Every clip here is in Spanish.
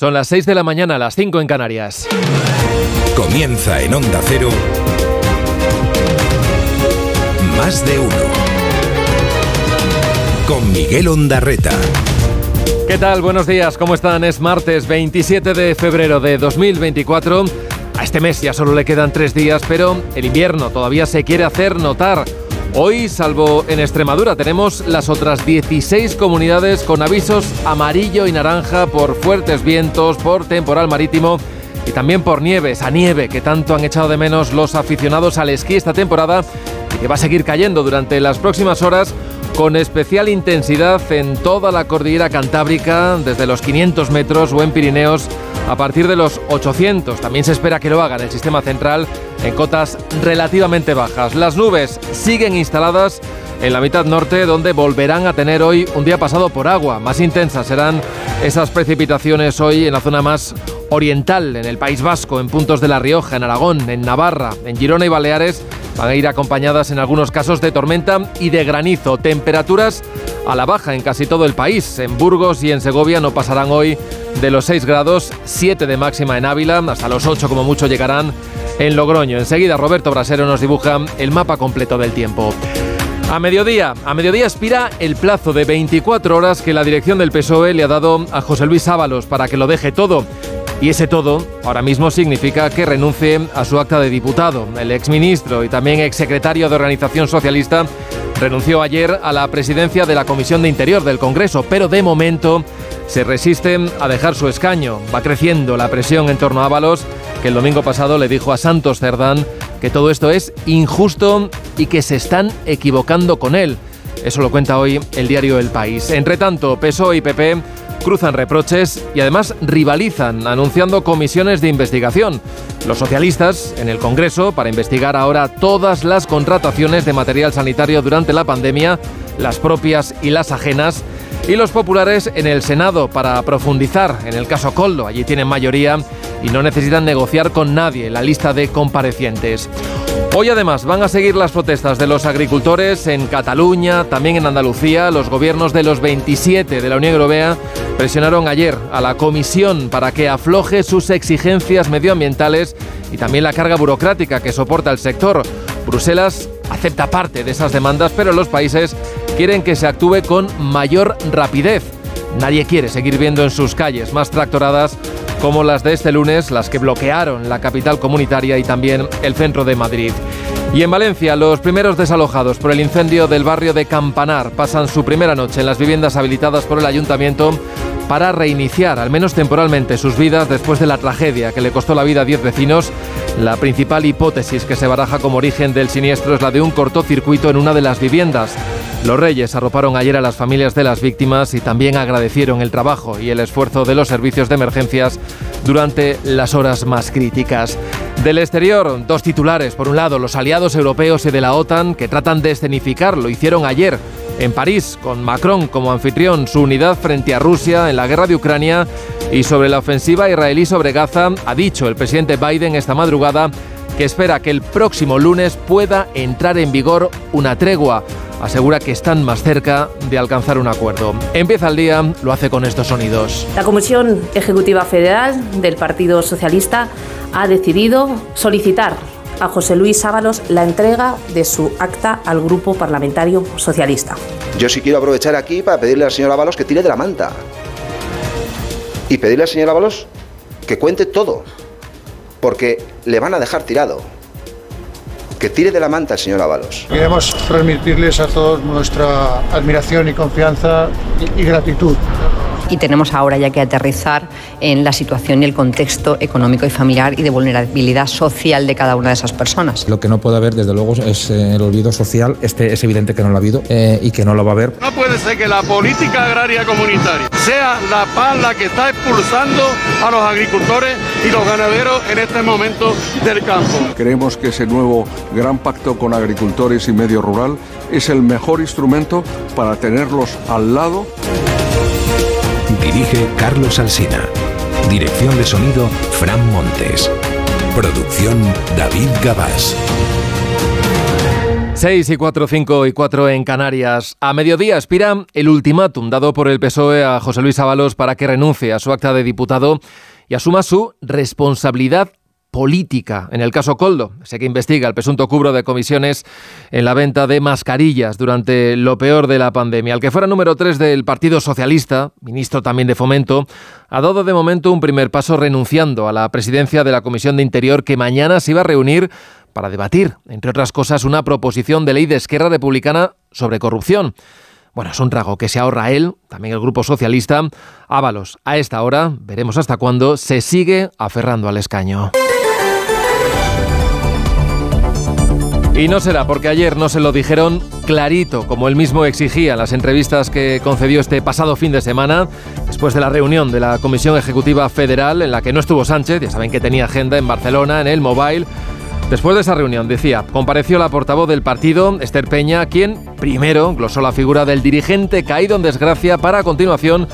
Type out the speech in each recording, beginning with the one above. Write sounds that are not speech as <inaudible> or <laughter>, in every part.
Son las 6 de la mañana, las 5 en Canarias. Comienza en Onda Cero. Más de uno. Con Miguel Ondarreta. ¿Qué tal? Buenos días, ¿cómo están? Es martes 27 de febrero de 2024. A este mes ya solo le quedan tres días, pero el invierno todavía se quiere hacer notar. Hoy, salvo en Extremadura, tenemos las otras 16 comunidades con avisos amarillo y naranja por fuertes vientos, por temporal marítimo y también por nieve, esa nieve que tanto han echado de menos los aficionados al esquí esta temporada y que va a seguir cayendo durante las próximas horas con especial intensidad en toda la cordillera cantábrica, desde los 500 metros o en Pirineos a partir de los 800. También se espera que lo haga en el sistema central en cotas relativamente bajas. Las nubes siguen instaladas en la mitad norte, donde volverán a tener hoy un día pasado por agua. Más intensas serán esas precipitaciones hoy en la zona más oriental, en el País Vasco, en puntos de La Rioja, en Aragón, en Navarra, en Girona y Baleares. Van a ir acompañadas en algunos casos de tormenta y de granizo. Temperaturas a la baja en casi todo el país. En Burgos y en Segovia no pasarán hoy de los 6 grados, 7 de máxima en Ávila, hasta los 8 como mucho llegarán en Logroño. Enseguida Roberto Brasero nos dibuja el mapa completo del tiempo. A mediodía, a mediodía expira el plazo de 24 horas que la dirección del PSOE le ha dado a José Luis Ábalos para que lo deje todo. Y ese todo ahora mismo significa que renuncie a su acta de diputado. El exministro y también exsecretario de Organización Socialista renunció ayer a la presidencia de la Comisión de Interior del Congreso, pero de momento se resiste a dejar su escaño. Va creciendo la presión en torno a Ábalos, que el domingo pasado le dijo a Santos Cerdán que todo esto es injusto y que se están equivocando con él. Eso lo cuenta hoy el diario El País. Entre tanto, PSOE y PP cruzan reproches y además rivalizan anunciando comisiones de investigación. Los socialistas en el Congreso para investigar ahora todas las contrataciones de material sanitario durante la pandemia, las propias y las ajenas, y los populares en el Senado para profundizar en el caso Coldo. Allí tienen mayoría y no necesitan negociar con nadie la lista de comparecientes. Hoy además van a seguir las protestas de los agricultores en Cataluña, también en Andalucía. Los gobiernos de los 27 de la Unión Europea presionaron ayer a la Comisión para que afloje sus exigencias medioambientales y también la carga burocrática que soporta el sector. Bruselas acepta parte de esas demandas, pero los países quieren que se actúe con mayor rapidez. Nadie quiere seguir viendo en sus calles más tractoradas como las de este lunes, las que bloquearon la capital comunitaria y también el centro de Madrid. Y en Valencia, los primeros desalojados por el incendio del barrio de Campanar pasan su primera noche en las viviendas habilitadas por el ayuntamiento para reiniciar, al menos temporalmente, sus vidas después de la tragedia que le costó la vida a 10 vecinos. La principal hipótesis que se baraja como origen del siniestro es la de un cortocircuito en una de las viviendas. Los Reyes arroparon ayer a las familias de las víctimas y también agradecieron el trabajo y el esfuerzo de los servicios de emergencias durante las horas más críticas. Del exterior, dos titulares. Por un lado, los aliados europeos y de la OTAN que tratan de escenificar, lo hicieron ayer en París, con Macron como anfitrión, su unidad frente a Rusia en la guerra de Ucrania y sobre la ofensiva israelí sobre Gaza, ha dicho el presidente Biden esta madrugada que espera que el próximo lunes pueda entrar en vigor una tregua asegura que están más cerca de alcanzar un acuerdo. Empieza el día, lo hace con estos sonidos. La Comisión Ejecutiva Federal del Partido Socialista ha decidido solicitar a José Luis Ábalos la entrega de su acta al Grupo Parlamentario Socialista. Yo sí quiero aprovechar aquí para pedirle al señor Ábalos que tire de la manta. Y pedirle al señor Ábalos que cuente todo. Porque le van a dejar tirado que tire de la manta el señor Ábalos. Queremos transmitirles a todos nuestra admiración y confianza y, y gratitud y tenemos ahora ya que aterrizar en la situación y el contexto económico y familiar y de vulnerabilidad social de cada una de esas personas. Lo que no puede haber, desde luego, es eh, el olvido social. Este es evidente que no lo ha habido eh, y que no lo va a haber. No puede ser que la política agraria comunitaria sea la paz la que está expulsando a los agricultores y los ganaderos en este momento del campo. Creemos que ese nuevo gran pacto con agricultores y medio rural es el mejor instrumento para tenerlos al lado. Dirige Carlos Alsina. Dirección de sonido Fran Montes. Producción David Gabás. 6 y 4, 5 y 4 en Canarias. A mediodía expira el ultimátum dado por el PSOE a José Luis Ábalos para que renuncie a su acta de diputado y asuma su responsabilidad política. En el caso Coldo, sé que investiga el presunto cubro de comisiones en la venta de mascarillas durante lo peor de la pandemia. Al que fuera número 3 del Partido Socialista, ministro también de Fomento, ha dado de momento un primer paso renunciando a la presidencia de la Comisión de Interior que mañana se iba a reunir para debatir, entre otras cosas, una proposición de ley de Esquerra Republicana sobre corrupción. Bueno, es un trago que se ahorra él, también el Grupo Socialista. Ábalos, a esta hora, veremos hasta cuándo, se sigue aferrando al escaño. Y no será porque ayer no se lo dijeron clarito, como él mismo exigía las entrevistas que concedió este pasado fin de semana, después de la reunión de la Comisión Ejecutiva Federal, en la que no estuvo Sánchez, ya saben que tenía agenda en Barcelona, en el Mobile. Después de esa reunión, decía, compareció la portavoz del partido, Esther Peña, quien primero glosó la figura del dirigente caído en desgracia para a continuación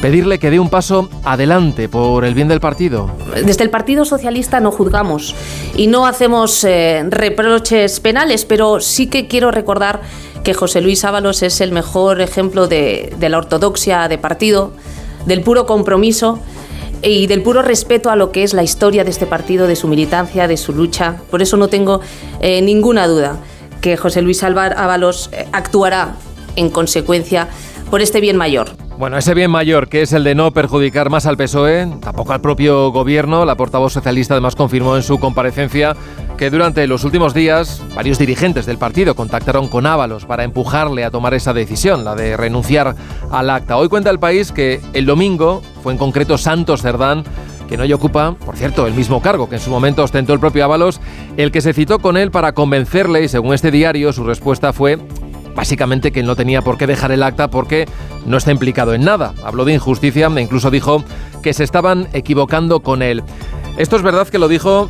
pedirle que dé un paso adelante por el bien del partido. Desde el Partido Socialista no juzgamos y no hacemos eh, reproches penales, pero sí que quiero recordar que José Luis Ábalos es el mejor ejemplo de, la ortodoxia de partido, del puro compromiso y del puro respeto a lo que es la historia de este partido, de su militancia, de su lucha. Por eso no tengo eh, ninguna duda que José Luis Ábalos eh, actuará en consecuencia por este bien mayor. Bueno, ese bien mayor, que es el de no perjudicar más al PSOE, tampoco al propio gobierno, la portavoz socialista además confirmó en su comparecencia que durante los últimos días varios dirigentes del partido contactaron con Ábalos para empujarle a tomar esa decisión, la de renunciar al acta. Hoy cuenta el país que el domingo fue en concreto Santos Cerdán que hoy ocupa, por cierto, el mismo cargo que en su momento ostentó el propio Ábalos, el que se citó con él para convencerle y según este diario su respuesta fue básicamente que no tenía por qué dejar el acta porque no está implicado en nada. Habló de injusticia e incluso dijo que se estaban equivocando con él. Esto es verdad que lo dijo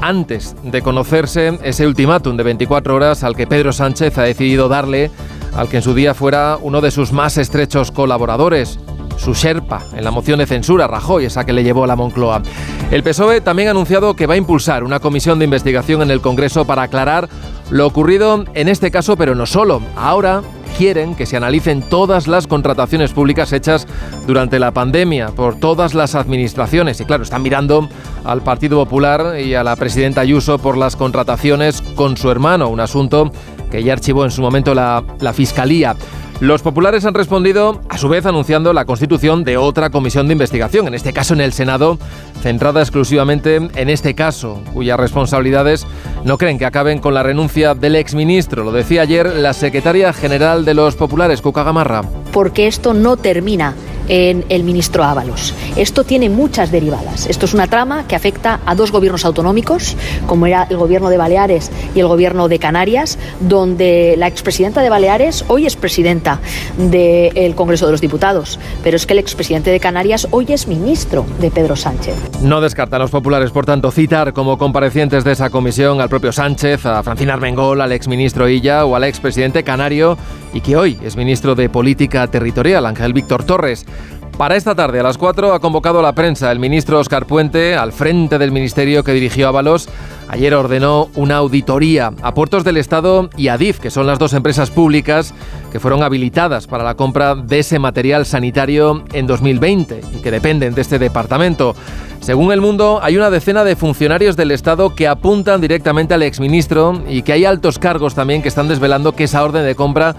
antes de conocerse ese ultimátum de 24 horas al que Pedro Sánchez ha decidido darle al que en su día fuera uno de sus más estrechos colaboradores, su Sherpa en la moción de censura Rajoy, esa que le llevó a la Moncloa. El PSOE también ha anunciado que va a impulsar una comisión de investigación en el Congreso para aclarar lo ocurrido en este caso, pero no solo. Ahora quieren que se analicen todas las contrataciones públicas hechas durante la pandemia por todas las administraciones. Y claro, están mirando al Partido Popular y a la presidenta Ayuso por las contrataciones con su hermano, un asunto que ya archivó en su momento la, la Fiscalía. Los populares han respondido, a su vez, anunciando la constitución de otra comisión de investigación, en este caso en el Senado, centrada exclusivamente en este caso, cuyas responsabilidades no creen que acaben con la renuncia del exministro. Lo decía ayer la secretaria general de los populares, Cuca Gamarra. Porque esto no termina en el ministro Ábalos. Esto tiene muchas derivadas. Esto es una trama que afecta a dos gobiernos autonómicos, como era el gobierno de Baleares y el gobierno de Canarias, donde la expresidenta de Baleares hoy es presidenta del Congreso de los Diputados, pero es que el expresidente de Canarias hoy es ministro de Pedro Sánchez. No descartan los populares, por tanto, citar como comparecientes de esa comisión al propio Sánchez, a Francina Armengol, al exministro Illa o al expresidente canario y que hoy es ministro de Política Territorial, Ángel Víctor Torres. Para esta tarde, a las 4, ha convocado a la prensa el ministro Oscar Puente al frente del ministerio que dirigió Ábalos. Ayer ordenó una auditoría a Puertos del Estado y a DIF, que son las dos empresas públicas que fueron habilitadas para la compra de ese material sanitario en 2020 y que dependen de este departamento. Según El Mundo, hay una decena de funcionarios del Estado que apuntan directamente al exministro y que hay altos cargos también que están desvelando que esa orden de compra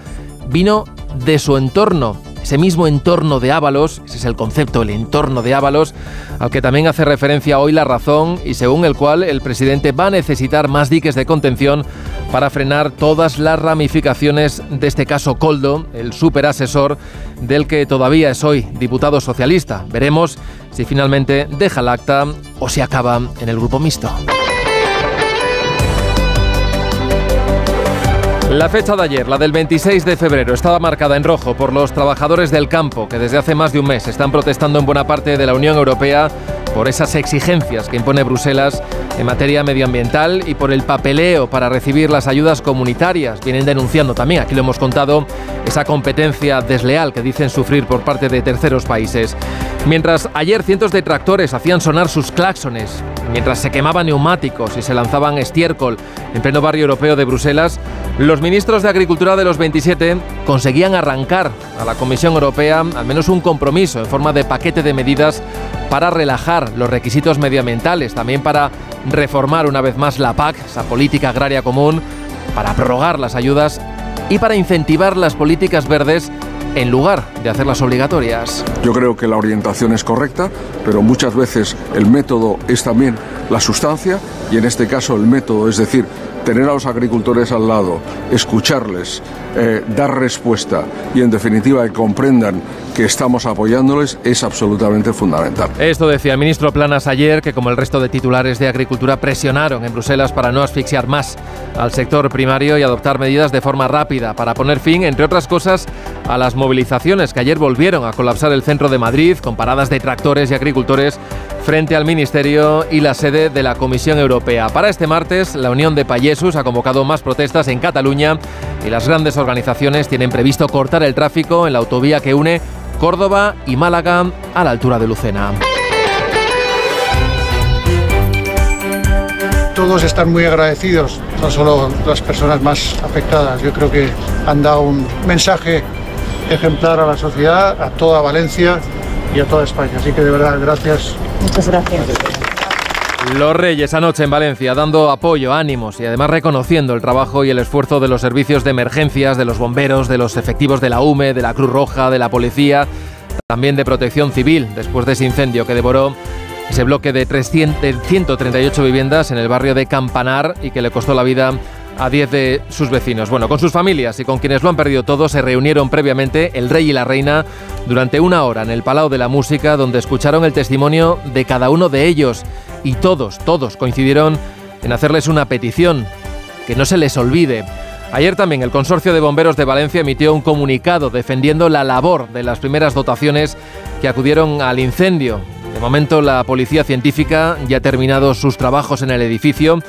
vino de su entorno ese mismo entorno de Ábalos, ese es el concepto, el entorno de Ábalos, al que también hace referencia hoy la razón y según el cual el presidente va a necesitar más diques de contención para frenar todas las ramificaciones de este caso Coldo, el superasesor del que todavía es hoy diputado socialista. Veremos si finalmente deja el acta o si acaba en el grupo mixto. La fecha de ayer, la del 26 de febrero, estaba marcada en rojo por los trabajadores del campo que desde hace más de un mes están protestando en buena parte de la Unión Europea por esas exigencias que impone Bruselas en materia medioambiental y por el papeleo para recibir las ayudas comunitarias. Vienen denunciando también, aquí lo hemos contado, esa competencia desleal que dicen sufrir por parte de terceros países. Mientras ayer cientos de tractores hacían sonar sus claxones mientras se quemaban neumáticos y se lanzaban estiércol en pleno barrio europeo de Bruselas, los ministros de Agricultura de los 27 conseguían arrancar a la Comisión Europea al menos un compromiso en forma de paquete de medidas para relajar los requisitos medioambientales, también para reformar una vez más la PAC, esa política agraria común, para prorrogar las ayudas y para incentivar las políticas verdes en lugar de hacerlas obligatorias. Yo creo que la orientación es correcta, pero muchas veces el método es también la sustancia y en este caso el método, es decir, tener a los agricultores al lado, escucharles, eh, dar respuesta y en definitiva que comprendan que estamos apoyándoles es absolutamente fundamental. Esto decía el ministro Planas ayer, que como el resto de titulares de Agricultura presionaron en Bruselas para no asfixiar más al sector primario y adoptar medidas de forma rápida para poner fin, entre otras cosas, a las movilizaciones que ayer volvieron a colapsar el centro de Madrid con paradas de tractores y agricultores frente al Ministerio y la sede de la Comisión Europea. Para este martes, la Unión de Payesus ha convocado más protestas en Cataluña y las grandes organizaciones tienen previsto cortar el tráfico en la autovía que une Córdoba y Málaga a la altura de Lucena. Todos están muy agradecidos, no solo las personas más afectadas. Yo creo que han dado un mensaje ejemplar a la sociedad, a toda Valencia y a toda España. Así que de verdad, gracias. Muchas gracias. Los Reyes anoche en Valencia dando apoyo, ánimos y además reconociendo el trabajo y el esfuerzo de los servicios de emergencias, de los bomberos, de los efectivos de la UME, de la Cruz Roja, de la policía, también de protección civil después de ese incendio que devoró ese bloque de, 300, de 138 viviendas en el barrio de Campanar y que le costó la vida a 10 de sus vecinos. Bueno, con sus familias y con quienes lo han perdido todo se reunieron previamente el rey y la reina durante una hora en el Palau de la Música donde escucharon el testimonio de cada uno de ellos y todos, todos coincidieron en hacerles una petición, que no se les olvide. Ayer también el Consorcio de Bomberos de Valencia emitió un comunicado defendiendo la labor de las primeras dotaciones que acudieron al incendio. De momento la Policía Científica ya ha terminado sus trabajos en el edificio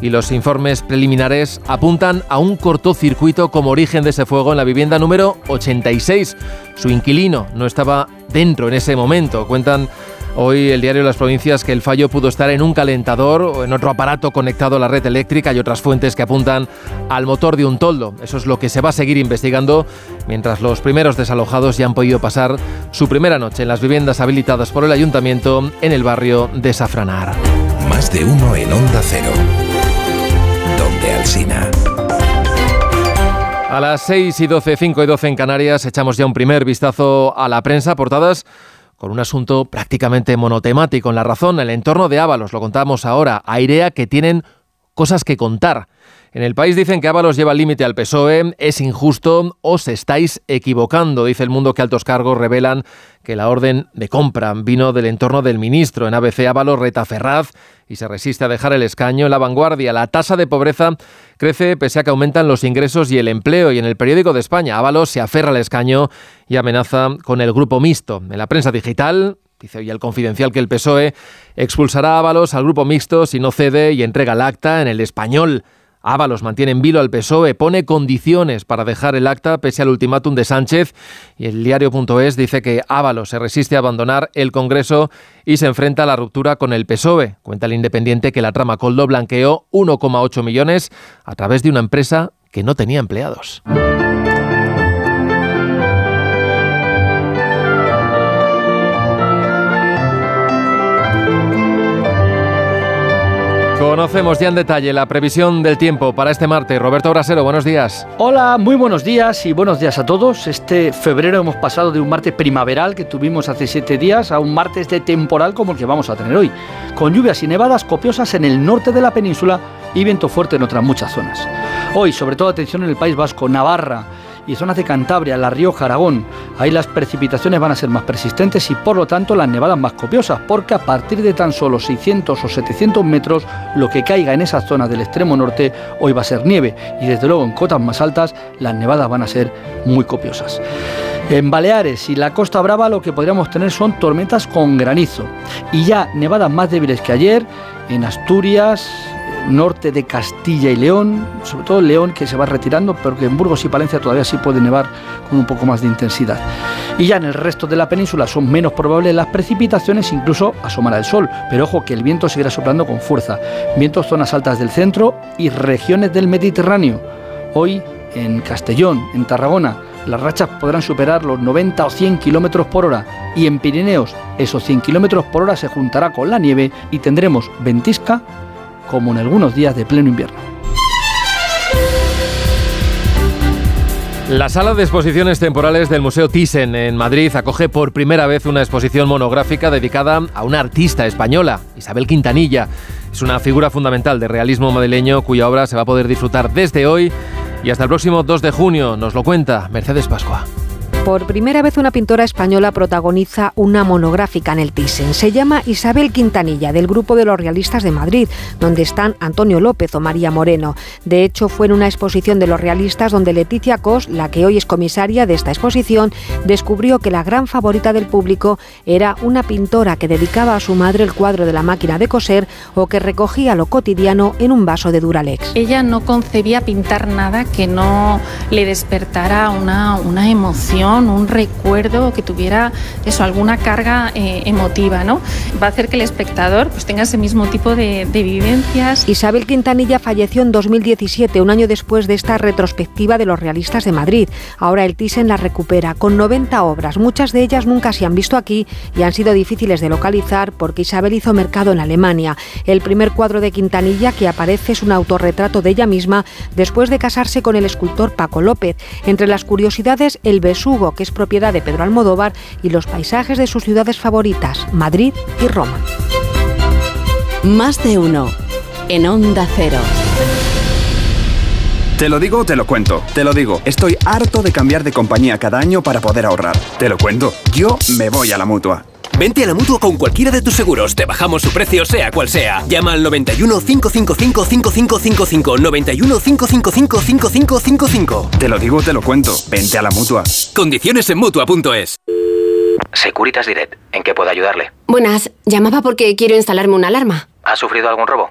y los informes preliminares apuntan a un cortocircuito como origen de ese fuego en la vivienda número 86. Su inquilino no estaba dentro en ese momento, cuentan Hoy el diario Las Provincias que el fallo pudo estar en un calentador o en otro aparato conectado a la red eléctrica y otras fuentes que apuntan al motor de un toldo. Eso es lo que se va a seguir investigando mientras los primeros desalojados ya han podido pasar su primera noche en las viviendas habilitadas por el ayuntamiento en el barrio de Safranar. Más de uno en Onda Cero. Donde Alsina. A las 6 y 12, 5 y 12 en Canarias echamos ya un primer vistazo a la prensa, portadas con un asunto prácticamente monotemático. En la razón, el entorno de Ábalos, lo contamos ahora, airea que tienen cosas que contar. En el país dicen que Ábalos lleva límite al PSOE, es injusto, os estáis equivocando. Dice el mundo que altos cargos revelan que la orden de compra vino del entorno del ministro. En ABC Ábalos reta Ferraz y se resiste a dejar el escaño. En la vanguardia, la tasa de pobreza crece pese a que aumentan los ingresos y el empleo. Y en el periódico de España, Ábalos se aferra al escaño y amenaza con el grupo mixto. En la prensa digital, Dice hoy el confidencial que el PSOE expulsará a Ábalos al grupo mixto si no cede y entrega el acta en el español. Ábalos mantiene en vilo al PSOE, pone condiciones para dejar el acta pese al ultimátum de Sánchez y el diario.es dice que Ábalos se resiste a abandonar el Congreso y se enfrenta a la ruptura con el PSOE. Cuenta el Independiente que la trama Coldo blanqueó 1,8 millones a través de una empresa que no tenía empleados. Conocemos ya en detalle la previsión del tiempo para este martes. Roberto Brasero, buenos días. Hola, muy buenos días y buenos días a todos. Este febrero hemos pasado de un martes primaveral que tuvimos hace siete días a un martes de temporal como el que vamos a tener hoy, con lluvias y nevadas copiosas en el norte de la península y viento fuerte en otras muchas zonas. Hoy, sobre todo atención en el País Vasco, Navarra, y zonas de Cantabria, La Rioja, Aragón. Ahí las precipitaciones van a ser más persistentes y por lo tanto las nevadas más copiosas, porque a partir de tan solo 600 o 700 metros, lo que caiga en esas zonas del extremo norte hoy va a ser nieve y desde luego en cotas más altas las nevadas van a ser muy copiosas. En Baleares y la Costa Brava lo que podríamos tener son tormentas con granizo y ya nevadas más débiles que ayer en Asturias, norte de Castilla y León, sobre todo León que se va retirando, pero que en Burgos y Palencia todavía sí puede nevar con un poco más de intensidad. Y ya en el resto de la península son menos probables las precipitaciones, incluso asomará el sol, pero ojo que el viento seguirá soplando con fuerza. Vientos zonas altas del centro y regiones del Mediterráneo. Hoy en Castellón, en Tarragona, las rachas podrán superar los 90 o 100 kilómetros por hora y en Pirineos esos 100 kilómetros por hora se juntará con la nieve y tendremos ventisca como en algunos días de pleno invierno. La sala de exposiciones temporales del Museo Thyssen en Madrid acoge por primera vez una exposición monográfica dedicada a una artista española, Isabel Quintanilla. Es una figura fundamental del realismo madrileño cuya obra se va a poder disfrutar desde hoy y hasta el próximo 2 de junio. Nos lo cuenta Mercedes Pascua. Por primera vez una pintora española protagoniza una monográfica en el Thyssen. Se llama Isabel Quintanilla, del grupo de los realistas de Madrid, donde están Antonio López o María Moreno. De hecho, fue en una exposición de los realistas donde Leticia Cos, la que hoy es comisaria de esta exposición, descubrió que la gran favorita del público era una pintora que dedicaba a su madre el cuadro de la máquina de coser o que recogía lo cotidiano en un vaso de Duralex. Ella no concebía pintar nada que no le despertara una, una emoción un recuerdo que tuviera eso, alguna carga eh, emotiva, ¿no? Va a hacer que el espectador pues, tenga ese mismo tipo de, de vivencias. Isabel Quintanilla falleció en 2017, un año después de esta retrospectiva de los realistas de Madrid. Ahora el Thyssen la recupera con 90 obras. Muchas de ellas nunca se han visto aquí y han sido difíciles de localizar porque Isabel hizo mercado en Alemania. El primer cuadro de Quintanilla que aparece es un autorretrato de ella misma después de casarse con el escultor Paco López. Entre las curiosidades, el besugo que es propiedad de Pedro Almodóvar, y los paisajes de sus ciudades favoritas, Madrid y Roma. Más de uno en Onda Cero. Te lo digo, te lo cuento. Te lo digo, estoy harto de cambiar de compañía cada año para poder ahorrar. Te lo cuento, yo me voy a la mutua. Vente a la mutua con cualquiera de tus seguros. Te bajamos su precio, sea cual sea. Llama al 91 555 5555. 91 555 5555. Te lo digo, te lo cuento. Vente a la mutua. Condiciones en mutua.es. Securitas Direct. ¿En qué puedo ayudarle? Buenas. Llamaba porque quiero instalarme una alarma. ¿Ha sufrido algún robo?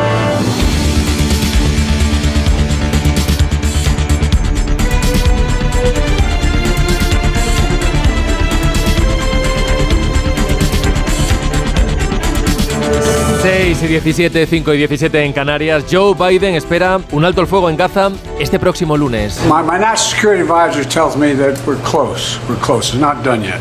6 y 17, 5 y 17 en Canarias. Joe Biden espera un alto el fuego en Gaza este próximo lunes. My, my national security advisor tells me that we're close. We're close. It's not done yet.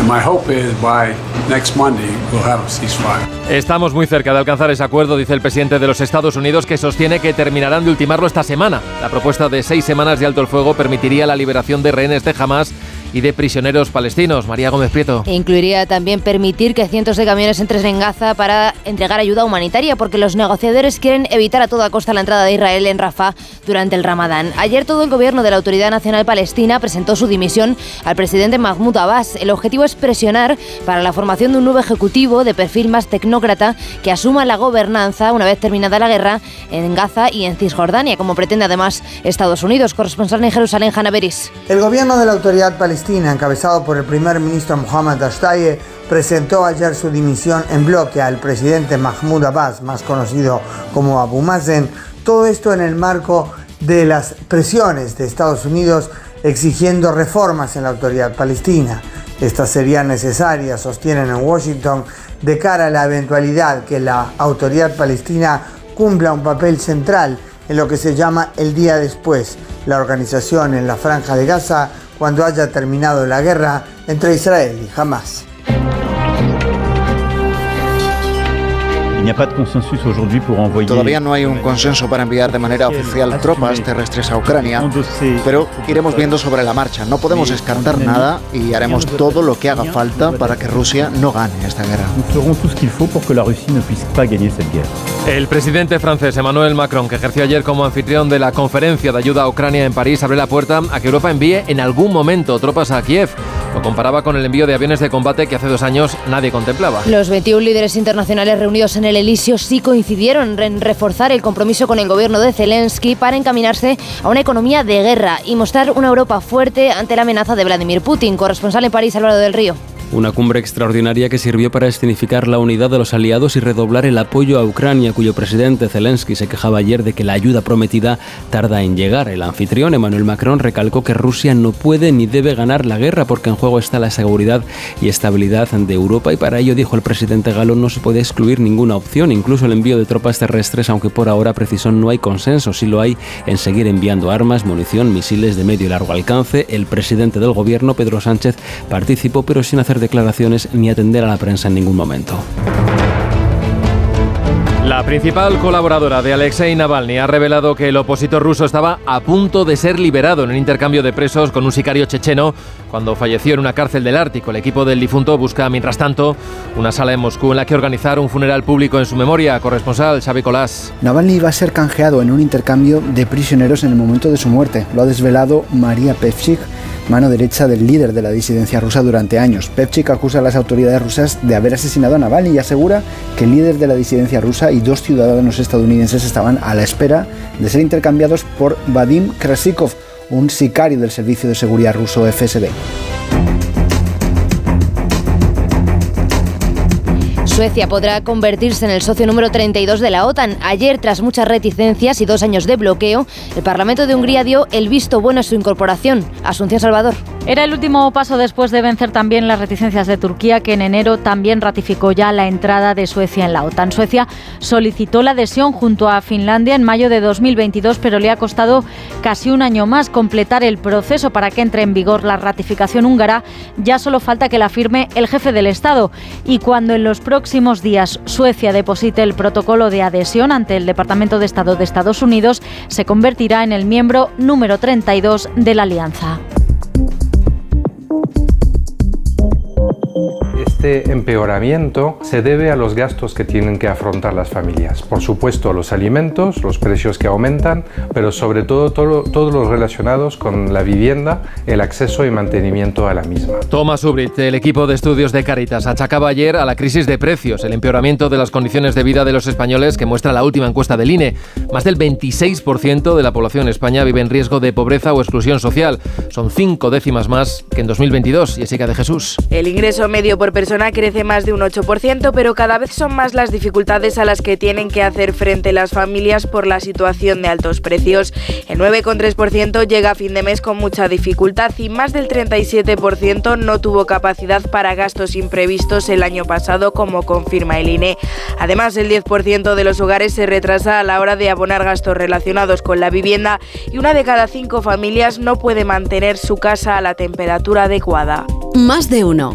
And my hope is by next Monday we'll have a ceasefire. Estamos muy cerca de alcanzar ese acuerdo, dice el presidente de los Estados Unidos, que sostiene que terminarán de ultimarlo esta semana. La propuesta de seis semanas de alto el fuego permitiría la liberación de rehenes de Hamas y de prisioneros palestinos. María Gómez Prieto. E incluiría también permitir que cientos de camiones entren en Gaza para entregar ayuda humanitaria, porque los negociadores quieren evitar a toda costa la entrada de Israel en Rafah durante el Ramadán. Ayer todo el gobierno de la Autoridad Nacional Palestina presentó su dimisión al presidente Mahmoud Abbas. El objetivo es presionar para la formación de un nuevo ejecutivo de perfil más tecnócrata que asuma la gobernanza una vez terminada la guerra en Gaza y en Cisjordania, como pretende además Estados Unidos. Corresponsal en Jerusalén, Hanna Beris. El gobierno de la Autoridad Palestina encabezado por el primer ministro Mohammad Ashtaye, presentó ayer su dimisión en bloque al presidente Mahmoud Abbas, más conocido como Abu Mazen, todo esto en el marco de las presiones de Estados Unidos exigiendo reformas en la autoridad palestina. Estas serían necesarias, sostienen en Washington, de cara a la eventualidad que la autoridad palestina cumpla un papel central en lo que se llama el día después, la organización en la franja de Gaza cuando haya terminado la guerra entre Israel y Hamas. Todavía no hay un consenso para enviar de manera oficial tropas terrestres a Ucrania, pero iremos viendo sobre la marcha. No podemos descartar nada y haremos todo lo que haga falta para que Rusia no gane esta guerra. El presidente francés Emmanuel Macron, que ejerció ayer como anfitrión de la conferencia de ayuda a Ucrania en París, abre la puerta a que Europa envíe en algún momento tropas a Kiev. Lo comparaba con el envío de aviones de combate que hace dos años nadie contemplaba. Los 21 líderes internacionales reunidos en el Elíseo sí coincidieron en reforzar el compromiso con el gobierno de Zelensky para encaminarse a una economía de guerra y mostrar una Europa fuerte ante la amenaza de Vladimir Putin. Corresponsal en París, Álvaro del Río. Una cumbre extraordinaria que sirvió para escenificar la unidad de los aliados y redoblar el apoyo a Ucrania, cuyo presidente Zelensky se quejaba ayer de que la ayuda prometida tarda en llegar. El anfitrión Emmanuel Macron recalcó que Rusia no puede ni debe ganar la guerra porque en juego está la seguridad y estabilidad de Europa y para ello, dijo el presidente galo, no se puede excluir ninguna opción, incluso el envío de tropas terrestres, aunque por ahora precisó no hay consenso, si lo hay en seguir enviando armas, munición, misiles de medio y largo alcance. El presidente del gobierno, Pedro Sánchez, participó pero sin hacer declaraciones ni atender a la prensa en ningún momento. La principal colaboradora de Alexei Navalny ha revelado que el opositor ruso estaba a punto de ser liberado en un intercambio de presos con un sicario checheno cuando falleció en una cárcel del Ártico. El equipo del difunto busca, mientras tanto, una sala en Moscú en la que organizar un funeral público en su memoria. Corresponsal Xavi Colás. Navalny va a ser canjeado en un intercambio de prisioneros en el momento de su muerte. Lo ha desvelado María Pevchik, mano derecha del líder de la disidencia rusa durante años. Pevchik acusa a las autoridades rusas de haber asesinado a Navalny y asegura que el líder de la disidencia rusa y dos ciudadanos estadounidenses estaban a la espera de ser intercambiados por Vadim Krasikov, un sicario del Servicio de Seguridad ruso FSB. Suecia podrá convertirse en el socio número 32 de la OTAN. Ayer, tras muchas reticencias y dos años de bloqueo, el Parlamento de Hungría dio el visto bueno a su incorporación. Asunción Salvador. Era el último paso después de vencer también las reticencias de Turquía, que en enero también ratificó ya la entrada de Suecia en la OTAN. Suecia solicitó la adhesión junto a Finlandia en mayo de 2022, pero le ha costado casi un año más completar el proceso para que entre en vigor la ratificación húngara. Ya solo falta que la firme el jefe del Estado. Y cuando en los próximos días Suecia deposite el protocolo de adhesión ante el Departamento de Estado de Estados Unidos, se convertirá en el miembro número 32 de la alianza. Este empeoramiento se debe a los gastos que tienen que afrontar las familias. Por supuesto, los alimentos, los precios que aumentan, pero sobre todo, todo todos los relacionados con la vivienda, el acceso y mantenimiento a la misma. Thomas Ubrit, el equipo de estudios de Caritas, achacaba ayer a la crisis de precios, el empeoramiento de las condiciones de vida de los españoles que muestra la última encuesta del INE. Más del 26% de la población en España vive en riesgo de pobreza o exclusión social. Son cinco décimas más que en 2022. Jessica de Jesús. El ingreso medio por persona crece más de un 8%, pero cada vez son más las dificultades a las que tienen que hacer frente las familias por la situación de altos precios. El 9,3% llega a fin de mes con mucha dificultad y más del 37% no tuvo capacidad para gastos imprevistos el año pasado, como confirma el INE. Además, el 10% de los hogares se retrasa a la hora de abonar gastos relacionados con la vivienda y una de cada cinco familias no puede mantener su casa a la temperatura adecuada. Más de uno.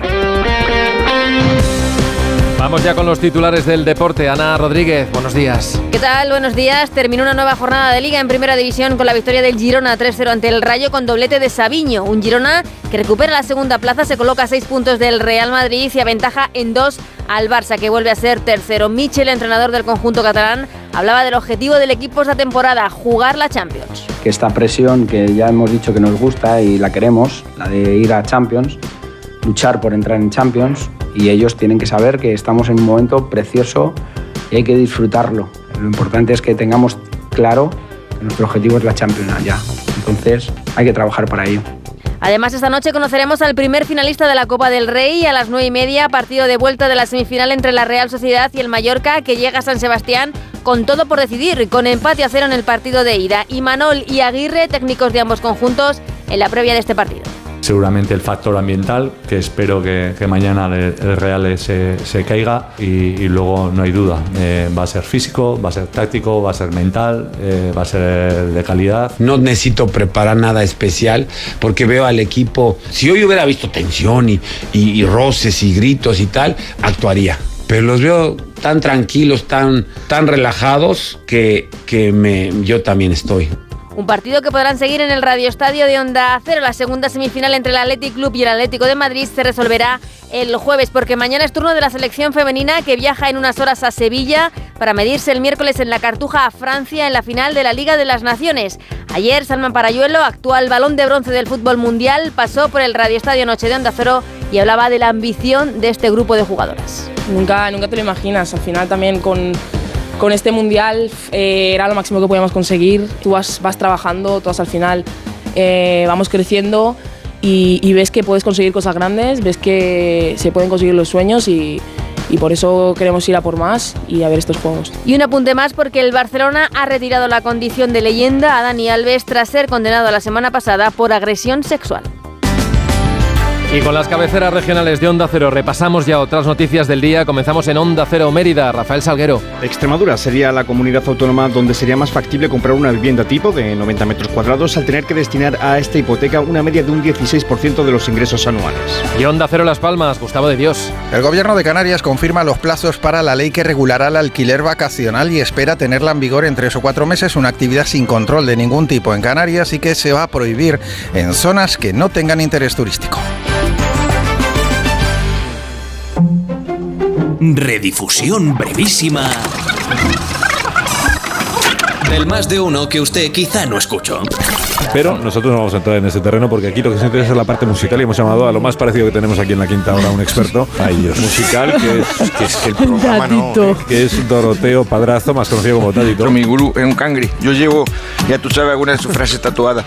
Vamos ya con los titulares del deporte. Ana Rodríguez, buenos días. ¿Qué tal? Buenos días. Terminó una nueva jornada de liga en primera división con la victoria del Girona 3-0 ante el Rayo con doblete de Sabiño. Un Girona que recupera la segunda plaza, se coloca a seis puntos del Real Madrid y aventaja en dos al Barça, que vuelve a ser tercero. Michel, entrenador del conjunto catalán, hablaba del objetivo del equipo esta temporada, jugar la Champions. Que esta presión que ya hemos dicho que nos gusta y la queremos, la de ir a Champions, luchar por entrar en Champions y ellos tienen que saber que estamos en un momento precioso y hay que disfrutarlo. Lo importante es que tengamos claro que nuestro objetivo es la Champions ya. Entonces hay que trabajar para ello. Además, esta noche conoceremos al primer finalista de la Copa del Rey a las 9 y media, partido de vuelta de la semifinal entre la Real Sociedad y el Mallorca, que llega a San Sebastián con todo por decidir, con empate a cero en el partido de ida. Y Manol y Aguirre, técnicos de ambos conjuntos, en la previa de este partido seguramente el factor ambiental, que espero que, mañana el, Real se, caiga y, luego no hay duda, eh, va a ser físico, va a ser táctico, va a ser mental, eh, va a ser de calidad. No necesito preparar nada especial porque veo al equipo, si hoy hubiera visto tensión y, y roces y gritos y tal, actuaría pero los veo tan tranquilos, tan, tan relajados que, que me, yo también estoy. Un partido que podrán seguir en el Radio Estadio de Onda Cero. La segunda semifinal entre el Athletic Club y el Atlético de Madrid se resolverá el jueves, porque mañana es turno de la selección femenina que viaja en unas horas a Sevilla para medirse el miércoles en la Cartuja a Francia en la final de la Liga de las Naciones. Ayer, Salman Parayuelo, actual balón de bronce del fútbol mundial, pasó por el Radio Estadio Noche de Onda Cero y hablaba de la ambición de este grupo de jugadoras. Nunca, nunca te lo imaginas. Al final también con con este mundial eh, era lo máximo que podíamos conseguir. Tú vas, vas trabajando, todas al final eh, vamos creciendo y, ves que puedes conseguir cosas grandes, ves que se pueden conseguir los sueños y, y por eso queremos ir a por más y a ver estos juegos. Y un apunte más porque el Barcelona ha retirado la condición de leyenda a Dani Alves tras ser condenado la semana pasada por agresión sexual. Y con las cabeceras regionales de Onda Cero repasamos ya otras noticias del día. Comenzamos en Onda Cero Mérida. Rafael Salguero. Extremadura sería la comunidad autónoma donde sería más factible comprar una vivienda tipo de 90 metros cuadrados al tener que destinar a esta hipoteca una media de un 16% de los ingresos anuales. Y Onda Cero Las Palmas, Gustavo de Dios. El gobierno de Canarias confirma los plazos para la ley que regulará el alquiler vacacional y espera tenerla en vigor en tres o cuatro meses, una actividad sin control de ningún tipo en Canarias y que se va a prohibir en zonas que no tengan interés turístico. Redifusión brevísima del más de uno que usted quizá no escuchó. Pero nosotros no vamos a entrar en ese terreno porque aquí lo que nos interesa es la parte musical y hemos llamado a lo más parecido que tenemos aquí en la quinta hora, un experto musical que es, que es el programa, ¿no? que es Doroteo Padrazo, más conocido como Tadito. Mi gurú es un cangri. Yo llevo, ya tú sabes, algunas de sus frases tatuadas.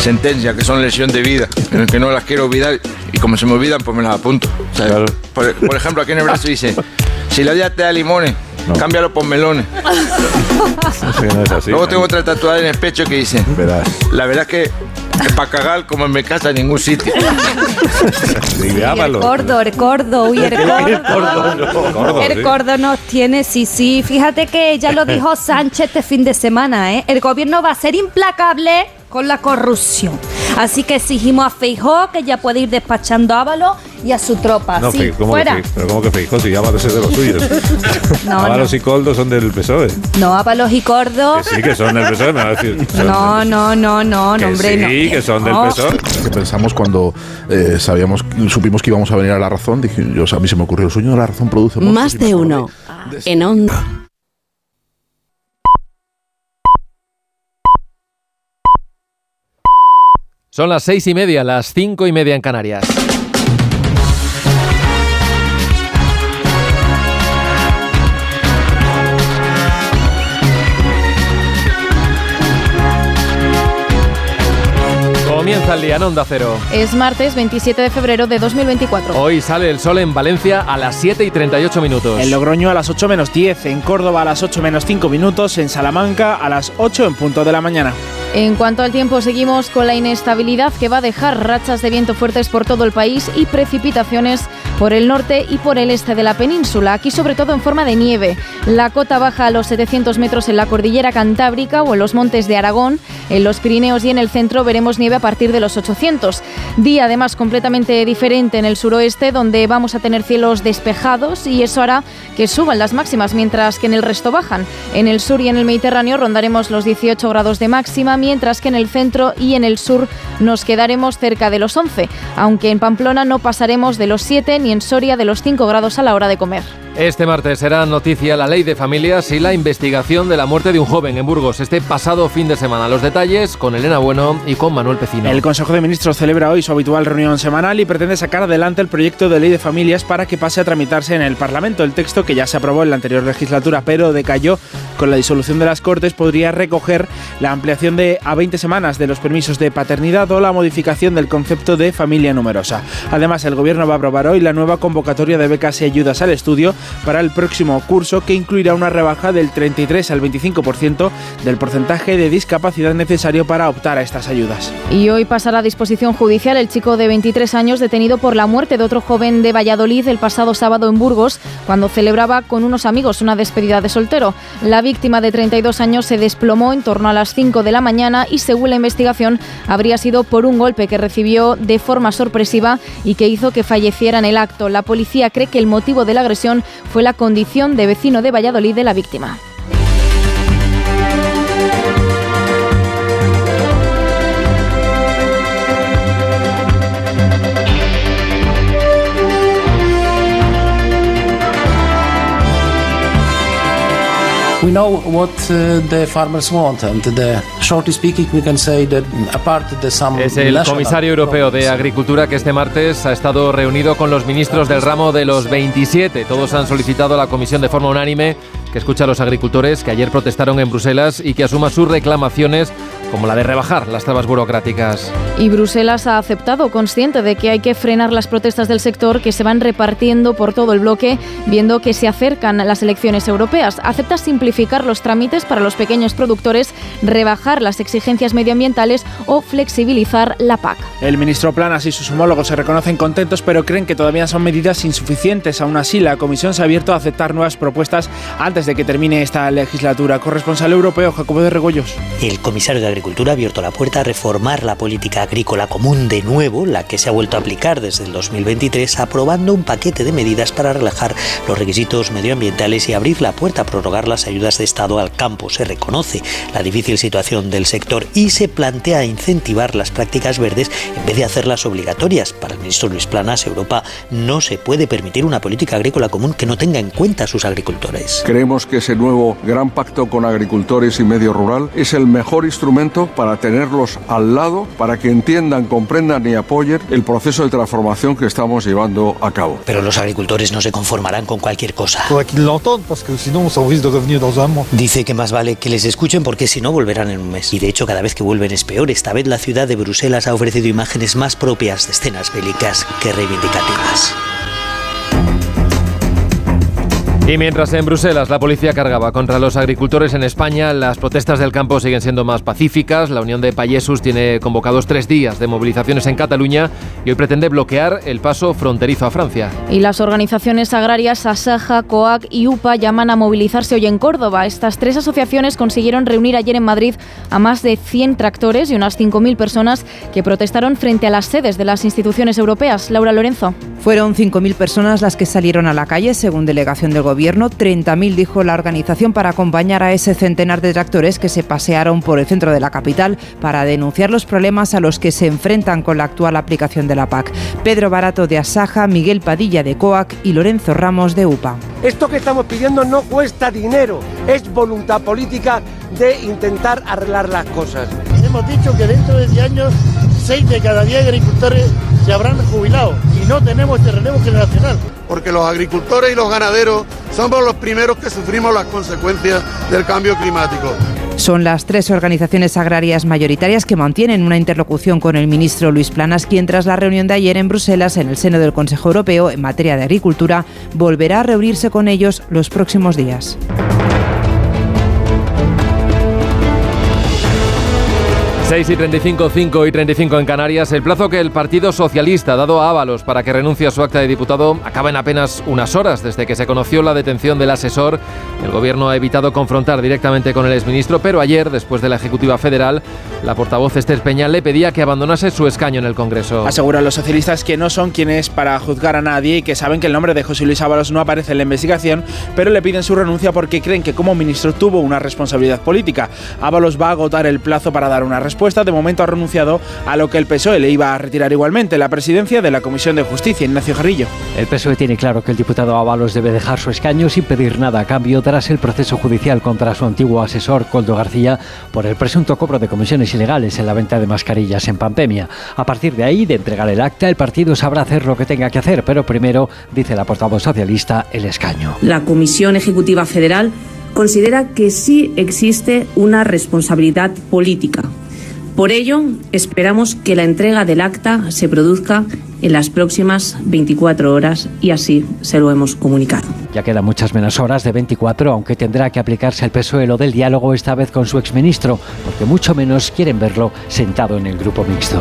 Sentencia, que son lesión de vida, en el que no las quiero olvidar y como se me olvidan, pues me las apunto. Claro. Por, por, ejemplo, aquí en el brazo dice, si la vida te da limones, no. cámbialo por melones. <laughs> Sí, no es así, Luego tengo otra tatuada en el pecho que dice, Verás. la verdad es que es para cagar como en mi casa en ningún sitio. <laughs> Ideámalo. Cordo, el cordo, uy, el cordo. <laughs> El cordo nos tiene, sí, sí. Fíjate que ya lo dijo Sánchez este fin de semana, ¿eh? El gobierno va a ser implacable con la corrupción. Así que exigimos a Feijó que ya puede ir despachando a Ábalos y a su tropa. No, sí, ¿cómo fuera. que pero ¿cómo que Feijó? Si Ábalos es de los <laughs> suyos. No, Ábalos no. y Coldo son del PSOE. No, Ábalos y Cordo. Que sí, que son del PSOE, me va a decir. <laughs> No, no, no, no, Que no, hombre, no. sí, que son del. PSOE. que pensamos cuando eh, sabíamos, supimos que íbamos a venir a La Razón, dije, yo, a mí se me ocurrió el sueño de La Razón produce Más de uno. En onda. Son las seis y media, las cinco y media en Canarias. Comienza el día en Onda Cero. Es martes 27 de febrero de 2024. Hoy sale el sol en Valencia a las 7 y 38 minutos. En Logroño a las 8 menos 10, en Córdoba a las 8 menos 5 minutos, en Salamanca a las 8 en punto de la mañana. En cuanto al tiempo, seguimos con la inestabilidad que va a dejar rachas de viento fuertes por todo el país y precipitaciones por el norte y por el este de la península, aquí sobre todo en forma de nieve. La cota baja a los 700 metros en la cordillera Cantábrica o en los montes de Aragón. En los Pirineos y en el centro veremos nieve a partir de los 800. Día además completamente diferente en el suroeste, donde vamos a tener cielos despejados y eso hará que suban las máximas, mientras que en el resto bajan. En el sur y en el Mediterráneo rondaremos los 18 grados de máxima, mientras que en el centro y en el sur nos quedaremos cerca de los 11, aunque en Pamplona no pasaremos de los 7 ni en Soria de los 5 grados a la hora de comer. Este martes será noticia la ley de familias y la investigación de la muerte de un joven en Burgos este pasado fin de semana. Los detalles con Elena Bueno y con Manuel Pecino. El Consejo de Ministros celebra hoy su habitual reunión semanal y pretende sacar adelante el proyecto de ley de familias para que pase a tramitarse en el Parlamento. El texto, que ya se aprobó en la anterior legislatura pero decayó con la disolución de las Cortes, podría recoger la ampliación de a 20 semanas de los permisos de paternidad o la modificación del concepto de familia numerosa. Además, el Gobierno va a aprobar hoy la nueva convocatoria de becas y ayudas al estudio para el próximo curso que incluirá una rebaja del 33 al 25% del porcentaje de discapacidad necesario para optar a estas ayudas. Y hoy pasará a disposición judicial el chico de 23 años detenido por la muerte de otro joven de Valladolid el pasado sábado en Burgos, cuando celebraba con unos amigos una despedida de soltero. La víctima de 32 años se desplomó en torno a las 5 de la mañana y según la investigación habría sido por un golpe que recibió de forma sorpresiva y que hizo que falleciera en el acto. La policía cree que el motivo de la agresión fue la condición de vecino de Valladolid de la víctima. We know what uh, the farmers want, and the, shortly speaking, we can say that apart the some Es el comisario europeo de Agricultura que este martes ha estado reunido con los ministros del ramo de los 27. Todos han solicitado a la Comisión de forma unánime que escuche a los agricultores que ayer protestaron en Bruselas y que asuma sus reclamaciones como la de rebajar las trabas burocráticas. Y Bruselas ha aceptado, consciente de que hay que frenar las protestas del sector que se van repartiendo por todo el bloque, viendo que se acercan las elecciones europeas. Acepta simplificar los trámites para los pequeños productores, rebajar las exigencias medioambientales o flexibilizar la PAC. El ministro Planas y sus homólogos se reconocen contentos, pero creen que todavía son medidas insuficientes. Aún así, la Comisión se ha abierto a aceptar nuevas propuestas antes de que termine esta legislatura. Corresponsal europeo, Jacobo de Regoyos. El comisario de Agricultura ha abierto la puerta a reformar la política agrícola común de nuevo, la que se ha vuelto a aplicar desde el 2023, aprobando un paquete de medidas para relajar los requisitos medioambientales y abrir la puerta a prorrogar las ayudas de Estado al campo. Se reconoce la difícil situación del sector y se plantea incentivar las prácticas verdes en vez de hacerlas obligatorias. Para el ministro Luis Planas, Europa no se puede permitir una política agrícola común que no tenga en cuenta a sus agricultores. Creemos que ese nuevo gran pacto con agricultores y medio rural es el mejor instrumento para tenerlos al lado, para que entiendan, comprendan y apoyen el proceso de transformación que estamos llevando a cabo. Pero los agricultores no se conformarán con cualquier cosa. Dice que más vale que les escuchen porque si no volverán en un mes. Y de hecho cada vez que vuelven es peor. Esta vez la ciudad de Bruselas ha ofrecido imágenes más propias de escenas bélicas que reivindicativas. Y mientras en Bruselas la policía cargaba contra los agricultores en España, las protestas del campo siguen siendo más pacíficas. La Unión de Payesus tiene convocados tres días de movilizaciones en Cataluña y hoy pretende bloquear el paso fronterizo a Francia. Y las organizaciones agrarias Asaja, COAC y UPA llaman a movilizarse hoy en Córdoba. Estas tres asociaciones consiguieron reunir ayer en Madrid a más de 100 tractores y unas 5.000 personas que protestaron frente a las sedes de las instituciones europeas. Laura Lorenzo. Fueron 5.000 personas las que salieron a la calle, según delegación del gobierno gobierno, 30.000 dijo la organización para acompañar a ese centenar de tractores que se pasearon por el centro de la capital para denunciar los problemas a los que se enfrentan con la actual aplicación de la PAC. Pedro Barato de Asaja, Miguel Padilla de COAC y Lorenzo Ramos de UPA. Esto que estamos pidiendo no cuesta dinero, es voluntad política de intentar arreglar las cosas. Hemos dicho que dentro de 10 años 6 de cada 10 agricultores se habrán jubilado y no tenemos este relevo generacional. Porque los agricultores y los ganaderos somos los primeros que sufrimos las consecuencias del cambio climático. Son las tres organizaciones agrarias mayoritarias que mantienen una interlocución con el ministro Luis Planas, quien tras la reunión de ayer en Bruselas en el seno del Consejo Europeo en materia de agricultura volverá a reunirse con ellos los próximos días. 6 y 35, 5 y 35 en Canarias. El plazo que el Partido Socialista ha dado a Ábalos para que renuncie a su acta de diputado acaba en apenas unas horas. Desde que se conoció la detención del asesor, el Gobierno ha evitado confrontar directamente con el exministro, pero ayer, después de la Ejecutiva Federal, la portavoz Esther Peña le pedía que abandonase su escaño en el Congreso. Aseguran los socialistas que no son quienes para juzgar a nadie y que saben que el nombre de José Luis Ábalos no aparece en la investigación, pero le piden su renuncia porque creen que como ministro tuvo una responsabilidad política. Ábalos va a agotar el plazo para dar una respuesta de momento ha renunciado a lo que el PSOE le iba a retirar igualmente, la presidencia de la Comisión de Justicia, Ignacio Jarrillo. El PSOE tiene claro que el diputado Ábalos debe dejar su escaño sin pedir nada a cambio tras el proceso judicial contra su antiguo asesor, Coldo García, por el presunto cobro de comisiones ilegales en la venta de mascarillas en pandemia. A partir de ahí, de entregar el acta, el partido sabrá hacer lo que tenga que hacer, pero primero, dice la portavoz socialista, el escaño. La Comisión Ejecutiva Federal considera que sí existe una responsabilidad política por ello, esperamos que la entrega del acta se produzca en las próximas 24 horas y así se lo hemos comunicado. Ya quedan muchas menos horas de 24, aunque tendrá que aplicarse el PSOE lo del diálogo esta vez con su exministro, porque mucho menos quieren verlo sentado en el grupo mixto.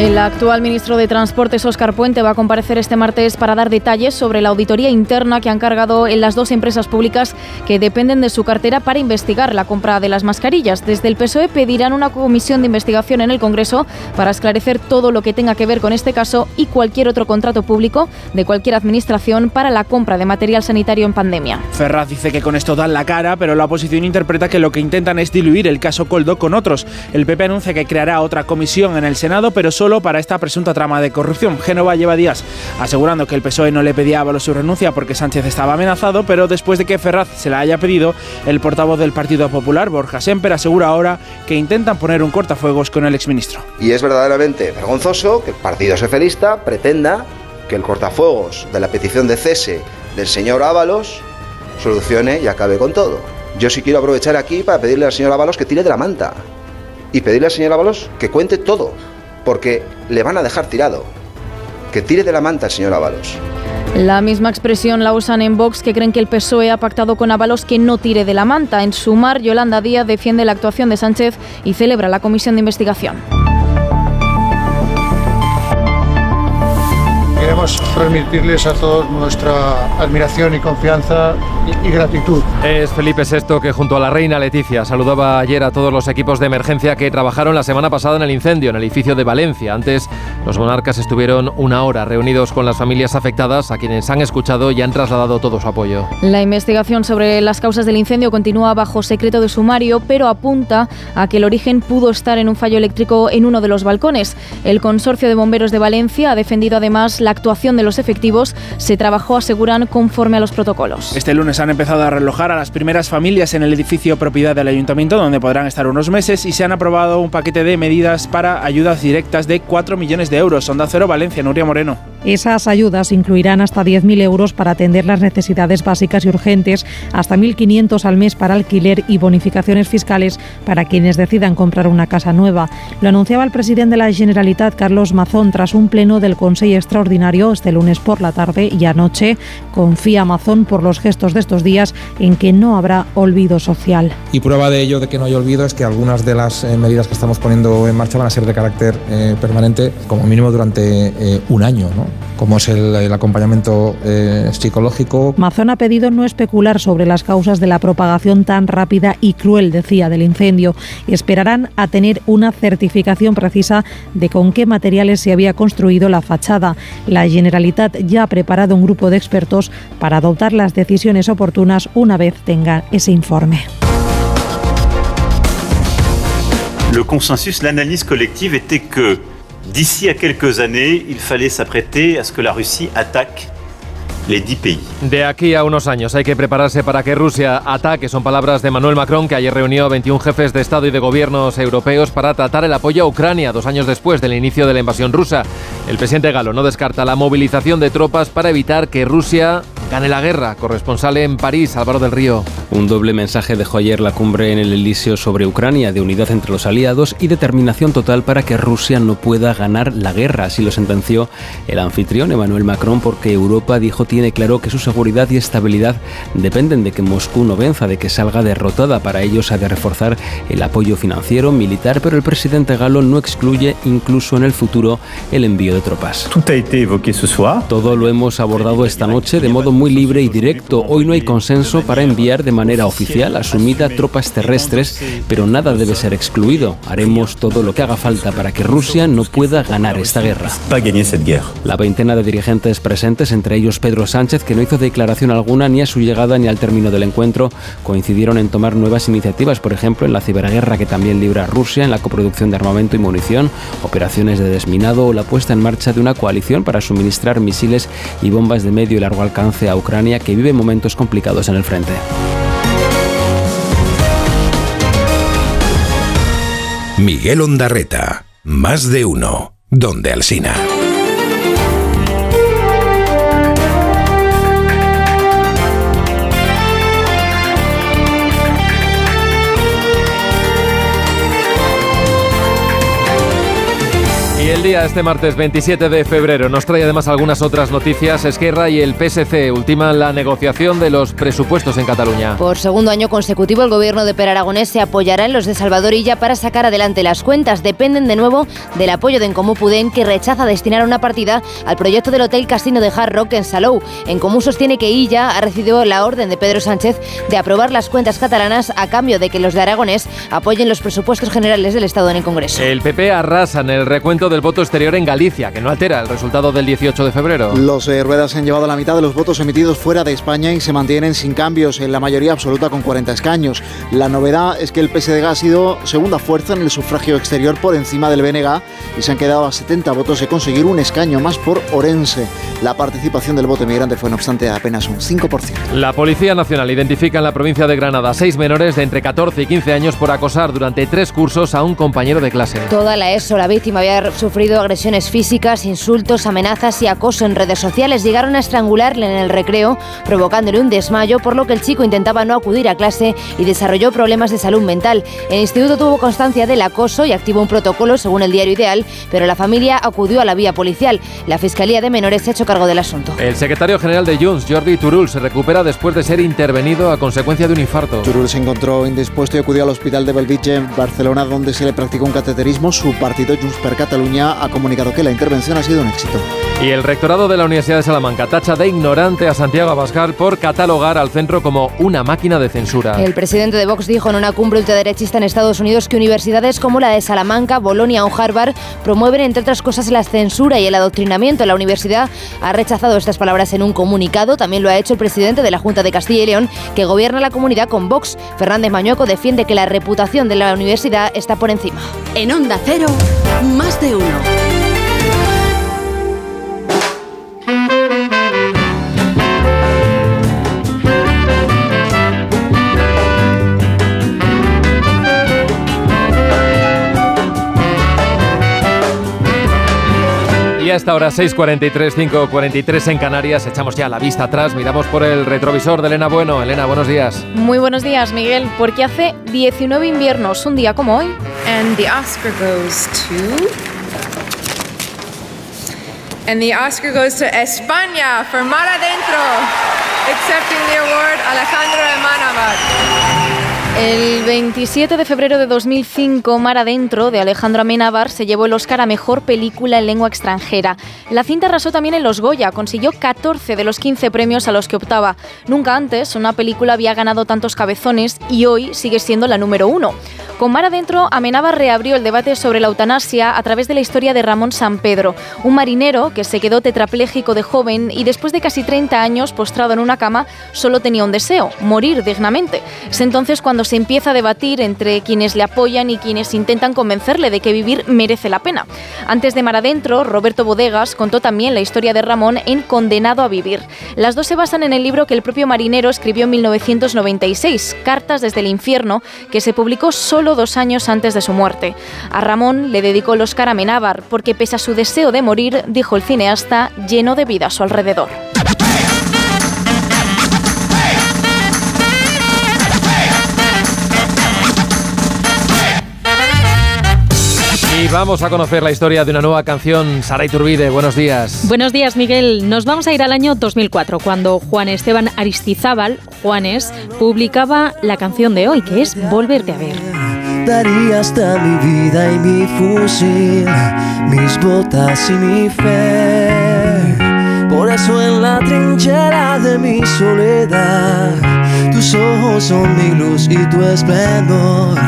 El actual ministro de Transportes, Óscar Puente, va a comparecer este martes para dar detalles sobre la auditoría interna que han cargado en las dos empresas públicas que dependen de su cartera para investigar la compra de las mascarillas. Desde el PSOE pedirán una comisión de investigación en el Congreso para esclarecer todo lo que tenga que ver con este caso y cualquier otro contrato público de cualquier administración para la compra de material sanitario en pandemia. Ferraz dice que con esto dan la cara, pero la oposición interpreta que lo que intentan es diluir el caso Coldo con otros. El PP anuncia que creará otra comisión en el Senado, pero solo para esta presunta trama de corrupción. Génova lleva días asegurando que el PSOE no le pedía a Ábalos su renuncia porque Sánchez estaba amenazado, pero después de que Ferraz se la haya pedido, el portavoz del Partido Popular, Borja Semper, asegura ahora que intentan poner un cortafuegos con el exministro. Y es verdaderamente vergonzoso que el Partido Socialista pretenda que el cortafuegos de la petición de cese del señor Ábalos solucione y acabe con todo. Yo sí quiero aprovechar aquí para pedirle al señor Ábalos que tire de la manta y pedirle al señor Ábalos que cuente todo, porque le van a dejar tirado. Que tire de la manta el señor Ábalos. La misma expresión la usan en Vox, que creen que el PSOE ha pactado con Ábalos que no tire de la manta. En sumar, Yolanda Díaz defiende la actuación de Sánchez y celebra la comisión de investigación. Queremos transmitirles a todos nuestra admiración y confianza y, y, gratitud. Es Felipe VI que junto a la reina Leticia saludaba ayer a todos los equipos de emergencia que trabajaron la semana pasada en el incendio en el edificio de Valencia. Antes, los monarcas estuvieron una hora reunidos con las familias afectadas a quienes han escuchado y han trasladado todo su apoyo. La investigación sobre las causas del incendio continúa bajo secreto de sumario, pero apunta a que el origen pudo estar en un fallo eléctrico en uno de los balcones. El consorcio de bomberos de Valencia ha defendido además la actuación de los efectivos. Se trabajó, aseguran, conforme a los protocolos. Este lunes han empezado a relojar a las primeras familias en el edificio propiedad del ayuntamiento, donde podrán estar unos meses, y se han aprobado un paquete de medidas para ayudas directas de 4 millones de euros. Onda Cero Valencia, Nuria Moreno. Esas ayudas incluirán hasta 10.000 euros para atender las necesidades básicas y urgentes, hasta 1.500 al mes para alquiler y bonificaciones fiscales para quienes decidan comprar una casa nueva. Lo anunciaba el presidente de la Generalitat, Carlos Mazón, tras un pleno del Consejo Extraordinario este lunes por la tarde y anoche. Confía Mazón por los gestos de estos días en que no habrá olvido social. Y prueba de ello, de que no hay olvido, es que algunas de las eh, medidas que estamos poniendo en marcha van a ser de carácter eh, permanente, como mínimo durante eh, un año, ¿no? como es el, el acompañamiento eh, psicológico. Mazón ha pedido no especular sobre las causas de la propagación tan rápida y cruel, decía, del incendio. Esperarán a tener una certificación precisa de con qué materiales se había construido la fachada. La Generalitat ya ha preparado un grupo de expertos para adoptar las decisiones oportunas una vez tenga ese informe. Le consensus, l'analyse collective était que d'ici à quelques années, il fallait s'apprêter à ce que la Russie attaque les 10 pays. De aquí a unos años hay que prepararse para que Rusia ataque. Son palabras de Emmanuel Macron, que ayer reunió a 21 jefes de Estado y de gobiernos europeos para tratar el apoyo a Ucrania, dos años después del inicio de la invasión rusa. El presidente galo no descarta la movilización de tropas para evitar que Rusia gane la guerra. Corresponsal en París, Álvaro del Río. Un doble mensaje dejó ayer la cumbre en el Elíseo sobre Ucrania, de unidad entre los aliados y determinación total para que Rusia no pueda ganar la guerra. Así lo sentenció el anfitrión Emmanuel Macron, porque Europa dijo tiene claro que su seguridad y estabilidad dependen de que Moscú no venza, de que salga derrotada. Para ello se ha de reforzar el apoyo financiero, militar, pero el presidente galo no excluye incluso en el futuro el envío de tropas. Todo lo hemos abordado esta noche de modo muy libre y directo. Hoy no hay consenso para enviar de manera oficial, asumida, tropas terrestres, pero nada debe ser excluido. Haremos todo lo que haga falta para que Rusia no pueda ganar esta guerra. La veintena de dirigentes presentes, entre ellos Pedro Sánchez, que no hizo declaración alguna ni a su llegada ni al término del encuentro, coincidieron en tomar nuevas iniciativas, por ejemplo, en la ciberguerra que también libra Rusia, en la coproducción de armamento y munición, operaciones de desminado o la puesta en marcha de una coalición para suministrar misiles y bombas de medio y largo alcance a Ucrania, que vive momentos complicados en el frente. Miguel Ondarreta, más de uno, donde Alsina. El día este martes 27 de febrero nos trae además algunas otras noticias. Esquerra y el PSC ultiman la negociación de los presupuestos en Cataluña. Por segundo año consecutivo, el gobierno de Per Aragonés se apoyará en los de Salvadorilla para sacar adelante las cuentas. Dependen de nuevo del apoyo de Encomú Pudén, que rechaza destinar una partida al proyecto del Hotel Casino de Hard Rock en Salou. Encomú sostiene que Illa ha recibido la orden de Pedro Sánchez de aprobar las cuentas catalanas a cambio de que los de Aragonés apoyen los presupuestos generales del Estado en el Congreso. El PP arrasa en el recuento del voto exterior en Galicia, que no altera el resultado del 18 de febrero. Los eh, ruedas han llevado la mitad de los votos emitidos fuera de España y se mantienen sin cambios, en la mayoría absoluta con 40 escaños. La novedad es que el PSDG ha sido segunda fuerza en el sufragio exterior por encima del BNG y se han quedado a 70 votos de conseguir un escaño más por Orense. La participación del voto emigrante fue, no obstante, apenas un 5%. La Policía Nacional identifica en la provincia de Granada seis menores de entre 14 y 15 años por acosar durante tres cursos a un compañero de clase. Toda la ESO, la víctima había sufrido agresiones físicas, insultos, amenazas y acoso en redes sociales. Llegaron a estrangularle en el recreo, provocándole un desmayo, por lo que el chico intentaba no acudir a clase y desarrolló problemas de salud mental. El instituto tuvo constancia del acoso y activó un protocolo según el diario Ideal, pero la familia acudió a la vía policial. La Fiscalía de Menores se ha hecho cargo del asunto. El secretario general de Junts, Jordi Turul, se recupera después de ser intervenido a consecuencia de un infarto. Turul se encontró indispuesto y acudió al hospital de Belvitge en Barcelona, donde se le practicó un cateterismo. Su partido Junts per Ha comunicado que la intervención ha sido un éxito. Y el rectorado de la Universidad de Salamanca tacha de ignorante a Santiago Abascal por catalogar al centro como una máquina de censura. El presidente de Vox dijo en una cumbre ultraderechista en Estados Unidos que universidades como la de Salamanca, Bolonia o Harvard promueven, entre otras cosas, la censura y el adoctrinamiento. La universidad ha rechazado estas palabras en un comunicado. También lo ha hecho el presidente de la Junta de Castilla y León, que gobierna la comunidad con Vox. Fernández Mañueco defiende que la reputación de la universidad está por encima. En Onda Cero, más de uno. Y a esta hora 6.43, 5.43 en Canarias, echamos ya la vista atrás, miramos por el retrovisor de Elena Bueno. Elena, buenos días. Muy buenos días, Miguel, porque hace 19 inviernos, un día como hoy. And the Oscar goes to... And the Oscar goes to España for Mar Adentro, accepting the award Alejandro Emanábar. El 27 de febrero de 2005, Mar Adentro, de Alejandro Amenábar, se llevó el Oscar a Mejor Película en Lengua Extranjera. La cinta arrasó también en los Goya, consiguió 14 de los 15 premios a los que optaba. Nunca antes una película había ganado tantos cabezones y hoy sigue siendo la número uno. Con Mar Adentro, Amenábar reabrió el debate sobre la eutanasia a través de la historia de Ramón San Pedro, un marinero que se quedó tetrapléjico de joven y después de casi 30 años postrado en una cama, solo tenía un deseo, morir dignamente. Es entonces cuando se empieza a debatir entre quienes le apoyan y quienes intentan convencerle de que vivir merece la pena. Antes de Mar Adentro, Roberto Bodegas contó también la historia de Ramón en Condenado a Vivir. Las dos se basan en el libro que el propio marinero escribió en 1996, Cartas desde el infierno, que se publicó solo dos años antes de su muerte. A Ramón le dedicó el Oscar a Menábar porque pese a su deseo de morir, dijo el cineasta, lleno de vida a su alrededor. Y vamos a conocer la historia de una nueva canción. Sara Iturbide, buenos días. Buenos días, Miguel. Nos vamos a ir al año 2004, cuando Juan Esteban Aristizábal, Juanes, publicaba la canción de hoy, que es Volverte a ver. Daría hasta mi vida y mi fusil, mis botas y mi fe. Por eso en la trinchera de mi soledad, tus ojos son mi luz y tu esplendor,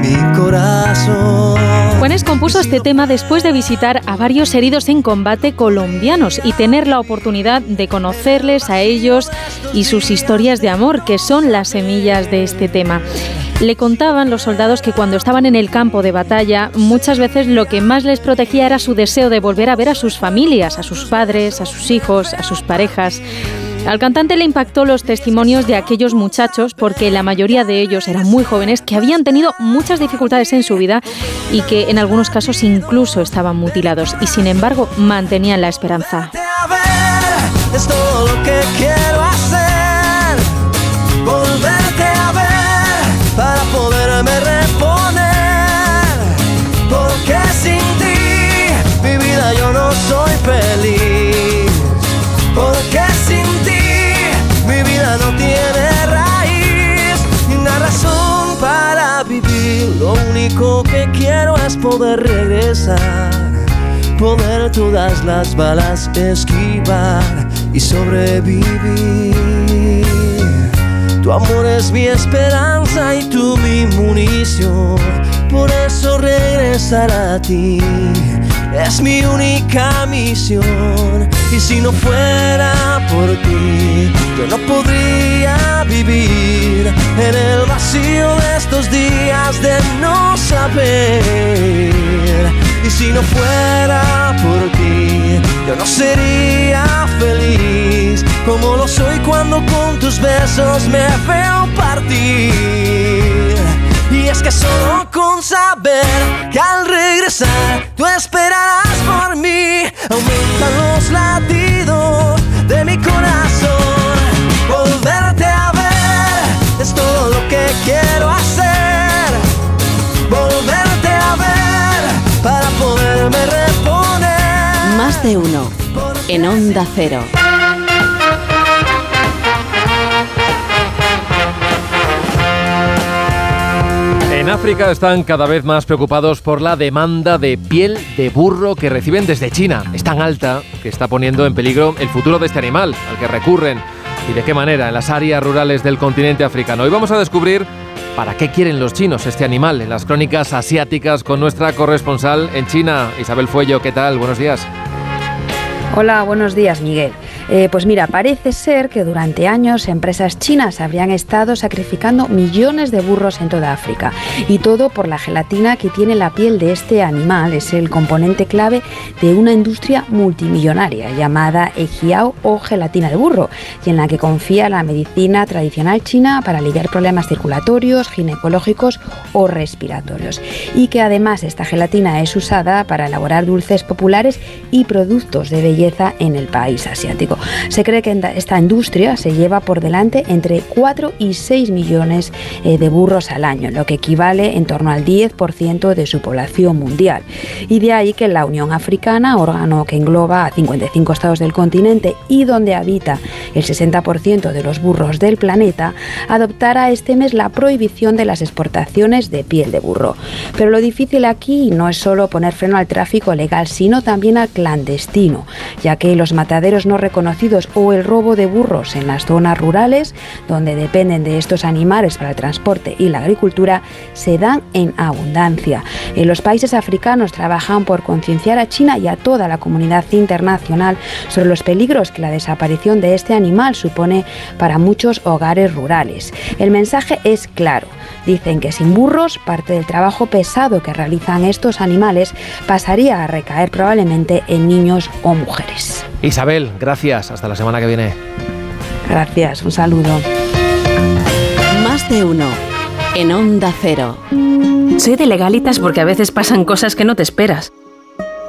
mi corazón. Juanes compuso este tema después de visitar a varios heridos en combate colombianos y tener la oportunidad de conocerles a ellos y sus historias de amor, que son las semillas de este tema. Le contaban los soldados que cuando estaban en el campo de batalla, muchas veces lo que más les protegía era su deseo de volver a ver a sus familias, a sus padres, a sus hijos, a sus parejas. Al cantante le impactó los testimonios de aquellos muchachos porque la mayoría de ellos eran muy jóvenes que habían tenido muchas dificultades en su vida y que en algunos casos incluso estaban mutilados y sin embargo mantenían la esperanza. Único que quiero es poder regresar, poder todas las balas esquivar y sobrevivir. Tu amor es mi esperanza y tú mi munición, por eso regresar a ti es mi única misión. Y si no fuera por ti, yo no podría vivir en el vacío de estos días de no saber. Y si no fuera por ti, yo no sería feliz como lo soy cuando con tus besos me veo partir. Y es que solo con saber que al regresar tú esperarás por mí, aumentan los latidos de mi corazón. Volverte a ver es todo lo que quiero hacer. Volverte a ver para poderme reponer. Más de uno. En Onda Cero. En África están cada vez más preocupados por la demanda de piel de burro que reciben desde China. Es tan alta que está poniendo en peligro el futuro de este animal al que recurren y de qué manera en las áreas rurales del continente africano. Hoy vamos a descubrir para qué quieren los chinos este animal en las crónicas asiáticas con nuestra corresponsal en China, Isabel Fuello. ¿Qué tal? Buenos días. Hola, buenos días, Miguel. Eh, pues mira, parece ser que durante años empresas chinas habrían estado sacrificando millones de burros en toda África. Y todo por la gelatina que tiene la piel de este animal. Es el componente clave de una industria multimillonaria llamada Ejiao o gelatina de burro, y en la que confía la medicina tradicional china para aliviar problemas circulatorios, ginecológicos o respiratorios. Y que además esta gelatina es usada para elaborar dulces populares y productos de belleza en el país asiático. Se cree que esta industria se lleva por delante entre 4 y 6 millones eh, de burros al año, lo que equivale en torno al 10% de su población mundial. Y de ahí que la Unión Africana, órgano que engloba a 55 estados del continente y donde habita el 60% de los burros del planeta, adoptara este mes la prohibición de las exportaciones de piel de burro. Pero lo difícil aquí no es solo poner freno al tráfico legal, sino también al clandestino, ya que los mataderos no o el robo de burros en las zonas rurales, donde dependen de estos animales para el transporte y la agricultura, se dan en abundancia. En los países africanos trabajan por concienciar a China y a toda la comunidad internacional sobre los peligros que la desaparición de este animal supone para muchos hogares rurales. El mensaje es claro. Dicen que sin burros, parte del trabajo pesado que realizan estos animales pasaría a recaer probablemente en niños o mujeres. Isabel, gracias. Hasta la semana que viene. Gracias, un saludo. Más de uno. En Onda Cero. Soy de legalitas porque a veces pasan cosas que no te esperas.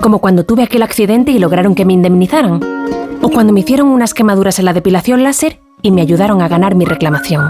Como cuando tuve aquel accidente y lograron que me indemnizaran. O cuando me hicieron unas quemaduras en la depilación láser y me ayudaron a ganar mi reclamación.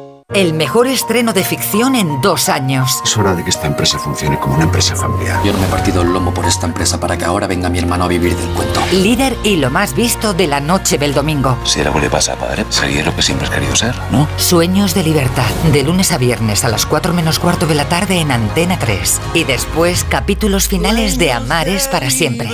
El mejor estreno de ficción en dos años. Es hora de que esta empresa funcione como una empresa familiar. Yo no me he partido el lomo por esta empresa para que ahora venga mi hermano a vivir del cuento. Líder y lo más visto de la noche del domingo. Si algo le pasa a padre, sería lo que siempre has querido ser, ¿no? Sueños de libertad. De lunes a viernes a las 4 menos cuarto de la tarde en Antena 3. Y después capítulos finales de Amares para siempre.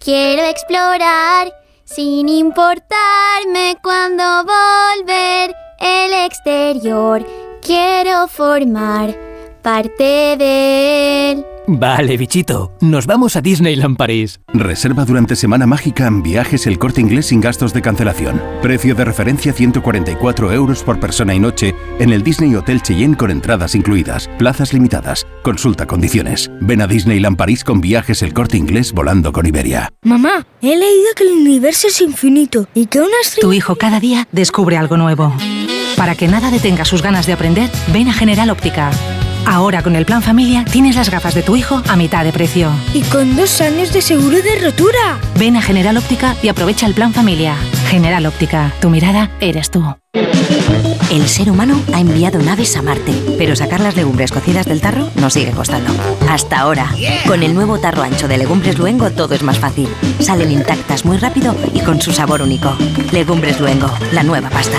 Quiero explorar sin importarme cuando volver el exterior. Quiero formar parte de él. Vale, bichito, nos vamos a Disneyland París. Reserva durante Semana Mágica en viajes el corte inglés sin gastos de cancelación. Precio de referencia 144 euros por persona y noche en el Disney Hotel Cheyenne con entradas incluidas. Plazas limitadas. Consulta condiciones. Ven a Disneyland París con viajes el corte inglés volando con Iberia. Mamá, he leído que el universo es infinito y que una Tu hijo cada día descubre algo nuevo. Para que nada detenga sus ganas de aprender, ven a General Óptica. Ahora con el plan familia tienes las gafas de tu hijo a mitad de precio. Y con dos años de seguro de rotura. Ven a General Óptica y aprovecha el plan familia. General Óptica, tu mirada eres tú. El ser humano ha enviado naves a Marte, pero sacar las legumbres cocidas del tarro nos sigue costando. Hasta ahora. Con el nuevo tarro ancho de Legumbres Luengo todo es más fácil. Salen intactas muy rápido y con su sabor único. Legumbres Luengo, la nueva pasta.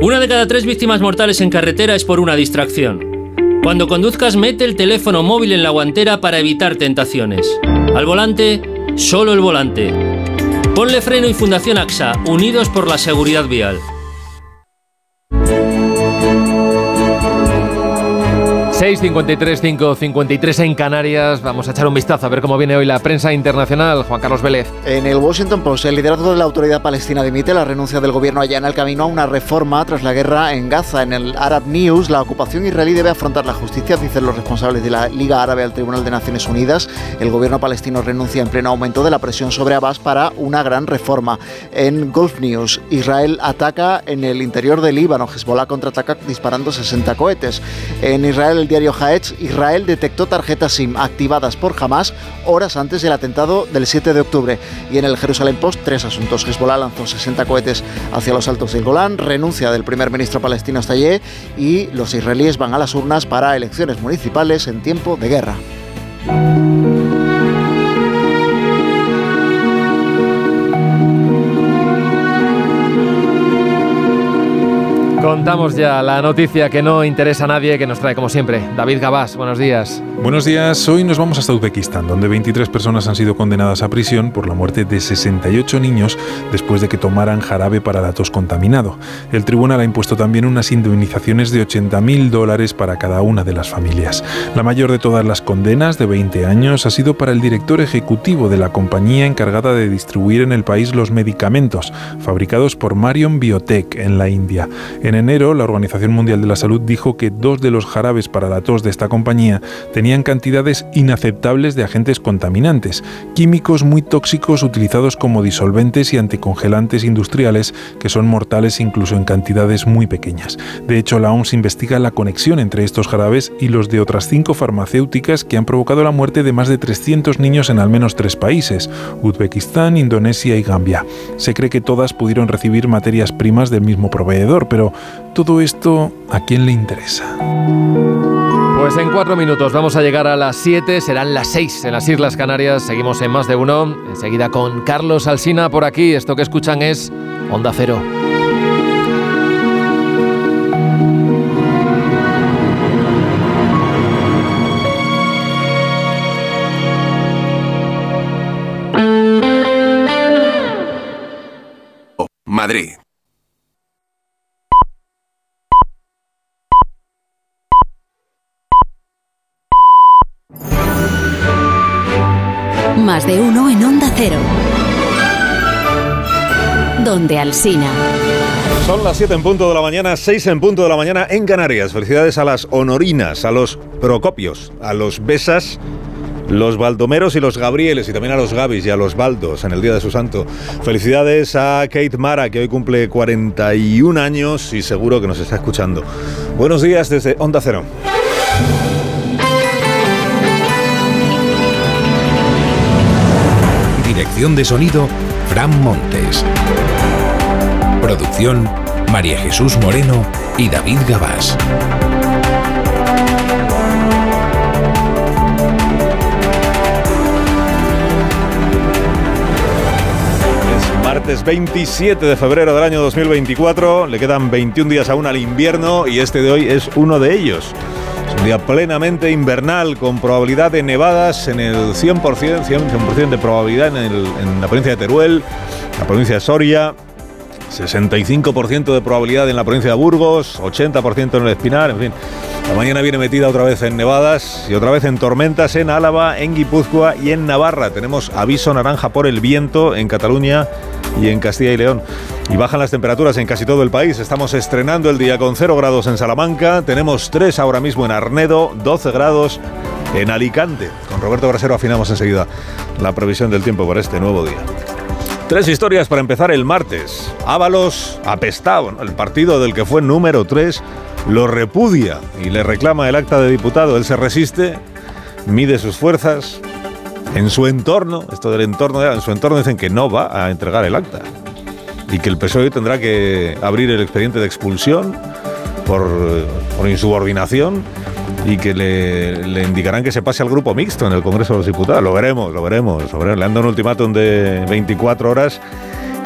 Una de cada tres víctimas mortales en carretera es por una distracción. Cuando conduzcas, mete el teléfono móvil en la guantera para evitar tentaciones. Al volante, solo el volante. Ponle freno y Fundación AXA, unidos por la seguridad vial. 6.53, 5.53 en Canarias. Vamos a echar un vistazo a ver cómo viene hoy la prensa internacional. Juan Carlos Vélez. En el Washington Post, el liderazgo de la autoridad palestina dimite. La renuncia del gobierno allá en el camino a una reforma tras la guerra en Gaza. En el Arab News, la ocupación israelí debe afrontar la justicia, dicen los responsables de la Liga Árabe al Tribunal de Naciones Unidas. El gobierno palestino renuncia en pleno aumento de la presión sobre Abbas para una gran reforma. En Gulf News, Israel ataca en el interior del Líbano. Hezbollah contraataca disparando 60 cohetes. En Israel, el diario Haaretz, Israel detectó tarjetas SIM activadas por Hamas horas antes del atentado del 7 de octubre. Y en el Jerusalem Post, tres asuntos. Hezbollah lanzó 60 cohetes hacia los altos del Golán, renuncia del primer ministro palestino Stallé y los israelíes van a las urnas para elecciones municipales en tiempo de guerra. Contamos ya la noticia que no interesa a nadie, que nos trae como siempre David Gabás. Buenos días. Buenos días. Hoy nos vamos hasta Uzbekistán, donde 23 personas han sido condenadas a prisión por la muerte de 68 niños después de que tomaran jarabe para la tos contaminado. El tribunal ha impuesto también unas indemnizaciones de 80.000 dólares para cada una de las familias. La mayor de todas las condenas, de 20 años, ha sido para el director ejecutivo de la compañía encargada de distribuir en el país los medicamentos fabricados por Marion Biotech en la India. En enero, la Organización Mundial de la Salud dijo que dos de los jarabes para la tos de esta compañía tenían cantidades inaceptables de agentes contaminantes, químicos muy tóxicos utilizados como disolventes y anticongelantes industriales que son mortales incluso en cantidades muy pequeñas. De hecho, la OMS investiga la conexión entre estos jarabes y los de otras cinco farmacéuticas que han provocado la muerte de más de 300 niños en al menos tres países, Uzbekistán, Indonesia y Gambia. Se cree que todas pudieron recibir materias primas del mismo proveedor, pero todo esto, ¿a quién le interesa? Pues en cuatro minutos vamos a llegar a las siete, serán las seis en las Islas Canarias. Seguimos en más de uno. Enseguida con Carlos Alsina por aquí. Esto que escuchan es Onda Cero. Madrid. Más de uno en Onda Cero. Donde Alsina. Son las 7 en punto de la mañana, 6 en punto de la mañana en Canarias. Felicidades a las honorinas, a los procopios, a los besas, los baldomeros y los gabrieles, y también a los gabis y a los baldos en el día de su santo. Felicidades a Kate Mara, que hoy cumple 41 años y seguro que nos está escuchando. Buenos días desde Onda Cero. De sonido, Fran Montes. Producción María Jesús Moreno y David Gabás. Es martes 27 de febrero del año 2024. Le quedan 21 días aún al invierno y este de hoy es uno de ellos. Día plenamente invernal con probabilidad de nevadas en el 100%, 100%, de probabilidad en, el- en la provincia de Teruel, la provincia de Soria, 65% de probabilidad en la provincia de Burgos, 80% en el Espinar, en fin. La mañana viene metida otra vez en nevadas y otra vez en tormentas en Álava, en Guipúzcoa y en Navarra. Tenemos aviso naranja por el viento en Cataluña y en Castilla y León. Y bajan las temperaturas en casi todo el país. Estamos estrenando el día con 0 grados en Salamanca, tenemos 3 ahora mismo en Arnedo, 12 grados en Alicante. Con Roberto Brasero afinamos enseguida la previsión del tiempo para este nuevo día. Tres historias para empezar el martes. Ábalos apestado, el partido del que fue número 3 lo repudia y le reclama el acta de diputado. Él se resiste, mide sus fuerzas. En su entorno, esto del entorno, en su entorno dicen que no va a entregar el acta y que el PSOE tendrá que abrir el expediente de expulsión por insubordinación y que le, le indicarán que se pase al grupo mixto en el Congreso de los Diputados. Lo veremos, lo veremos. lo veremos. Le han dado un ultimátum de 24 horas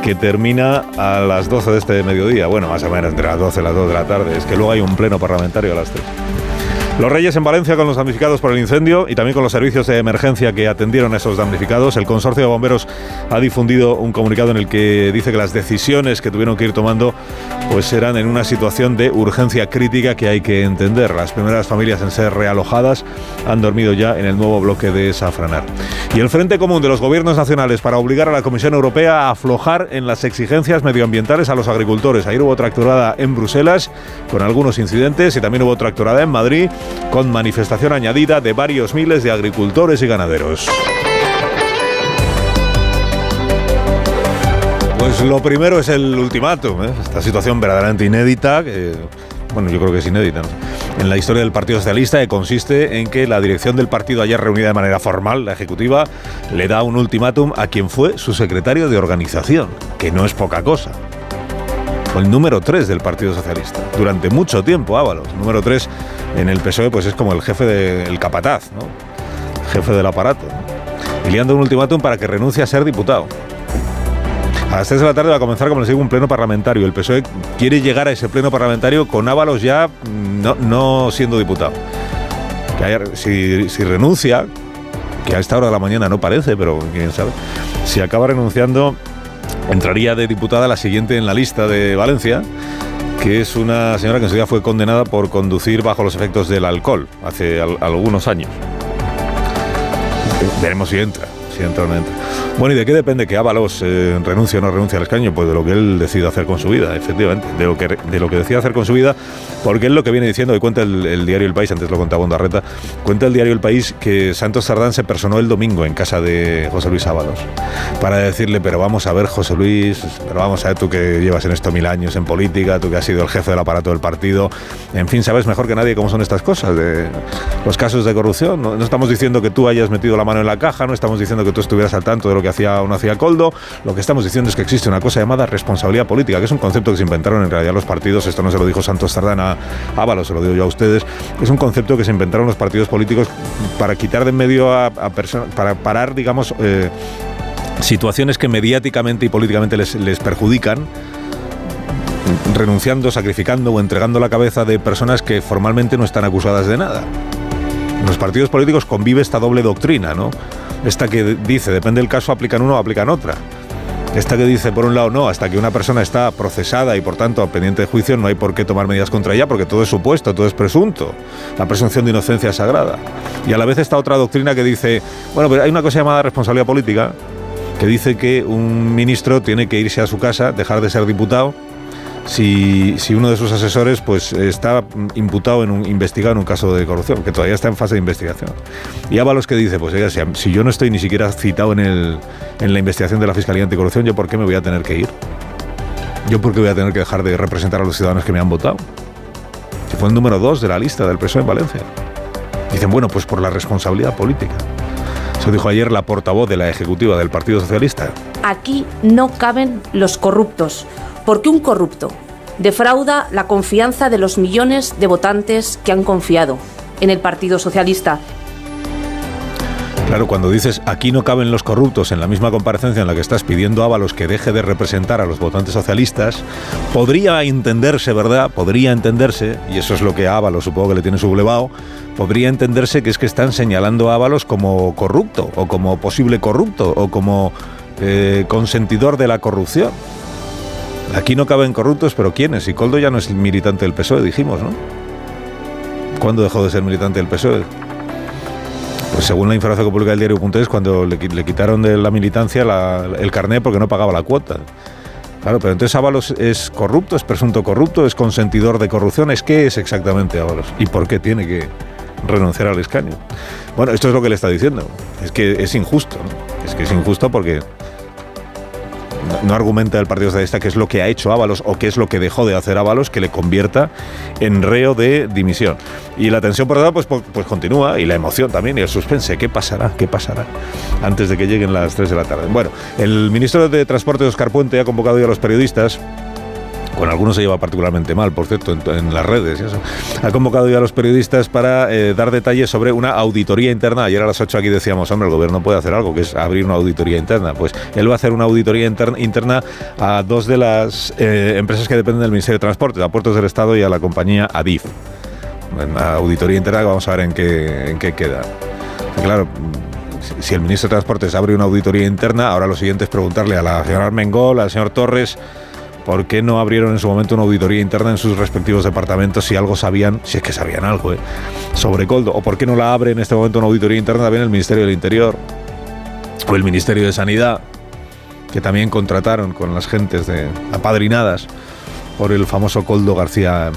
que termina a las 12 de este mediodía. Bueno, más o menos entre las 12 y las 2 de la tarde. Es que luego hay un pleno parlamentario a las 3. Los Reyes en Valencia con los damnificados por el incendio y también con los servicios de emergencia que atendieron a esos damnificados. El consorcio de bomberos ha difundido un comunicado en el que dice que las decisiones que tuvieron que ir tomando pues eran en una situación de urgencia crítica que hay que entender. Las primeras familias en ser realojadas han dormido ya en el nuevo bloque de Safranar. Y el Frente Común de los Gobiernos Nacionales para obligar a la Comisión Europea a aflojar en las exigencias medioambientales a los agricultores. Ayer hubo tractorada en Bruselas con algunos incidentes y también hubo tractorada en Madrid con manifestación añadida de varios miles de agricultores y ganaderos. Pues lo primero es el ultimátum, ¿eh? esta situación verdaderamente inédita, bueno, yo creo que es inédita, ¿no? en la historia del Partido Socialista, que consiste en que la dirección del partido, ayer reunida de manera formal, la ejecutiva, le da un ultimátum a quien fue su secretario de organización, que no es poca cosa. Fue el número 3 del Partido Socialista, durante mucho tiempo, Ábalos. Número 3 en el PSOE, pues es como el jefe del capataz, ¿no? jefe del aparato. Y le han dado un ultimátum para que renuncie a ser diputado. A las 3 de la tarde va a comenzar, como les digo, un pleno parlamentario. El PSOE quiere llegar a ese pleno parlamentario con Ábalos ya mm, no, siendo diputado. Que si, si renuncia, que a esta hora de la mañana no parece, pero quién sabe, si acaba renunciando, entraría de diputada la siguiente en la lista de Valencia, que es una señora que en su día fue condenada por conducir bajo los efectos del alcohol hace al- algunos años. Veremos si entra, si entra o no entra. Bueno, ¿y de qué depende que Ábalos eh, renuncie o no renuncie al escaño? Pues de lo que él decida hacer con su vida, efectivamente. De lo que, de lo que decida hacer con su vida, porque es lo que viene diciendo, y cuenta el, diario El País, antes lo contaba Ondarreta, cuenta el diario El País que Santos Sardán se personó el domingo en casa de José Luis Ábalos para decirle, pero vamos a ver, José Luis, pero vamos a ver tú que llevas en esto mil años en política, tú que has sido el jefe del aparato del partido, en fin, sabes mejor que nadie cómo son estas cosas, de los casos de corrupción. No estamos diciendo que tú hayas metido la mano en la caja, no estamos diciendo que tú estuvieras al tanto de lo que hacía o no hacía Coldo, lo que estamos diciendo es que existe una cosa llamada responsabilidad política, que es un concepto que se inventaron en realidad los partidos, esto no se lo dijo Santos Sardana a Ábalos, se lo digo yo a ustedes, es un concepto que se inventaron los partidos políticos para quitar de en medio a, a personas, para parar, digamos, eh, situaciones que mediáticamente y políticamente les, les perjudican, renunciando, sacrificando o entregando la cabeza de personas que formalmente no están acusadas de nada. En los partidos políticos convive esta doble doctrina, ¿no? Esta que dice, depende del caso, aplican uno o aplican otra. Esta que dice, por un lado, no, hasta que una persona está procesada y por tanto pendiente de juicio, no hay por qué tomar medidas contra ella porque todo es supuesto, todo es presunto. La presunción de inocencia es sagrada. Y a la vez esta otra doctrina que dice, bueno, pero hay una cosa llamada responsabilidad política, que dice que un ministro tiene que irse a su casa, dejar de ser diputado, si, uno de sus asesores pues está imputado en un investigado en un caso de corrupción, que todavía está en fase de investigación. Y Ábalos que dice, pues si yo no estoy ni siquiera citado en, el, en la investigación de la Fiscalía Anticorrupción, ¿yo por qué me voy a tener que ir? ¿Yo por qué voy a tener que dejar de representar a los ciudadanos que me han votado? Si fue el número dos de la lista del PSOE en Valencia. Dicen, bueno, pues por la responsabilidad política. Eso dijo ayer la portavoz de la Ejecutiva del Partido Socialista. Aquí no caben los corruptos, porque un corrupto defrauda la confianza de los millones de votantes que han confiado en el Partido Socialista. Claro, cuando dices aquí no caben los corruptos en la misma comparecencia en la que estás pidiendo a Ábalos que deje de representar a los votantes socialistas, podría entenderse, ¿verdad? Podría entenderse, y eso es lo que a Ábalos supongo que le tiene sublevado, podría entenderse que es que están señalando a Ábalos como corrupto, o como posible corrupto, o como eh, consentidor de la corrupción. Aquí no caben corruptos, pero ¿quiénes? Y Coldo ya no es militante del PSOE, dijimos, ¿no? ¿Cuándo dejó de ser militante del PSOE? Pues según la información que publica el diario.es, cuando le, quitaron de la militancia el carné porque no pagaba la cuota. Claro, pero entonces Ábalos es corrupto, es presunto corrupto, es consentidor de corrupción. ¿Es qué es exactamente Ábalos? ¿Y por qué tiene que renunciar al escaño? Bueno, esto es lo que le está diciendo. Es que es injusto. Es que es injusto porque no argumenta el Partido Socialista qué es lo que ha hecho Ábalos o qué es lo que dejó de hacer Ábalos que le convierta en reo de dimisión. Y la tensión por otro pues, pues continúa y la emoción también y el suspense. ¿Qué pasará? ¿Qué pasará? Antes de que lleguen las 3 de la tarde. Bueno, el ministro de Transporte, Oscar Puente, ha convocado ya a los periodistas con algunos se lleva particularmente mal, por cierto, en, las redes. Ha convocado ya a los periodistas para eh, dar detalles sobre una auditoría interna. Ayer a las 8 aquí decíamos, hombre, el gobierno puede hacer algo, que es abrir una auditoría interna. Pues él va a hacer una auditoría interna, a dos de las eh, empresas que dependen del Ministerio de Transporte, a Puertos del Estado y a la compañía Adif. En la auditoría interna vamos a ver en qué, en qué queda. Claro, si el ministro de Transportes abre una auditoría interna, ahora lo siguiente es preguntarle a la señora Armengol, al señor Torres, ¿por qué no abrieron en su momento una auditoría interna en sus respectivos departamentos si algo sabían, si es que sabían algo, ¿eh? sobre Coldo? ¿O por qué no la abre en este momento una auditoría interna también el Ministerio del Interior o el Ministerio de Sanidad, que también contrataron con las gentes de apadrinadas por el famoso Coldo García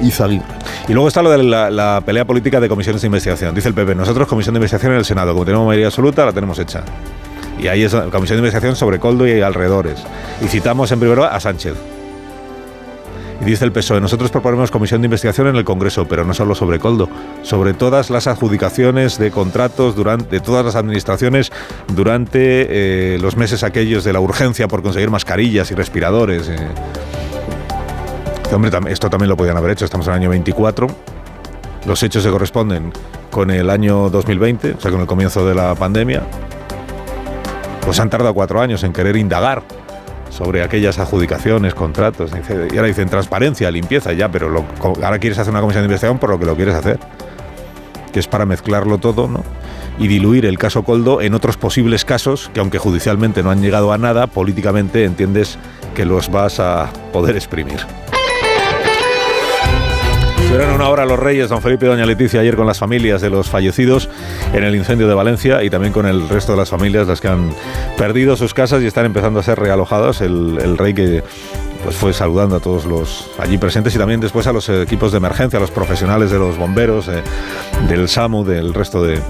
Izaguirre. Y luego está lo de la, la, pelea política de comisiones de investigación. Dice el PP, nosotros comisión de investigación en el Senado, como tenemos mayoría absoluta, la tenemos hecha. Y ahí es la comisión de investigación sobre Coldo y alrededores. Y citamos en primer lugar a Sánchez. Y dice el PSOE, nosotros proponemos comisión de investigación en el Congreso, pero no solo sobre Coldo, sobre todas las adjudicaciones de contratos durante de todas las administraciones durante eh, los meses aquellos de la urgencia por conseguir mascarillas y respiradores. Eh. Hombre, esto también lo podían haber hecho, estamos en el año 24. Los hechos se corresponden con el año 2020, o sea, con el comienzo de la pandemia. Pues han tardado cuatro años en querer indagar sobre aquellas adjudicaciones, contratos. Y ahora dicen transparencia, limpieza, ya, pero lo, ahora quieres hacer una comisión de investigación por lo que lo quieres hacer. Que es para mezclarlo todo, ¿no? Y diluir el caso Coldo en otros posibles casos que, aunque judicialmente no han llegado a nada, políticamente entiendes que los vas a poder exprimir. Estuvieron una hora los reyes, don Felipe y doña Leticia, ayer con las familias de los fallecidos en el incendio de Valencia y también con el resto de las familias, las que han perdido sus casas y están empezando a ser realojadas. El, el rey que pues fue saludando a todos los allí presentes y también después a los equipos de emergencia, a los profesionales de los bomberos, eh, del SAMU, del resto de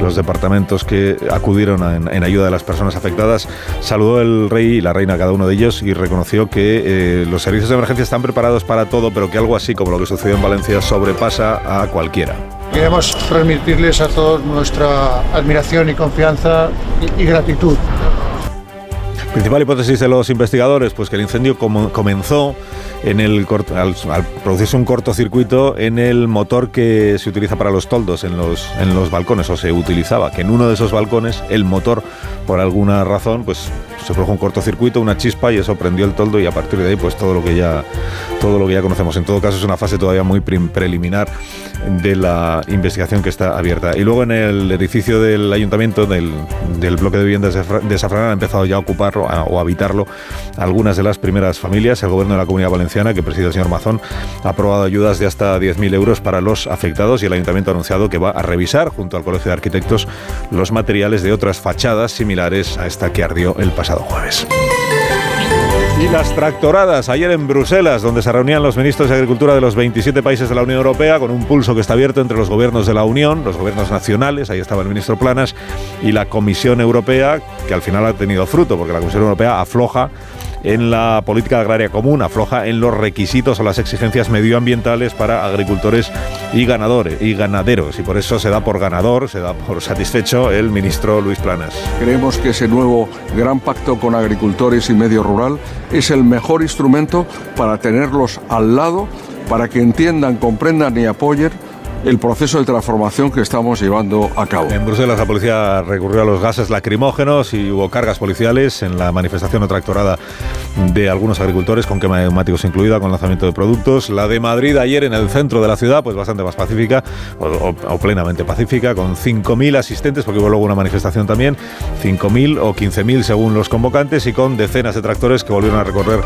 los departamentos que acudieron en, en, ayuda de las personas afectadas. Saludó el rey y la reina a cada uno de ellos y reconoció que eh, los servicios de emergencia están preparados para todo, pero que algo así como lo que sucedió en Valencia sobrepasa a cualquiera. Queremos transmitirles a todos nuestra admiración y confianza y gratitud. Principal hipótesis de los investigadores, pues que el incendio com comenzó en el al, al, producirse un cortocircuito en el motor que se utiliza para los toldos en los, en los balcones, o se utilizaba, que en uno de esos balcones el motor, por alguna razón, pues se produjo un cortocircuito, una chispa y eso prendió el toldo y a partir de ahí pues todo lo que ya todo lo que ya conocemos. En todo caso es una fase todavía muy preliminar de la investigación que está abierta. Y luego en el edificio del ayuntamiento del, del bloque de viviendas de, Safrana han empezado ya a ocuparlo o a habitarlo algunas de las primeras familias. El gobierno de la Comunidad Valenciana, que preside el señor Mazón, ha aprobado ayudas de hasta 10.000 euros para los afectados y el ayuntamiento ha anunciado que va a revisar junto al Colegio de Arquitectos los materiales de otras fachadas similares a esta que ardió el pasado jueves. Y las tractoradas ayer en Bruselas, donde se reunían los ministros de Agricultura de los 27 países de la Unión Europea, con un pulso que está abierto entre los gobiernos de la Unión, los gobiernos nacionales, ahí estaba el ministro Planas, y la Comisión Europea, que al final ha tenido fruto, porque la Comisión Europea afloja en la política agraria común, afloja en los requisitos o las exigencias medioambientales para agricultores y ganadores y ganaderos y por eso se da por ganador, se da por satisfecho el ministro Luis Planas. Creemos que ese nuevo gran pacto con agricultores y medio rural es el mejor instrumento para tenerlos al lado, para que entiendan, comprendan y apoyen el proceso de transformación que estamos llevando a cabo. En Bruselas la policía recurrió a los gases lacrimógenos y hubo cargas policiales en la manifestación o tractorada de algunos agricultores con quema de neumáticos incluida, con lanzamiento de productos. La de Madrid ayer en el centro de la ciudad, pues bastante más pacífica o, o- plenamente pacífica, con 5.000 asistentes, porque hubo luego una manifestación también, 5.000 o 15.000 según los convocantes y con decenas de tractores que volvieron a recorrer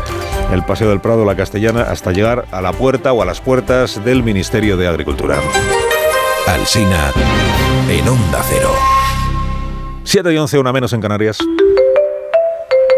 el Paseo del Prado, la Castellana, hasta llegar a la puerta o a las puertas del Ministerio de Agricultura. Alsina en Onda Cero. 7 y 11, una menos en Canarias.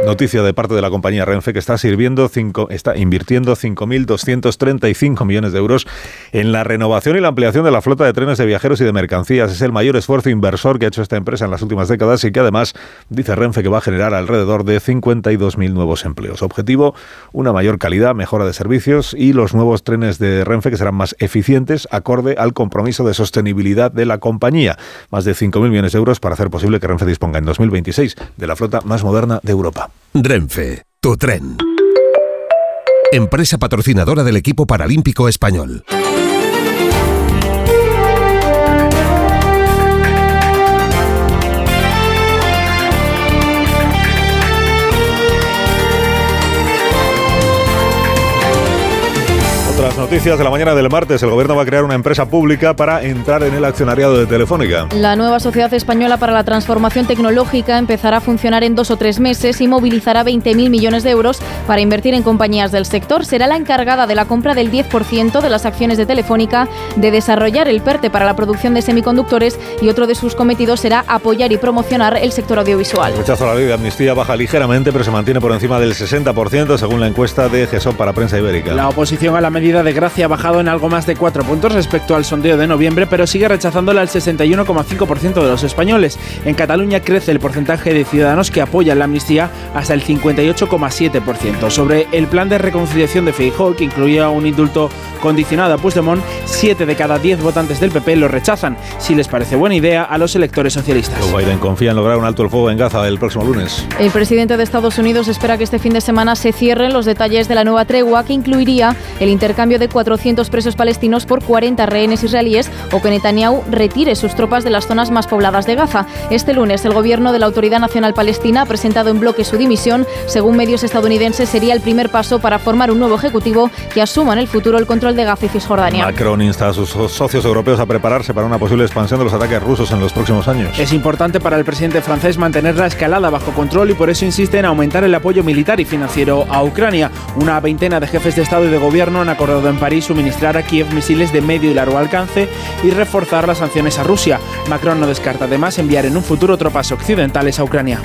Noticia de parte de la compañía Renfe que está sirviendo cinco, está invirtiendo 5.235 millones de euros en la renovación y la ampliación de la flota de trenes de viajeros y de mercancías. Es el mayor esfuerzo inversor que ha hecho esta empresa en las últimas décadas y que además dice Renfe que va a generar alrededor de 52.000 nuevos empleos. Objetivo, una mayor calidad, mejora de servicios y los nuevos trenes de Renfe que serán más eficientes acorde al compromiso de sostenibilidad de la compañía. Más de 5.000 millones de euros para hacer posible que Renfe disponga en 2026 de la flota más moderna de Europa. Renfe, tu tren. Empresa patrocinadora del equipo paralímpico español. Noticias de la mañana del martes. El gobierno va a crear una empresa pública para entrar en el accionariado de Telefónica. La nueva Sociedad Española para la Transformación Tecnológica empezará a funcionar en dos o tres meses y movilizará 20.000 millones de euros para invertir en compañías del sector. Será la encargada de la compra del 10% de las acciones de Telefónica, de desarrollar el PERTE para la producción de semiconductores y otro de sus cometidos será apoyar y promocionar el sector audiovisual. El rechazo a la ley de amnistía baja ligeramente, pero se mantiene por encima del 60% según la encuesta de GESOP para prensa ibérica. La oposición a la medida de Gracia ha bajado en algo más de 4 puntos respecto al sondeo de noviembre, pero sigue rechazándola al 61,5% de los españoles. En Cataluña crece el porcentaje de ciudadanos que apoyan la amnistía hasta el 58,7%. Sobre el plan de reconciliación de Feijóo, que incluía un indulto condicionado a Puigdemont, 7 de cada 10 votantes del PP lo rechazan. Si les parece buena idea a los electores socialistas. Joe Biden confía en lograr un alto el fuego en Gaza el próximo lunes. El presidente de Estados Unidos espera que este fin de semana se cierren los detalles de la nueva tregua que incluiría el intercambio de 400 presos palestinos por 40 rehenes israelíes o que Netanyahu retire sus tropas de las zonas más pobladas de Gaza. Este lunes el gobierno de la Autoridad Nacional Palestina ha presentado en bloque su dimisión. Según medios estadounidenses sería el primer paso para formar un nuevo ejecutivo que asuma en el futuro el control de Gaza y Cisjordania. Macron insta a sus socios europeos a prepararse para una posible expansión de los ataques rusos en los próximos años. Es importante para el presidente francés mantener la escalada bajo control y por eso insiste en aumentar el apoyo militar y financiero a Ucrania. Una veintena de jefes de Estado y de Gobierno han acordado en París suministrar a Kiev misiles de medio y largo alcance y reforzar las sanciones a Rusia. Macron no descarta además enviar en un futuro tropas occidentales a Ucrania.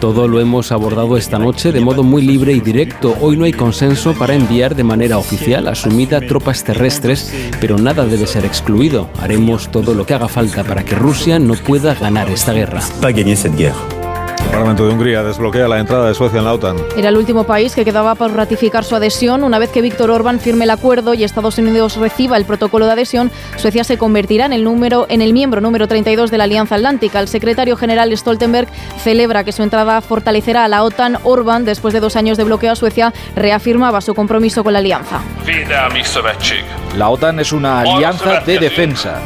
Todo lo hemos abordado esta noche de modo muy libre y directo. Hoy no hay consenso para enviar de manera oficial asumida tropas terrestres, pero nada debe ser excluido. Haremos todo lo que haga falta para que Rusia no pueda ganar esta guerra. El Parlamento de Hungría desbloquea la entrada de Suecia en la OTAN. Era el último país que quedaba por ratificar su adhesión. Una vez que Víctor Orbán firme el acuerdo y Estados Unidos reciba el protocolo de adhesión, Suecia se convertirá en el, número, en el miembro número 32 de la Alianza Atlántica. El secretario general Stoltenberg celebra que su entrada fortalecerá a la OTAN. Orbán, después de dos años de bloqueo a Suecia, reafirmaba su compromiso con la alianza. La OTAN es una alianza de defensa.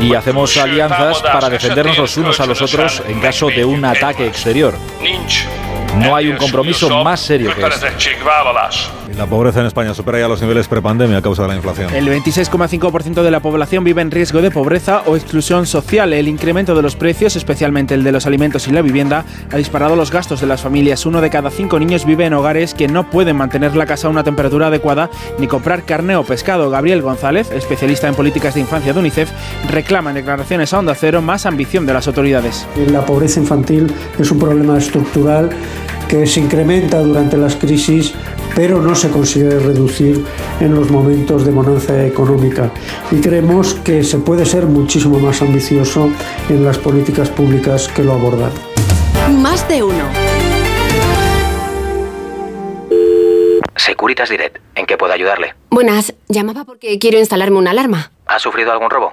Y hacemos alianzas para defendernos los unos a los otros en caso de un ataque exterior. No hay un compromiso más serio que este. La pobreza en España supera ya los niveles prepandemia a causa de la inflación. El 26,5% de la población vive en riesgo de pobreza o exclusión social. El incremento de los precios, especialmente el de los alimentos y la vivienda, ha disparado los gastos de las familias. Uno de cada cinco niños vive en hogares que no pueden mantener la casa a una temperatura adecuada ni comprar carne o pescado. Gabriel González, especialista en políticas de infancia de UNICEF, reclama en declaraciones a Onda Cero más ambición de las autoridades. La pobreza infantil es un problema estructural que se incrementa durante las crisis, pero no se consigue reducir en los momentos de bonanza económica. Y creemos que se puede ser muchísimo más ambicioso en las políticas públicas que lo abordan. Más de uno. Securitas Direct. ¿En qué puedo ayudarle? Buenas, llamaba porque quiero instalarme una alarma. ¿Ha sufrido algún robo?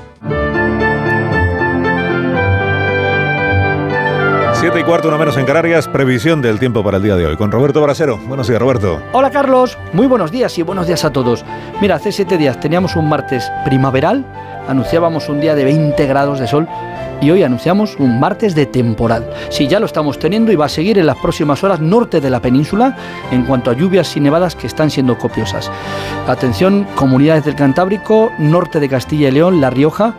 7 y cuarto, una menos en Canarias, previsión del tiempo para el día de hoy. Con Roberto Brasero. Buenos días, Roberto. Hola, Carlos. Muy buenos días y buenos días a todos. Mira, hace siete días teníamos un martes primaveral, anunciábamos un día de 20 grados de sol y hoy anunciamos un martes de temporal. Sí, ya lo estamos teniendo y va a seguir en las próximas horas norte de la península en cuanto a lluvias y nevadas que están siendo copiosas. Atención, comunidades del Cantábrico, norte de Castilla y León, La Rioja,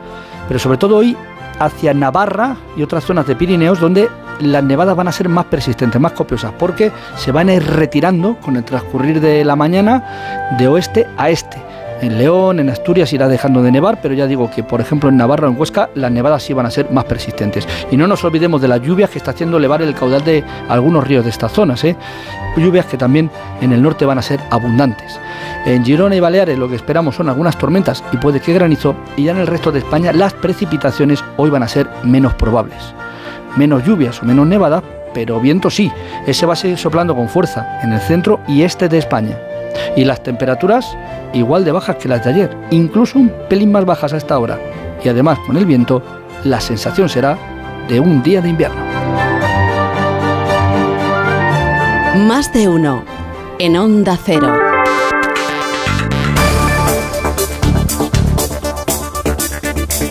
pero sobre todo hoy hacia Navarra y otras zonas de Pirineos donde las nevadas van a ser más persistentes, más copiosas, porque se van a ir retirando con el transcurrir de la mañana de oeste a este. En León, en Asturias irá dejando de nevar, pero ya digo que, por ejemplo, en Navarra o en Huesca las nevadas sí van a ser más persistentes. Y no nos olvidemos de las lluvias que está haciendo elevar el caudal de algunos ríos de estas zonas. ¿eh? Lluvias que también en el norte van a ser abundantes. En Girona y Baleares lo que esperamos son algunas tormentas y puede que granizo, y ya en el resto de España las precipitaciones hoy van a ser menos probables menos lluvias o menos nevadas, pero viento sí. Ese va a seguir soplando con fuerza en el centro y este de España. Y las temperaturas igual de bajas que las de ayer, incluso un pelín más bajas a esta hora. Y además con el viento, la sensación será de un día de invierno. Más de uno en Onda Cero.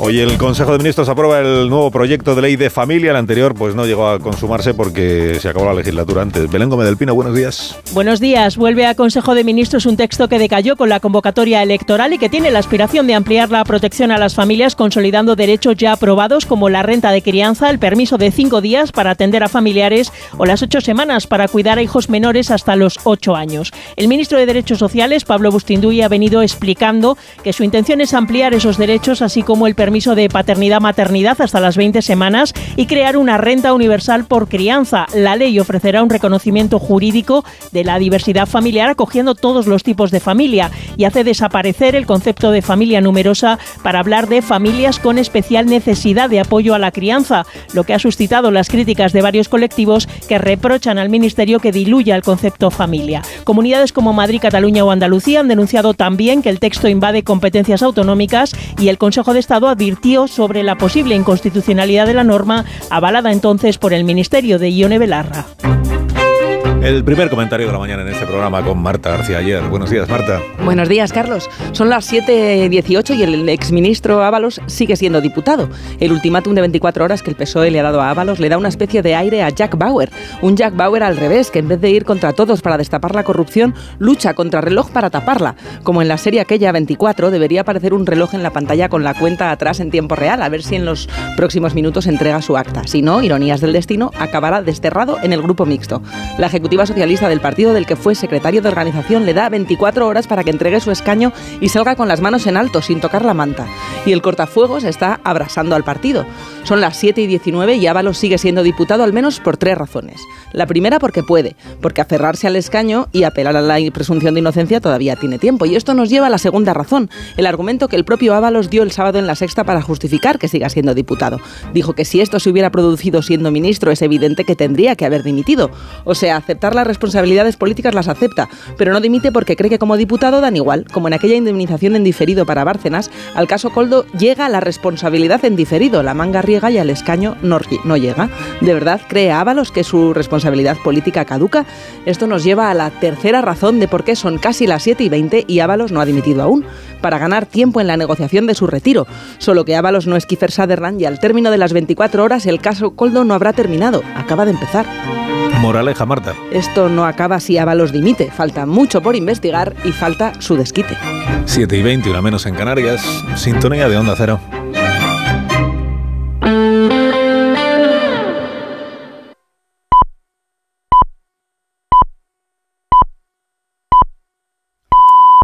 Hoy el Consejo de Ministros aprueba el nuevo proyecto de ley de familia. El anterior pues no llegó a consumarse porque se acabó la legislatura antes. Belén Gómez del Pino, buenos días. Buenos días. Vuelve a Consejo de Ministros un texto que decayó con la convocatoria electoral y que tiene la aspiración de ampliar la protección a las familias consolidando derechos ya aprobados como la renta de crianza, el permiso de cinco días para atender a familiares o las ocho semanas para cuidar a hijos menores hasta los ocho años. El ministro de Derechos Sociales, Pablo Bustinduy, ha venido explicando que su intención es ampliar esos derechos así como el permiso permiso de paternidad-maternidad hasta las 20 semanas y crear una renta universal por crianza. La ley ofrecerá un reconocimiento jurídico de la diversidad familiar acogiendo todos los tipos de familia y hace desaparecer el concepto de familia numerosa para hablar de familias con especial necesidad de apoyo a la crianza, lo que ha suscitado las críticas de varios colectivos que reprochan al Ministerio que diluya el concepto familia. Comunidades como Madrid, Cataluña o Andalucía han denunciado también que el texto invade competencias autonómicas y el Consejo de Estado advirtió sobre la posible inconstitucionalidad de la norma avalada entonces por el Ministerio de Ione Belarra. El primer comentario de la mañana en este programa con Marta García ayer. Buenos días, Marta. Buenos días, Carlos. Son las 7.18 y el exministro Ábalos sigue siendo diputado. El ultimátum de 24 horas que el PSOE le ha dado a Ábalos le da una especie de aire a Jack Bauer. Un Jack Bauer al revés, que en vez de ir contra todos para destapar la corrupción, lucha contra reloj para taparla. Como en la serie aquella 24, debería aparecer un reloj en la pantalla con la cuenta atrás en tiempo real, a ver si en los próximos minutos entrega su acta. Si no, ironías del destino, acabará desterrado en el grupo mixto. La ejecutiva socialista del partido del que fue secretario de organización le da 24 horas para que entregue su escaño y salga con las manos en alto sin tocar la manta. Y el cortafuegos está abrasando al partido. Son las 7 y 19 y Ábalos sigue siendo diputado al menos por tres razones. La primera porque puede, porque aferrarse al escaño y apelar a la presunción de inocencia todavía tiene tiempo. Y esto nos lleva a la segunda razón, el argumento que el propio Ábalos dio el sábado en la sexta para justificar que siga siendo diputado. Dijo que si esto se hubiera producido siendo ministro es evidente que tendría que haber dimitido. O sea, aceptar las responsabilidades políticas las acepta, pero no dimite porque cree que como diputado dan igual, como en aquella indemnización en diferido para Bárcenas, al caso Coldo llega la responsabilidad en diferido, la manga riega y al escaño no, no llega. ¿De verdad cree Ábalos que su responsabilidad política caduca? Esto nos lleva a la tercera razón de por qué son casi las 7 y 20 y Ábalos no ha dimitido aún, para ganar tiempo en la negociación de su retiro. Solo que Ábalos no es Kiefer Sutherland y al término de las 24 horas el caso Coldo no habrá terminado, acaba de empezar. Moraleja, Marta. Esto no acaba si Ábalos dimite. Falta mucho por investigar y falta su desquite. 7 y 20, una menos en Canarias. Sintonía de Onda Cero.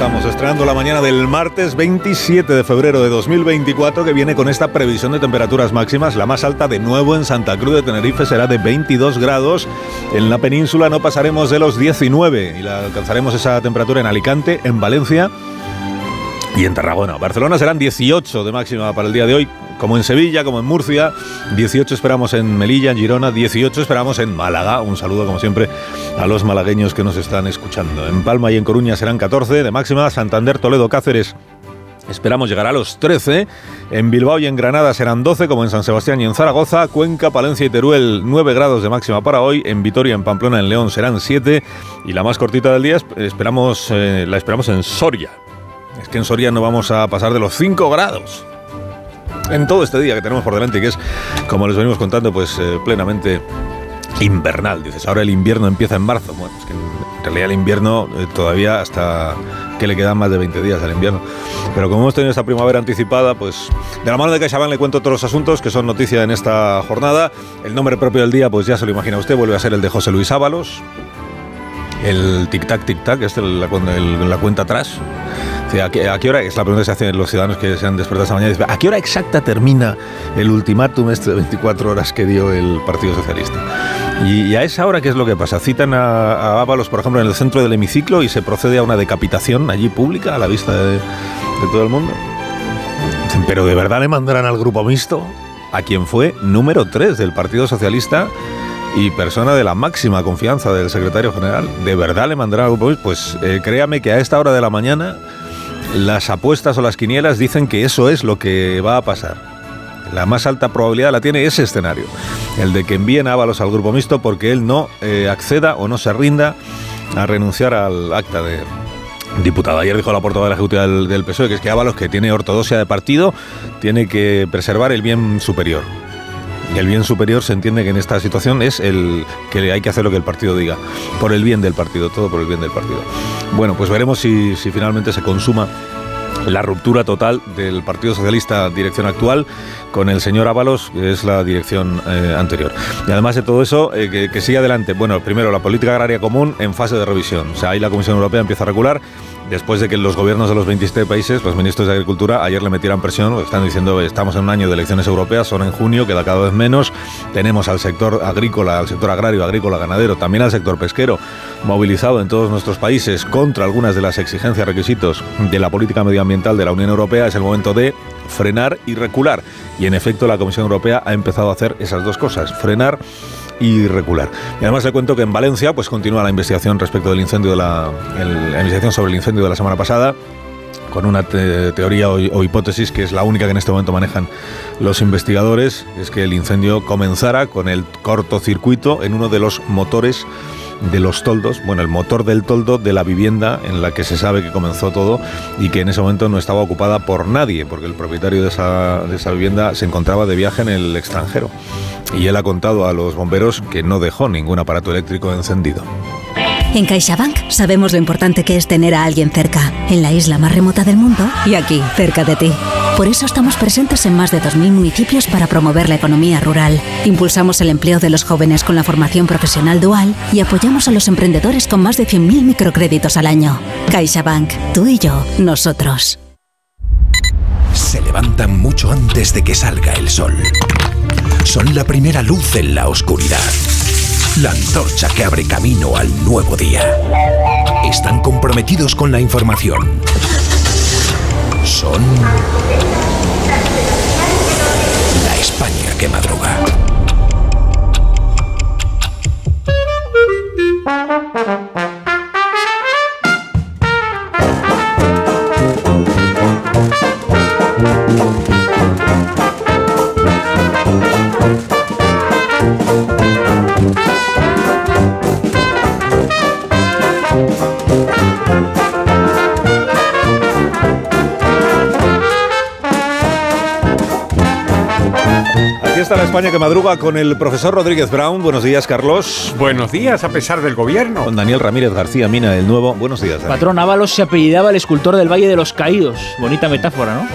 Estamos, estrenando la mañana del martes 27 de febrero de 2024, que viene con esta previsión de temperaturas máximas. La más alta de nuevo en Santa Cruz de Tenerife será de 22 grados. En la península no pasaremos de los 19 y la alcanzaremos esa temperatura en Alicante, en Valencia y en Tarragona. Barcelona serán 18 de máxima para el día de hoy, como en Sevilla, como en Murcia. 18 esperamos en Melilla, en Girona. 18 esperamos en Málaga. Un saludo, como siempre, a los malagueños que nos están escuchando. En Palma y en Coruña serán 14 de máxima. Santander, Toledo, Cáceres. Esperamos llegar a los 13. En Bilbao y en Granada serán 12, como en San Sebastián y en Zaragoza. Cuenca, Palencia y Teruel, 9 grados de máxima para hoy. En Vitoria, en Pamplona, en León serán 7. Y la más cortita del día esperamos, eh, la esperamos en Soria. Es que en Soria no vamos a pasar de los 5 grados. En todo este día que tenemos por delante, que es, como les venimos contando, pues eh, plenamente invernal. Dices, ahora el invierno empieza en marzo. Bueno, es que en realidad el invierno eh, todavía hasta que le quedan más de 20 días al invierno. Pero como hemos tenido esta primavera anticipada, pues de la mano de CaixaBank le cuento todos los asuntos que son noticia en esta jornada. El nombre propio del día, pues ya se lo imagina usted, vuelve a ser el de José Luis Ábalos. El tic-tac, tic-tac, este la, la cuenta atrás. ¿A qué, ¿A qué, hora? Es la pregunta que se hacen los ciudadanos que se han despertado esta mañana. ¿A qué hora exacta termina el ultimátum este de 24 horas que dio el Partido Socialista? Y, a esa hora, ¿qué es lo que pasa? Citan a, a, Ábalos, por ejemplo, en el centro del hemiciclo y se procede a una decapitación allí pública, a la vista de, de todo el mundo. ¿pero de verdad le mandarán al grupo mixto? A quien fue número 3 del Partido Socialista y persona de la máxima confianza del secretario general. ¿De verdad le mandarán al grupo mixto? Pues eh, créame que a esta hora de la mañana las apuestas o las quinielas dicen que eso es lo que va a pasar. La más alta probabilidad la tiene ese escenario, el de que envíen a Ábalos al grupo mixto porque él no eh, acceda o no se rinda a renunciar al acta de diputado. Ayer dijo la portavoz de la Ejecutiva del, del PSOE que es que Ábalos, que tiene ortodoxia de partido, tiene que preservar el bien superior. El bien superior se entiende que en esta situación es el que hay que hacer lo que el partido diga, por el bien del partido, todo por el bien del partido. Bueno, pues veremos si, finalmente se consuma la ruptura total del Partido Socialista dirección actual con el señor Ábalos, que es la dirección eh, anterior. Y además de todo eso, eh, que, que adelante. Bueno, primero, la política agraria común en fase de revisión. O sea, ahí la Comisión Europea empieza a regular después de que los gobiernos de los 27 países, los ministros de Agricultura, ayer le metieran presión, están diciendo estamos en un año de elecciones europeas, son en junio, queda cada vez menos, tenemos al sector agrícola, al sector agrario, agrícola, ganadero, también al sector pesquero, movilizado en todos nuestros países contra algunas de las exigencias, requisitos de la política medioambiental de la Unión Europea, es el momento de frenar y recular. Y en efecto la Comisión Europea ha empezado a hacer esas dos cosas, frenar y recular. Y además le cuento que en Valencia pues continúa la investigación respecto del incendio de la, el, investigación sobre el incendio de la semana pasada con una te teoría o, hipótesis que es la única que en este momento manejan los investigadores, es que el incendio comenzara con el cortocircuito en uno de los motores de los toldos, bueno, el motor del toldo de la vivienda en la que se sabe que comenzó todo y que en ese momento no estaba ocupada por nadie, porque el propietario de esa, de esa vivienda se encontraba de viaje en el extranjero. Y él ha contado a los bomberos que no dejó ningún aparato eléctrico encendido. En CaixaBank sabemos lo importante que es tener a alguien cerca, en la isla más remota del mundo y aquí, cerca de ti. Por eso estamos presentes en más de 2.000 municipios para promover la economía rural. Impulsamos el empleo de los jóvenes con la formación profesional dual y apoyamos a los emprendedores con más de 100.000 microcréditos al año. CaixaBank, tú y yo, nosotros. Se levanta despiertan mucho antes de que salga el sol. Son la primera luz en la oscuridad. La antorcha que abre camino al nuevo día. Están comprometidos con la información. Son la España que madruga. Está la España que madruga con el profesor Rodríguez Brown. Buenos días, Carlos. Buenos días, a pesar del gobierno. Con Daniel Ramírez García Mina, el nuevo. Buenos días, Daniel. Patrón Ábalos se apellidaba el escultor del Valle de los Caídos. Bonita metáfora, ¿no?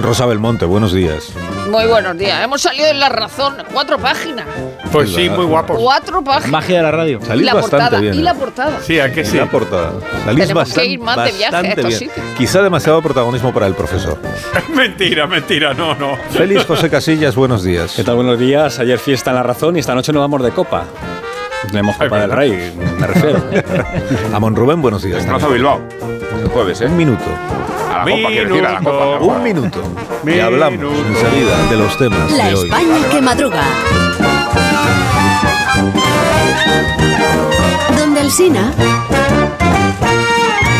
<laughs> Rosa Belmonte, buenos días. Muy buenos días. Hemos salido en La Razón. Cuatro páginas. Pues sí, muy guapos. Cuatro páginas. Magia de la radio. y Salís la bastante portada. bien. Y ¿eh? la portada. Sí, ¿a que sí? La portada. Salís Tenemos que ir más de viaje a bastante estos bien. sitios. Quizá demasiado protagonismo para el profesor. <laughs> mentira, mentira, no, no. Félix José Casillas, buenos días. ¿Qué tal? Buenos días. Ayer fiesta en La Razón y esta noche nos vamos de copa. Tenemos Copa del Rey, me refiero. <laughs> Amon Rubén, buenos días. También. Bilbao. El jueves, ¿eh? Un minuto. A la copa, quiero decir, a la copa. a la copa. Un minuto. Y hablamos enseguida de los temas La de hoy. España que madruga. Donde el Sina.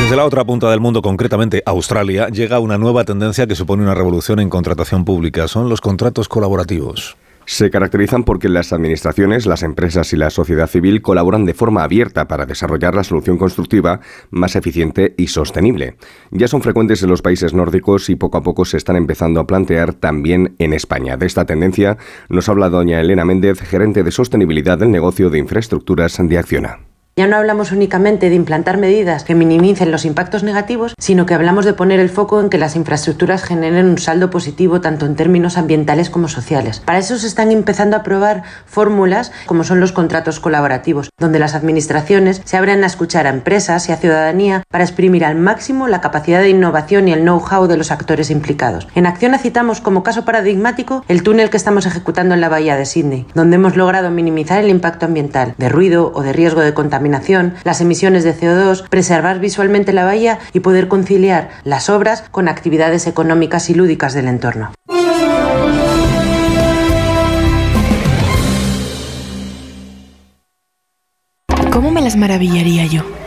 Desde la otra punta del mundo, concretamente Australia, llega una nueva tendencia que supone una revolución en contratación pública. Son los contratos colaborativos. Se caracterizan porque las administraciones, las empresas y la sociedad civil colaboran de forma abierta para desarrollar la solución constructiva más eficiente y sostenible. Ya son frecuentes en los países nórdicos y poco a poco se están empezando a plantear también en España. De esta tendencia nos habla doña Elena Méndez, gerente de sostenibilidad del negocio de infraestructuras de Acciona. Ya no hablamos únicamente de implantar medidas que minimicen los impactos negativos, sino que hablamos de poner el foco en que las infraestructuras generen un saldo positivo tanto en términos ambientales como sociales. Para eso se están empezando a probar fórmulas como son los contratos colaborativos, donde las administraciones se abren a escuchar a empresas y a ciudadanía para exprimir al máximo la capacidad de innovación y el know-how de los actores implicados. En Acciona citamos como caso paradigmático el túnel que estamos ejecutando en la bahía de Sydney, donde hemos logrado minimizar el impacto ambiental de ruido o de riesgo de contaminación las emisiones de CO2, preservar visualmente la bahía y poder conciliar las obras con actividades económicas y lúdicas del entorno. ¿Cómo me las maravillaría yo?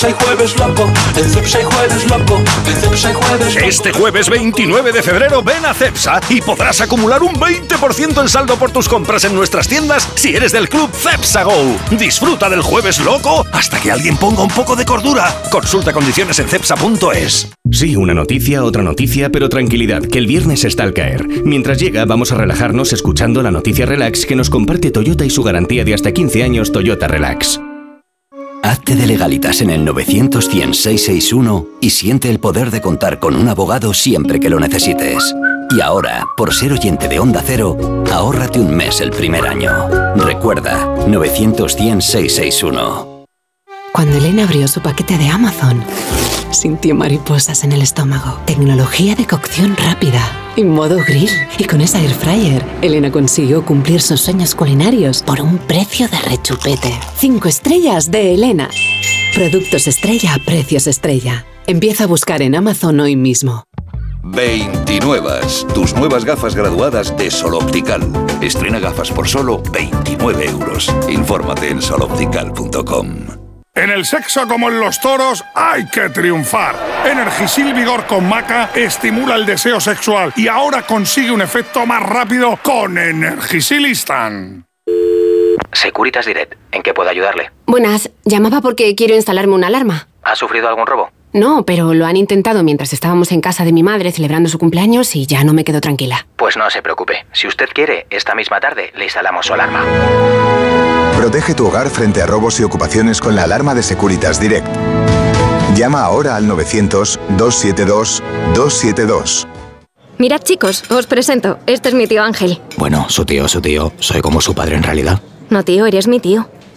Cepsa hay jueves loco, en Cepsa hay jueves loco, en Cepsa hay jueves loco. Este jueves 29 de febrero ven a Cepsa y podrás acumular un 20% en saldo por tus compras en nuestras tiendas si eres del club Cepsa Go. Disfruta del jueves loco hasta que alguien ponga un poco de cordura. Consulta condiciones en cepsa.es. Sí, una noticia, otra noticia, pero tranquilidad, que el viernes está al caer. Mientras llega, vamos a relajarnos escuchando la noticia relax que nos comparte Toyota y su garantía de hasta 15 años Toyota Relax. Hazte de legalitas en el 900 y siente el poder de contar con un abogado siempre que lo necesites. Y ahora, por ser oyente de Onda Cero, ahórrate un mes el primer año. Recuerda, 900 Cuando Elena abrió su paquete de Amazon, sintió mariposas en el estómago. Tecnología de cocción rápida y modo grill. Y con esa air fryer, Elena consiguió cumplir sus sueños culinarios por un precio de rechupete. Cinco estrellas de Elena. Productos estrella a precios estrella. Empieza a buscar en Amazon hoy mismo. 29. Tus nuevas gafas graduadas de Sol Optical. Estrena gafas por solo 29 euros. Infórmate en soloptical.com. En el sexo como en los toros hay que triunfar. Energisil Vigor con Maca estimula el deseo sexual y ahora consigue un efecto más rápido con Energisil Instant. Securitas Direct, ¿en qué puedo ayudarle? Buenas, llamaba porque quiero instalarme una alarma. ¿Ha sufrido algún robo? No, pero lo han intentado mientras estábamos en casa de mi madre celebrando su cumpleaños y ya no me quedo tranquila. Pues no se preocupe. Si usted quiere, esta misma tarde le instalamos su alarma. Protege tu hogar frente a robos y ocupaciones con la alarma de Securitas Direct. Llama ahora al 900-272-272. Mirad chicos, os presento. Este es mi tío Ángel. Bueno, su tío, su tío. Soy como su padre en realidad. No tío, eres mi tío.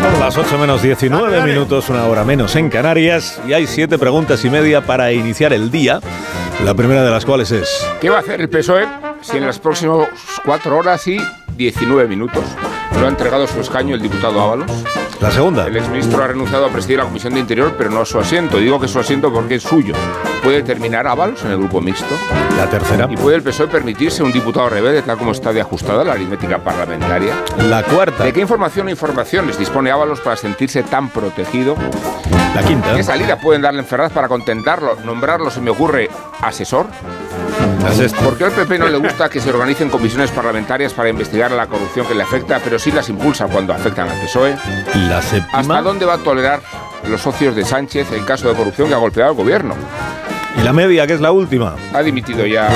Son las 8 menos 19 minutos, una hora menos en Canarias, y hay siete preguntas y media para iniciar el día. La primera de las cuales es. ¿Qué va a hacer el PSOE si en las próximas 4 horas y 19 minutos no ha entregado su escaño el diputado Ábalos? La segunda. El exministro ha renunciado a presidir la Comisión de Interior, pero no a su asiento. Digo que su asiento porque es suyo. ¿Puede terminar Ábalos en el grupo mixto? La tercera. ¿Y puede el PSOE permitirse un diputado rebelde tal como está de ajustada la aritmética parlamentaria? La cuarta. ¿De qué información o informaciones dispone Ábalos para sentirse tan protegido? La quinta. ¿Qué salida pueden darle en Ferraz para contentarlo, nombrarlo, se me ocurre, asesor? ¿Por qué al PP no le gusta que se organicen comisiones parlamentarias para investigar la corrupción que le afecta, pero sí las impulsa cuando afectan al PSOE? La séptima. ¿Hasta dónde va a tolerar los socios de Sánchez el caso de corrupción que ha golpeado al gobierno? Y la media, que es la última. Ha dimitido ya.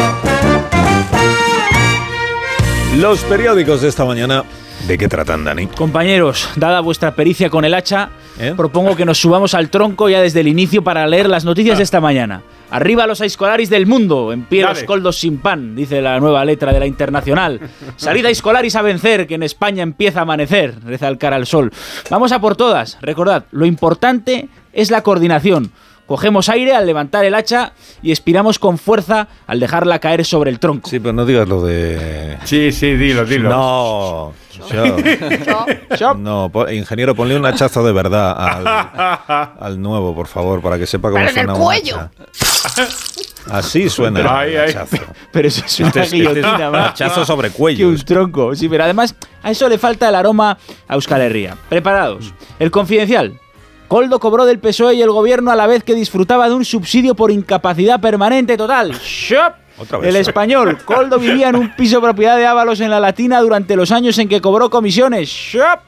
Los periódicos de esta mañana. ¿De qué tratan, Dani? Compañeros, dada vuestra pericia con el hacha, propongo que nos subamos al tronco ya desde el inicio para leer las noticias de esta mañana. Arriba los escolaris del mundo, en pie los Dale. coldos sin pan, dice la nueva letra de la Internacional. <laughs> Salida escolaris a vencer, que en España empieza a amanecer, reza el cara al sol. Vamos a por todas. Recordad, lo importante es la coordinación. Cogemos aire al levantar el hacha y expiramos con fuerza al dejarla caer sobre el tronco. Sí, pero no digas lo de. Sí, sí, dilo, dilo. No. yo- no, ingeniero, ponle un hachazo de verdad al, <laughs> al nuevo, por favor, para que sepa cómo Pero en el suena un cuello. hacha. Así suena el Ay, ay. hachazo. <laughs> Pero eso es una Este es- este es guillotina más hachazo sobre que cuello. un tronco. Sí, pero además a eso le falta el aroma a Euskal Herria. Preparados. El confidencial. Coldo cobró del PSOE y el gobierno a la vez que disfrutaba de un subsidio por incapacidad permanente total. ¡Shop! Otra vez. El español. Coldo vivía en un piso propiedad de Ábalos en la Latina durante los años en que cobró comisiones. ¡Shop!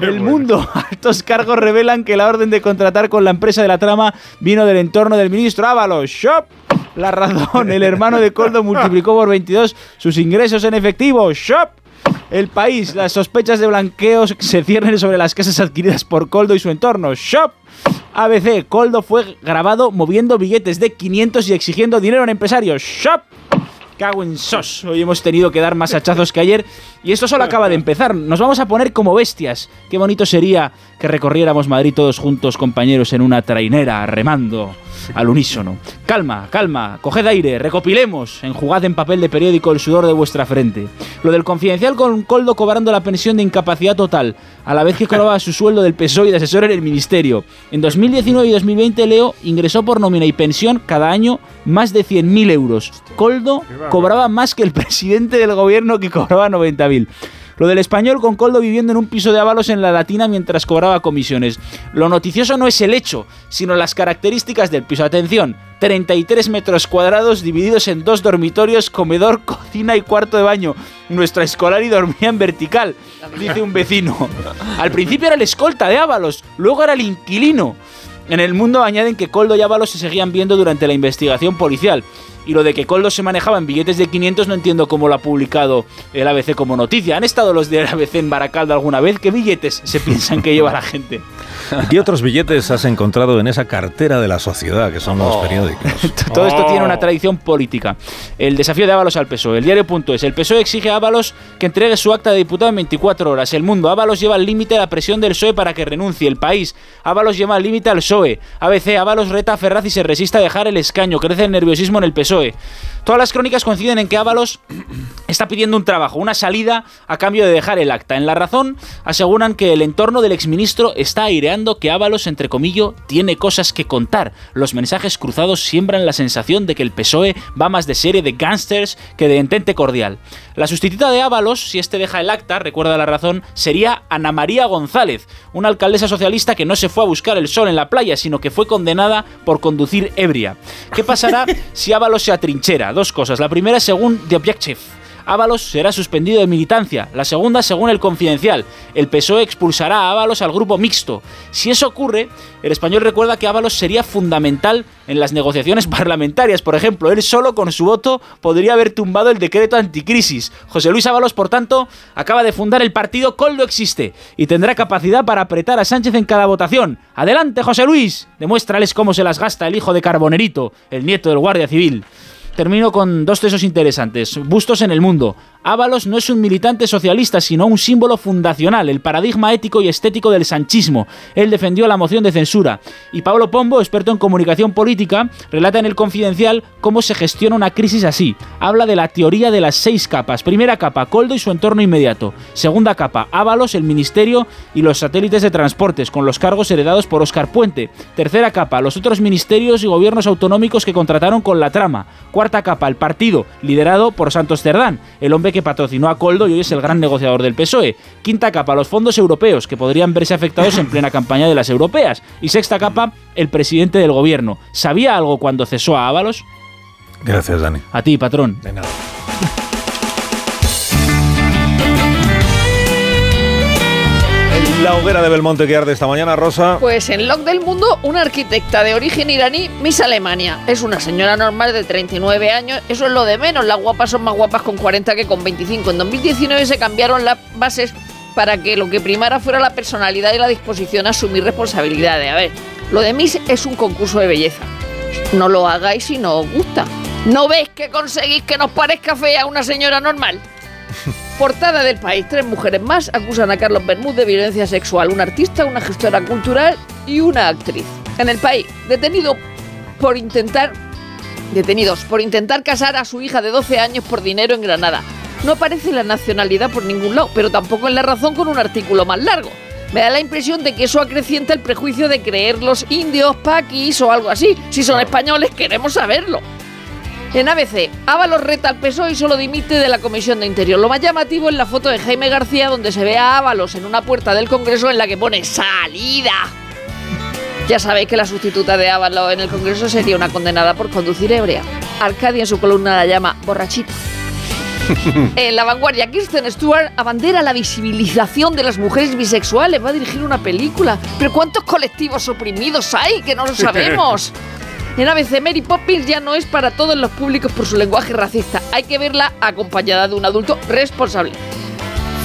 El mundo. <laughs> Altos cargos revelan que la orden de contratar con la empresa de la trama vino del entorno del ministro Ábalos. ¡Shop! La razón. El hermano de Coldo multiplicó por 22 sus ingresos en efectivo. ¡Shop! El país, las sospechas de blanqueos se ciernen sobre las casas adquiridas por Coldo y su entorno. Shop. ABC, Coldo fue grabado moviendo billetes de 500 y exigiendo dinero en empresarios. Shop. Cago en sos. Hoy hemos tenido que dar más hachazos que ayer. Y esto solo acaba de empezar. Nos vamos a poner como bestias. Qué bonito sería que recorriéramos Madrid todos juntos, compañeros, en una trainera, remando al unísono. Calma, calma, coged aire, recopilemos, enjugad en papel de periódico el sudor de vuestra frente. Lo del confidencial con Coldo cobrando la pensión de incapacidad total, a la vez que cobraba su sueldo del PSOE y de asesor en el ministerio. En 2019 y 2020 Leo ingresó por nómina y pensión cada año más de 100.000 euros. Coldo cobraba más que el presidente del gobierno que cobraba 90.000. Lo del español con Coldo viviendo en un piso de avalos en la Latina mientras cobraba comisiones. Lo noticioso no es el hecho, sino las características del piso. Atención, 33 metros cuadrados divididos en dos dormitorios, comedor, <laughs> cocina y cuarto de baño. Nuestra escolar y dormía en vertical, dice un vecino. Al principio era el escolta de Ábalos, luego era el inquilino. En el mundo añaden que Coldo y Ábalos se seguían viendo durante la investigación policial. Y lo de que Coldo se manejaba en billetes de 500 no entiendo cómo lo ha publicado el ABC como noticia. ¿Han estado los del ABC en Baracaldo alguna vez? ¿Qué billetes se <laughs> piensan que lleva la gente? ¿Qué otros billetes has encontrado en esa cartera de la sociedad que son los Oh. periódicos? <laughs> Todo esto tiene una tradición política. El desafío de Ábalos al PSOE. El diario.es. El PSOE exige a Ábalos que entregue su acta de diputado en 24 horas. El mundo. Ábalos lleva al límite la presión del PSOE para que renuncie. El país. Ábalos lleva al límite al PSOE. ABC. Ábalos reta a Ferraz y se resiste a dejar el escaño. Crece el nerviosismo en el PSOE. PSOE. Todas las crónicas coinciden en que Ábalos <clears throat> está pidiendo un trabajo, una salida a cambio de dejar el acta. En La Razón aseguran que el entorno del exministro está aireando que Ábalos, entre comillas, tiene cosas que contar. Los mensajes cruzados siembran la sensación de que el PSOE va más de serie de gángsters que de entente cordial. La sustituta de Ábalos, si este deja el acta, recuerda La Razón, sería Ana María González, una alcaldesa socialista que no se fue a buscar el sol en la playa, sino que fue condenada por conducir ebria. ¿Qué pasará <laughs> si Ábalos se atrinchera? Dos cosas. La primera, según The Objective. Ábalos será suspendido de militancia. La segunda, según el Confidencial, el PSOE expulsará a Ábalos al grupo mixto. Si eso ocurre, el español recuerda que Ábalos sería fundamental en las negociaciones <laughs> parlamentarias. Por ejemplo, él solo con su voto podría haber tumbado el decreto anticrisis. José Luis Ábalos, por tanto, acaba de fundar el partido Coldo Existe y tendrá capacidad para apretar a Sánchez en cada votación. Adelante, José Luis. Demuéstrales cómo se las gasta el hijo de Carbonerito, el nieto del Guardia Civil. Termino con dos tesos interesantes. Bustos en el mundo. Ábalos no es un militante socialista, sino un símbolo fundacional, el paradigma ético y estético del sanchismo. Él defendió la moción de censura. Y Pablo Pombo, experto en comunicación política, relata en el Confidencial cómo se gestiona una crisis así. Habla de la teoría de las seis capas. Primera capa, Coldo y su entorno inmediato. Segunda capa, Ábalos, el ministerio y los satélites de transportes, con los cargos heredados por Oscar Puente. Tercera capa, los otros ministerios y gobiernos autonómicos que contrataron con la trama. Cuarta capa, el partido, liderado por Santos Cerdán, el hombre que patrocinó a Coldo y hoy es el gran negociador del PSOE. Quinta capa, los fondos europeos, que podrían verse afectados en plena campaña de las europeas. Y sexta capa, el presidente del gobierno. ¿Sabía algo cuando cesó a Ábalos? Gracias, Dani. A ti, patrón. De nada. La hoguera de Belmonte que arde esta mañana, Rosa. Pues en Loc del Mundo, una arquitecta de origen iraní, Miss Alemania. Es una señora normal de 39 años, eso es lo de menos. Las guapas son más guapas con 40 que con 25. En 2019 se cambiaron las bases para que lo que primara fuera la personalidad y la disposición a asumir responsabilidades. A ver, lo de Miss es un concurso de belleza. No lo hagáis si no os gusta. ¿No ves que conseguís que nos parezca fea una señora normal? <laughs> Portada del país. Tres mujeres más acusan a Carlos Bermúdez de violencia sexual. Un artista, una gestora cultural y una actriz. En el país, detenido por intentar... Detenidos por intentar casar a su hija de 12 años por dinero en Granada. No aparece la nacionalidad por ningún lado, pero tampoco en la razón con un artículo más largo. Me da la impresión de que eso acrecienta el prejuicio de creer los indios, paquis o algo así. Si son españoles, queremos saberlo. En ABC, Ábalos reta al PSOE y solo dimite de la Comisión de Interior. Lo más llamativo es la foto de Jaime García donde se ve a Ábalos en una puerta del Congreso en la que pone salida. Ya sabéis que la sustituta de Ábalos en el Congreso sería una condenada por conducir ebria. Arcadia en su columna la llama borrachita. <laughs> En la vanguardia, Kirsten Stewart abandera la visibilización de las mujeres bisexuales. Va a dirigir una película. Pero ¿cuántos colectivos oprimidos hay que no lo sabemos? <laughs> En ABC, Mary Poppins ya no es para todos los públicos por su lenguaje racista. Hay que verla acompañada de un adulto responsable.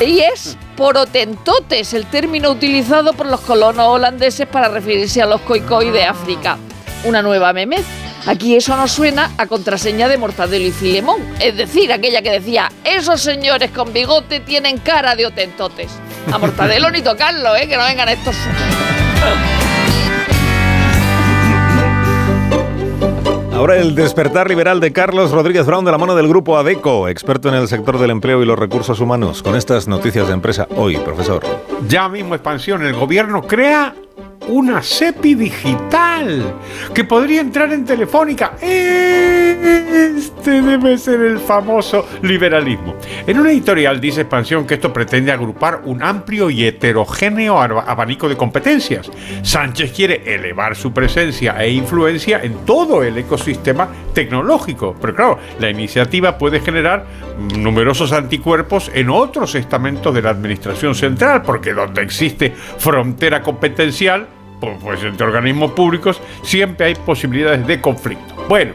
Y es porotentotes, el término utilizado por los colonos holandeses para referirse a los coicoi de África. Una nueva memez. Aquí eso nos suena a contraseña de Mortadelo y Filemón, es decir, aquella que decía, esos señores con bigote tienen cara de otentotes. A Mortadelo ni tocarlo, ¿eh? que no vengan estos... Ahora el despertar liberal de Carlos Rodríguez Brown de la mano del grupo ADECO, experto en el sector del empleo y los recursos humanos. Con estas noticias de empresa hoy, profesor. Ya mismo expansión, el gobierno crea una CEPI digital que podría entrar en Telefónica. Este debe ser el famoso liberalismo. En una editorial dice Expansión que esto pretende agrupar un amplio y heterogéneo abanico de competencias. Sánchez quiere elevar su presencia e influencia en todo el ecosistema tecnológico. Pero claro, la iniciativa puede generar numerosos anticuerpos en otros estamentos de la administración central, porque donde existe frontera competencial, pues entre organismos públicos siempre hay posibilidades de conflicto. Bueno,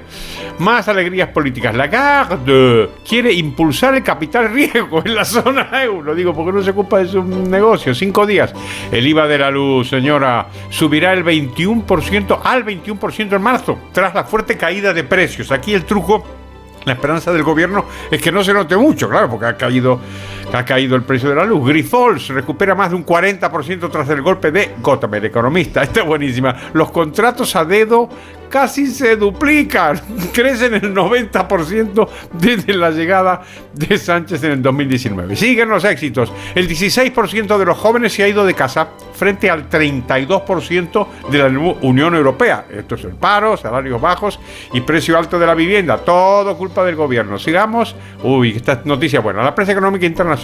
más alegrías políticas. Lagarde quiere impulsar el capital riesgo en la zona euro. Digo, porque no se ocupa de su negocio. Cinco días. El IVA de la luz, señora, subirá el 21% al 21% en marzo, tras la fuerte caída de precios. Aquí el truco la esperanza del gobierno es que no se note mucho, claro, porque ha caído ha caído el precio de la luz. Grifols recupera más de un 40% tras el golpe de Gotham, el economista. <laughs> Esta es buenísima. Los contratos a dedo casi se duplican, <laughs> crecen el 90% desde la llegada de Sánchez en el 2019. Siguen los éxitos. El 16% de los jóvenes se ha ido de casa frente al 32% de la Unión Europea. Esto es el paro, salarios bajos y precio alto de la vivienda. Todo culpa del gobierno. Sigamos. Uy, esta noticia buena. La prensa económica internacional,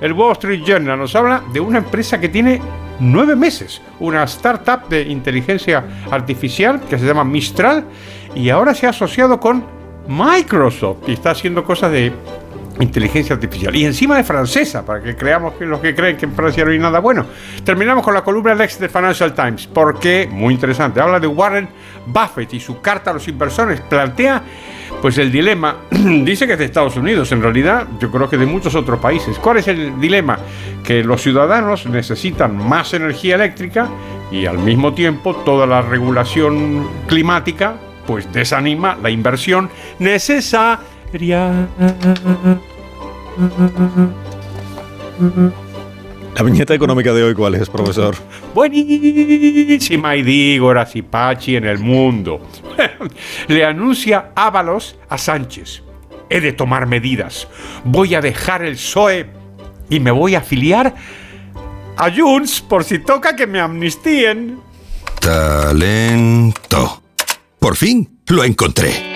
el Wall Street Journal, nos habla de una empresa que tiene nueve meses. Una startup de inteligencia artificial que se llama Mistral y ahora se ha asociado con Microsoft y está haciendo cosas de inteligencia artificial. Y encima de francesa, para que creamos que los que creen que en Francia no hay nada bueno. Terminamos con la columna Lex de Financial Times, porque, muy interesante, habla de Warren Buffett y su carta a los inversores. Plantea pues el dilema, <clears throat> dice que es de Estados Unidos, en realidad yo creo que de muchos otros países. ¿Cuál es el dilema? Que los ciudadanos necesitan más energía eléctrica y al mismo tiempo toda la regulación climática pues desanima la inversión necesaria. La viñeta económica de hoy, ¿cuál es, profesor? Buenísima y digo, y Pachi en el mundo. <laughs> Le anuncia Ábalos a Sánchez. He de tomar medidas. Voy a dejar el PSOE y me voy a afiliar a Junts por si toca que me amnistíen. Talento. Por fin lo encontré.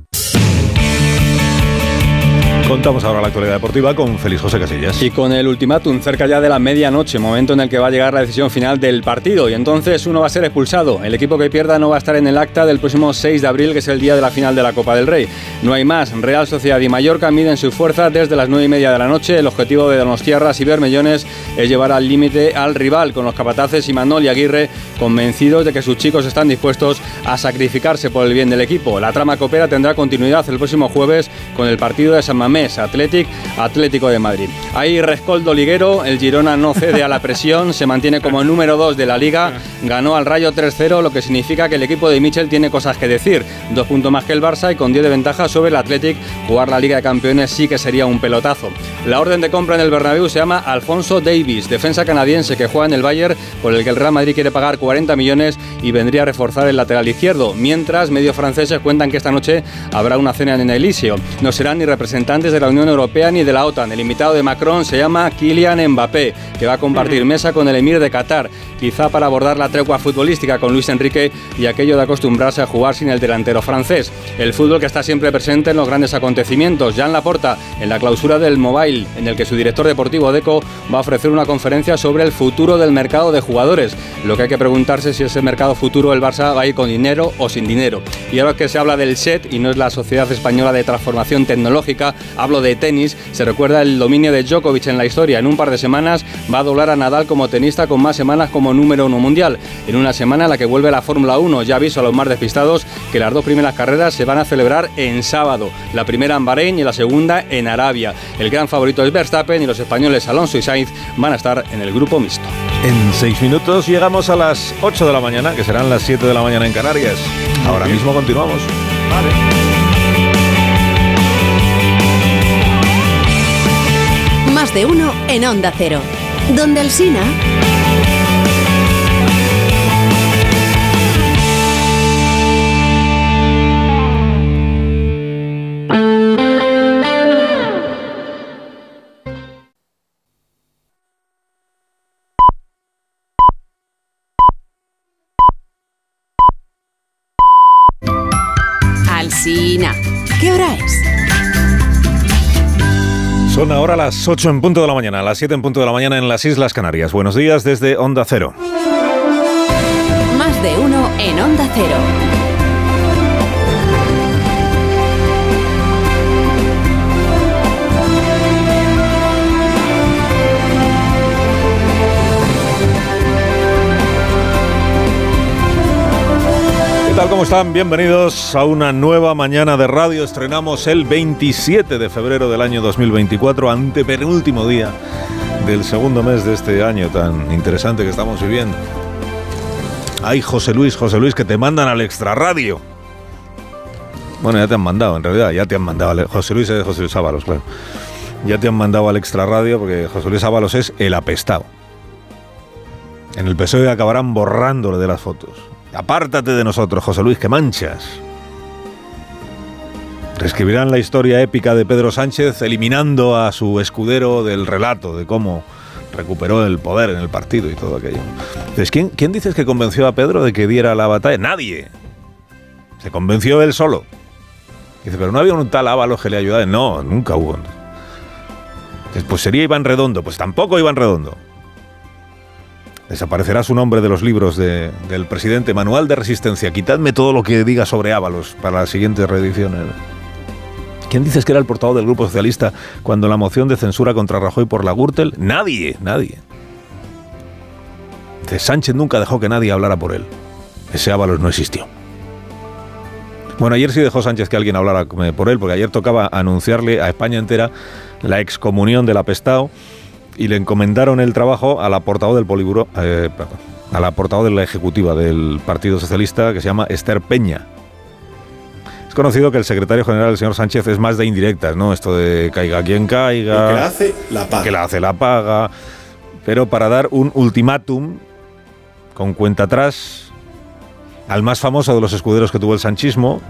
Contamos ahora la actualidad deportiva con Félix José Casillas. Y con el ultimátum cerca ya de la medianoche, momento en el que va a llegar la decisión final del partido. Y entonces uno va a ser expulsado. El equipo que pierda no va a estar en el acta del próximo 6 de abril, que es el día de la final de la Copa del Rey. No hay más. Real Sociedad y Mallorca miden su fuerza desde las 9 y media de la noche. El objetivo de Donostiarras y Bermellones es llevar al límite al rival, con los capataces y Manol y Aguirre convencidos de que sus chicos están dispuestos a sacrificarse por el bien del equipo. La trama copera tendrá continuidad el próximo jueves con el partido de San Mamés Athletic, Atlético de Madrid. Ahí Rescoldo Liguero, el Girona no cede a la presión, se mantiene como número 2 de la liga, ganó al Rayo 3-0, lo que significa que el equipo de Michel tiene cosas que decir. Dos puntos más que el Barça y con 10 de ventaja sobre el Athletic, jugar la Liga de Campeones sí que sería un pelotazo. La orden de compra en el Bernabéu se llama Alfonso Davis, defensa canadiense que juega en el Bayern, por el que el Real Madrid quiere pagar 40 millones y vendría a reforzar el lateral izquierdo. Mientras, medios franceses cuentan que esta noche habrá una cena en Elíseo. No serán ni representantes de la Unión Europea ni de la OTAN. El invitado de Macron se llama Kylian Mbappé, que va a compartir mesa con el emir de Qatar, quizá para abordar la tregua futbolística con Luis Enrique y aquello de acostumbrarse a jugar sin el delantero francés. El fútbol que está siempre presente en los grandes acontecimientos. Jean Laporta, en la clausura del Mobile, en el que su director deportivo Deco va a ofrecer una conferencia sobre el futuro del mercado de jugadores. Lo que hay que preguntarse es si ese mercado futuro el Barça va a ir con dinero o sin dinero. Y ahora que se habla del SET y no es la Sociedad Española de Transformación Tecnológica, hablo de tenis, se recuerda el dominio de Djokovic en la historia. En un par de semanas va a doblar a Nadal como tenista con más semanas como número uno mundial. En una semana en la que vuelve la Fórmula 1, ya aviso a los más despistados que las dos primeras carreras se van a celebrar en sábado. La primera en Bahrein y la segunda en Arabia. El gran favorito es Verstappen y los españoles Alonso y Sainz van a estar en el grupo mixto. En seis minutos llegamos a las 8 de la mañana, que serán las 7 de la mañana en Canarias. Ahora mismo continuamos. De uno en Onda Cero. Donde. Alsina. Son ahora las 8 en punto de la mañana, las 7 en punto de la mañana en las Islas Canarias. Buenos días desde Onda Cero. Más de uno en Onda Cero. Tal? ¿Cómo ¿Cómo están? Bienvenidos a una nueva mañana de radio. Estrenamos el 27 de febrero del año 2024, antepenúltimo día del segundo mes de este año tan interesante que estamos viviendo. Ay, José Luis, José Luis, que te mandan al extrarradio. Bueno, ya te han mandado, en realidad, ya te han mandado. José Luis es José Luis Ábalos, claro. Ya te han mandado al extrarradio porque José Luis Ábalos es el apestado. En el PSOE acabarán borrándole de las fotos. Apártate de nosotros, José Luis, que manchas. Reescribirán la historia épica de Pedro Sánchez eliminando a su escudero del relato de cómo recuperó el poder en el partido y todo aquello. Entonces, ¿quién, quién dices que convenció a Pedro de que diera la batalla? Nadie. Se convenció él solo. Dice, pero no había un tal Ábalos que le ayudara. No, nunca hubo. Pues sería Iván Redondo. Pues tampoco Iván Redondo. Desaparecerá su nombre de los libros de- del presidente. Manual de Resistencia. Quitadme todo lo que diga sobre Ábalos para las siguientes reediciones. ¿Quién dices que era el portavoz del Grupo Socialista cuando la moción de censura contra Rajoy por la Gürtel? Nadie, nadie. De Sánchez nunca dejó que nadie hablara por él. Ese Ábalos no existió. Bueno, ayer sí dejó Sánchez que alguien hablara eh, por él, porque ayer tocaba anunciarle a España entera la excomunión del apestado y le encomendaron el trabajo a la portavoz del Poliburo, eh, a la portavoz de la ejecutiva del Partido Socialista que se llama Esther Peña. Es conocido que el secretario general, el señor Sánchez, es más de indirectas, ¿no? Esto de caiga quien caiga. El que la hace, la paga. Que la hace, la paga. Pero para dar un ultimátum con cuenta atrás al más famoso de los escuderos que tuvo el sanchismo,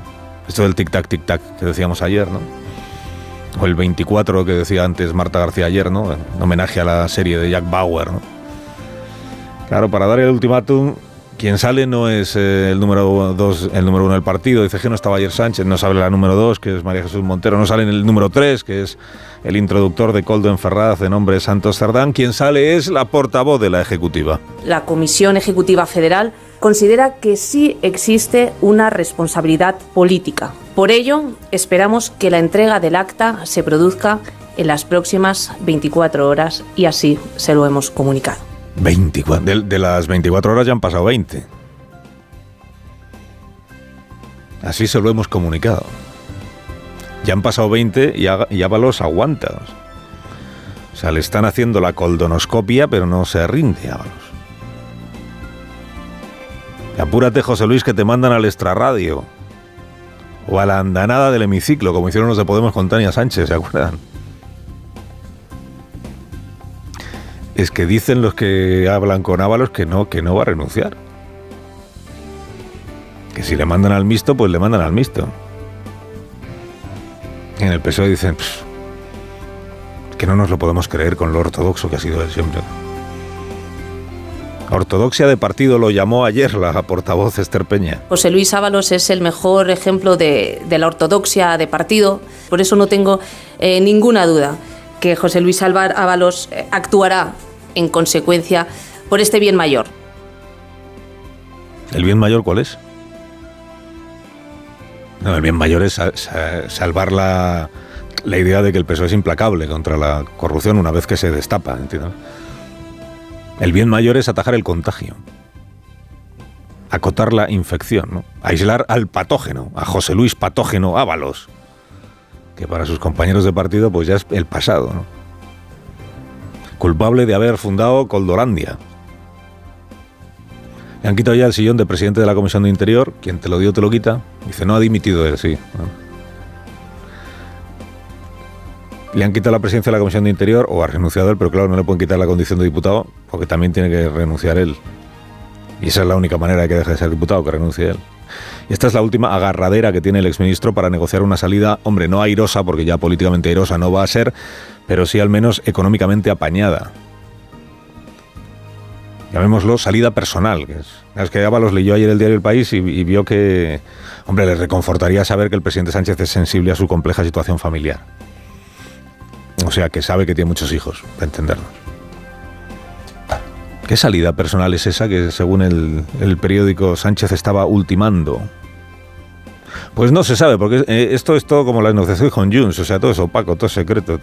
esto del tic-tac, tic-tac que decíamos ayer, ¿no? O el 24 que decía antes Marta García ayer, ¿no? En homenaje a la serie de Jack Bauer, ¿no? Claro, para dar el ultimátum, quien sale no es eh, el número dos, el número uno del partido. Dice que no estaba ayer Sánchez, no sale la número dos, que es María Jesús Montero, no sale en el número tres, que es el introductor de Coldo Ferraz, de nombre Santos Cerdán. Quien sale es la portavoz de la Ejecutiva. La Comisión Ejecutiva Federal considera que sí existe una responsabilidad política. Por ello, esperamos que la entrega del acta se produzca en las próximas 24 horas y así se lo hemos comunicado. 24. De, las 24 horas ya han pasado 20. Así se lo hemos comunicado. Ya han pasado 20 y, Á- y Ábalos aguanta. O sea, le están haciendo la coldonoscopia, pero no se rinde Ábalos. Apúrate, José Luis, que te mandan al extrarradio. O a la andanada del hemiciclo, como hicieron los de Podemos con Tania Sánchez, ¿se acuerdan? Es que dicen los que hablan con Ábalos que no, que no va a renunciar. Que si le mandan al mixto, pues le mandan al mixto. Y en el PSOE dicen "Pff, que no nos lo podemos creer con lo ortodoxo que ha sido él siempre. Ortodoxia de partido lo llamó ayer la portavoz Esther Peña. José Luis Ábalos es el mejor ejemplo de, de la ortodoxia de partido, por eso no tengo eh, ninguna duda que José Luis Álvar- Ábalos eh, actuará en consecuencia por este bien mayor. ¿El bien mayor cuál es? No, el bien mayor es sa- sa- salvar la, la idea de que el PSOE es implacable contra la corrupción una vez que se destapa. ¿entiendes? El bien mayor es atajar el contagio, acotar la infección, ¿no? aislar al patógeno, a José Luis Patógeno Ábalos, que para sus compañeros de partido pues ya es el pasado. ¿no? Culpable de haber fundado Coldolandia. Le han quitado ya el sillón de presidente de la Comisión de Interior. Quien te lo dio, te lo quita. Dice, no ha dimitido él, sí. Le han quitado la presidencia de la Comisión de Interior o ha renunciado él, pero claro, no le pueden quitar la condición de diputado porque también tiene que renunciar él. Y esa es la única manera de que deje de ser diputado, que renuncie él. Y esta es la última agarradera que tiene el exministro para negociar una salida, hombre, no airosa, porque ya políticamente airosa no va a ser, pero sí al menos económicamente apañada llamémoslo salida personal. Que es, es que Ábalos leyó ayer el diario El País y, y vio que, hombre, le reconfortaría saber que el presidente Sánchez es sensible a su compleja situación familiar. O sea, que sabe que tiene muchos hijos, para entendernos. ¿Qué salida personal es esa que, según el, periódico, Sánchez estaba ultimando? Pues no se sabe, porque eh, esto es todo como la negociación con Junts, o sea, todo es opaco, todo es secreto.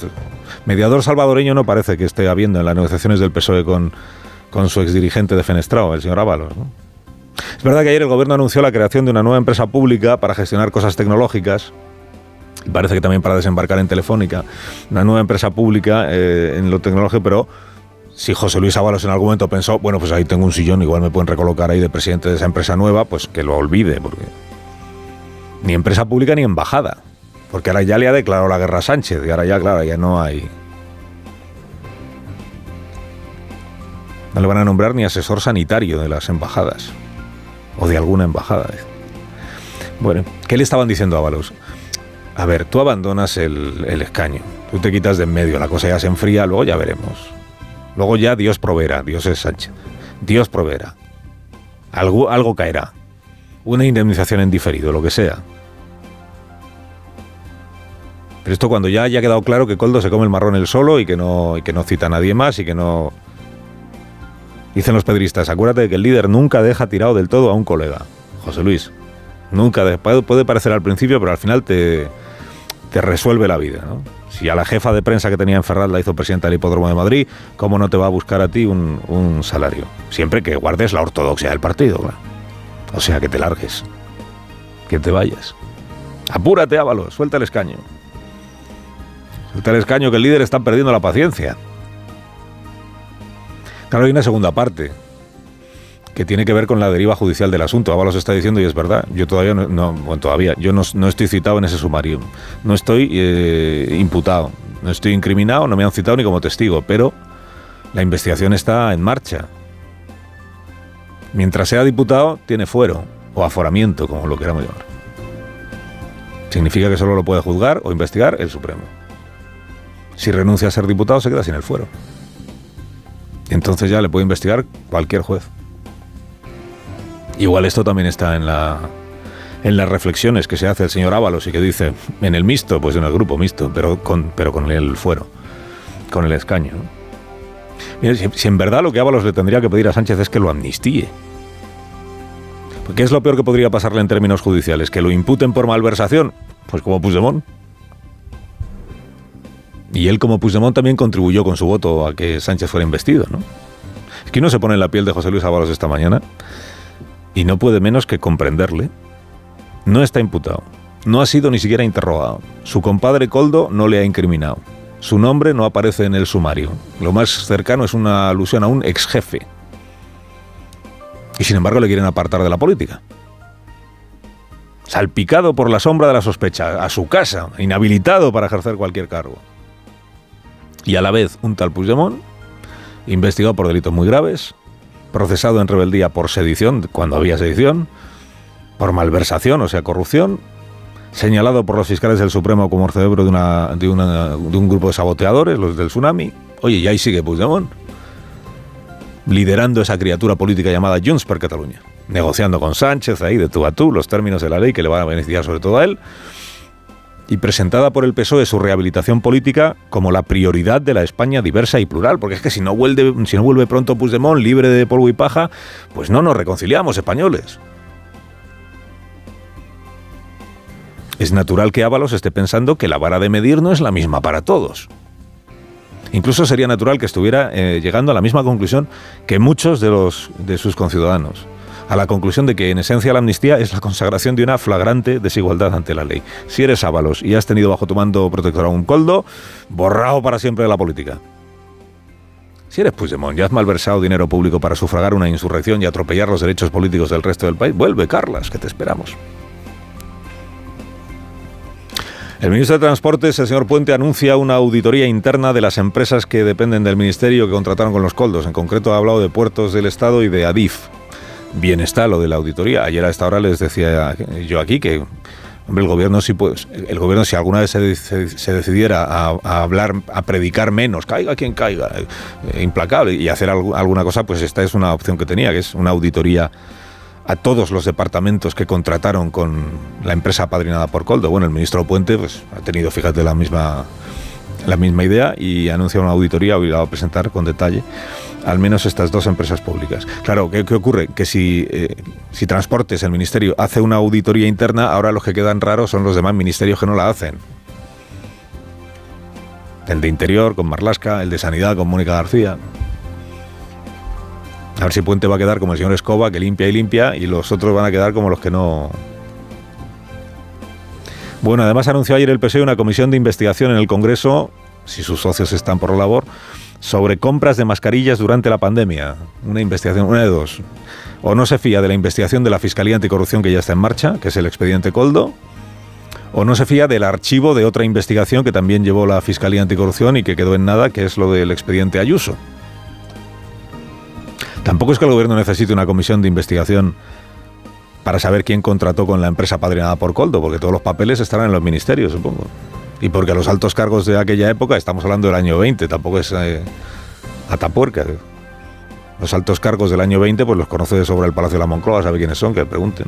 Mediador salvadoreño no parece que esté habiendo en las negociaciones del PSOE con, con su exdirigente defenestrado, el señor Ábalos. Es verdad que ayer el gobierno anunció la creación de una nueva empresa pública para gestionar cosas tecnológicas. Parece que también para desembarcar en Telefónica. Una nueva empresa pública eh, en lo tecnológico, pero si José Luis Ábalos en algún momento pensó, bueno, pues ahí tengo un sillón, igual me pueden recolocar ahí de presidente de esa empresa nueva, pues que lo olvide, porque ni empresa pública ni embajada. Porque ahora ya le ha declarado la guerra a Sánchez y ahora ya, claro, ya no hay. No le van a nombrar ni asesor sanitario de las embajadas. O de alguna embajada. Bueno, ¿qué le estaban diciendo a Ábalos? A ver, tú abandonas el, el escaño, tú te quitas de en medio, la cosa ya se enfría, luego ya veremos. Luego ya Dios proveerá, Dios es Sánchez. Dios proveerá. Algo, algo caerá. Una indemnización en diferido, lo que sea. Pero esto cuando ya haya quedado claro que Coldo se come el marrón él solo y que no, y que no cita a nadie más y que no... Dicen los pedristas, acuérdate de que el líder nunca deja tirado del todo a un colega. José Luis. Nunca. de- puede, puede parecer al principio, pero al final te, te resuelve la vida. ¿no? Si a la jefa de prensa que tenía en Ferraz la hizo presidenta del Hipódromo de Madrid, ¿cómo no te va a buscar a ti un, un salario? Siempre que guardes la ortodoxia del partido. O sea, que te largues. Que te vayas. Apúrate, Ábalos, suelta el escaño. Suelta el escaño que el líder está perdiendo la paciencia. Claro, hay una segunda parte que tiene que ver con la deriva judicial del asunto. Ábalos está diciendo, y es verdad, yo todavía no, no- bueno, todavía, yo no, estoy citado en ese sumario. No estoy eh, imputado, no estoy incriminado, no me han citado ni como testigo, pero la investigación está en marcha. Mientras sea diputado, tiene fuero o aforamiento, como lo queramos llamar. Significa que solo lo puede juzgar o investigar el Supremo. Si renuncia a ser diputado, se queda sin el fuero. Entonces ya le puede investigar cualquier juez. Igual esto también está en la en las reflexiones que se hace el señor Ábalos y que dice en el mixto, pues en el grupo mixto, pero con, pero con el fuero, con el escaño. ¿no? Mira, si, en verdad lo que Ábalos le tendría que pedir a Sánchez es que lo amnistíe. ¿Qué es lo peor que podría pasarle en términos judiciales? ¿Que lo imputen por malversación? Pues como Puigdemont. Y él como Puigdemont también contribuyó con su voto a que Sánchez fuera investido, ¿no? Es que uno se pone en la piel de José Luis Ábalos esta mañana y no puede menos que comprenderle. No está imputado, no ha sido ni siquiera interrogado. Su compadre Coldo no le ha incriminado. Su nombre no aparece en el sumario. Lo más cercano es una alusión a un ex jefe. Y sin embargo le quieren apartar de la política. Salpicado por la sombra de la sospecha, a su casa, inhabilitado para ejercer cualquier cargo. Y a la vez un tal Puigdemont, investigado por delitos muy graves, procesado en rebeldía por sedición, cuando había sedición, por malversación, o sea, corrupción, señalado por los fiscales del Supremo como el cerebro de, una, de, un grupo de saboteadores, los del tsunami. Oye, y ahí sigue Puigdemont, liderando esa criatura política llamada Junts per Catalunya, negociando con Sánchez ahí de tú a tú los términos de la ley que le van a beneficiar sobre todo a él, y presentada por el PSOE su rehabilitación política como la prioridad de la España diversa y plural, porque es que si no vuelve, si no vuelve pronto Puigdemont libre de polvo y paja, pues no nos reconciliamos españoles. Es natural que Ábalos esté pensando que la vara de medir no es la misma para todos. Incluso sería natural que estuviera eh, llegando a la misma conclusión que muchos de, los, de sus conciudadanos, a la conclusión de que en esencia la amnistía es la consagración de una flagrante desigualdad ante la ley. Si eres Ábalos y has tenido bajo tu mando protector a un coldo, borrado para siempre de la política. Si eres Puigdemont y has malversado dinero público para sufragar una insurrección y atropellar los derechos políticos del resto del país, vuelve, Carlas, que te esperamos. El ministro de Transportes, el señor Puente, anuncia una auditoría interna de las empresas que dependen del ministerio que contrataron con los coldos. En concreto ha hablado de Puertos del Estado y de Adif. Bien está lo de la auditoría. Ayer a esta hora les decía yo aquí que el gobierno si el gobierno si alguna vez se, decidiera a, hablar, a predicar menos, caiga quien caiga, eh, implacable y hacer algu- alguna cosa, pues esta es una opción que tenía, que es una auditoría a todos los departamentos que contrataron con la empresa apadrinada por Coldo. Bueno, el ministro Puente pues, ha tenido, fíjate, la misma, la misma idea y anuncia una auditoría obligado a presentar con detalle al menos estas dos empresas públicas. Claro, ¿qué, ocurre? Que si, eh, si Transportes, el ministerio, hace una auditoría interna, ahora los que quedan raros son los demás ministerios que no la hacen. El de Interior con Marlasca, el de Sanidad con Mónica García. A ver si Puente va a quedar como el señor Escoba, que limpia y limpia, y los otros van a quedar como los que no. Bueno, además anunció ayer el PSOE una comisión de investigación en el Congreso, si sus socios están por la labor, sobre compras de mascarillas durante la pandemia. Una investigación, una de dos. O no se fía de la investigación de la Fiscalía Anticorrupción que ya está en marcha, que es el expediente Coldo, o no se fía del archivo de otra investigación que también llevó la Fiscalía Anticorrupción y que quedó en nada, que es lo del expediente Ayuso. Tampoco es que el gobierno necesite una comisión de investigación para saber quién contrató con la empresa padrinada por Coldo, porque todos los papeles estarán en los ministerios, supongo. Y porque los altos cargos de aquella época, estamos hablando del año 20, tampoco es eh, atapuerca. Los altos cargos del año 20, pues los conoce de sobre el Palacio de la Moncloa, sabe quiénes son, que pregunten.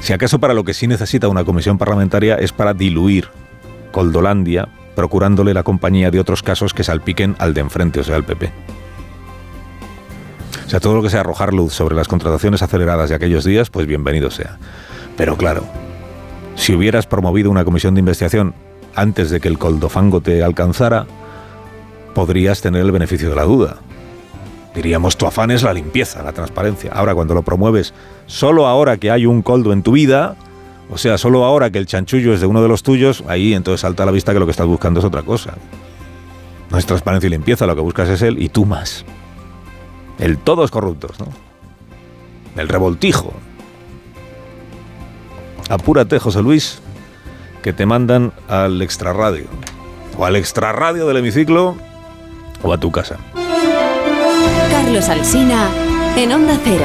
Si acaso para lo que sí necesita una comisión parlamentaria es para diluir Coldolandia, procurándole la compañía de otros casos que salpiquen al de enfrente, o sea, al PP. O sea, todo lo que sea arrojar luz sobre las contrataciones aceleradas de aquellos días, pues bienvenido sea. Pero claro, si hubieras promovido una comisión de investigación antes de que el coldofango te alcanzara, podrías tener el beneficio de la duda. Diríamos, tu afán es la limpieza, la transparencia. Ahora, cuando lo promueves solo ahora que hay un coldo en tu vida, o sea, solo ahora que el chanchullo es de uno de los tuyos, ahí entonces salta a la vista que lo que estás buscando es otra cosa. No es transparencia y limpieza, lo que buscas es él y tú más. El todos corruptos, ¿no? El revoltijo. Apúrate, José Luis, que te mandan al extrarradio. O al extrarradio del hemiciclo o a tu casa. Carlos Alsina en Onda Cero.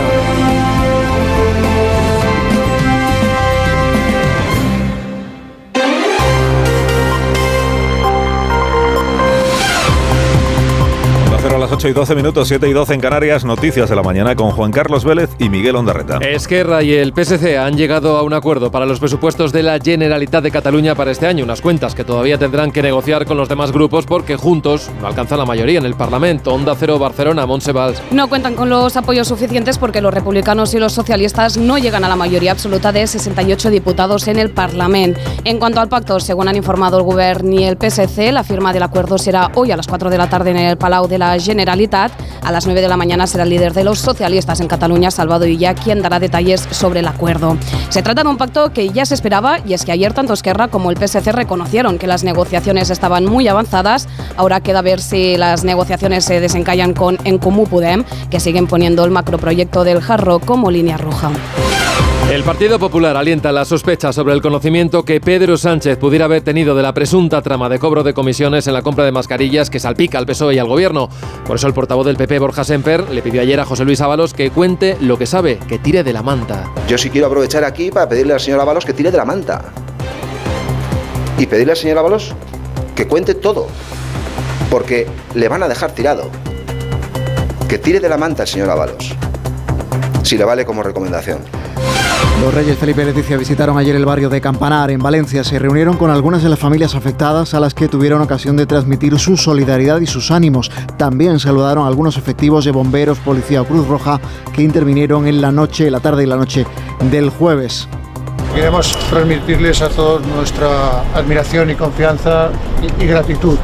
Las 8 y 12 minutos, 7 y 12 en Canarias, noticias de la mañana con Juan Carlos Vélez y Miguel Ondarreta. Esquerra y el PSC han llegado a un acuerdo para los presupuestos de la Generalitat de Cataluña para este año, unas cuentas que todavía tendrán que negociar con los demás grupos porque juntos no alcanzan la mayoría en el Parlamento. Onda Cero Barcelona, Montsevals. No cuentan con los apoyos suficientes porque los republicanos y los socialistas no llegan a la mayoría absoluta de 68 diputados en el Parlamento. En cuanto al pacto, según han informado el Gobierno y el PSC, la firma del acuerdo será hoy a las 4 de la tarde en el Palau de la Generalitat. A las 9 de la mañana será el líder de los socialistas en Cataluña, Salvador Illa, quien dará detalles sobre el acuerdo. Se trata de un pacto que ya se esperaba y es que ayer tanto Esquerra como el PSC reconocieron que las negociaciones estaban muy avanzadas. Ahora queda ver si las negociaciones se desencallan con En Comú Podem, que siguen poniendo el macroproyecto del Jarro como línea roja. El Partido Popular alienta la sospecha sobre el conocimiento que Pedro Sánchez pudiera haber tenido de la presunta trama de cobro de comisiones en la compra de mascarillas que salpica al PSOE y al Gobierno. Por eso el portavoz del PP, Borja Semper, le pidió ayer a José Luis Ábalos que cuente lo que sabe, que tire de la manta. Yo sí quiero aprovechar aquí para pedirle al señor Ábalos que tire de la manta. Y pedirle al señor Ábalos que cuente todo. Porque le van a dejar tirado. Que tire de la manta el señor Ábalos. Si le vale como recomendación. Los reyes Felipe y Leticia visitaron ayer el barrio de Campanar, en Valencia. Se reunieron con algunas de las familias afectadas a las que tuvieron ocasión de transmitir su solidaridad y sus ánimos. También saludaron a algunos efectivos de bomberos, policía o Cruz Roja que intervinieron en la noche, la tarde y la noche del jueves. Queremos transmitirles a todos nuestra admiración y confianza y, gratitud.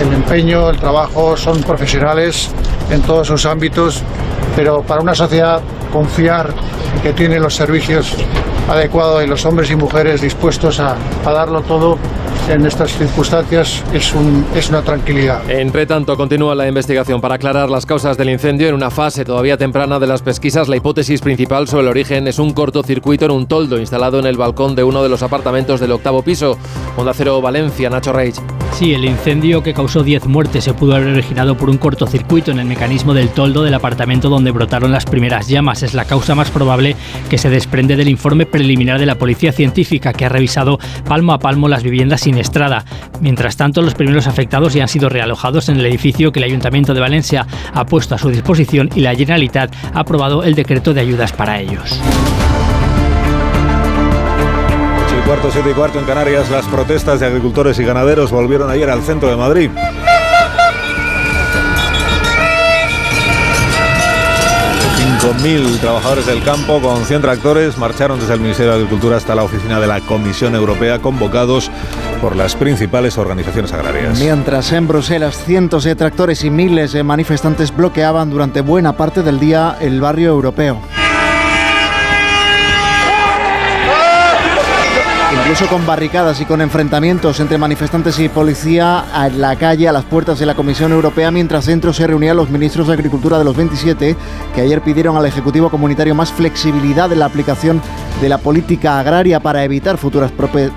El, el empeño, el trabajo, son profesionales en todos sus ámbitos, pero para una sociedad confiar que tiene los servicios adecuados y los hombres y mujeres dispuestos a, a darlo todo en estas circunstancias es, un, es una tranquilidad. Entre tanto, continúa la investigación para aclarar las causas del incendio en una fase todavía temprana de las pesquisas. La hipótesis principal sobre el origen es un cortocircuito en un toldo instalado en el balcón de uno de los apartamentos del octavo piso. Onda Cero Valencia, Nacho Reich. Sí, el incendio que causó 10 muertes se pudo haber originado por un cortocircuito en el mecanismo del toldo del apartamento donde brotaron las primeras llamas. Es la causa más probable que se desprende del informe preliminar de la Policía Científica que ha revisado palmo a palmo las viviendas sin estrada. Mientras tanto, los primeros afectados ya han sido realojados en el edificio que el Ayuntamiento de Valencia ha puesto a su disposición y la Generalitat ha aprobado el decreto de ayudas para ellos. Cuarto, siete y cuarto en Canarias, las protestas de agricultores y ganaderos volvieron ayer al centro de Madrid. 5.000 trabajadores del campo con 100 tractores marcharon desde el Ministerio de Agricultura hasta la oficina de la Comisión Europea, convocados por las principales organizaciones agrarias. Mientras en Bruselas cientos de tractores y miles de manifestantes bloqueaban durante buena parte del día el barrio europeo. Incluso con barricadas y con enfrentamientos entre manifestantes y policía en la calle a las puertas de la Comisión Europea, mientras dentro se reunían los ministros de Agricultura de los 27, que ayer pidieron al Ejecutivo Comunitario más flexibilidad en la aplicación de la política agraria para evitar futuras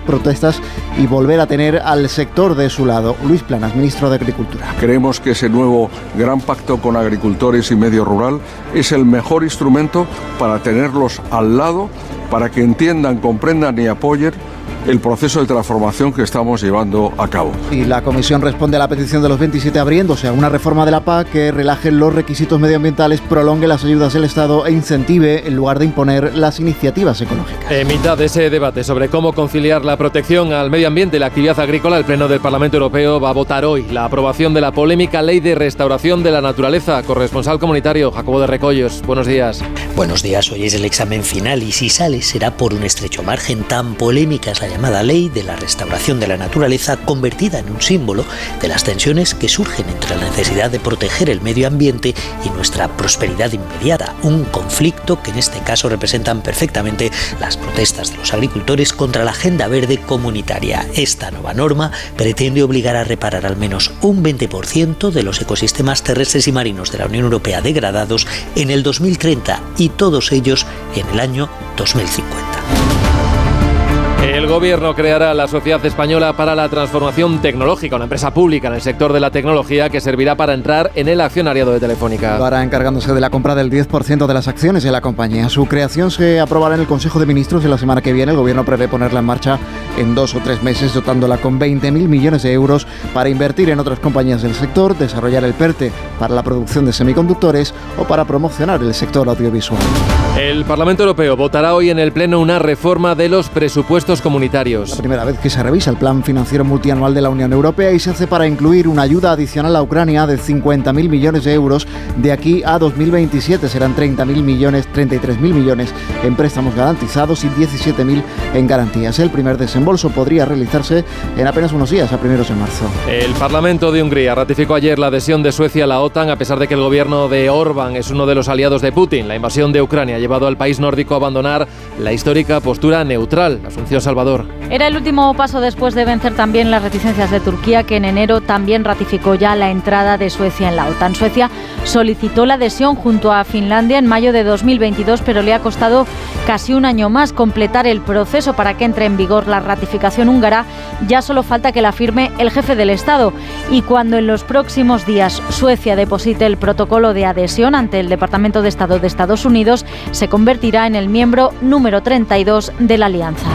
protestas y volver a tener al sector de su lado. Luis Planas, ministro de Agricultura. Creemos que ese nuevo gran pacto con agricultores y medio rural es el mejor instrumento para tenerlos al lado, para que entiendan, comprendan y apoyen el proceso de transformación que estamos llevando a cabo. Y la Comisión responde a la petición de los 27 abriéndose a una reforma de la PAC que relaje los requisitos medioambientales, prolongue las ayudas del Estado e incentive en lugar de imponer las iniciativas ecológicas. En mitad de ese debate sobre cómo conciliar la protección al medio ambiente y la actividad agrícola, el Pleno del Parlamento Europeo va a votar hoy la aprobación de la polémica Ley de Restauración de la Naturaleza. Corresponsal comunitario Jacobo de Recollos, buenos días. Buenos días, hoy es el examen final y si sale será por un estrecho margen tan polémica es la llamada ley de la restauración de la naturaleza convertida en un símbolo de las tensiones que surgen entre la necesidad de proteger el medio ambiente y nuestra prosperidad inmediata, un conflicto que en este caso representan perfectamente las protestas de los agricultores contra la agenda verde comunitaria. Esta nueva norma pretende obligar a reparar al menos un 20% de los ecosistemas terrestres y marinos de la Unión Europea degradados en el 2030 y todos ellos en el año 2050. El gobierno creará la Sociedad Española para la Transformación Tecnológica, una empresa pública en el sector de la tecnología que servirá para entrar en el accionariado de Telefónica. Lo hará encargándose de la compra del 10% de las acciones de la compañía. Su creación se aprobará en el Consejo de Ministros de la semana que viene. El gobierno prevé ponerla en marcha en dos o tres meses, dotándola con 20.000 millones de euros para invertir en otras compañías del sector, desarrollar el PERTE para la producción de semiconductores o para promocionar el sector audiovisual. El Parlamento Europeo votará hoy en el Pleno una reforma de los presupuestos comunitarios. La primera vez que se revisa el plan financiero multianual de la Unión Europea y se hace para incluir una ayuda adicional a Ucrania de 50.000 millones de euros de aquí a 2027. Serán 30.000 millones, 33.000 millones en préstamos garantizados y 17.000 en garantías. El primer desembolso podría realizarse en apenas unos días, a primeros de marzo. El Parlamento de Hungría ratificó ayer la adhesión de Suecia a la OTAN, a pesar de que el gobierno de Orbán es uno de los aliados de Putin. La invasión de Ucrania llevado al país nórdico a abandonar la histórica postura neutral. Asunción Salvador. Era el último paso después de vencer también las reticencias de Turquía, que en enero también ratificó ya la entrada de Suecia en la OTAN. Suecia solicitó la adhesión junto a Finlandia en mayo de 2022, pero le ha costado casi un año más completar el proceso para que entre en vigor la ratificación húngara. Ya solo falta que la firme el jefe del Estado. Y cuando en los próximos días Suecia deposite el protocolo de adhesión ante el Departamento de Estado de Estados Unidos, se convertirá en el miembro número 32 de la alianza.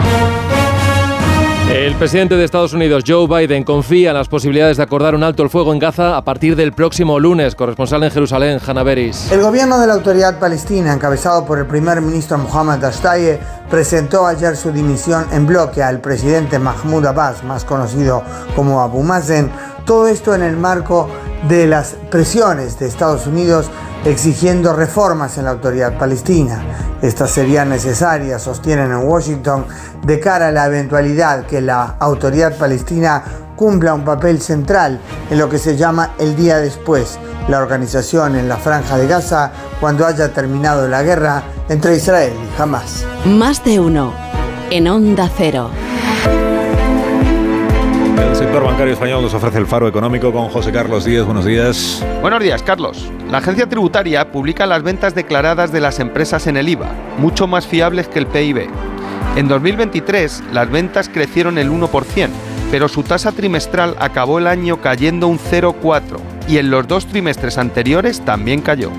El presidente de Estados Unidos, Joe Biden, confía en las posibilidades de acordar un alto el fuego en Gaza a partir del próximo lunes. Corresponsal en Jerusalén, Hannah Beris. El gobierno de la Autoridad Palestina, encabezado por el primer ministro Mohammad Ashtaye, presentó ayer su dimisión en bloque al presidente Mahmoud Abbas, más conocido como Abu Mazen. Todo esto en el marco de las presiones de Estados Unidos exigiendo reformas en la autoridad palestina. Estas serían necesarias, sostienen en Washington, de cara a la eventualidad que la autoridad palestina cumpla un papel central en lo que se llama el día después, la organización en la franja de Gaza cuando haya terminado la guerra entre Israel y Hamas. Más de uno en Onda Cero. Sector bancario español nos ofrece el faro económico con José Carlos Díez. Buenos días. Buenos días, Carlos. La agencia tributaria publica las ventas declaradas de las empresas en el IVA, mucho más fiables que el PIB. En 2023, las ventas crecieron el 1%, pero su tasa trimestral acabó el año cayendo un 0,4% y en los dos trimestres anteriores también cayó.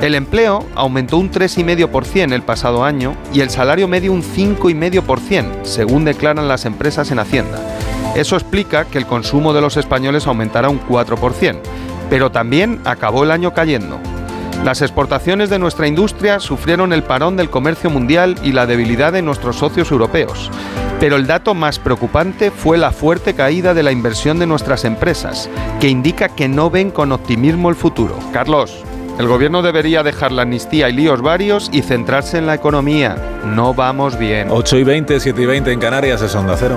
El empleo aumentó un 3,5% el pasado año y el salario medio un 5,5%, según declaran las empresas en Hacienda. Eso explica que el consumo de los españoles aumentara un 4%, pero también acabó el año cayendo. Las exportaciones de nuestra industria sufrieron el parón del comercio mundial y la debilidad de nuestros socios europeos. Pero el dato más preocupante fue la fuerte caída de la inversión de nuestras empresas, que indica que no ven con optimismo el futuro. Carlos. El gobierno debería dejar la amnistía y líos varios y centrarse en la economía. No vamos bien. 8 y 20, 7 y 20 en Canarias es Onda Cero.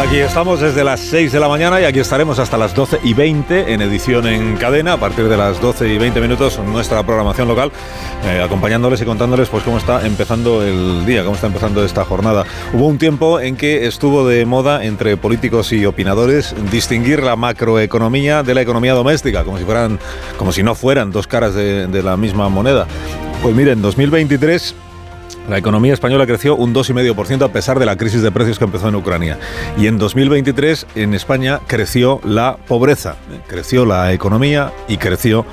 Aquí estamos desde las 6 de la mañana y aquí estaremos hasta las 12 y 20 en edición en cadena. A partir de las 12 y 20 minutos nuestra programación local, eh, acompañándoles y contándoles pues cómo está empezando el día, cómo está empezando esta jornada. Hubo un tiempo en que estuvo de moda entre políticos y opinadores distinguir la macroeconomía de la economía doméstica, como si fueran, como si no fueran dos caras de la misma moneda. Pues miren, 2023 la economía española creció un 2,5% a pesar de la crisis de precios que empezó en Ucrania. Y en 2023 en España creció la pobreza, ¿eh? creció la economía y creció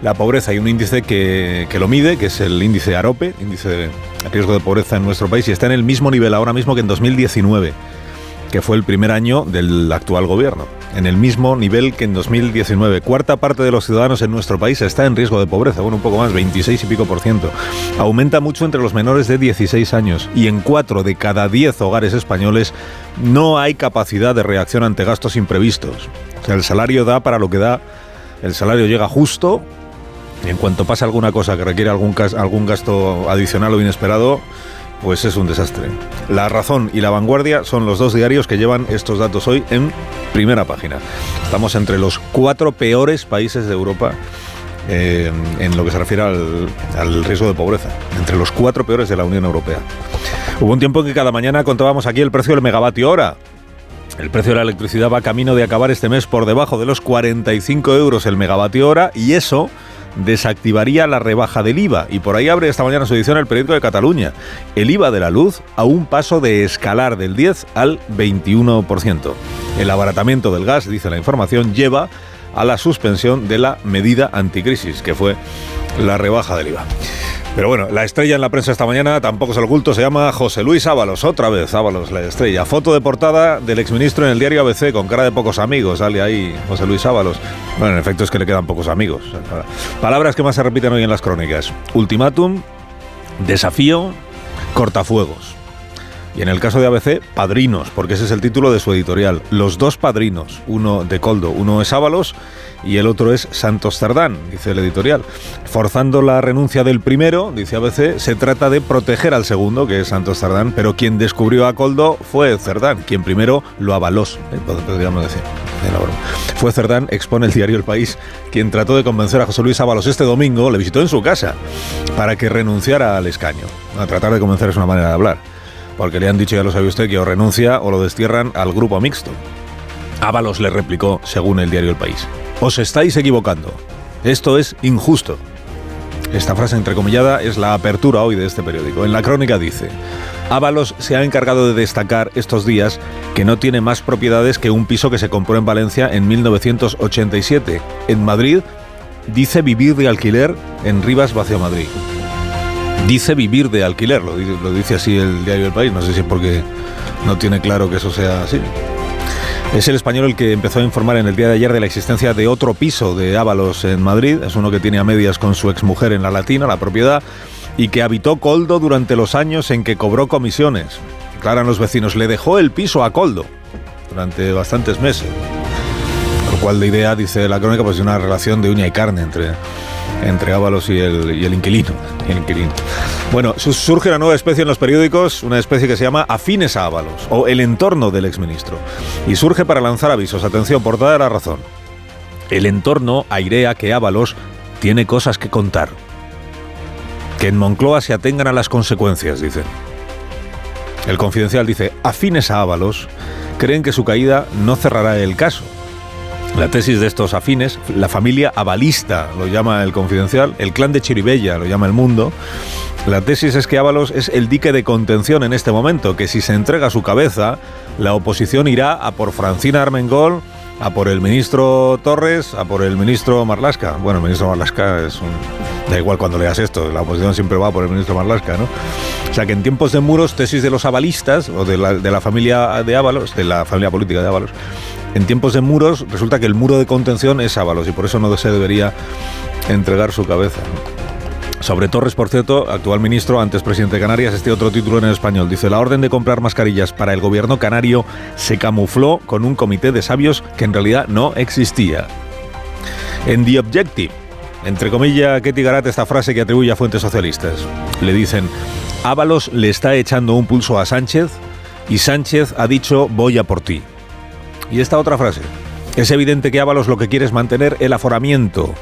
la pobreza. Hay un índice que, que lo mide, que es el índice AROPE, índice de riesgo de pobreza en nuestro país, y está en el mismo nivel ahora mismo que en 2019 que fue el primer año del actual gobierno, en el mismo nivel que en 2019. Cuarta parte de los ciudadanos en nuestro país está en riesgo de pobreza, bueno, un poco más, 26 y pico por ciento. Aumenta mucho entre los menores de 16 años y en cuatro de cada 10 hogares españoles no hay capacidad de reacción ante gastos imprevistos. O sea, el salario da para lo que da, el salario llega justo y en cuanto pasa alguna cosa que requiere algún, algún gasto adicional o inesperado, pues es un desastre. La Razón y La Vanguardia son los dos diarios que llevan estos datos hoy en primera página. Estamos entre los cuatro peores países de Europa eh, en lo que se refiere al, riesgo de pobreza, entre los cuatro peores de la Unión Europea. Hubo un tiempo en que cada mañana contábamos aquí el precio del megavatio hora. El precio de la electricidad va camino de acabar este mes por debajo de los 45 euros el megavatio hora y eso desactivaría la rebaja del IVA. Y por ahí abre esta mañana su edición el periódico de Cataluña. El IVA de la luz a un paso de escalar del 10 al 21%. El abaratamiento del gas, dice la información, lleva a la suspensión de la medida anticrisis, que fue la rebaja del IVA. Pero bueno, la estrella en la prensa esta mañana tampoco es el oculto, se llama José Luis Ábalos, otra vez Ábalos, la estrella. Foto de portada del exministro en el diario ABC con cara de pocos amigos, sale ahí José Luis Ábalos. Bueno, en efecto es que le quedan pocos amigos. Palabras que más se repiten hoy en las crónicas. Ultimátum, desafío, cortafuegos. Y en el caso de ABC, Padrinos, porque ese es el título de su editorial. Los dos padrinos, uno de Coldo, uno es Ábalos y el otro es Santos Cerdán, dice el editorial. Forzando la renuncia del primero, dice ABC, se trata de proteger al segundo, que es Santos Cerdán, pero quien descubrió a Coldo fue Cerdán, quien primero lo avaló, ¿eh? podríamos decir. Fue Cerdán, expone el diario El País, quien trató de convencer a José Luis Ábalos este domingo, le visitó en su casa, para que renunciara al escaño. A tratar de convencer es una manera de hablar porque le han dicho, ya lo sabe usted, que o renuncia o lo destierran al grupo mixto. Ábalos le replicó, según el diario El País, os estáis equivocando, esto es injusto. Esta frase entrecomillada es la apertura hoy de este periódico. En la crónica dice, Ábalos se ha encargado de destacar estos días que no tiene más propiedades que un piso que se compró en Valencia en 1987. En Madrid dice vivir de alquiler en Rivas Vacio Madrid dice vivir de alquiler, lo, dice así el diario del país, no sé si es porque no tiene claro que eso sea así. Es el español el que empezó a informar en el día de ayer de la existencia de otro piso de Ábalos en Madrid, es uno que tiene a medias con su exmujer en la Latina, la propiedad, y que habitó Coldo durante los años en que cobró comisiones. Aclaran los vecinos, le dejó el piso a Coldo durante bastantes meses. Lo cual la idea, dice la crónica, pues de una relación de uña y carne entre entre Ábalos y el, inquilino. Bueno, surge una nueva especie en los periódicos, una especie que se llama afines a Ábalos, o el entorno del exministro. Y surge para lanzar avisos. Atención, portada de la razón. El entorno airea que Ábalos tiene cosas que contar. Que en Moncloa se atengan a las consecuencias, dicen. El confidencial dice, afines a Ábalos, creen que su caída no cerrará el caso. La tesis de estos afines, la familia avalista, lo llama el confidencial, el clan de Chiribella, lo llama el mundo. La tesis es que Ábalos es el dique de contención en este momento, que si se entrega su cabeza, la oposición irá a por Francina Armengol, a por el ministro Torres, a por el ministro Marlasca. Bueno, el ministro Marlasca es un... Da igual cuando leas esto, la oposición siempre va por el ministro Marlasca, ¿no? O sea que en tiempos de muros, tesis de los avalistas, o de la, de la familia de Ábalos, de la familia política de Ábalos, en tiempos de muros resulta que el muro de contención es Ábalos y por eso no se debería entregar su cabeza. Sobre Torres, por cierto, actual ministro, antes presidente de Canarias, este otro título en español. Dice, la orden de comprar mascarillas para el gobierno canario se camufló con un comité de sabios que en realidad no existía. En The Objective, entre comillas, Ketty Garat esta frase que atribuye a fuentes socialistas. Le dicen, Ábalos le está echando un pulso a Sánchez y Sánchez ha dicho voy a por ti. Y esta otra frase. Es evidente que Ábalos lo que quiere es mantener el aforamiento.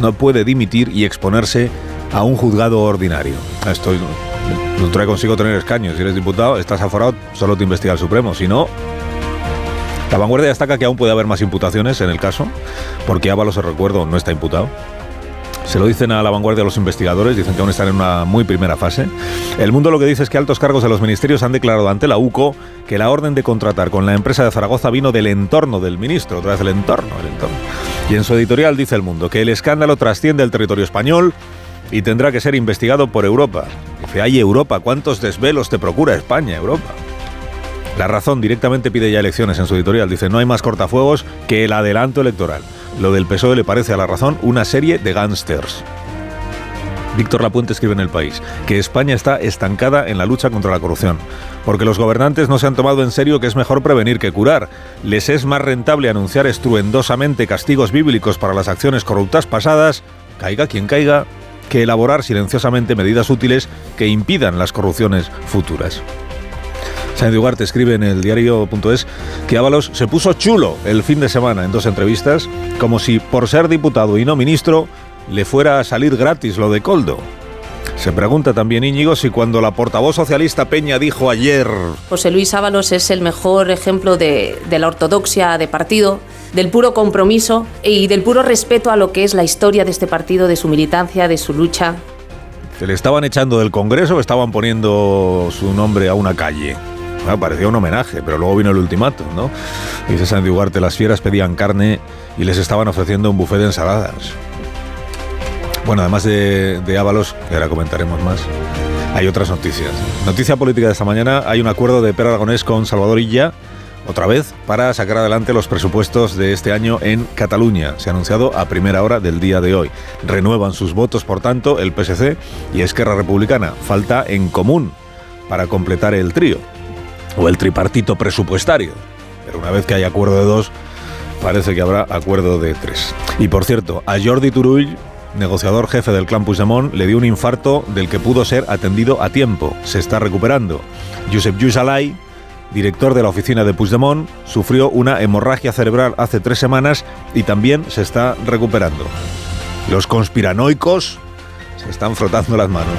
No puede dimitir y exponerse a un juzgado ordinario. Esto no trae consigo tener escaños. Si eres diputado, estás aforado, solo te investiga el Supremo. Si no, la vanguardia destaca que aún puede haber más imputaciones en el caso, porque Ábalos, se recuerdo, no está imputado. Se lo dicen a la vanguardia los investigadores, dicen que aún están en una muy primera fase. El mundo lo que dice es que altos cargos de los ministerios han declarado ante la UCO que la orden de contratar con la empresa de Zaragoza vino del entorno del ministro, otra vez el entorno, el entorno. Y en su editorial dice el mundo que el escándalo trasciende el territorio español y tendrá que ser investigado por Europa. Dice, ay Europa, ¿cuántos desvelos te procura España, Europa? La razón directamente pide ya elecciones en su editorial. Dice, no hay más cortafuegos que el adelanto electoral. Lo del PSOE le parece a la razón una serie de gángsters. Víctor Lapuente escribe en El País que España está estancada en la lucha contra la corrupción, porque los gobernantes no se han tomado en serio que es mejor prevenir que curar. Les es más rentable anunciar estruendosamente castigos bíblicos para las acciones corruptas pasadas, caiga quien caiga, que elaborar silenciosamente medidas útiles que impidan las corrupciones futuras. Sáenz de Ugarte escribe en el diario.es que Ábalos se puso chulo el fin de semana en dos entrevistas, como si por ser diputado y no ministro le fuera a salir gratis lo de Coldo. Se pregunta también Íñigo si cuando la portavoz socialista Peña dijo ayer... José Luis Ábalos es el mejor ejemplo de, de, la ortodoxia de partido, del puro compromiso y del puro respeto a lo que es la historia de este partido, de su militancia, de su lucha. Se le estaban echando del Congreso o estaban poniendo su nombre a una calle. Bueno, parecía un homenaje, pero luego vino el ultimátum, ¿no? Dice Sandy Ugarte, las fieras pedían carne y les estaban ofreciendo un buffet de ensaladas. Bueno, además de, de Ábalos, que ahora comentaremos más, hay otras noticias. Noticia política de esta mañana, hay un acuerdo de Per Aragonés con Salvador Illa, otra vez, para sacar adelante los presupuestos de este año en Cataluña. Se ha anunciado a primera hora del día de hoy. Renuevan sus votos, por tanto, el PSC y Esquerra Republicana. Falta en común para completar el trío, o el tripartito presupuestario. Pero una vez que hay acuerdo de dos, parece que habrá acuerdo de tres. Y por cierto, a Jordi Turull negociador jefe del clan Puigdemont, le dio un infarto del que pudo ser atendido a tiempo. Se está recuperando. Josep Lluís Alay, director de la oficina de Puigdemont, sufrió una hemorragia cerebral hace tres semanas y también se está recuperando. Los conspiranoicos se están frotando las manos.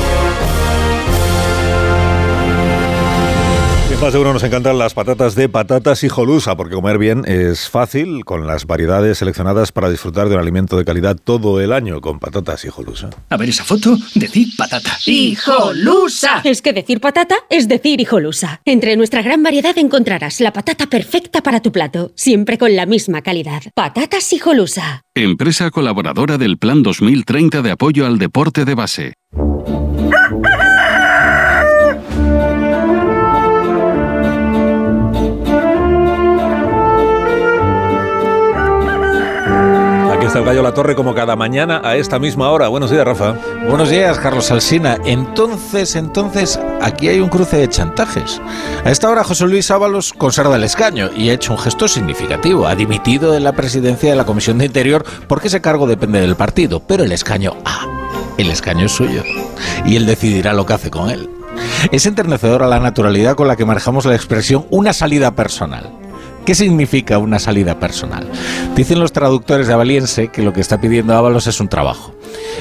Más de uno nos encantan las patatas de patatas y jolusa, porque comer bien es fácil con las variedades seleccionadas para disfrutar de un alimento de calidad todo el año con patatas y jolusa. A ver esa foto, decir patata. ¡Hijolusa! Es que decir patata es decir hijolusa. Entre nuestra gran variedad encontrarás la patata perfecta para tu plato, siempre con la misma calidad. Patatas hijolusa. Empresa colaboradora del Plan 2030 de apoyo al deporte de base. <laughs> está el Gallo La Torre como cada mañana a esta misma hora. Buenos días, Rafa. Buenos días, Carlos Alsina. Entonces, entonces, aquí hay un cruce de chantajes. A esta hora José Luis Ábalos conserva el escaño y ha hecho un gesto significativo. Ha dimitido de la presidencia de la Comisión de Interior porque ese cargo depende del partido, pero el escaño, ah, el escaño es suyo. Y él decidirá lo que hace con él. Es enternecedora la naturalidad con la que manejamos la expresión una salida personal. ¿Qué significa una salida personal? Dicen los traductores de Avaliense que lo que está pidiendo Ábalos es un trabajo.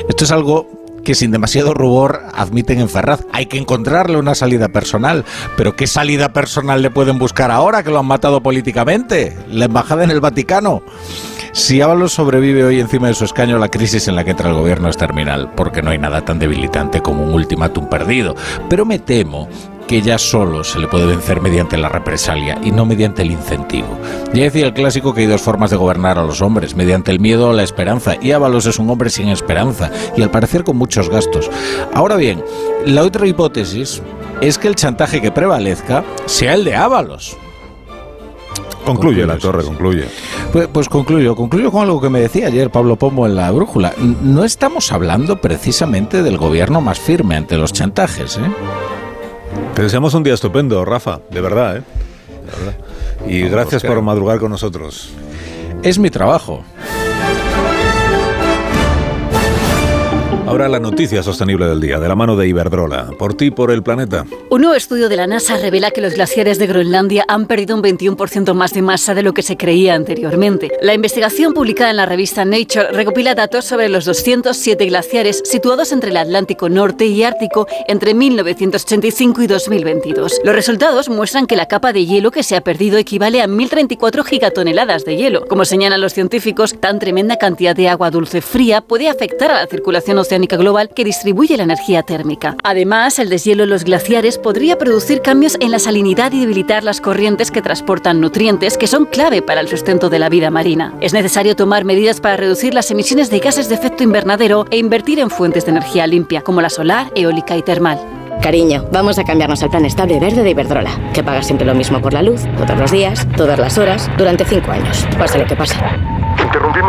Esto es algo que sin demasiado rubor admiten en Ferraz. Hay que encontrarle una salida personal. Pero ¿qué salida personal le pueden buscar ahora que lo han matado políticamente? La embajada en el Vaticano. Si Ábalos sobrevive hoy encima de su escaño, la crisis en la que entra el gobierno es terminal, porque no hay nada tan debilitante como un ultimátum perdido. Pero me temo que ya solo se le puede vencer mediante la represalia y no mediante el incentivo. Ya decía el clásico que hay dos formas de gobernar a los hombres, mediante el miedo o la esperanza, y Ábalos es un hombre sin esperanza y al parecer con muchos gastos. Ahora bien, la otra hipótesis es que el chantaje que prevalezca sea el de Ábalos. Concluye la torre, concluye. Pues, pues, concluyo, concluyo con algo que me decía ayer Pablo Pomo en la brújula. No estamos hablando precisamente del gobierno más firme ante los chantajes, ¿eh? Te deseamos un día estupendo, Rafa, de verdad, ¿eh? Y gracias por madrugar con nosotros. Es mi trabajo. Ahora la noticia sostenible del día, de la mano de Iberdrola. Por ti, por el planeta. Un nuevo estudio de la NASA revela que los glaciares de Groenlandia han perdido un 21% más de masa de lo que se creía anteriormente. La investigación publicada en la revista Nature recopila datos sobre los 207 glaciares situados entre el Atlántico Norte y Ártico entre 1985 y 2022. Los resultados muestran que la capa de hielo que se ha perdido equivale a 1.034 gigatoneladas de hielo. Como señalan los científicos, tan tremenda cantidad de agua dulce fría puede afectar a la circulación oceánica global que distribuye la energía térmica. Además, el deshielo en los glaciares podría producir cambios en la salinidad y debilitar las corrientes que transportan nutrientes que son clave para el sustento de la vida marina. Es necesario tomar medidas para reducir las emisiones de gases de efecto invernadero e invertir en fuentes de energía limpia, como la solar, eólica y termal. Cariño, vamos a cambiarnos al plan estable verde de Iberdrola, que paga siempre lo mismo por la luz, todos los días, todas las horas, durante cinco años, pase lo que pase.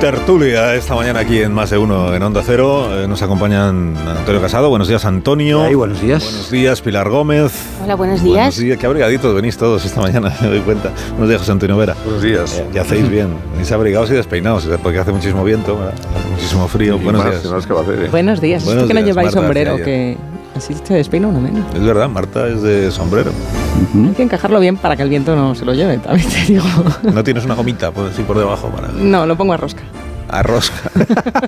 Tertulia esta mañana aquí en Más de Uno en Onda Cero. Eh, nos acompañan Antonio Casado. Buenos días, Antonio. Ay, buenos días. Buenos días, Pilar Gómez. Hola, buenos días. Buenos días. Qué abrigaditos venís todos esta mañana, <laughs> me doy cuenta. Buenos días, José Antonio Vera. Buenos días. Eh, ya hacéis bien. Venís abrigados y despeinados, porque hace muchísimo viento, hace muchísimo frío. buenos días. ¿eh? Buenos días. Buenos es que no lleváis Marta, sombrero, que así se despeina uno menos. Es verdad, Marta es de sombrero. Hay que encajarlo bien para que el viento no se lo lleve, también te digo. <laughs> ¿No tienes una gomita por, así por debajo? Para... No, lo pongo a rosca. A rosca. <laughs>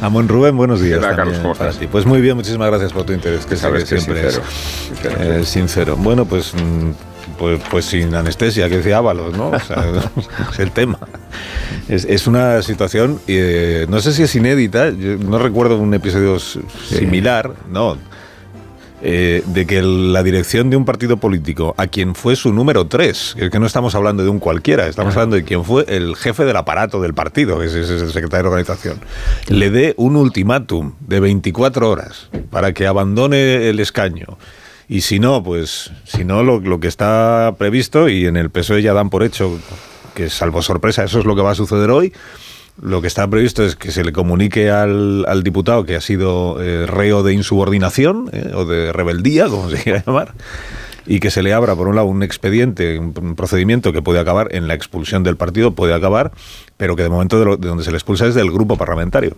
Amón Rubén, buenos días. Hola, Carlos, ¿cómo estás? Pues muy bien, muchísimas gracias por tu interés, que Sabes que siempre sincero, es sincero. eh, sincero. Bueno, pues, mm, pues, pues sin anestesia, que decía Ábalos, ¿no? O sea, <laughs> es el tema. Es, es una situación, eh, no sé si es inédita, yo no recuerdo un episodio similar, no. eh, de que la dirección de un partido político, a quien fue su número 3, que no estamos hablando de un cualquiera, estamos hablando de quien fue el jefe del aparato del partido, que es, es el secretario de organización, le dé un ultimátum de 24 horas para que abandone el escaño. Y si no, pues, si no, lo, que está previsto, y en el PSOE ya dan por hecho que salvo sorpresa, eso es lo que va a suceder hoy. Lo que está previsto es que se le comunique al, al diputado que ha sido eh, reo de insubordinación eh, o de rebeldía, como se quiera llamar, y que se le abra, por un lado, un expediente, un, procedimiento que puede acabar en la expulsión del partido, puede acabar, pero que de momento de, lo- de donde se le expulsa es del grupo parlamentario.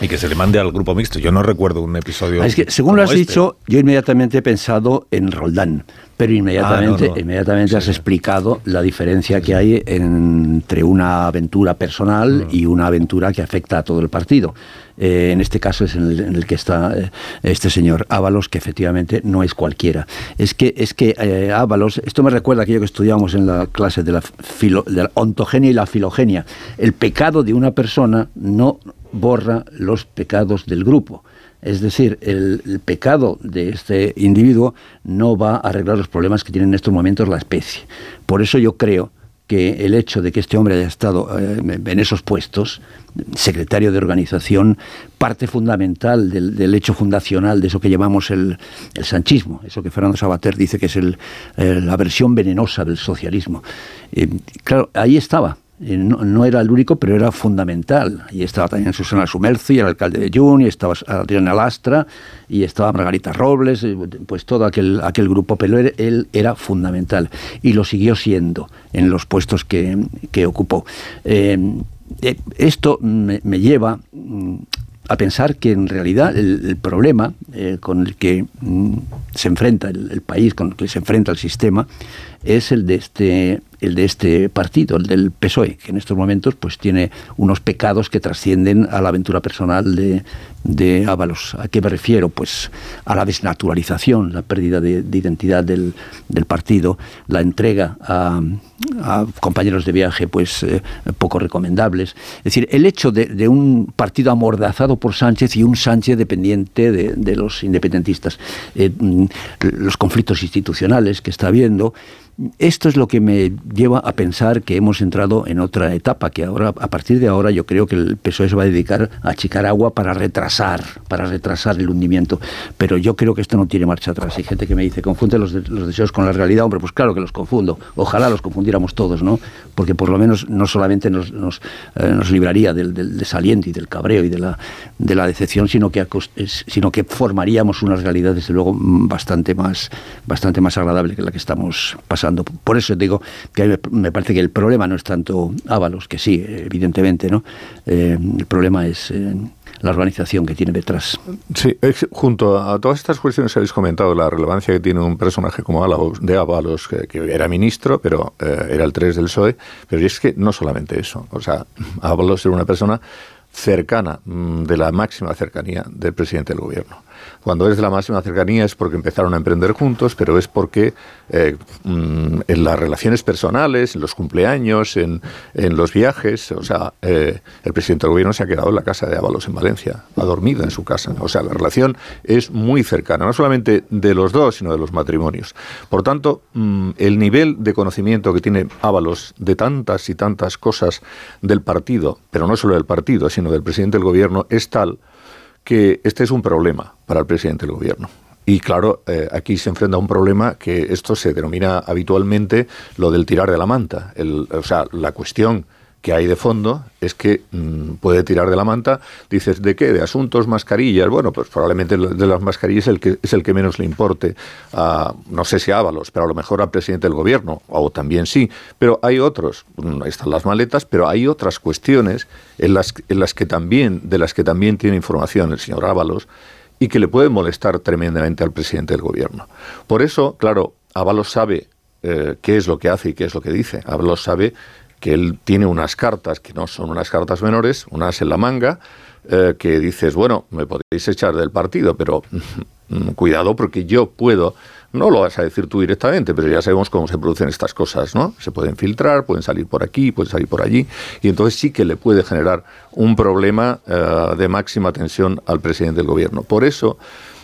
Y que se le mande al grupo mixto. Yo no recuerdo un episodio. Ah, es que, según lo has este. dicho, yo inmediatamente he pensado en Roldán, pero inmediatamente, Ah, no, no. inmediatamente has explicado la diferencia que hay entre una aventura personal y una aventura que afecta a todo el partido. Eh, en este caso es en el, en el que está eh, este señor Ábalos, que efectivamente no es cualquiera. Es que, es que eh, Ábalos, esto me recuerda a aquello que estudiamos en la clase de la, filo- de la ontogenia y la filogenia. El pecado de una persona no borra los pecados del grupo. Es decir, el, pecado de este individuo no va a arreglar los problemas que tiene en estos momentos la especie. Por eso yo creo que el hecho de que este hombre haya estado eh, en esos puestos, secretario de organización, parte fundamental del, hecho fundacional de eso que llamamos el, sanchismo, eso que Fernando Sabater dice que es el, la versión venenosa del socialismo. claro, ahí estaba, eh, no, era el único, pero era fundamental. Y estaba también Susana Sumerci, el alcalde de Jun, y estaba Adriana Lastra, y estaba Margarita Robles, pues todo aquel, aquel grupo, pero él, era fundamental. Y lo siguió siendo en los puestos que, ocupó. Eh, eh, esto me, lleva mm, a pensar que en realidad el, problema con el que mm, se enfrenta el, país, con el que se enfrenta el sistema, es el de este el de este partido, el del PSOE, que en estos momentos pues tiene unos pecados que trascienden a la aventura personal de, de Ábalos. ¿A qué me refiero? Pues a la desnaturalización, la pérdida de, identidad del, partido, la entrega a, compañeros de viaje pues eh, poco recomendables. Es decir, el hecho de, un partido amordazado por Sánchez y un Sánchez dependiente de, los independentistas, eh, mm, los conflictos institucionales que está habiendo, esto es lo que me lleva a pensar que hemos entrado en otra etapa, que ahora, a partir de ahora, yo creo que el PSOE se va a dedicar a achicar agua para retrasar, para retrasar el hundimiento. Pero yo creo que esto no tiene marcha atrás. Hay gente que me dice, confunde los, deseos con la realidad. Hombre, pues claro que los confundo. Ojalá los confundiéramos todos, ¿no? Porque por lo menos no solamente nos, nos, eh, libraría del, desaliento y del cabreo y de la, de la decepción, sino que, sino que formaríamos una realidad, desde luego, bastante más, bastante más agradable que la que estamos pasando por eso digo que me parece que el problema no es tanto Ábalos, que sí, evidentemente, ¿no? Eh, el problema es eh, la organización que tiene detrás. Sí, junto a todas estas cuestiones que habéis comentado, la relevancia que tiene un personaje como Ábalos, de Ábalos, que, era ministro, pero eh, era el 3 del PSOE, pero es que no solamente eso, o sea, Ábalos era una persona cercana, mm, de la máxima cercanía del presidente del gobierno. Cuando es de la máxima cercanía es porque empezaron a emprender juntos, pero es porque eh, mm, en las relaciones personales, en los cumpleaños, en, los viajes, o sea, eh, el presidente del gobierno se ha quedado en la casa de Ábalos en Valencia, ha dormido en su casa. O sea, la relación es muy cercana, no solamente de los dos, sino de los matrimonios. Por tanto, mm, el nivel de conocimiento que tiene Ábalos de tantas y tantas cosas del partido, pero no solo del partido, sino del presidente del gobierno, es tal que este es un problema para el presidente del gobierno. Y claro, eh, aquí se enfrenta a un problema que esto se denomina habitualmente lo del tirar de la manta. El, o sea, la cuestión que hay de fondo es que mm, puede tirar de la manta. Dices, ¿de qué? De asuntos, mascarillas. Bueno, pues probablemente de las mascarillas el que, es el que menos le importe no sé si a Ábalos, pero a lo mejor al presidente del gobierno, o también sí. Pero hay otros, mm, ahí están las maletas, pero hay otras cuestiones en las, en las que también, de las que también tiene información el señor Ábalos y que le pueden molestar tremendamente al presidente del gobierno. Por eso, claro, Ábalos sabe eh, qué es lo que hace y qué es lo que dice. Ábalos sabe que él tiene unas cartas que no son unas cartas menores, unas en la manga, eh, que dices, bueno, me podéis echar del partido, pero mm, cuidado porque yo puedo, no lo vas a decir tú directamente, pero ya sabemos cómo se producen estas cosas, ¿no? Se pueden filtrar, pueden salir por aquí, pueden salir por allí, y entonces sí que le puede generar un problema eh, de máxima tensión al presidente del gobierno. Por eso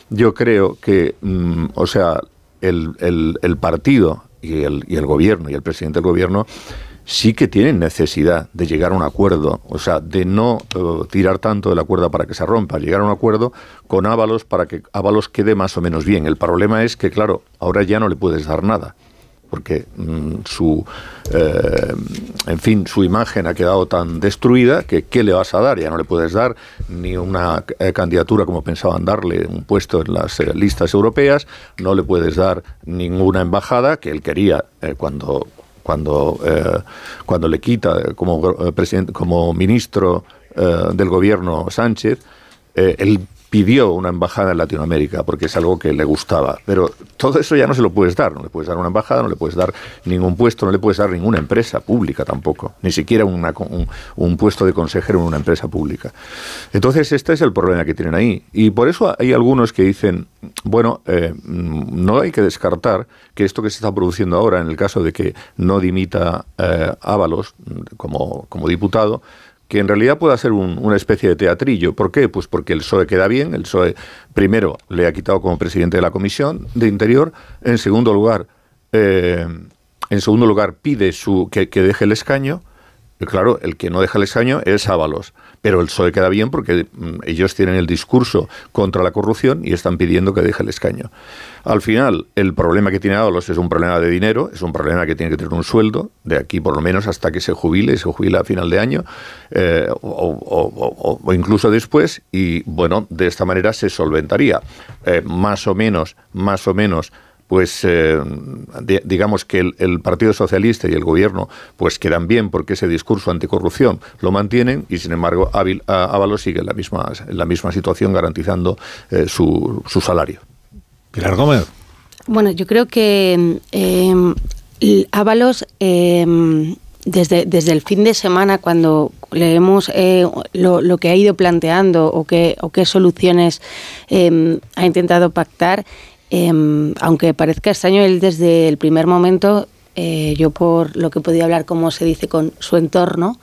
yo creo que, mm, o sea, el, el, partido y el, y el gobierno y el presidente del gobierno sí que tienen necesidad de llegar a un acuerdo, o sea, de no eh, tirar tanto de la cuerda para que se rompa, llegar a un acuerdo con Ábalos para que Ábalos quede más o menos bien. El problema es que, claro, ahora ya no le puedes dar nada porque mm, su, eh, en fin, su imagen ha quedado tan destruida que ¿qué le vas a dar? Ya no le puedes dar ni una eh, candidatura como pensaban darle, un puesto en las listas europeas, no le puedes dar ninguna embajada que él quería cuando, cuando, eh, cuando le quita como, eh, como ministro eh, del gobierno Sánchez, él pidió una embajada en Latinoamérica porque es algo que le gustaba. Pero todo eso ya no se lo puedes dar. No le puedes dar una embajada, no le puedes dar ningún puesto, no le puedes dar ninguna empresa pública tampoco. Ni siquiera una, un, puesto de consejero en una empresa pública. Entonces, este es el problema que tienen ahí. Y por eso hay algunos que dicen, bueno, eh, no hay que descartar que esto que se está produciendo ahora, en el caso de que no dimita eh, Ábalos como, como diputado, que en realidad pueda ser una especie de teatrillo. ¿Por qué? Pues porque el PSOE queda bien, el PSOE primero le ha quitado como presidente de la Comisión de Interior, en segundo lugar... Eh, En segundo lugar, pide su, que, deje el escaño. Claro, el que no deja el escaño es Ábalos. Pero el PSOE queda bien porque mm, ellos tienen el discurso contra la corrupción y están pidiendo que deje el escaño. Al final, el problema que tiene Ábalos es un problema de dinero, es un problema que tiene que tener un sueldo, de aquí por lo menos hasta que se jubile, se jubila a final de año, eh, o incluso después, y bueno, de esta manera se solventaría. Eh, más o menos, más o menos pues eh, di- digamos que el, el Partido Socialista y el Gobierno pues quedan bien porque ese discurso anticorrupción lo mantienen y sin embargo Ábalos sigue en la misma, en la misma situación garantizando eh, su, su salario. Pilar Gómez. Bueno, yo creo que eh, Ábalos, eh, desde, desde el fin de semana, cuando leemos eh, lo, lo que ha ido planteando o qué, o qué soluciones eh, ha intentado pactar, eh, aunque parezca extraño, él desde el primer momento, eh, yo por lo que podía hablar, como se dice, con su entorno,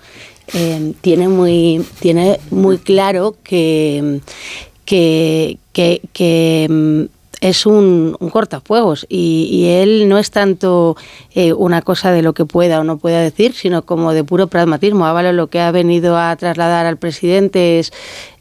eh, tiene muy tiene muy claro que que, que, mm, es un, cortafuegos y, él no es tanto eh, una cosa de lo que pueda o no pueda decir, sino como de puro pragmatismo. Ábalos lo que ha venido a trasladar al presidente es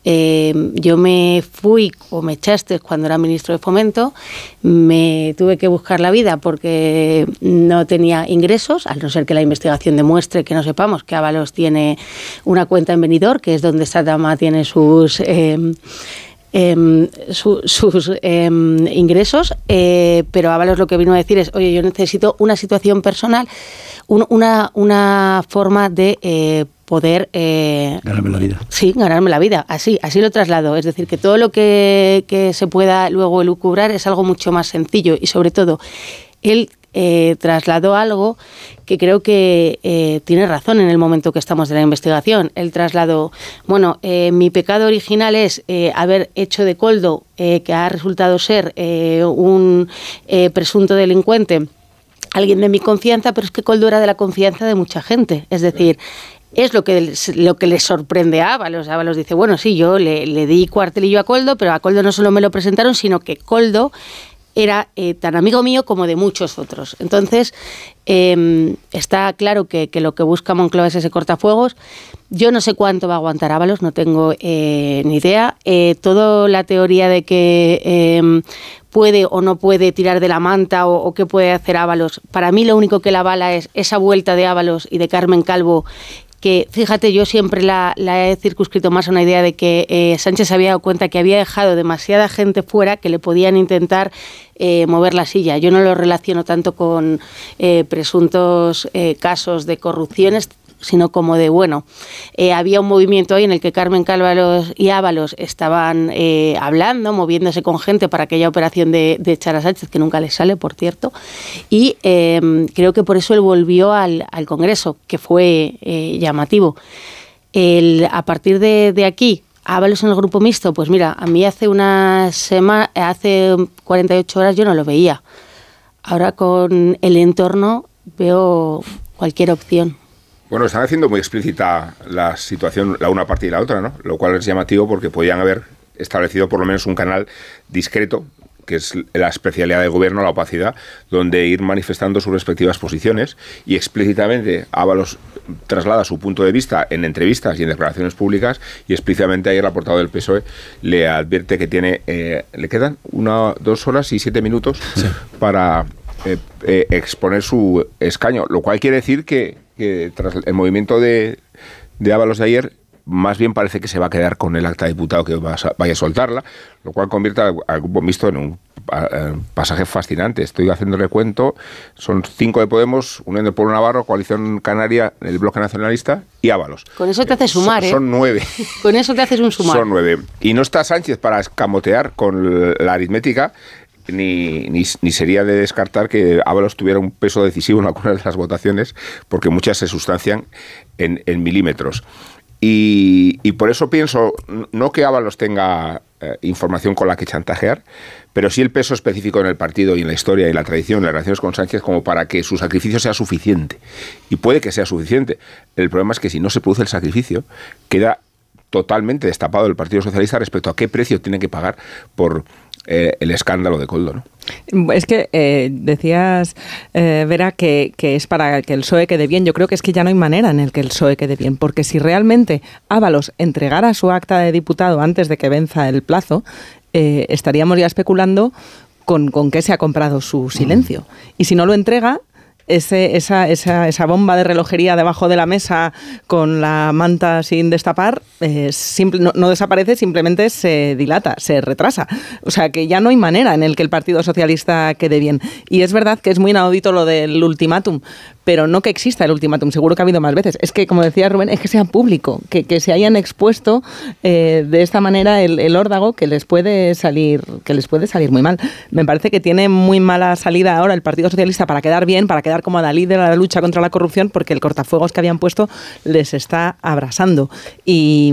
eh, yo me fui o me echaste cuando era ministro de Fomento, me tuve que buscar la vida porque no tenía ingresos, al no ser que la investigación demuestre que no sepamos que Ábalos tiene una cuenta en Benidorm, que es donde esta dama tiene sus... em, su- sus em, ingresos, eh, pero Ábalos lo que vino a decir es, oye, yo necesito una situación personal, un- una, una forma de eh, poder... eh, Ganarme la vida. Sí, ganarme la vida, así, así lo traslado. Es decir, que todo lo que, que se pueda luego elucubrar es algo mucho más sencillo y sobre todo, él eh, trasladó algo que creo que eh, tiene razón en el momento que estamos de la investigación. Él trasladó, bueno, eh, mi pecado original es haber hecho de Coldo, que ha resultado ser un presunto delincuente, alguien de mi confianza, pero es que Coldo era de la confianza de mucha gente. Es decir, es lo que, lo que le sorprende a Ábalos. Ábalos dice, bueno, sí, yo le, le di cuartelillo a Coldo, pero a Coldo no solo me lo presentaron, sino que Coldo era eh, tan amigo mío como de muchos otros. Entonces, eh, está claro que, que lo que busca Moncloa es ese cortafuegos. Yo no sé cuánto va a aguantar Ábalos, no tengo eh, ni idea. Eh, toda la teoría de que eh, puede o no puede tirar de la manta o, o qué puede hacer Ábalos, para mí lo único que la bala es esa vuelta de Ábalos y de Carmen Calvo que fíjate, yo siempre la, he circunscrito más a una idea de que eh, Sánchez había dado cuenta que había dejado demasiada gente fuera que le podían intentar eh, mover la silla. Yo no lo relaciono tanto con eh, presuntos eh, casos de corrupciones sino como de, bueno, eh, había un movimiento ahí en el que Carmen Calvalos y Ábalos estaban eh, hablando, moviéndose con gente para aquella operación de, de echar a Sánchez, que nunca les sale, por cierto, y eh, creo que por eso él volvió al, Congreso, que fue llamativo. A partir de, de aquí, Ábalos en el grupo mixto, pues mira, a mí hace una semana, hace 48 horas yo no lo veía. Ahora con el entorno veo cualquier opción. Bueno, están haciendo muy explícita la situación, la una parte y la otra, ¿no? Lo cual es llamativo porque podían haber establecido por lo menos un canal discreto, que es la especialidad del gobierno, la opacidad, donde ir manifestando sus respectivas posiciones y explícitamente Ábalos traslada su punto de vista en entrevistas y en declaraciones públicas y explícitamente ayer la portavoz del PSOE le advierte que tiene, eh, le quedan una, dos horas y siete minutos para eh, eh, exponer su escaño, lo cual quiere decir que, que tras el movimiento de, de Ábalos de ayer, más bien parece que se va a quedar con el acta de diputado que va a- vaya a soltarla, lo cual convierte al, grupo mixto en un pa- pasaje fascinante. Estoy haciendo recuento, son cinco de Podemos, Unión de Pueblo Navarro, Coalición Canaria, el Bloque Nacionalista y Ábalos. Con eso te hace sumar, son, ¿eh? son nueve. Con eso te haces un sumar. Son nueve. Y no está Sánchez para escamotear con la aritmética, ni, ni, sería de descartar que Ábalos tuviera un peso decisivo en algunas de las votaciones, porque muchas se sustancian en, milímetros. Y, por eso pienso, no que Ábalos tenga eh, información con la que chantajear, pero sí el peso específico en el partido y en la historia y la tradición, las relaciones con Sánchez, como para que su sacrificio sea suficiente. Y puede que sea suficiente. El problema es que si no se produce el sacrificio, queda totalmente destapado el Partido Socialista respecto a qué precio tiene que pagar por eh, el escándalo de Coldo, ¿no? Es que eh, decías, eh, Vera, que, que, es para que el PSOE quede bien. Yo creo que es que ya no hay manera en el que el PSOE quede bien, porque si realmente Ábalos entregara su acta de diputado antes de que venza el plazo, estaríamos ya especulando con, con qué se ha comprado su silencio. Y si no lo entrega, ese, esa, esa, esa, bomba de relojería debajo de la mesa con la manta sin destapar eh, no, desaparece, simplemente se dilata, se retrasa. O sea que ya no hay manera en el que el Partido Socialista quede bien. Y es verdad que es muy inaudito lo del ultimátum, pero no que exista el ultimátum, seguro que ha habido más veces. Es que, como decía Rubén, es que sea público, que, que se hayan expuesto eh, de esta manera el, el, órdago que les puede salir, que les puede salir muy mal. Me parece que tiene muy mala salida ahora el Partido Socialista para quedar bien, para quedar como Dalí de la lucha contra la corrupción, porque el cortafuegos que habían puesto les está abrasando. Y,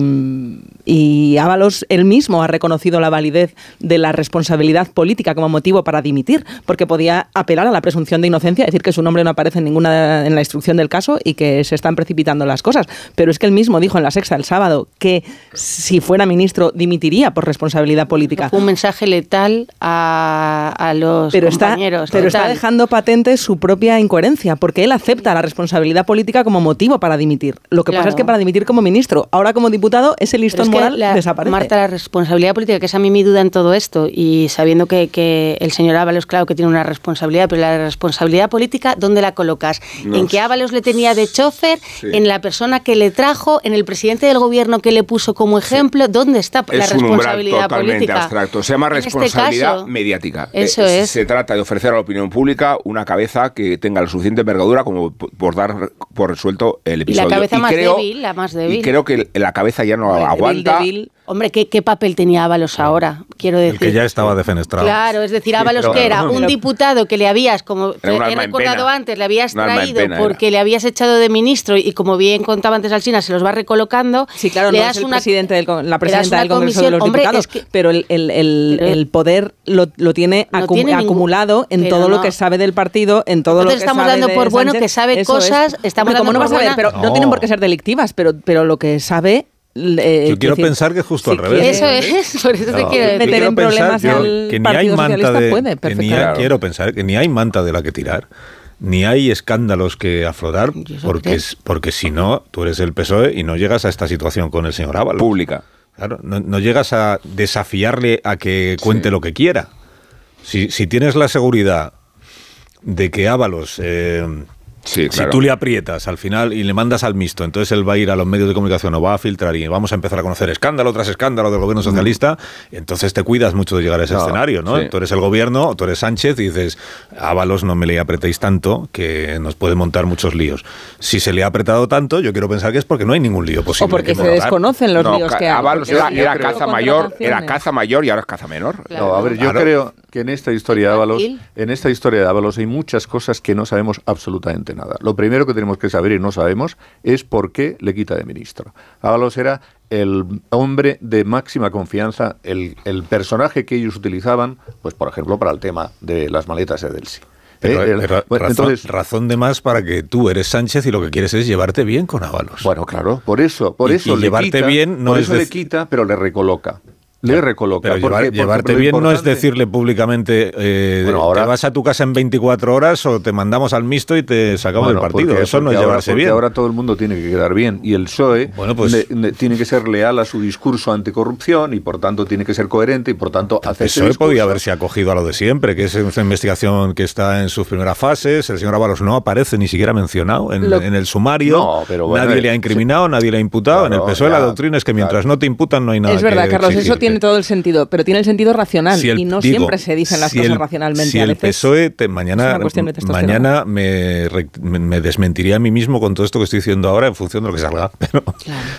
y Ábalos él mismo ha reconocido la validez de la responsabilidad política como motivo para dimitir, porque podía apelar a la presunción de inocencia, decir que su nombre no aparece en ninguna en la instrucción del caso y que se están precipitando las cosas. Pero es que él mismo dijo en la sexta el sábado que si fuera ministro dimitiría por responsabilidad política. Fue un mensaje letal a, a los pero compañeros. Está, pero está dejando patente su propia incoherencia, porque él acepta la responsabilidad política como motivo para dimitir. Lo que claro. pasa es que para dimitir como ministro, ahora como diputado, ese listón moral la, desaparece. Marta, la responsabilidad política, que es a mí mi duda en todo esto, y sabiendo que, que el señor Ábalos, claro que tiene una responsabilidad, pero la responsabilidad política, ¿dónde la colocas? No. en que Ábalos le tenía de chofer, sí. en la persona que le trajo, en el presidente del gobierno que le puso como ejemplo. Sí. ¿Dónde está es la responsabilidad un totalmente política? abstracto. Se llama responsabilidad este caso, mediática. Eso eh, es. Se trata de ofrecer a la opinión pública una cabeza que tenga la suficiente envergadura como por dar por resuelto el episodio. Y la cabeza y más creo, débil, la más débil. Y creo que la cabeza ya no Débil, aguanta. débil. Hombre, ¿qué, ¿qué, papel tenía Ábalos ahora? Quiero decir. El que ya estaba defenestrado. Claro, es decir, Ábalos que era un diputado que le habías, como Era he recordado antes, le habías traído pena porque le habías echado de ministro y como bien contaba antes Alsina, se los va recolocando. Sí, claro, le no das es el una, presidente del, con- la presidenta del Congreso de comisión. los Hombre, Diputados, es que- pero el, el- el- el poder lo, lo tiene, No acu- tiene ningún- acumulado en pero todo lo no. que sabe del partido, en todo Entonces lo que estamos sabe dando de por bueno Sánchez. que sabe Eso es. cosas, estamos Hombre, ¿cómo dando no vas a ver? Pero no. Tienen por qué ser delictivas, pero, pero lo que sabe... eh, Yo quiero decir, pensar que es justo si al revés. Eso quiere- es, <laughs> por eso te No, quiero yo decir. meter en problemas que- al que ni hay Partido manta Socialista de, puede, que ni hay- quiero pensar que ni hay manta de la que tirar ni hay escándalos que aflorar porque es, porque si no tú eres el PSOE y no llegas a esta situación con el señor Ábalos. Pública. claro no, no llegas a desafiarle a que cuente lo que quiera. Si, si tienes la seguridad de que Ábalos eh, Sí, si tú le aprietas al final y le mandas al mixto, entonces él va a ir a los medios de comunicación o va a filtrar y vamos a empezar a conocer escándalo tras escándalo del gobierno socialista, entonces te cuidas mucho de llegar a ese No, escenario, ¿no? sí. Tú eres el gobierno, tú eres Sánchez y dices, Ábalos, no me le apretéis tanto que nos puede montar muchos líos. Si se le ha apretado tanto, yo quiero pensar que es porque no hay ningún lío posible. O porque que se montar. desconocen los No, líos que hay. Ábalos era, era caza mayor, era caza mayor y ahora es caza menor. No, a ver, yo Claro. creo que en esta historia de Ábalos, en esta historia de Ábalos hay muchas cosas que no sabemos absolutamente nada. Lo primero que tenemos que saber y no sabemos es por qué le quita de ministro. Ábalos era el hombre de máxima confianza, el, el personaje que ellos utilizaban, pues por ejemplo, para el tema de las maletas de Delsi. Pero, Eh, el- ra- bueno, razón, entonces, razón de más para que tú eres Sánchez y lo que quieres es llevarte bien con Ábalos. bueno, claro, por eso, por Y- eso y le llevarte quita, bien no por es eso le quita, pero le recoloca. Le recoloca. Pero ¿Por llevar-? Porque llevarte bien no es decirle públicamente, eh, Bueno, ahora- te vas a tu casa en 24 horas o te mandamos al mixto y te sacamos Bueno, del partido. porque- Eso no es ahora- llevarse bien. Ahora todo el mundo tiene que quedar bien y el PSOE Bueno, pues- le- le- tiene que ser leal a su discurso anticorrupción y por tanto tiene que ser coherente y por tanto hacer ese Eso discurso. podía haberse acogido a lo de siempre, que es una investigación que está en sus primeras fases. El señor Ábalos no aparece ni siquiera mencionado en, Lo- en el sumario. No, pero bueno, nadie eh, le ha incriminado, nadie le ha imputado. en el Claro, PSOE ya, la doctrina es que mientras claro. no te imputan no hay nada Es verdad, que Carlos, eso exigirte. Tiene todo el sentido, pero tiene el sentido racional Si el- y no digo, siempre se dicen las si cosas el- racionalmente. Si a el PSOE te- mañana, mañana me, re- me- me desmentiría a mí mismo con todo esto que estoy diciendo ahora en función de lo que salga. <laughs> Pero,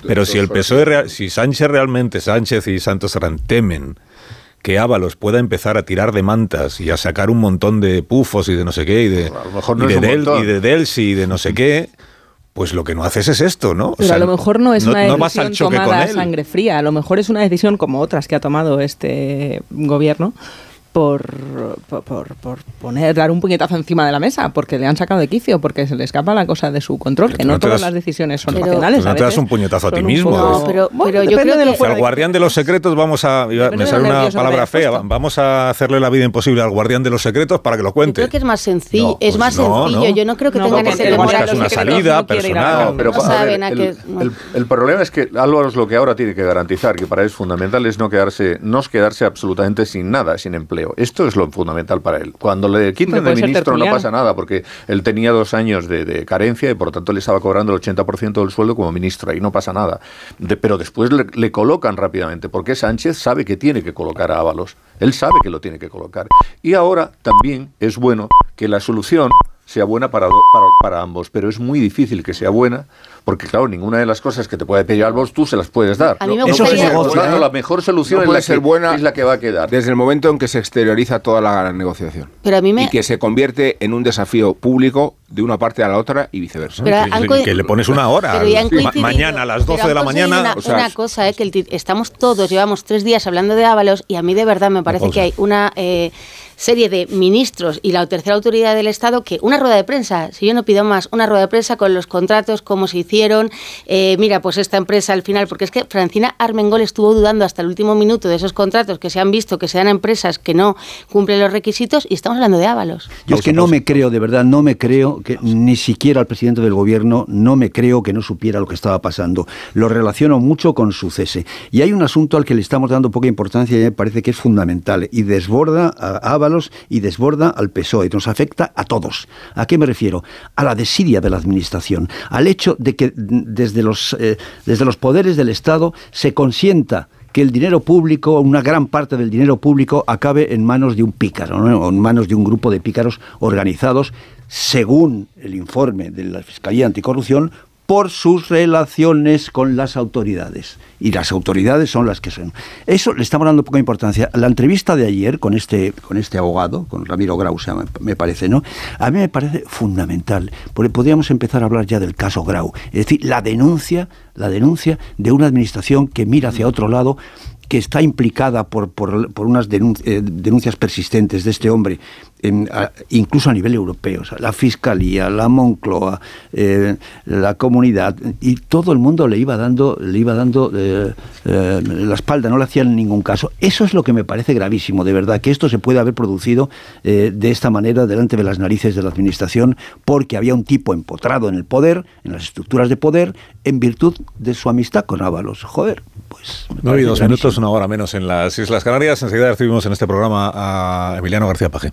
pero si el PSOE, si Sánchez realmente, Sánchez y Santos Serrán temen que Ábalos pueda empezar a tirar de mantas y a sacar un montón de pufos y de no sé qué, y de, A lo mejor no y es de, un Del- montón. y de Delsi y de no sé qué, pues lo que no haces es esto, ¿no? O Pero sea, a lo mejor no es una no decisión con tomada a sangre fría, a lo mejor es una decisión como otras que ha tomado este gobierno, por, por, por, poner, dar un puñetazo encima de la mesa, porque le han sacado de quicio, porque se le escapa la cosa de su control, que no, todas las decisiones son racionales. no te das un puñetazo a ti mismo. No, pero, yo creo que... al guardián de los secretos vamos a... Me sale una palabra fea. Vamos a hacerle la vida imposible al guardián de los secretos para que lo cuente. Yo creo que es más sencillo. es pues más sencillo. Yo no creo que tengan ese temor a una salida personal. Pero, el, problema es que Álvaro es lo que ahora tiene que garantizar, que para él es fundamental, es no quedarse, no quedarse absolutamente sin nada, sin empleo. Esto es lo fundamental para él. Cuando le quiten de ministro no pasa nada, porque él tenía dos años de, carencia y por lo tanto le estaba cobrando el 80% del sueldo como ministro, ahí no pasa nada. pero después le, colocan rápidamente, porque Sánchez sabe que tiene que colocar a Ábalos. Él sabe que lo tiene que colocar. Y ahora también es bueno que la solución sea buena para, para, para ambos, pero es muy difícil que sea buena porque claro, ninguna de las cosas que te puede pedir vos tú se las puedes dar. A mí me Eso ¿eh? La mejor solución es, la ser buena, es la que va a quedar. Desde el momento en que se exterioriza toda la negociación. Pero a mí Y que se convierte en un desafío público de una parte a la otra y viceversa. que, le pones una hora. mañana a las 12 de la mañana. Una, una cosa, eh, que estamos todos, llevamos tres días hablando de Ábalos y a mí de verdad me parece que hay una... Eh, serie de ministros y la tercera autoridad del Estado que una rueda de prensa, si yo no pido más, una rueda de prensa con los contratos, cómo se hicieron, eh, mira, pues esta empresa al final, porque es que Francina Armengol estuvo dudando hasta el último minuto de esos contratos que se han visto que sean empresas que no cumplen los requisitos y estamos hablando de Ábalos. Yo es que no me creo, de verdad, no me creo que ni siquiera el presidente del gobierno, no me creo que no supiera lo que estaba pasando. Lo relaciono mucho con su cese. Y hay un asunto al que le estamos dando poca importancia y me parece que es fundamental y desborda a Ábalos y desborda al PSOE. Nos afecta a todos. ¿A qué me refiero? A la desidia de la Administración, al hecho de que desde los, eh, desde los poderes del Estado se consienta que el dinero público, una gran parte del dinero público, acabe en manos de un pícaro, o en manos de un grupo de pícaros organizados, según el informe de la Fiscalía Anticorrupción, por sus relaciones con las autoridades. Y las autoridades son las que son. Eso le estamos dando poca importancia. La entrevista de ayer con este, con este abogado, con Ramiro Grau, me parece, ¿no? A mí me parece fundamental, porque podríamos empezar a hablar ya del caso Grau. Es decir, la denuncia, la denuncia de una administración que mira hacia otro lado que está implicada por, por, por unas eh, denuncias persistentes de este hombre incluso a nivel europeo, la Fiscalía, la Moncloa, eh, la comunidad, y todo el mundo le iba dando, le iba dando eh, eh, la espalda, no le hacían ningún caso. Eso es lo que me parece gravísimo, de verdad, que esto se puede haber producido de esta manera delante de las narices de la Administración, porque había un tipo empotrado en el poder, en las estructuras de poder, en virtud de su amistad con Ábalos. Joder, pues... No hay dos minutos, una hora menos en las Islas Canarias. Enseguida recibimos en este programa a Emiliano García Paje.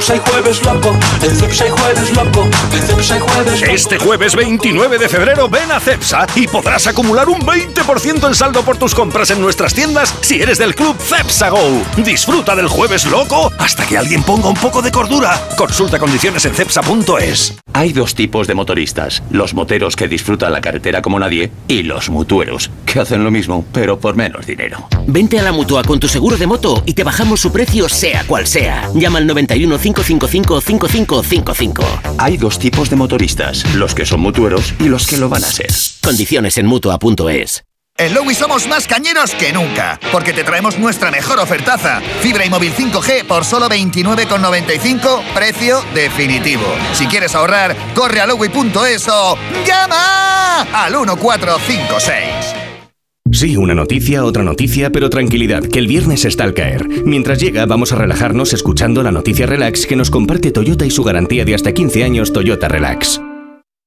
Jueves loco, jueves loco, jueves Este jueves 29 de febrero ven a Cepsa y podrás acumular un 20% en saldo por tus compras en nuestras tiendas si eres del club Cepsa Go. Disfruta del jueves loco hasta que alguien ponga un poco de cordura. Consulta condiciones en cepsa.es. Hay dos tipos de motoristas, los moteros que disfrutan la carretera como nadie y los mutueros, que hacen lo mismo, pero por menos dinero. Vente a la mutua con tu seguro de moto y te bajamos su precio sea cual sea. Llama al 91 555 Hay dos tipos de motoristas, los que son mutueros y los que lo van a ser. Condiciones en Mutua.es. En Lowy somos más cañeros que nunca, porque te traemos nuestra mejor ofertaza. Fibra y móvil 5G por solo 29,95, precio definitivo. Si quieres ahorrar, corre a lowy.es o llama al 1456. Sí, una noticia, otra noticia, pero tranquilidad, que el viernes está al caer. Mientras llega, vamos a relajarnos escuchando la noticia relax que nos comparte Toyota y su garantía de hasta 15 años Toyota Relax.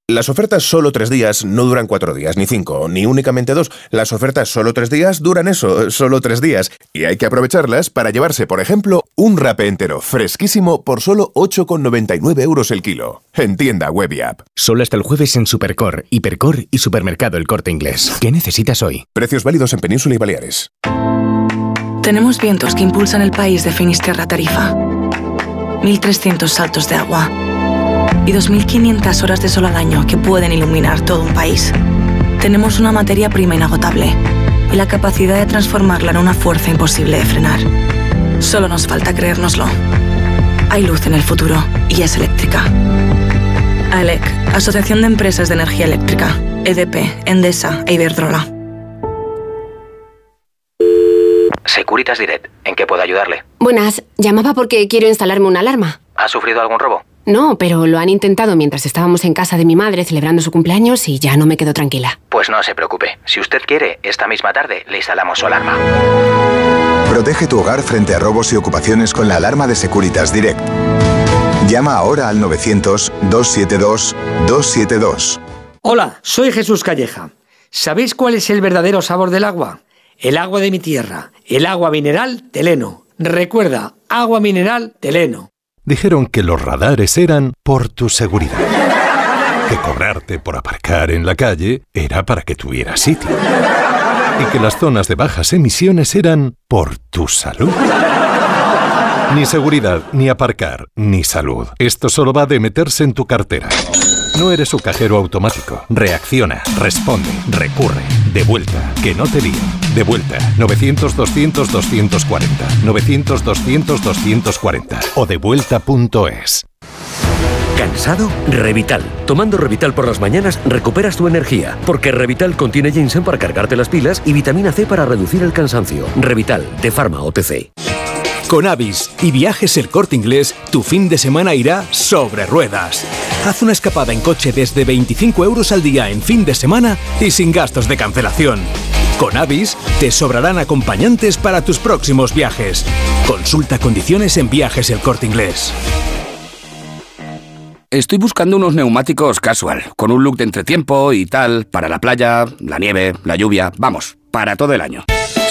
Las ofertas solo tres días no duran cuatro días, ni cinco, ni únicamente dos. Las ofertas solo tres días duran eso, solo tres días. Y hay que aprovecharlas para llevarse, por ejemplo, un rape entero fresquísimo por solo 8,99 euros el kilo. En tienda web y app. Solo hasta el jueves en Supercor, Hipercor y Supermercado El Corte Inglés. ¿Qué necesitas hoy? Precios válidos en Península y Baleares. Tenemos vientos que impulsan el país de Finisterra Tarifa. 1.300 saltos de agua y 2.500 horas de sol al año que pueden iluminar todo un país. Tenemos una materia prima inagotable y la capacidad de transformarla en una fuerza imposible de frenar. Solo nos falta creérnoslo. hay luz en el futuro y es eléctrica. AELEC, Asociación de Empresas de Energía Eléctrica. EDP, Endesa e Iberdrola. Securitas Direct, ¿en qué puedo ayudarle? Buenas, llamaba porque quiero instalarme una alarma. ¿Ha sufrido algún robo? No, pero lo han intentado mientras estábamos en casa de mi madre celebrando su cumpleaños y ya no me quedo tranquila. Pues no se preocupe. Si usted quiere, esta misma tarde le instalamos su alarma. Protege tu hogar frente a robos y ocupaciones con la alarma de Securitas Direct. Llama ahora al 900-272-272. Hola, soy Jesús Calleja. ¿Sabéis cuál es el verdadero sabor del agua? El agua de mi tierra, el agua mineral Teleno. Recuerda, agua mineral Teleno. Dijeron que los radares eran por tu seguridad. Que cobrarte por aparcar en la calle era para que tuvieras sitio. Y que las zonas de bajas emisiones eran por tu salud. Ni seguridad, ni aparcar, ni salud. Esto solo va de meterse en tu cartera. No eres un cajero automático. Reacciona, responde, recurre. De vuelta, que no te lío. De vuelta, 900-200-240. 900-200-240. O devuelta.es. ¿Cansado? Revital. Tomando Revital por las mañanas recuperas tu energía, porque Revital contiene ginseng para cargarte las pilas y vitamina C para reducir el cansancio. Revital, de Pharma OTC. Con Avis y Viajes El Corte Inglés, tu fin de semana irá sobre ruedas. Haz una escapada en coche desde 25 euros al día en fin de semana y sin gastos de cancelación. Con Avis te sobrarán acompañantes para tus próximos viajes. Consulta condiciones en Viajes El Corte Inglés. Estoy buscando unos neumáticos casual, con un look de entretiempo y tal, para la playa, la nieve, la lluvia, vamos, para todo el año.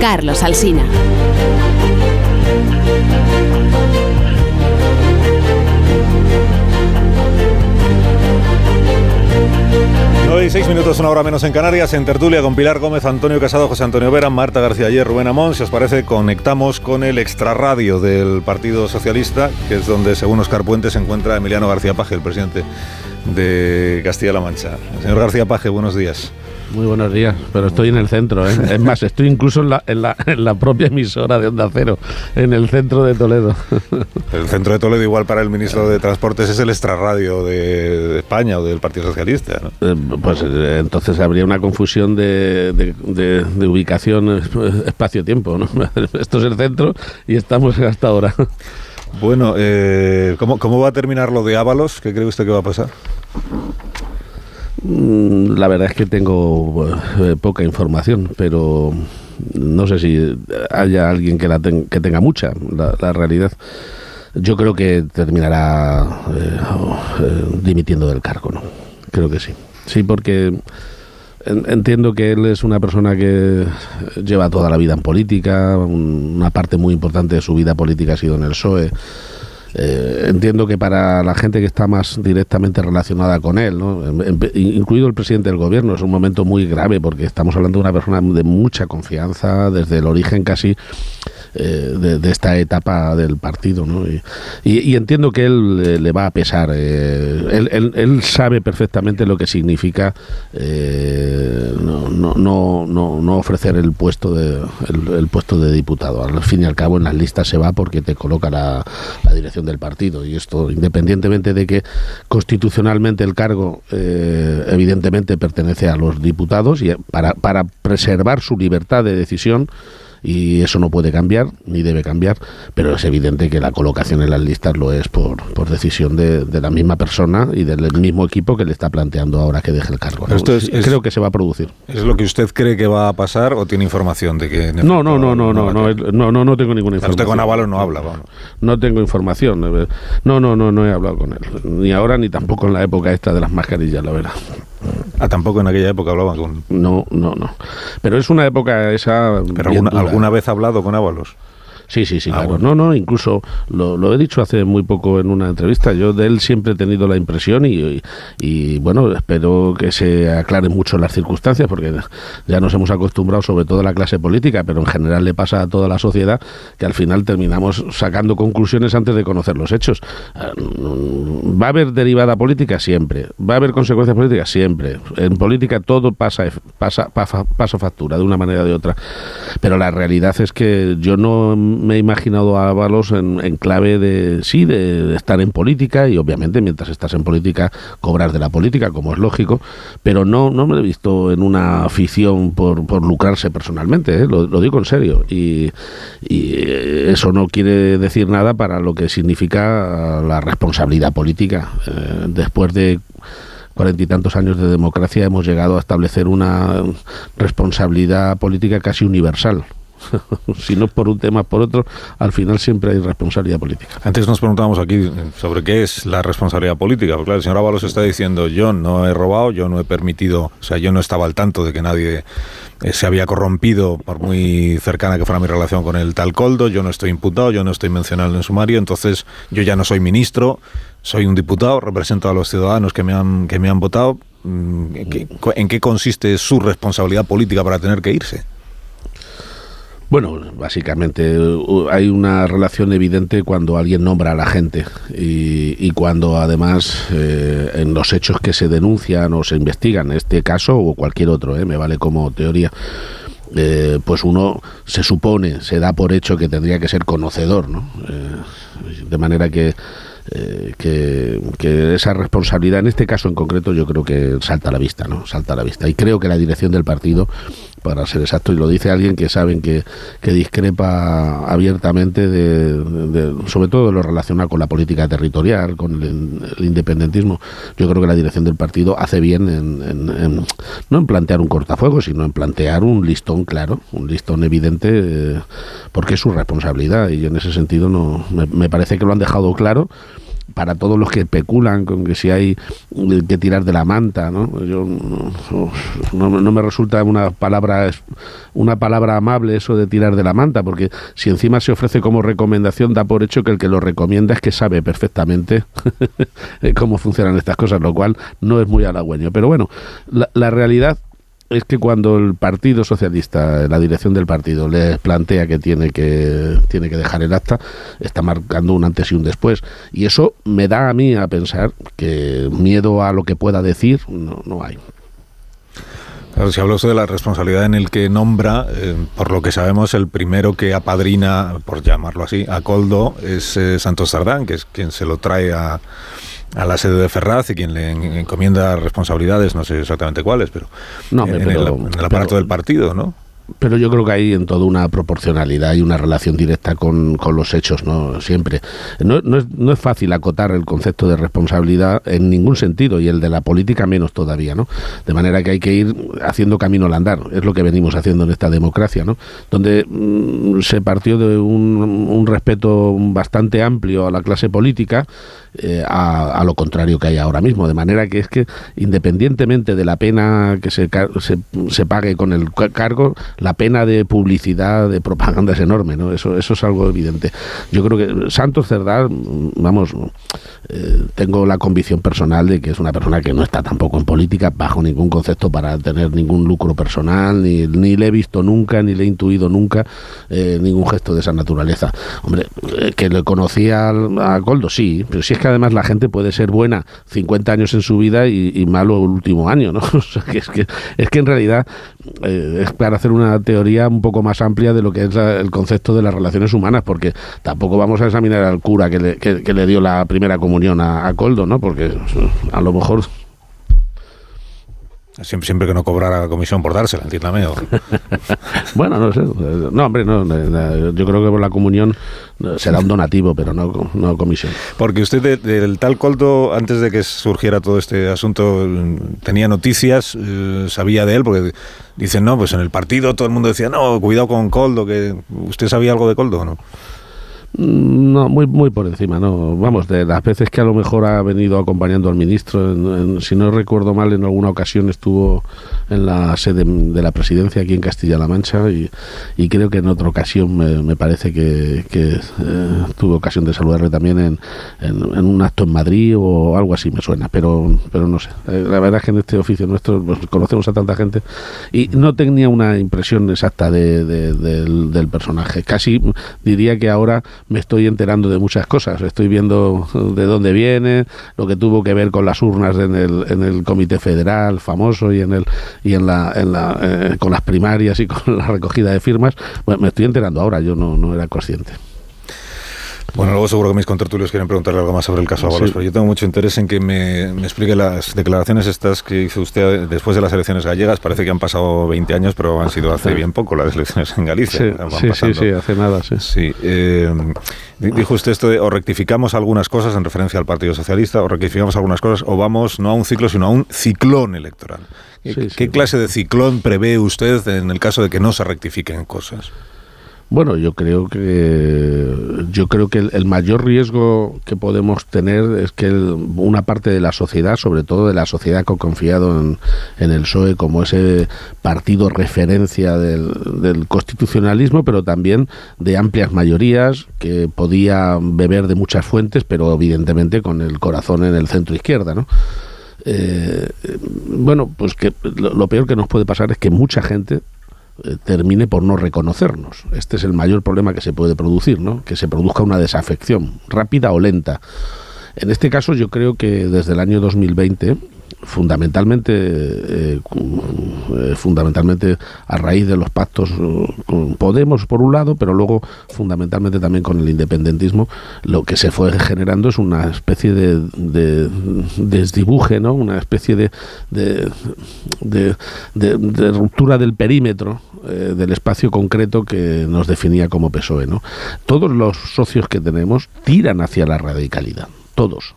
Carlos Alsina. Y seis minutos, una hora menos en Canarias, en tertulia con Pilar Gómez, Antonio Casado, José Antonio Vera, Marta García Ayer, Rubén Amón. Si os parece, conectamos con el extrarradio del Partido Socialista, que es donde, según Oscar Puente, se encuentra Emiliano García Paje, el presidente de Castilla-La Mancha. Señor García Paje, buenos días. Muy buenos días, pero estoy en el centro, ¿eh? Es más, estoy incluso en la, en, la, en la propia emisora de Onda Cero, en el centro de Toledo. El centro de Toledo, igual para el ministro de Transportes, es el extrarradio de, de España o del Partido Socialista. ¿no? Eh, Pues eh, entonces habría una confusión de, de- ubicación eh, espacio-tiempo, ¿no? <laughs> Esto es el centro y estamos hasta ahora. Bueno, eh, ¿cómo, ¿cómo va a terminar lo de Ábalos? ¿Qué cree usted que va a pasar? Mm, La verdad es que tengo eh, poca información, pero no sé si haya alguien que, la ten- que tenga mucha, la, realidad. Yo creo que terminará eh, eh, dimitiendo del cargo, ¿no? Creo que sí. Sí, porque en- entiendo que él es una persona que lleva toda la vida en política, un- una parte muy importante de su vida política ha sido en el PSOE. Eh, entiendo que para la gente que está más directamente relacionada con él, ¿no? En- en- incluido el presidente del gobierno, es un momento muy grave porque estamos hablando de una persona de mucha confianza desde el origen casi eh, de, de esta etapa del partido. ¿no? Y, y- entiendo que él eh, le va a pesar. eh, él, él- sabe perfectamente lo que significa eh, no, no, no, no, ofrecer el puesto de el, puesto de diputado. Al fin y al cabo en las listas se va porque te coloca la, la dirección del partido y esto independientemente de que constitucionalmente el cargo evidentemente pertenece a los diputados y para, para preservar su libertad de decisión y eso no puede cambiar ni debe cambiar, pero es evidente que la colocación en las listas lo es por, por decisión de, de la misma persona y del mismo equipo que le está planteando ahora que deje el cargo. ¿no? Esto es- Creo que se va a producir. ¿Es lo que usted cree que va a pasar o tiene información de que... No, no, no, no, no, no, no, no, no tengo ninguna Usted información. con Ábalos no habla, vamos. No tengo información. eh, No, no, no, no he hablado con él. Ni ahora ni tampoco en la época esta de las mascarillas, la verdad. Ah, tampoco en aquella época hablaban con... No, no, no. Pero es una época esa... Pero alguna, alguna vez ha hablado con Ábalos. Sí, sí, sí, claro. No, no, incluso lo, he dicho hace muy poco en una entrevista. Yo de él siempre he tenido la impresión y, y, bueno, espero que se aclaren mucho las circunstancias porque ya nos hemos acostumbrado, sobre todo a la clase política, pero en general le pasa a toda la sociedad que al final terminamos sacando conclusiones antes de conocer los hechos. Ah, ¿Va a haber derivada política? Siempre. ¿Va a haber consecuencias políticas? Siempre. En política todo pasa, pasa, pasa, pasa factura de una manera o de otra. Pero la realidad es que yo no me he imaginado a Ábalos en, clave de, sí, de, estar en política y obviamente mientras estás en política cobrar de la política, como es lógico, pero no, no me he visto en una afición por, por lucrarse personalmente, ¿eh? lo, digo en serio. Y, eso no quiere decir nada para lo que significa la responsabilidad política. Eh, después de cuarenta y tantos años de democracia hemos llegado a establecer una responsabilidad política casi universal. <laughs> si no por un tema, por otro, al final siempre hay responsabilidad política. Antes nos preguntábamos aquí sobre qué es la responsabilidad política, porque claro, el señor Ábalos está diciendo yo no he robado, yo no he permitido, o sea, yo no estaba al tanto de que nadie eh, se había corrompido, por muy cercana que fuera mi relación con el tal Coldo, yo no estoy imputado, yo no estoy mencionado en sumario, entonces yo ya no soy ministro, soy un diputado, represento a los ciudadanos que me han, que me han votado. Mm, ¿En qué consiste su responsabilidad política para tener que irse? Bueno, básicamente hay una relación evidente cuando alguien nombra a la gente y, cuando además eh, en los hechos que se denuncian o se investigan, este caso o cualquier otro, eh, me vale como teoría, eh, pues uno se supone, se da por hecho que tendría que ser conocedor, ¿no? de manera que eh, que, esa responsabilidad, en este caso en concreto, yo creo que salta a la vista, ¿no? Salta a la vista. Y creo que la dirección del partido, para ser exacto, y lo dice alguien que saben que, que discrepa abiertamente de, sobre todo de lo relacionado con la política territorial, con el, independentismo, yo creo que la dirección del partido hace bien en, no en plantear un cortafuego, sino en plantear un listón claro, un listón evidente, eh, porque es su responsabilidad. Y en ese sentido no me parece que lo han dejado claro para todos los que especulan con que si hay que tirar de la manta, ¿no? Yo, no, me resulta una palabra una palabra amable eso de tirar de la manta, porque si encima se ofrece como recomendación, da por hecho que el que lo recomienda es que sabe perfectamente <laughs> cómo funcionan estas cosas, lo cual no es muy halagüeño. Pero bueno, la realidad es que cuando el Partido Socialista, la dirección del partido, les plantea que tiene que tiene que dejar el acta, está marcando un antes y un después. Y eso me da a mí a pensar que miedo a lo que pueda decir no, no hay. Claro, si hablo de la responsabilidad en el que nombra, eh, por lo que sabemos, el primero que apadrina, por llamarlo así, a Coldo es eh, Santos Sardán, que es quien se lo trae a, a la sede de Ferraz y quien le encomienda responsabilidades, no sé exactamente cuáles, pero, en, el, aparato del partido, ¿no? Pero yo creo que hay en todo una proporcionalidad y una relación directa con, con los hechos, ¿no? Siempre. No, no, es, no es fácil acotar el concepto de responsabilidad en ningún sentido y el de la política menos todavía, ¿no? De manera que hay que ir haciendo camino al andar, es lo que venimos haciendo en esta democracia, ¿no? Donde mm, se partió de un, un, respeto bastante amplio a la clase política eh, a, a, lo contrario que hay ahora mismo, de manera que es que independientemente de la pena que se, se, se pague con el cargo, la pena de publicidad, de propaganda es enorme, ¿no? Eso, eso es algo evidente. Yo creo que Santos Cerdá, vamos, eh, tengo la convicción personal de que es una persona que no está tampoco en política bajo ningún concepto para tener ningún lucro personal, ni, ni le he visto nunca, ni le he intuido nunca eh, ningún gesto de esa naturaleza. Hombre, eh, que le conocía a Goldo, sí, pero si es que además la gente puede ser buena 50 años en su vida y, malo el último año, ¿no? <laughs> O sea, que es, que, es que en realidad es para hacer una teoría un poco más amplia de lo que es el concepto de las relaciones humanas, porque tampoco vamos a examinar al cura que le, que, le dio la primera comunión a, a Coldo, ¿no? Porque a lo mejor Siempre, siempre que no cobrara comisión por dársela, entiéndame. <laughs> bueno, no sé. No, hombre, no, yo creo que por la comunión será un donativo, pero no, no comisión. Porque usted del tal Coldo, antes de que surgiera todo este asunto, tenía noticias, eh, sabía de él, porque dicen, no, pues en el partido todo el mundo decía, no, cuidado con Coldo, que usted sabía algo de Coldo, ¿no? Mm, no, muy, muy por encima, no. Vamos, de las veces que a lo mejor ha venido acompañando al ministro, si no recuerdo mal, en alguna ocasión estuvo en la sede de la presidencia aquí en Castilla-La Mancha y, creo que en otra ocasión me, parece que, eh, tuve ocasión de saludarle también en, en, un acto en Madrid o algo así me suena, pero, pero no sé. Eh, la verdad es que en este oficio nuestro pues, conocemos a tanta gente y no tenía una impresión exacta de, del personaje. Casi diría que ahora me estoy enterando de muchas cosas. Estoy viendo de dónde viene, lo que tuvo que ver con las urnas en el, en el Comité Federal famoso y en el y en la, en la eh, con las primarias y <laughs> con la recogida de firmas. Bueno, me estoy enterando ahora, yo no, no era consciente. Bueno, luego seguro que mis contertulios quieren preguntarle algo más sobre el caso Ábalos, pero yo tengo mucho interés en que me, me, explique las declaraciones estas que hizo usted después de las elecciones gallegas. Parece que han pasado 20 años, pero han sido hace bien poco las elecciones en Galicia. Sí, sí, sí, hace nada, sí. sí eh, dijo usted esto de o rectificamos algunas cosas en referencia al Partido Socialista, o rectificamos algunas cosas, o vamos no a un ciclo, sino a un ciclón electoral. ¿Qué clase de ciclón prevé usted en el caso de que no se rectifiquen cosas? Bueno, yo creo que yo creo que el, mayor riesgo que podemos tener es que una parte de la sociedad, sobre todo de la sociedad que ha confiado en, el PSOE como ese partido referencia del, constitucionalismo, pero también de amplias mayorías que podía beber de muchas fuentes, pero evidentemente con el corazón en el centro izquierda, ¿no? Eh, bueno, pues que lo peor que nos puede pasar es que mucha gente termine por no reconocernos. Este es el mayor problema que se puede producir, ¿no? Que se produzca una desafección, rápida o lenta. En este caso yo creo que desde el año 2020 fundamentalmente eh, eh, fundamentalmente a raíz de los pactos eh, con Podemos por un lado pero luego fundamentalmente también con el independentismo lo que se fue generando es una especie de, de desdibuje no una especie de de, de ruptura del perímetro del espacio concreto que nos definía como PSOE no todos los socios que tenemos tiran hacia la radicalidad todos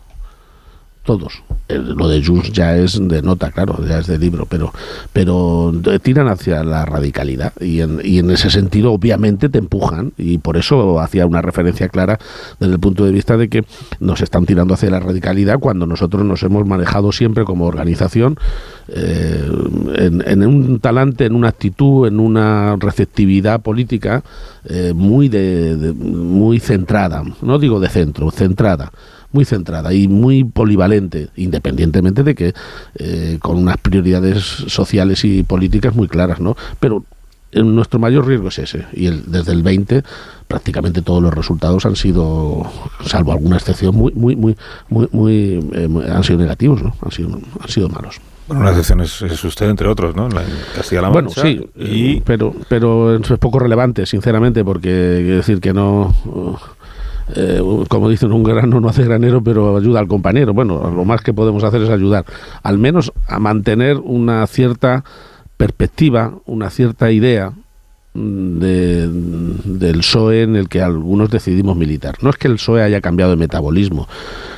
todos. lo de Junts ya es de nota, claro, ya es de libro, pero, pero tiran hacia la radicalidad y en, y en ese sentido obviamente te empujan y por eso hacía una referencia clara desde el punto de vista de que nos están tirando hacia la radicalidad cuando nosotros nos hemos manejado siempre como organización eh, en, un talante, en una actitud, en una receptividad política eh, muy, de, muy centrada, no digo de centro, centrada muy centrada y muy polivalente, independientemente de que eh, con unas prioridades sociales y políticas muy claras, ¿no? Pero nuestro mayor riesgo es ese. Y el, desde el 20 prácticamente todos los resultados han sido, salvo alguna excepción, muy, muy, muy, muy, muy eh, han sido negativos, ¿no? Han sido, han sido malos. Bueno, una excepción es, usted, entre otros, ¿no? En Castilla-La Mancha. Bueno, sí, y... pero, pero es poco relevante, sinceramente, porque decir que no... Eh, como dicen, un grano no hace granero, pero ayuda al compañero. Bueno, lo más que podemos hacer es ayudar, al menos a mantener una cierta perspectiva, una cierta idea de, del PSOE en el que algunos decidimos militar. No es que el PSOE haya cambiado de metabolismo,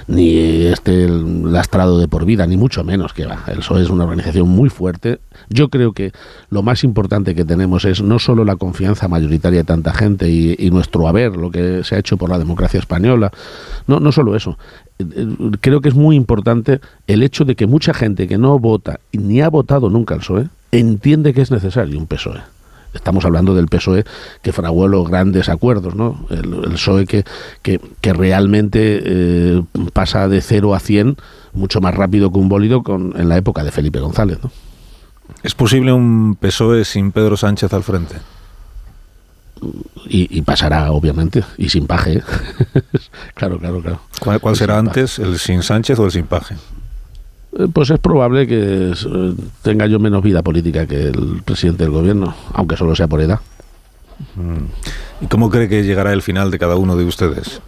ni esté lastrado de por vida, ni mucho menos que va. El PSOE es una organización muy fuerte. Yo creo que lo más importante que tenemos es no solo la confianza mayoritaria de tanta gente y, nuestro haber, lo que se ha hecho por la democracia española, no, no solo eso. Creo que es muy importante el hecho de que mucha gente que no vota ni ha votado nunca al PSOE entiende que es necesario un PSOE estamos hablando del PSOE que fraguó los grandes acuerdos, ¿no? El, PSOE que, que, realmente eh, pasa de 0 a 100 mucho más rápido que un bólido con, en la época de Felipe González, ¿no? ¿Es posible un PSOE sin Pedro Sánchez al frente? Y, pasará, obviamente, y sin paje. ¿eh? <laughs> claro, claro, claro. ¿Cuál, será antes, el sin Sánchez o el sin paje? Eh, pues es probable que eh, tenga yo menos vida política que el presidente del gobierno, aunque solo sea por edad. Mm. ¿Y cómo cree que llegará el final de cada uno de ustedes?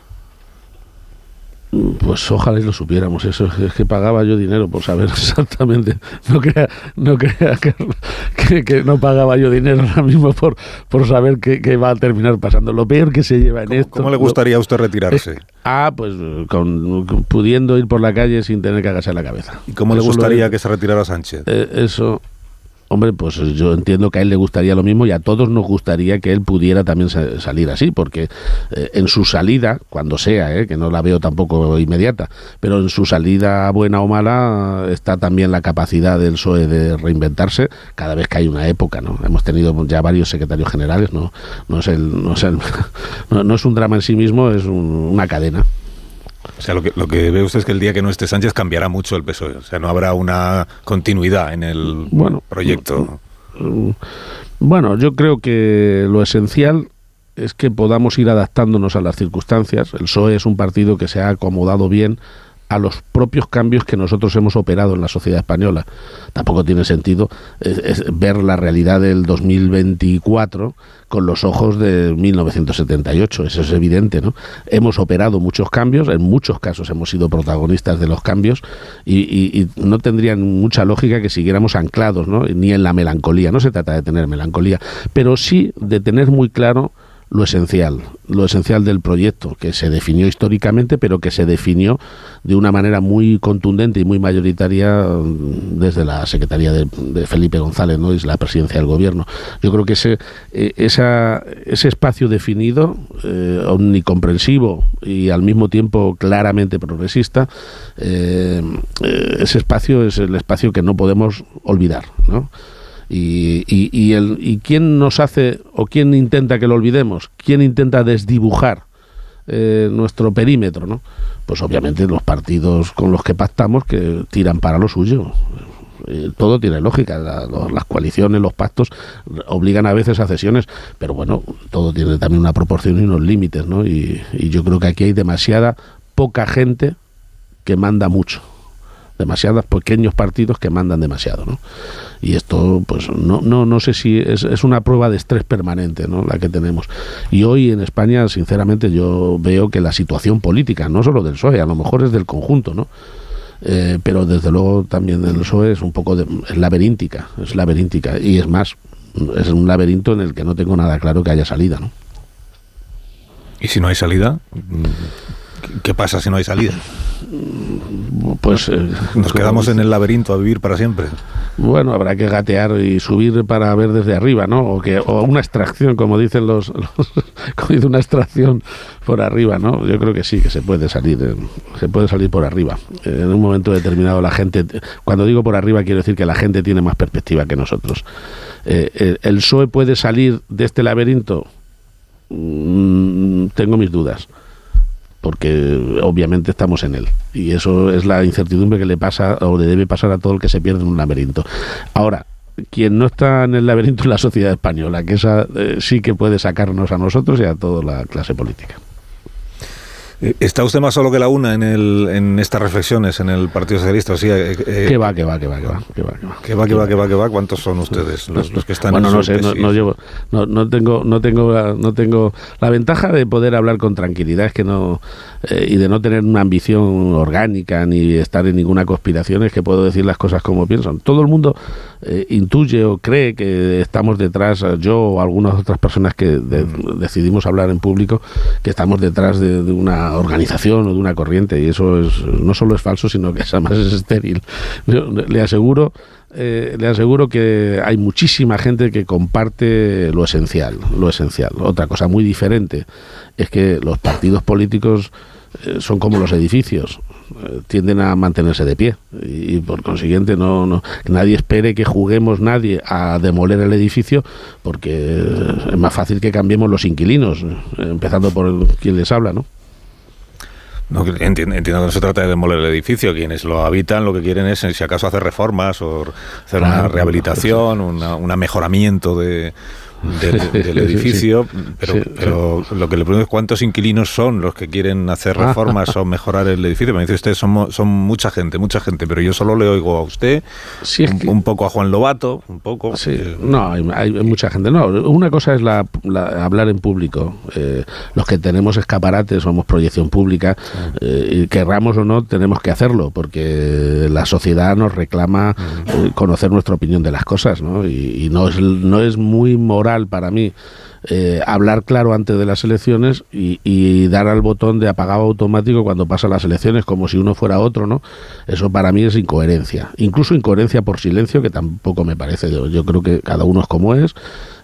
Pues ojalá y lo supiéramos. Eso es que pagaba yo dinero por saber <laughs> exactamente. No crea, no crea que, no pagaba yo dinero ahora mismo por, por saber qué, va a terminar pasando. Lo peor que se lleva en esto. ¿Cómo le gustaría a usted retirarse? ah, pues con, pudiendo ir por la calle sin tener que agachar la cabeza. ¿Y cómo le gustaría que se retirara Sánchez? Eh, eso Hombre, pues yo entiendo que a él le gustaría lo mismo y a todos nos gustaría que él pudiera también salir así, porque eh, en su salida, cuando sea, eh, que no la veo tampoco inmediata, pero en su salida buena o mala está también la capacidad del PSOE de reinventarse cada vez que hay una época, ¿no? Hemos tenido ya varios secretarios generales, no, no es el, no es el, <laughs> no, es un drama en sí mismo, es una cadena. O sea, lo que, lo que ve usted es que el día que no esté Sánchez cambiará mucho el PSOE. O sea, no habrá una continuidad en el proyecto. Mm, bueno, yo creo que lo esencial es que podamos ir adaptándonos a las circunstancias. El PSOE es un partido que se ha acomodado bien a los propios cambios que nosotros hemos operado en la sociedad española. Tampoco tiene sentido ver la realidad del 2024 con los ojos de 1978, eso es evidente, ¿no? Hemos operado muchos cambios, en muchos casos hemos sido protagonistas de los cambios y, y no tendrían mucha lógica que siguiéramos anclados, ¿no? Ni en la melancolía, no se trata de tener melancolía, pero sí de tener muy claro lo esencial, lo esencial del proyecto, que se definió históricamente, pero que se definió de una manera muy contundente y muy mayoritaria mm, desde la Secretaría de, Felipe González, ¿no? es la presidencia del gobierno. Yo creo que ese, eh, esa, ese espacio definido, eh, omnicomprensivo y al mismo tiempo claramente progresista, eh, ese espacio es el espacio que no podemos olvidar, ¿no? Y, y, el, ¿Y quién nos hace o quién intenta que lo olvidemos? ¿Quién intenta desdibujar eh, nuestro perímetro? ¿no? Pues obviamente los partidos con los que pactamos que tiran para lo suyo. Eh, todo tiene lógica, las coaliciones, los pactos obligan a veces a cesiones, pero bueno, todo tiene también una proporción y unos límites, ¿no? Y, y yo creo que aquí hay demasiada poca gente que manda mucho demasiados pequeños partidos que mandan demasiado, ¿no? Y esto, pues, no, no, no sé si es, es una prueba de estrés permanente, ¿no? La que tenemos. Y hoy en España, sinceramente, yo veo que la situación política, no solo del PSOE, a lo mejor es del conjunto, ¿no? Eh, pero desde luego también del PSOE es un poco de, es laberíntica, es laberíntica. Y es más, es un laberinto en el que no tengo nada claro que haya salida, ¿no? ¿Y si no hay salida? ¿Qué pasa si no hay salida? Pues eh, nos quedamos en el laberinto a vivir para siempre. Bueno, habrá que gatear y subir para ver desde arriba, ¿no? O que o una extracción, como dicen los, <laughs> como dice una extracción por arriba, ¿no? Yo creo que sí, que se puede salir, eh, se puede salir por arriba. En un momento determinado la gente, cuando digo por arriba quiero decir que la gente tiene más perspectiva que nosotros. Eh, el PSOE puede salir de este laberinto. Mm, tengo mis dudas porque obviamente estamos en él. Y eso es la incertidumbre que le pasa o le debe pasar a todo el que se pierde en un laberinto. Ahora, quien no está en el laberinto es la sociedad española, que esa eh, sí que puede sacarnos a nosotros y a toda la clase política. Eh, ¿Está usted más solo que la una en, el, en estas reflexiones en el Partido Socialista? Sí, eh, eh, ¿Qué va, qué va, qué va, qué va? ¿Qué va, qué va, qué va, qué va, qué va? ¿Cuántos son ustedes los, los que están bueno, no sé, no, no, llevo, no, no, tengo, no, tengo, no tengo... La ventaja de poder hablar con tranquilidad es que no... Eh, y de no tener una ambición orgánica ni estar en ninguna conspiración es que puedo decir las cosas como piensan. Todo el mundo eh, intuye o cree que estamos detrás, yo o algunas otras personas que decidimos hablar en público, que estamos detrás de, una organización o de una corriente y eso es, no solo es falso, sino que <laughs> además es estéril. le aseguro eh, le aseguro que hay muchísima gente que comparte lo esencial, lo esencial. Otra cosa muy diferente es que los partidos políticos eh, son como los edificios, eh, tienden a mantenerse de pie y, por consiguiente no, no nadie espere que juguemos nadie a demoler el edificio porque es más fácil que cambiemos los inquilinos, empezando por quien les habla, ¿no? No, entiendo, entiendo, que no se trata de demoler el edificio. Quienes lo habitan lo que quieren es, si acaso, hacer reformas o hacer una rehabilitación, un mejoramiento de, del, edificio, pero, pero lo que le pregunto es cuántos inquilinos son los que quieren hacer ah. reformas o mejorar el edificio. Me dice usted, son, son mucha gente, mucha gente, pero yo solo le oigo a usted, un, poco a Juan Lobato, un poco. Sí, eh, no, hay, mucha gente. No, una cosa es la, hablar en público. Eh, los que tenemos escaparates, somos proyección pública, eh, y querramos o no, tenemos que hacerlo, porque la sociedad nos reclama conocer nuestra opinión de las cosas, ¿no? Y, y no, es, no es muy moral para mí eh, hablar claro antes de las elecciones y, y, dar al botón de apagado automático cuando pasan las elecciones, como si uno fuera otro, ¿no? Eso para mí es incoherencia. Incluso incoherencia por silencio, que tampoco me parece. Yo, yo creo que cada uno es como es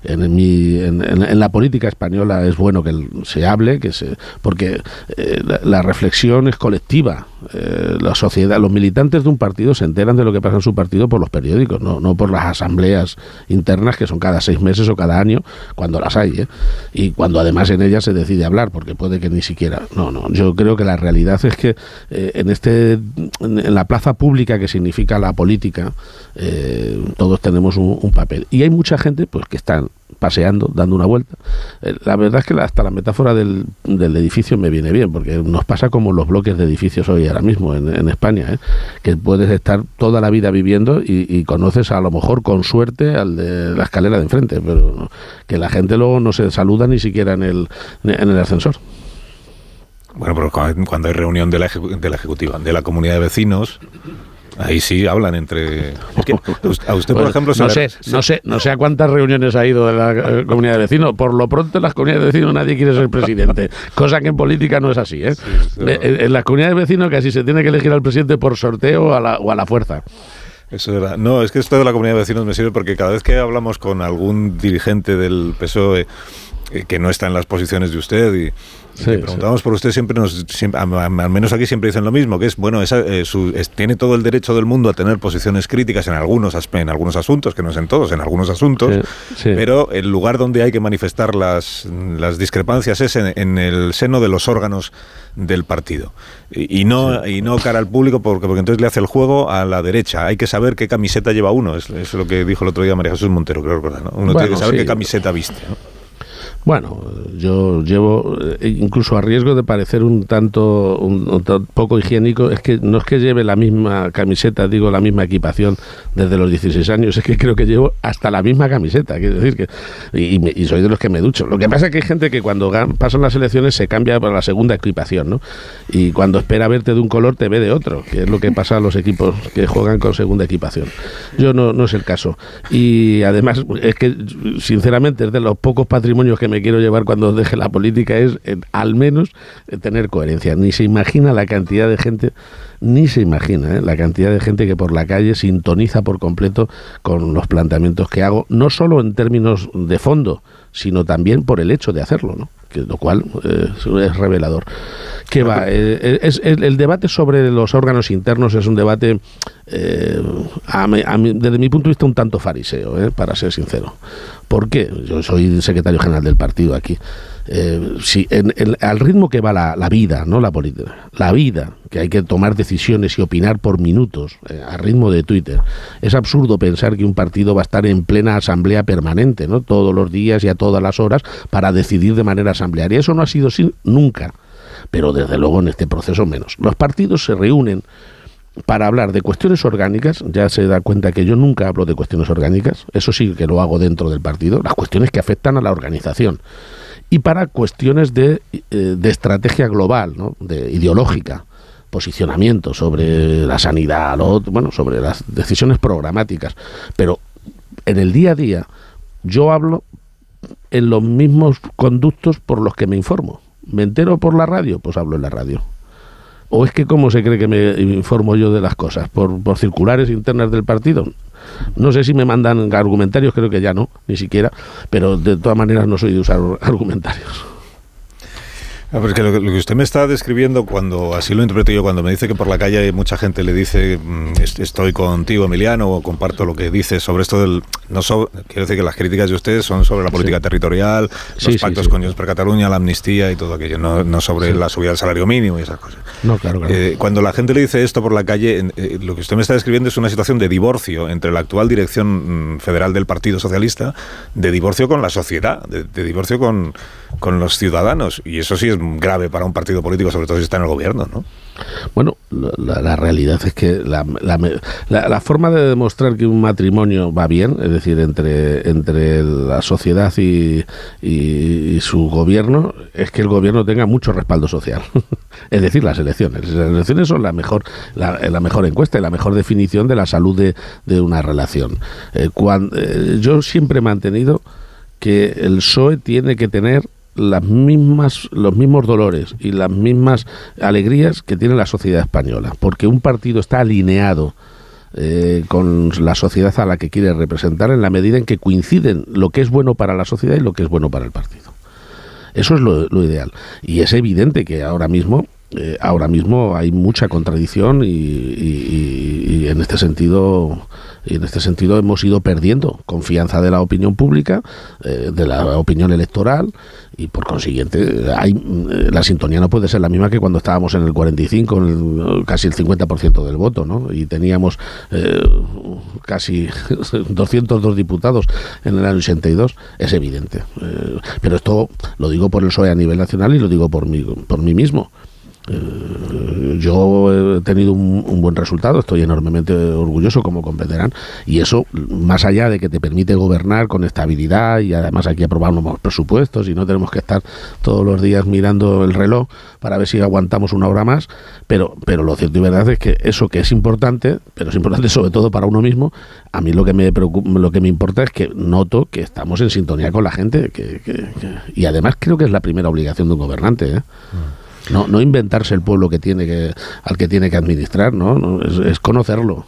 en, mi, en, la política española es bueno que se hable, que se, porque eh, la, reflexión es colectiva. Eh, la sociedad, los militantes de un partido se enteran de lo que pasa en su partido por los periódicos, no, no por las asambleas internas que son cada seis meses o cada año, cuando las hay, ¿eh? y cuando además en ellas se decide hablar, porque puede que ni siquiera. No, no. Yo creo que la realidad es que en este, en la plaza pública que significa la política, todos tenemos un, un papel y hay mucha gente, pues que están paseando, dando una vuelta. Eh, la verdad es que hasta la metáfora del, del, edificio me viene bien, porque nos pasa como los bloques de edificios hoy ahora mismo en, España, ¿eh? que puedes estar toda la vida viviendo y, conoces a lo mejor con suerte al de la escalera de enfrente, pero que la gente luego no se saluda ni siquiera en el, en el ascensor. Bueno, pero cuando hay reunión de la, de la ejecutiva, de la comunidad de vecinos, Ahí sí hablan entre. a usted, por ejemplo, no sé, no sé, no sé a cuántas reuniones ha ido de la eh, comunidad de vecinos. Por lo pronto, en las comunidades de vecinos nadie quiere ser presidente, <laughs> cosa que en política no es así. ¿eh? en, las comunidades de vecinos casi se tiene que elegir al presidente por sorteo o a la, o a la fuerza. Eso era. No, es que esto de la comunidad de vecinos me sirve porque cada vez que hablamos con algún dirigente del PSOE que no está en las posiciones de usted y preguntamos por usted, siempre nos, al menos aquí siempre dicen lo mismo, que es, bueno, esa, eh, tiene todo el derecho del mundo a tener posiciones críticas en algunos, en algunos asuntos, que no es en todos, en algunos asuntos, pero el lugar donde hay que manifestar las, las discrepancias es en, el seno de los órganos del partido. Y, no, y no cara al público, porque, porque entonces le hace el juego a la derecha. Hay que saber qué camiseta lleva uno, es, es lo que dijo el otro día María Jesús Montero, creo recordar. ¿no? Uno tiene que saber qué camiseta viste. ¿no? Bueno, yo llevo, eh, incluso a riesgo de parecer un tanto, un, poco higiénico, es que no es que lleve la misma camiseta, digo, la misma equipación desde los 16 años, es que creo que llevo hasta la misma camiseta, quiero decir que, y, soy de los que me ducho. Lo que pasa es que hay gente que cuando pasan las elecciones se cambia para la segunda equipación, ¿no? Y cuando espera verte de un color te ve de otro, que es lo que pasa a los equipos que juegan con segunda equipación. Yo no, no es el caso. Y además es que, sinceramente, es de los pocos patrimonios que me quiero llevar cuando deje la política es eh, al menos eh, tener coherencia. Ni se imagina la cantidad de gente, ni se imagina eh, la cantidad de gente que por la calle sintoniza por completo con los planteamientos que hago, no solo en términos de fondo, sino también por el hecho de hacerlo, ¿no? Que, lo cual es revelador. ¿Qué va? es, el, debate sobre los órganos internos es un debate, desde mi punto de vista, un tanto fariseo, para ser sincero. ¿Por qué? Yo soy secretario general del partido aquí. Eh, si en, al ritmo que va la, vida, no la política, la vida, que hay que tomar decisiones y opinar por minutos, eh, a ritmo de Twitter, es absurdo pensar que un partido va a estar en plena asamblea permanente, ¿no? Todos los días y a todas las horas para decidir de manera asamblearia. Eso no ha sido así nunca, pero desde luego en este proceso menos. Los partidos se reúnen para hablar de cuestiones orgánicas, ya se da cuenta que yo nunca hablo de cuestiones orgánicas, eso sí que lo hago dentro del partido, las cuestiones que afectan a la organización, y para cuestiones de, eh, de estrategia global, ¿no? de ideológica, posicionamiento sobre la sanidad, bueno, sobre las decisiones programáticas, pero en el día a día yo hablo en los mismos conductos por los que me informo. ¿Me entero por la radio? Pues hablo en la radio. ¿O es que cómo se cree que me informo yo de las cosas? ¿Por, por circulares internas del partido? No sé si me mandan argumentarios, creo que ya no, ni siquiera, pero de todas maneras no soy de usar <laughs> argumentarios. Ah, lo, que, usted me está describiendo, cuando así lo interpreto yo, cuando me dice que por la calle mucha gente le dice mm, estoy contigo, Emiliano, o comparto lo que dice sobre esto del. No quiero decir que las críticas de ustedes son sobre la política territorial, los pactos con Junts per Cataluña, la amnistía y todo aquello, no, sobre la subida del salario mínimo y esas cosas. No, claro, claro. Eh, cuando la gente le dice esto por la calle, eh, lo que usted me está describiendo es una situación de divorcio entre la actual dirección mm, federal del Partido Socialista, de divorcio con la sociedad, de, divorcio con, con los ciudadanos. Y eso sí es grave para un partido político, sobre todo si está en el gobierno, ¿no? Bueno, la, realidad es que la, la, forma de demostrar que un matrimonio va bien, es decir, entre, entre la sociedad y, y, su gobierno, es que el gobierno tenga mucho respaldo social. <laughs> es decir, las elecciones. Las elecciones son la mejor, la, mejor encuesta y la mejor definición de la salud de, de una relación. Eh, cuando, eh, yo siempre he mantenido que el PSOE tiene que tener las mismas, los mismos dolores y las mismas alegrías que tiene la sociedad española, porque un partido está alineado eh, con la sociedad a la que quiere representar en la medida en que coinciden lo que es bueno para la sociedad y lo que es bueno para el partido. Eso es lo, ideal. Y es evidente que ahora mismo eh, ahora mismo hay mucha contradicción y, en este sentido y en este sentido hemos ido perdiendo confianza de la opinión pública, eh, de la opinión electoral y por consiguiente hay, eh, la sintonía no puede ser la misma que cuando estábamos en el 45, casi el 50% del voto, ¿no? Y teníamos eh, casi <laughs> 202 diputados en el año 82, es evidente. pero esto lo digo por el PSOE a nivel nacional y lo digo por mí, por mí mismo. Eh, yo he tenido un, buen resultado, estoy enormemente orgulloso, como comprenderán, y eso, más allá de que te permite gobernar con estabilidad y además aquí aprobamos los presupuestos y no tenemos que estar todos los días mirando el reloj para ver si aguantamos una hora más, pero, pero lo cierto y verdad es que eso que es importante, pero es importante sobre todo para uno mismo, a mí lo que me preocupa, lo que me importa es que noto que estamos en sintonía con la gente que, y además creo que es la primera obligación de un gobernante. ¿eh? Mm. No, no inventarse el pueblo que tiene que, al que tiene que administrar, ¿no? es, conocerlo,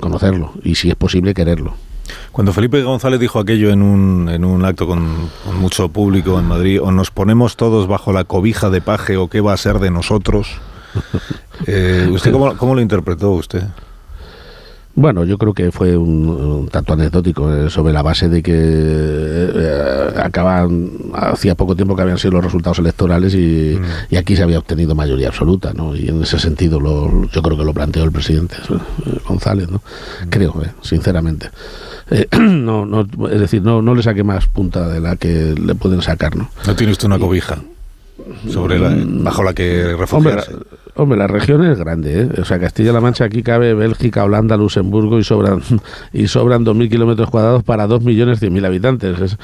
conocerlo y si es posible quererlo. Cuando Felipe González dijo aquello en un, en un acto con, mucho público en Madrid, o nos ponemos todos bajo la cobija de paje o qué va a ser de nosotros, <laughs> eh, ¿usted cómo, cómo lo interpretó usted? Bueno, yo creo que fue un, tanto anecdótico eh, sobre la base de que eh, acaban hacía poco tiempo que habían sido los resultados electorales y, mm. aquí se había obtenido mayoría absoluta, ¿no? Y en ese sentido lo, yo creo que lo planteó el presidente eh, González, ¿no? Mm. Creo, sinceramente. <clears throat> no, no, es decir, no, no le saque más punta de la que le pueden sacar, ¿no? No tiene usted una cobija sobre la, mm. bajo la que refugiarse. Hombre, la región es grande, ¿eh? O sea, Castilla-La Mancha aquí cabe Bélgica, Holanda, Luxemburgo y sobran <laughs> y sobran 2.000 kilómetros cuadrados para 2.100.000 habitantes.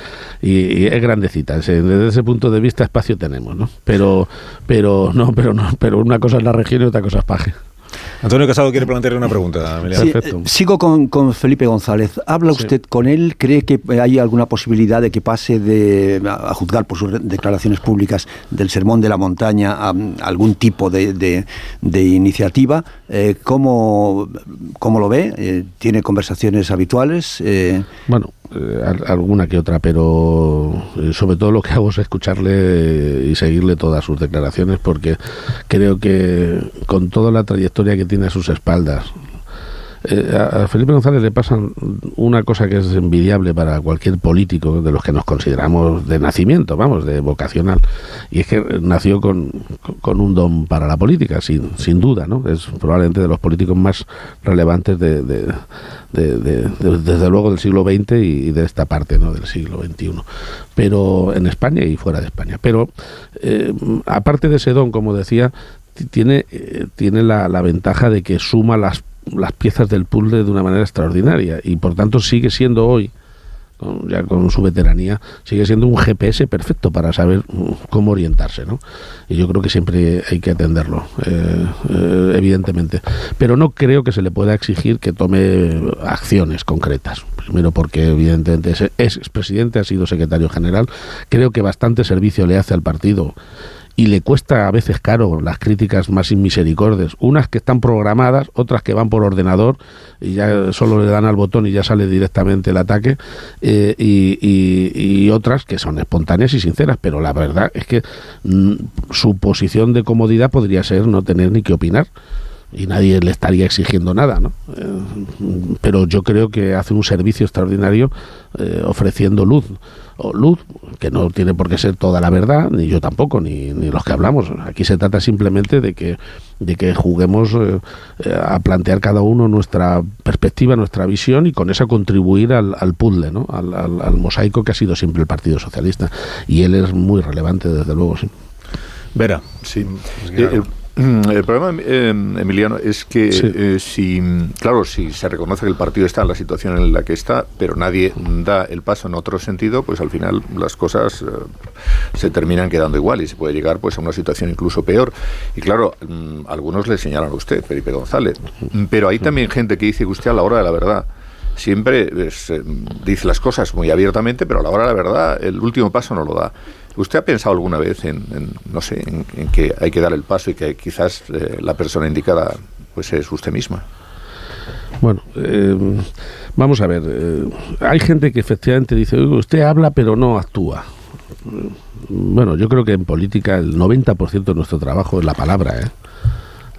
y, es grandecita. Desde ese punto de vista espacio tenemos, ¿no? Pero, pero, no, pero, no, pero una cosa es la región y otra cosa es Paje. Antonio Casado quiere plantearle una pregunta. Eh, sigo con, Felipe González. ¿Habla usted con él? ¿Cree que hay alguna posibilidad de que pase de, a juzgar por sus declaraciones públicas del sermón de la montaña a, algún tipo de, iniciativa? Eh, ¿cómo, lo ve? Eh, ¿Tiene conversaciones habituales? Bueno, eh, alguna que otra, pero sobre todo lo que hago es escucharle y seguirle todas sus declaraciones porque creo que con toda la trayectoria que tiene a sus espaldas, eh, a Felipe González le pasa una cosa que es envidiable para cualquier político de los que nos consideramos de nacimiento, vamos, de vocacional, y es que nació con, un don para la política, sin, sin duda, ¿no? Es probablemente de los políticos más relevantes de, desde luego del siglo XX y de esta parte ¿no? del siglo XXI, pero en España y fuera de España. Pero eh, aparte de ese don, como decía, tiene, eh, tiene la, la ventaja de que suma las las piezas del puzzle de una manera extraordinaria y por tanto sigue siendo hoy ya con su veteranía, sigue siendo un GPS perfecto para saber mm, cómo orientarse, ¿no? Y yo creo que siempre hay que atenderlo, eh, eh, evidentemente. Pero no creo que se le pueda exigir que tome acciones concretas. Primero porque evidentemente es, es expresidente, ha sido secretario general. Creo que bastante servicio le hace al partido y le cuesta a veces caro las críticas más inmisericordes, unas que están programadas, otras que van por ordenador y ya solo le dan al botón y ya sale directamente el ataque, eh, y, otras que son espontáneas y sinceras, pero la verdad es que mm, su posición de comodidad podría ser no tener ni que opinar y nadie le estaría exigiendo nada, ¿no? Eh, pero yo creo que hace un servicio extraordinario eh, ofreciendo luz o luz, que no tiene por qué ser toda la verdad, ni yo tampoco, ni, ni los que hablamos. Aquí se trata simplemente de que, de que juguemos eh, a plantear cada uno nuestra perspectiva, nuestra visión y con esa contribuir al, al puzzle, ¿no? Al, al, mosaico que ha sido siempre el Partido Socialista. Y él es muy relevante, desde luego. Sí. Vera, sí. El problema, em, Emiliano, es que eh, si, claro, si se reconoce que el partido está en la situación en la que está, pero nadie da el paso en otro sentido, pues al final las cosas eh, se terminan quedando igual y se puede llegar pues a una situación incluso peor. Y claro, mm, algunos le señalan a usted, Felipe González, pero hay también gente que dice que usted a la hora de la verdad siempre pues, eh, dice las cosas muy abiertamente, pero a la hora de la verdad el último paso no lo da. ¿Usted ha pensado alguna vez en, no sé, en, que hay que dar el paso y que quizás eh, la persona indicada pues es usted misma? Bueno, eh, vamos a ver. hay gente que efectivamente dice, usted habla pero no actúa. Bueno, yo creo que en política el 90% de nuestro trabajo es la palabra, ¿eh?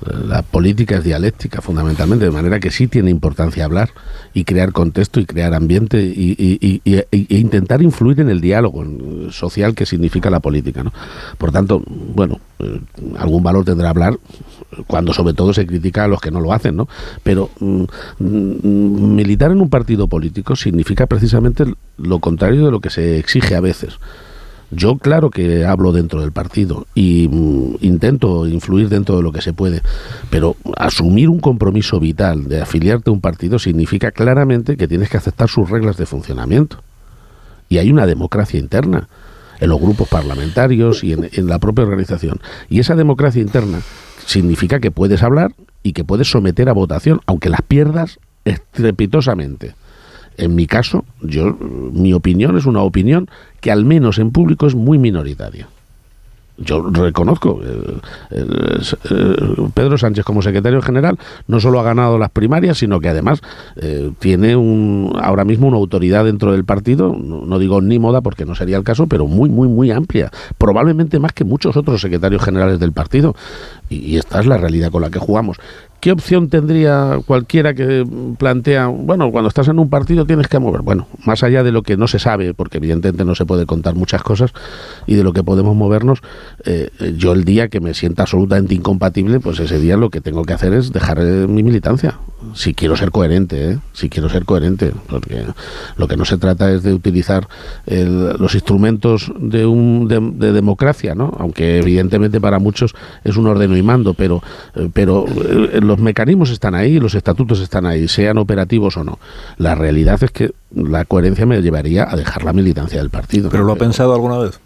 La política es dialéctica fundamentalmente, de manera que sí tiene importancia hablar y crear contexto y crear ambiente y, e intentar influir en el diálogo social que significa la política. ¿no? Por tanto, bueno, eh, algún valor tendrá hablar cuando sobre todo se critica a los que no lo hacen, ¿no? Pero mm, mm, militar en un partido político significa precisamente lo contrario de lo que se exige a veces. Yo claro que hablo dentro del partido y mm, intento influir dentro de lo que se puede, pero asumir un compromiso vital de afiliarte a un partido significa claramente que tienes que aceptar sus reglas de funcionamiento. Y hay una democracia interna en los grupos parlamentarios y en, en la propia organización. Y esa democracia interna significa que puedes hablar y que puedes someter a votación, aunque las pierdas estrepitosamente. En mi caso, yo, mi opinión es una opinión que al menos en público es muy minoritaria. Yo reconozco, eh, Pedro Sánchez como secretario general no solo ha ganado las primarias, sino que además eh, tiene un, ahora mismo una autoridad dentro del partido, no, digo ni moda porque no sería el caso, pero muy, muy, muy amplia, probablemente más que muchos otros secretarios generales del partido. y esta es la realidad con la que jugamos. ¿Qué opción tendría cualquiera que plantea, bueno, cuando estás en un partido tienes que mover? Bueno, más allá de lo que no se sabe, porque evidentemente no se puede contar muchas cosas, y de lo que podemos movernos, eh, yo el día que me sienta absolutamente incompatible, pues ese día lo que tengo que hacer es dejar eh, mi militancia. Si quiero ser coherente, ¿eh? si quiero ser coherente, porque lo que no se trata es de utilizar los instrumentos de, un, de, democracia, ¿no? Aunque evidentemente para muchos es un ordeno y mando, pero, pero los mecanismos están ahí, los estatutos están ahí, sean operativos o no. La realidad es que la coherencia me llevaría a dejar la militancia del partido. ¿Pero lo ha pensado alguna vez?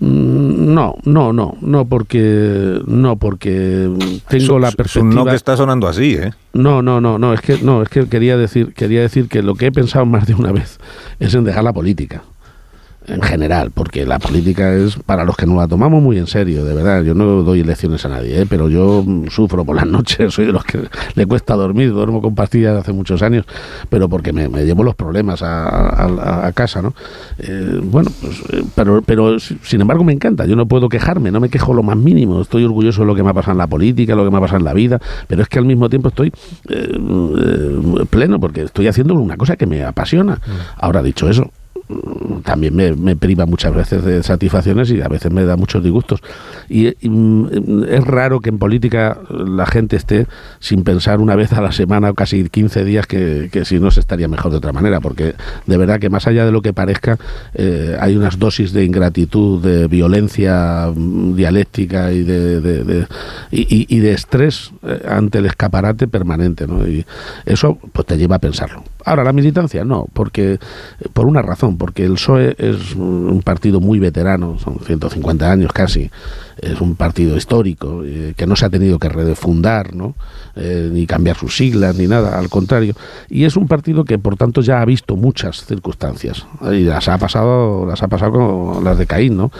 Mm, no, no, no, no porque no porque tengo la perspectiva. no que está sonando así, ¿eh? No, no, no, no, es que no, es que quería decir, quería decir que lo que he pensado más de una vez es en dejar la política en general, porque la política es para los que no la tomamos muy en serio, de verdad. Yo no doy lecciones a nadie, ¿eh? pero yo sufro por las <laughs> noches, soy de los que le cuesta dormir, duermo con pastillas hace muchos años, pero porque me, llevo los problemas a, casa, ¿no? Eh, bueno, pues, eh, pero, pero sin embargo me encanta, yo no puedo quejarme, no me quejo lo más mínimo, estoy orgulloso de lo que me ha pasado en la política, lo que me ha pasado en la vida, pero es que al mismo tiempo estoy pleno porque estoy haciendo una cosa que me apasiona. Mm. Ahora, dicho eso, también me, priva muchas veces de satisfacciones y a veces me da muchos disgustos. Y, mm, es raro que en política la gente esté sin pensar una vez a la semana o casi 15 días que, si no se estaría mejor de otra manera, porque de verdad que más allá de lo que parezca, eh, hay unas dosis de ingratitud, de violencia mm, dialéctica y de, y, de estrés eh, ante el escaparate permanente. ¿no? Y eso pues te lleva a pensarlo. Ahora, la militancia no, porque por una razón, porque el PSOE es un partido muy veterano, son 150 años casi, es un partido histórico eh, que no se ha tenido que redefundar, ¿no? Eh, ni cambiar sus siglas ni nada, al contrario, y es un partido que por tanto ya ha visto muchas circunstancias y las ha pasado, las ha pasado con las de Caín, ¿no?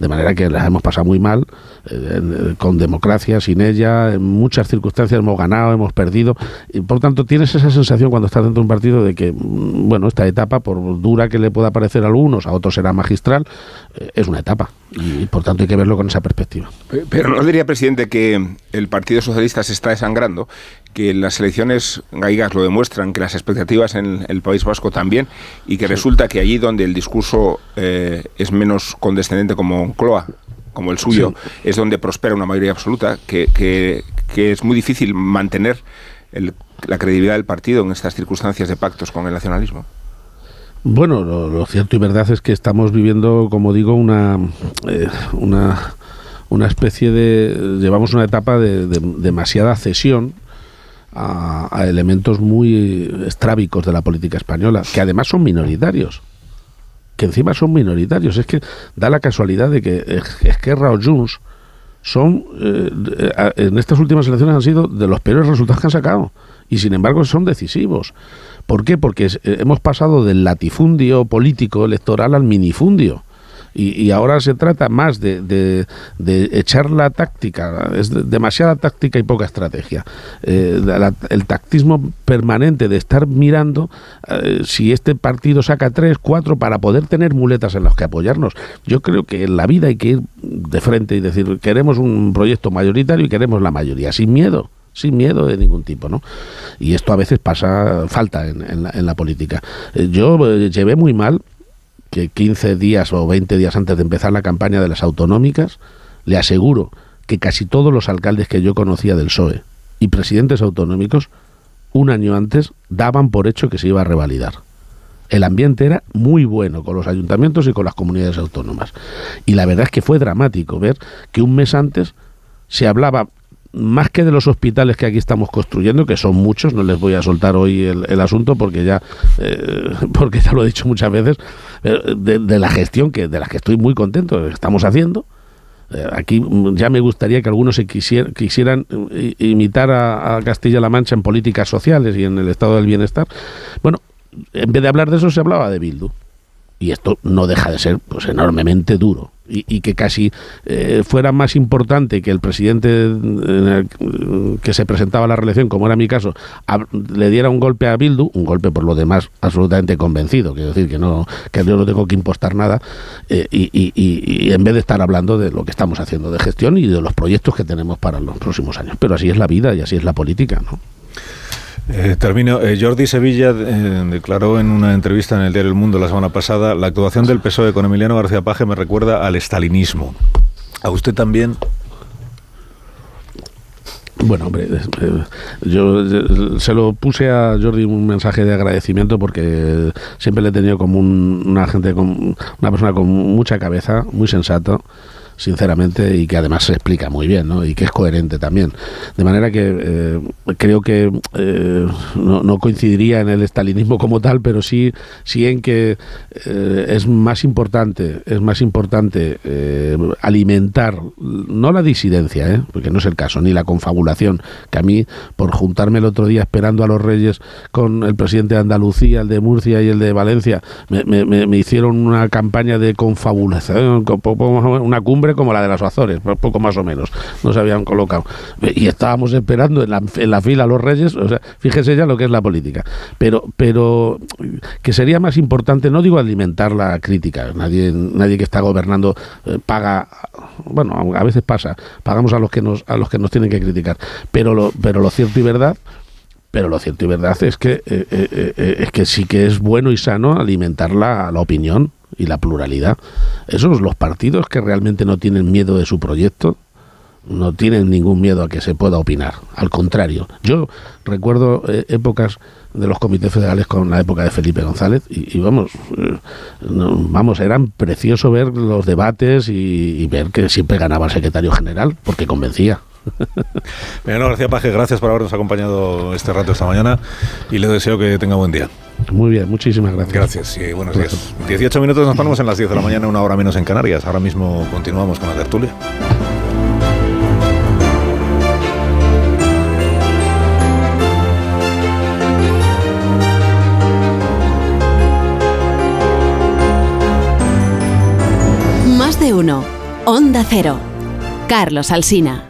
De manera que las hemos pasado muy mal, eh, con democracia, sin ella, en muchas circunstancias hemos ganado, hemos perdido, y por tanto tienes esa sensación cuando estás dentro de un partido de que, mm, bueno, esta etapa, por dura que le pueda parecer a algunos, a otros será magistral, es una etapa. Y por tanto hay que verlo con esa perspectiva. Pero no diría, presidente, que el Partido Socialista se está desangrando, que las elecciones gallegas lo demuestran, que las expectativas en el País Vasco también, y que resulta que allí donde el discurso eh, es menos condescendente como Cloa, como el suyo, es donde prospera una mayoría absoluta, que, que, es muy difícil mantener la credibilidad del partido en estas circunstancias de pactos con el nacionalismo. Bueno, lo, cierto y verdad es que estamos viviendo, como digo, una, eh, una, una, especie de... Llevamos una etapa de, demasiada cesión a, elementos muy estrábicos de la política española, que además son minoritarios. Que encima son minoritarios. Es que da la casualidad de que Esquerra o Junts son, eh, en estas últimas elecciones han sido de los peores resultados que han sacado y sin embargo son decisivos. ¿Por qué? Porque eh, hemos pasado del latifundio político electoral al minifundio. Y, ahora se trata más de, echar la táctica, es demasiada táctica y poca estrategia. Eh, el tactismo permanente de estar mirando eh, si este partido saca tres, cuatro, para poder tener muletas en las que apoyarnos. Yo creo que en la vida hay que ir de frente y decir, queremos un proyecto mayoritario y queremos la mayoría, sin miedo sin miedo de ningún tipo, ¿no? Y esto a veces pasa, falta en, la, en la, política. Eh, yo llevé muy mal que 15 días o 20 días antes de empezar la campaña de las autonómicas, le aseguro que casi todos los alcaldes que yo conocía del PSOE y presidentes autonómicos, un año antes daban por hecho que se iba a revalidar. El ambiente era muy bueno con los ayuntamientos y con las comunidades autónomas. Y la verdad es que fue dramático ver que un mes antes se hablaba más que de los hospitales que aquí estamos construyendo, que son muchos, no les voy a soltar hoy el, asunto porque ya, eh, <laughs> porque ya lo he dicho muchas veces, eh, de, la gestión que de la que estoy muy contento, estamos haciendo. Eh, aquí ya me gustaría que algunos se quisieran imitar a, Castilla-La Mancha en políticas sociales y en el estado del bienestar. Bueno, en vez de hablar de eso se hablaba de Bildu. Y esto no deja de ser pues enormemente duro y, que casi eh, fuera más importante que el presidente que se presentaba a la reelección, como era mi caso, le diera un golpe a Bildu, un golpe por lo demás absolutamente convencido, quiero decir que no que yo no tengo que impostar nada, eh, y, y, en vez de estar hablando de lo que estamos haciendo de gestión y de los proyectos que tenemos para los próximos años. Pero así es la vida y así es la política, ¿no? Eh, termino. Eh, Jordi Sevilla eh, declaró en una entrevista en el diario El Mundo la semana pasada, la actuación del PSOE con Emiliano García Paje me recuerda al estalinismo. ¿A usted también? Bueno, hombre, yo se lo puse a Jordi un mensaje de agradecimiento porque siempre le he tenido como una gente, con, una persona con mucha cabeza, muy sensato sinceramente, y que además se explica muy bien, ¿no? Y que es coherente también. De manera que eh, creo que eh, no, coincidiría en el estalinismo como tal, pero sí, sí en que eh, es más importante, es más importante alimentar, no la disidencia, porque no es el caso, ni la confabulación, que a mí, por juntarme el otro día esperando a los reyes con el presidente de Andalucía, el de Murcia y el de Valencia, me, me hicieron una campaña de confabulación, una cumbre como la de las Azores, poco más o menos, no se habían colocado. Y estábamos esperando en la, en la fila los reyes, o sea, fíjese ya lo que es la política. Pero, pero que sería más importante, no digo alimentar la crítica, nadie, nadie que está gobernando eh, paga, bueno, a veces pasa, pagamos a los que nos, a los que nos tienen que criticar, pero lo, pero lo cierto y verdad pero lo cierto y verdad es que eh, eh, es que sí que es bueno y sano alimentar la, la opinión y la pluralidad. Esos los partidos que realmente no tienen miedo de su proyecto, no tienen ningún miedo a que se pueda opinar. Al contrario, yo recuerdo eh, épocas de los comités federales con la época de Felipe González y, vamos, eh, vamos, eran precioso ver los debates y, ver que siempre ganaba el secretario general porque convencía. <laughs> Bueno, García Paje, gracias por habernos acompañado este rato esta mañana y le deseo que tenga buen día. Muy bien, muchísimas gracias. Gracias y buenos días. 18 minutos nos ponemos en las 10 de la mañana, una hora menos en Canarias. Ahora mismo continuamos con la tertulia. Más de uno. Onda Cero. Carlos Alsina.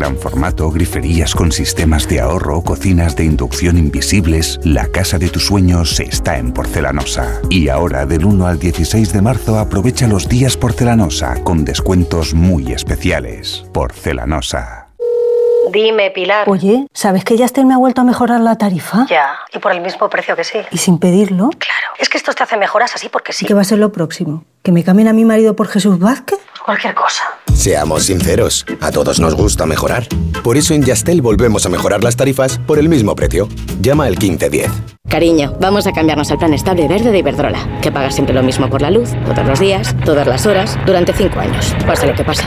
gran formato, griferías con sistemas de ahorro, cocinas de inducción invisibles, la casa de tus sueños está en Porcelanosa. Y ahora, del 1 al 16 de marzo, aprovecha los días Porcelanosa con descuentos muy especiales. Porcelanosa. Dime, Pilar. Oye, ¿sabes que Yastel me ha vuelto a mejorar la tarifa? Ya, y por el mismo precio que sí. ¿Y sin pedirlo? Claro, es que esto te hace mejoras así porque sí. ¿Qué va a ser lo próximo? ¿Que me cambien a mi marido por Jesús Vázquez? Cualquier cosa. Seamos sinceros, a todos nos gusta mejorar. Por eso en Yastel volvemos a mejorar las tarifas por el mismo precio. Llama al 1510. Cariño, vamos a cambiarnos al plan estable verde de Iberdrola, que paga siempre lo mismo por la luz, todos los días, todas las horas, durante cinco años, pase lo que pase.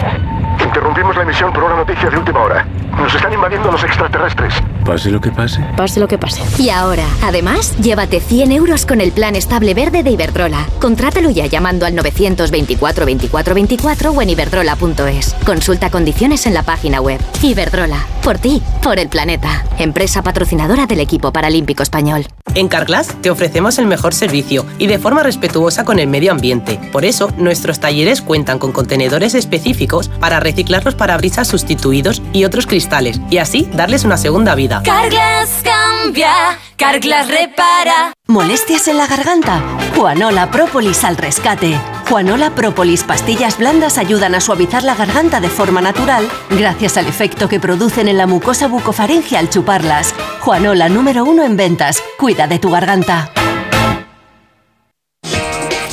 Interrumpimos la emisión por una noticia de última hora. Nos están invadiendo los extraterrestres. Pase lo que pase. Pase lo que pase. Y ahora, además, llévate 100 euros con el plan estable verde de Iberdrola. Contrátalo ya llamando al 924 24 24 o en iberdrola.es. Consulta condiciones en la página web. Iberdrola. Por ti, por el planeta. Empresa patrocinadora del equipo paralímpico español. En Carglass te ofrecemos el mejor servicio y de forma respetuosa con el medio ambiente. Por eso, nuestros talleres cuentan con contenedores específicos para reciclar los parabrisas sustituidos y otros cristales y así darles una segunda vida. Carglass cambia, Carglass repara. ¿Molestias en la garganta? Juanola Propolis al rescate. Juanola Propolis pastillas blandas ayudan a suavizar la garganta de forma natural gracias al efecto que producen en la mucosa bucofaringe al chuparlas. Juanola número uno en ventas. Cuida de tu garganta.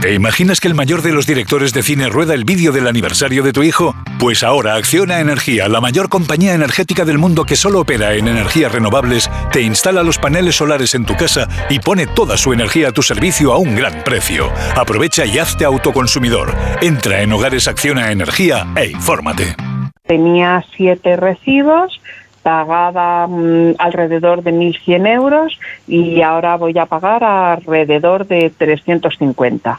¿Te imaginas que el mayor de los directores de cine rueda el vídeo del aniversario de tu hijo? Pues ahora Acciona Energía, la mayor compañía energética del mundo que solo opera en energías renovables, te instala los paneles solares en tu casa y pone toda su energía a tu servicio a un gran precio. Aprovecha y hazte autoconsumidor. Entra en Hogares Acciona Energía e infórmate. Tenía siete recibos, pagaba mm, alrededor de 1.100 euros y ahora voy a pagar alrededor de 350.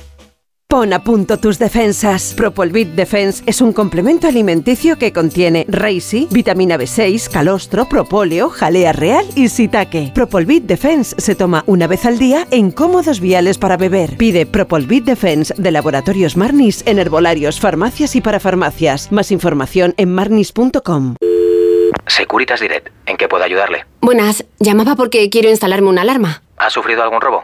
Pon a punto tus defensas. Propolvit Defense es un complemento alimenticio que contiene Reishi, vitamina B6, calostro, propóleo, jalea real y sitaque. Propolvit Defense se toma una vez al día en cómodos viales para beber. Pide Propolvit Defense de Laboratorios Marnis en herbolarios, farmacias y parafarmacias. Más información en marnis.com. Securitas Direct, ¿en qué puedo ayudarle? Buenas, llamaba porque quiero instalarme una alarma. ¿Ha sufrido algún robo?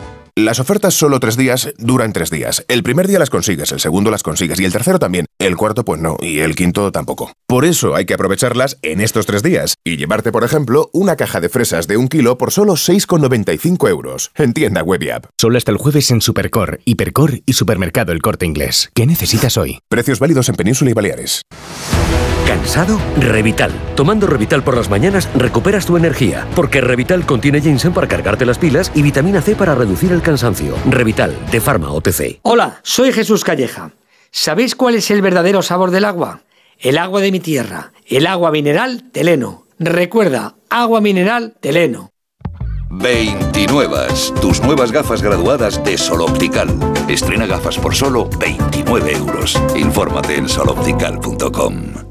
Las ofertas solo tres días duran tres días. El primer día las consigues, el segundo las consigues y el tercero también. El cuarto pues no y el quinto tampoco. Por eso hay que aprovecharlas en estos tres días y llevarte, por ejemplo, una caja de fresas de un kilo por solo 6,95 euros. En tienda web y app. Solo hasta el jueves en Supercor, Hipercor y Supermercado El Corte Inglés. ¿Qué necesitas hoy? Precios válidos en Península y Baleares. ¿Cansado? Revital. Tomando Revital por las mañanas recuperas tu energía, porque Revital contiene ginseng para cargarte las pilas y vitamina C para reducir el cansancio. Revital, de Pharma OTC. Hola, soy Jesús Calleja. ¿Sabéis cuál es el verdadero sabor del agua? El agua de mi tierra, el agua mineral Teleno. Recuerda, agua mineral Teleno. 29. Tus nuevas gafas graduadas de Sol Optical. Estrena gafas por solo 29 euros. Infórmate en soloptical.com.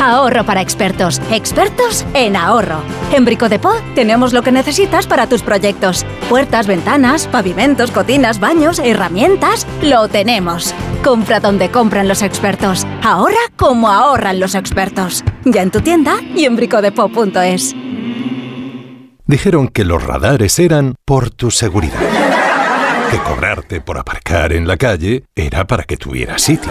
Ahorro para expertos. Expertos en ahorro. En Brico de Po tenemos lo que necesitas para tus proyectos. Puertas, ventanas, pavimentos, cocinas, baños, herramientas. Lo tenemos. Compra donde compran los expertos. Ahorra como ahorran los expertos. Ya en tu tienda y en bricodepo.es. Dijeron que los radares eran por tu seguridad. Que cobrarte por aparcar en la calle era para que tuvieras sitio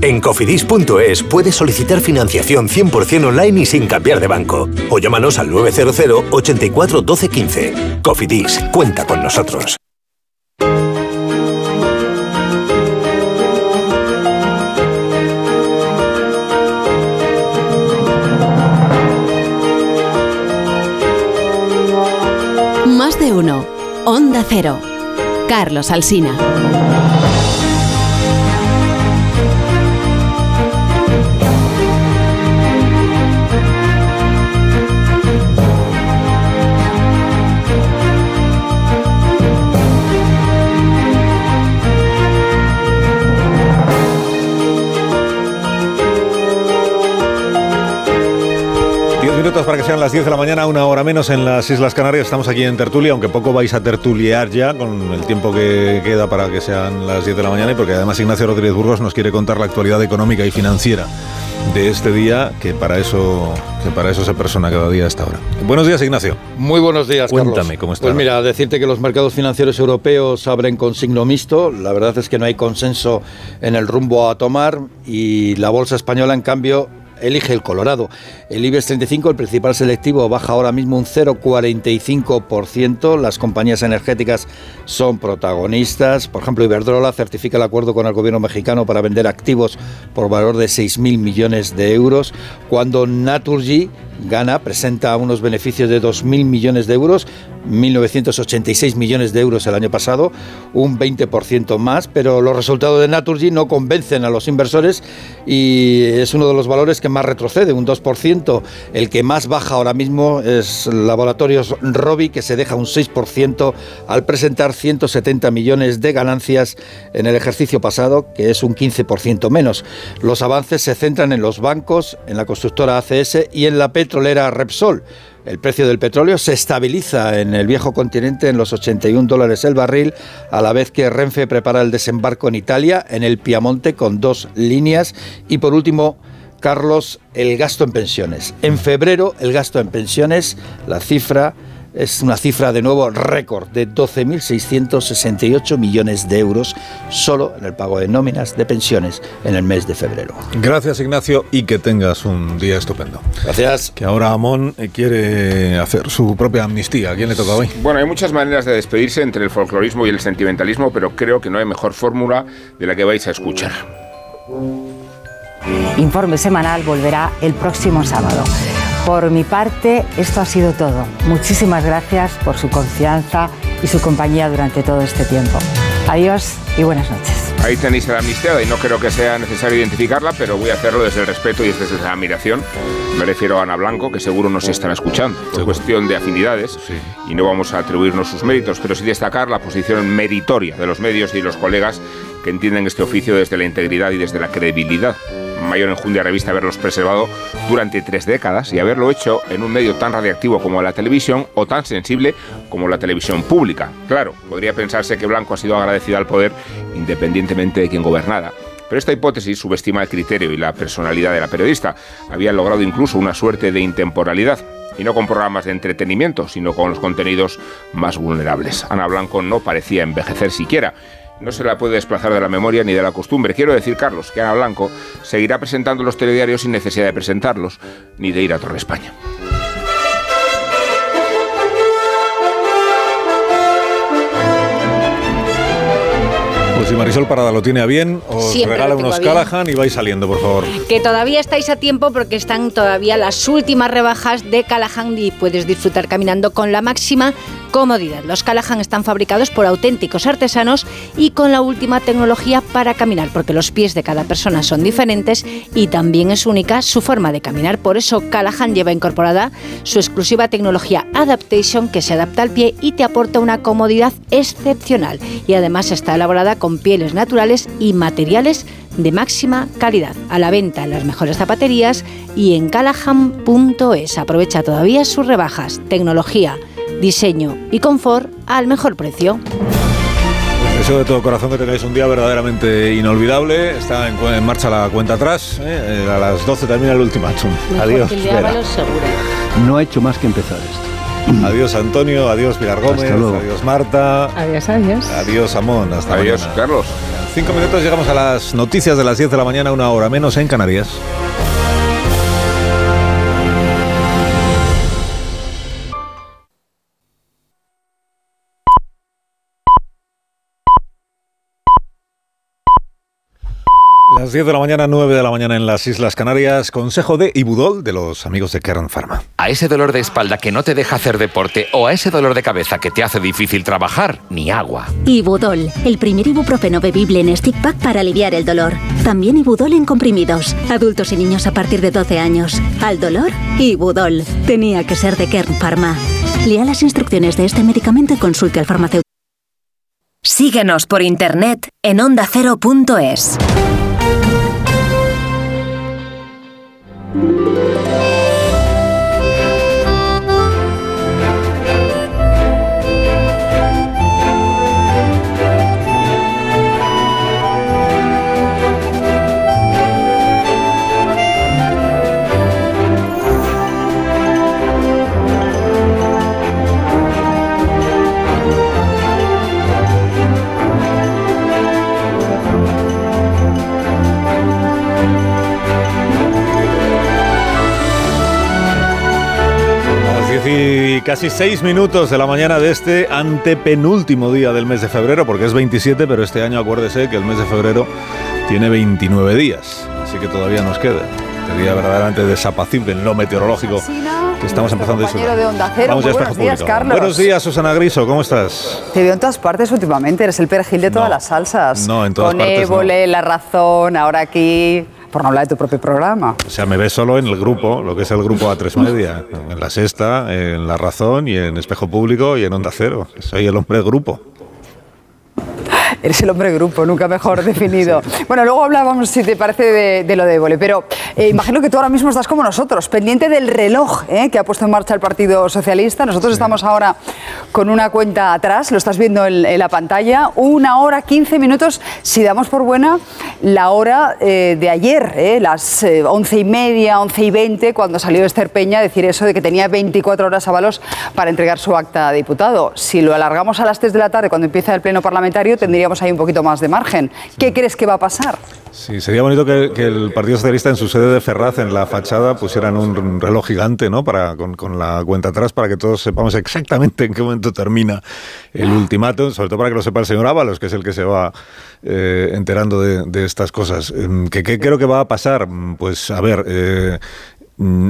En cofidis.es puedes solicitar financiación 100% online y sin cambiar de banco. O llámanos al 900 84 12 15. Cofidis, cuenta con nosotros. Más de uno. Onda Cero. Carlos Alsina. Minutos para que sean las 10 de la mañana, una hora menos en las Islas Canarias. Estamos aquí en tertulia, aunque poco vais a tertuliar ya con el tiempo que queda para que sean las 10 de la mañana y porque además Ignacio Rodríguez Burgos nos quiere contar la actualidad económica y financiera de este día, que para eso, que para eso se persona cada día a esta hora. Buenos días, Ignacio. Muy buenos días, Cuéntame cómo está. Pues mira, decirte que los mercados financieros europeos abren con signo mixto. La verdad es que no hay consenso en el rumbo a tomar y la bolsa española, en cambio, elige el Colorado. El IBEX 35, el principal selectivo, baja ahora mismo un 0,45%. Las compañías energéticas son protagonistas. Por ejemplo, Iberdrola certifica el acuerdo con el gobierno mexicano para vender activos por valor de 6.000 millones de euros, cuando Naturgy gana, presenta unos beneficios de 2.000 millones de euros, 1.986 millones de euros el año pasado, un 20% más, pero los resultados de Naturgy no convencen a los inversores y es uno de los valores que más retrocede, un 2%. El que más baja ahora mismo es Laboratorios Robi, que se deja un 6% al presentar 170 millones de ganancias en el ejercicio pasado, que es un 15% menos. Los avances se centran en los bancos, en la constructora ACS y en la petrolera Repsol. El precio del petróleo se estabiliza en el viejo continente en los 81 dólares el barril, a la vez que Renfe prepara el desembarco en Italia, en el Piamonte, con dos líneas. Y por último, Carlos, el gasto en pensiones. En febrero, el gasto en pensiones, la cifra es una cifra de nuevo récord de 12.668 millones de euros solo en el pago de nóminas de pensiones en el mes de febrero. Gracias Ignacio y que tengas un día estupendo. Gracias. Que ahora Amón eh, quiere hacer su propia amnistía. ¿A quién le toca hoy? Bueno, hay muchas maneras de despedirse entre el folclorismo y el sentimentalismo, pero creo que no hay mejor fórmula de la que vais a escuchar. Informe semanal volverá el próximo sábado. Por mi parte, esto ha sido todo. Muchísimas gracias por su confianza y su compañía durante todo este tiempo. Adiós y buenas noches. Ahí tenéis a la amnistía y no creo que sea necesario identificarla, pero voy a hacerlo desde el respeto y desde la admiración. Me refiero a Ana Blanco, que seguro nos estará escuchando. Es cuestión de afinidades y no vamos a atribuirnos sus méritos, pero sí destacar la posición meritoria de los medios y los colegas que entienden este oficio desde la integridad y desde la credibilidad. mayor enjundia revista haberlos preservado durante tres décadas y haberlo hecho en un medio tan radiactivo como la televisión o tan sensible como la televisión pública. Claro, podría pensarse que Blanco ha sido agradecido al poder independientemente de quien gobernara. Pero esta hipótesis subestima el criterio y la personalidad de la periodista. Habían logrado incluso una suerte de intemporalidad y no con programas de entretenimiento, sino con los contenidos más vulnerables. Ana Blanco no parecía envejecer siquiera. No se la puede desplazar de la memoria ni de la costumbre. Quiero decir, Carlos, que Ana Blanco seguirá presentando los telediarios sin necesidad de presentarlos, ni de ir a Torre España. Pues si Marisol Parada lo tiene a bien, os Siempre regala unos. Callahan y vais saliendo, por favor. Que todavía estáis a tiempo porque están todavía las últimas rebajas de Callahan y puedes disfrutar caminando con la máxima comodidad. Los Callahan están fabricados por auténticos artesanos y con la última tecnología para caminar, porque los pies de cada persona son diferentes y también es única su forma de caminar. Por eso Callahan lleva incorporada su exclusiva tecnología Adaptation que se adapta al pie y te aporta una comodidad excepcional. Y además está elaborada con pieles naturales y materiales de máxima calidad. A la venta en las mejores zapaterías y en callahan.es. Aprovecha todavía sus rebajas, tecnología, diseño y confort al mejor precio. Deseo de todo corazón que tengáis un día verdaderamente inolvidable. Está en, marcha la cuenta atrás. ¿eh? A las 12 termina el ultimátum. Adiós. No ha hecho más que empezar esto. <clears throat> Adiós Antonio, adiós Pilar Gómez, Hasta luego. adiós Marta, Adiós, adiós. adiós Amón, hasta Adiós, mañana. Carlos. En cinco minutos llegamos a las noticias de las 10 de la mañana, una hora menos en Canarias. Las 10 de la mañana, 9 de la mañana en las Islas Canarias. Consejo de Ibudol de los amigos de Kern Pharma. A ese dolor de espalda que no te deja hacer deporte o a ese dolor de cabeza que te hace difícil trabajar, ni agua. Ibudol, el primer ibuprofeno bebible en stick pack para aliviar el dolor. También Ibudol en comprimidos. Adultos y niños a partir de 12 años. Al dolor, Ibudol. Tenía que ser de Kern Pharma. Lea las instrucciones de este medicamento y consulte al farmacéutico. Síguenos por internet en ondacero.es. Las casi 6 minutos de la mañana de este antepenúltimo día del mes de febrero, porque es 27, pero este año acuérdese que el mes de febrero tiene 29 días, así que todavía nos queda. Este día verdaderamente desapacible en lo meteorológico que estamos empezando a disfrutar. de Onda Cero. Vamos ya buenos días, público. Carlos. Buenos días, Susana Griso, ¿cómo estás? Te veo en todas partes últimamente, eres el perejil de todas No. las salsas. No, en todas Con partes no. Évole, La Razón, ahora aquí, por no hablar de tu propio programa. O sea, me ves solo en el grupo, lo que es el grupo A3 <laughs> Media, en La Sexta, en La Razón y en Espejo Público y en Onda Cero. Soy el hombre del grupo. <laughs> Eres el hombre grupo, nunca mejor <laughs> definido. Bueno, luego hablábamos, si te parece, de, de lo de Évole, pero eh, imagino que tú ahora mismo estás como nosotros, pendiente del reloj eh, que ha puesto en marcha el Partido Socialista. Nosotros estamos ahora con una cuenta atrás, lo estás viendo en, en la pantalla, una hora, 15 minutos, si damos por buena la hora eh, de ayer, eh, las eh, once y media, once y veinte, cuando salió Esther Peña a decir eso de que tenía 24 horas a balos para entregar su acta de diputado. Si lo alargamos a las 3 de la tarde, cuando empieza el pleno parlamentario, tendríamos ahí un poquito más de margen. ¿Qué crees que va a pasar? Sí, sería bonito que, que el Partido Socialista en su sede de Ferraz, en la fachada, pusieran un reloj gigante, ¿no? Para, con, con la cuenta atrás, para que todos sepamos exactamente en qué momento termina el ultimátum, sobre todo para que lo sepa el señor Ábalos, que es el que se va eh, enterando de, de estas cosas. Em, ¿Qué, ¿Qué creo que va a pasar? Mm, Pues, a ver... eh, Mm,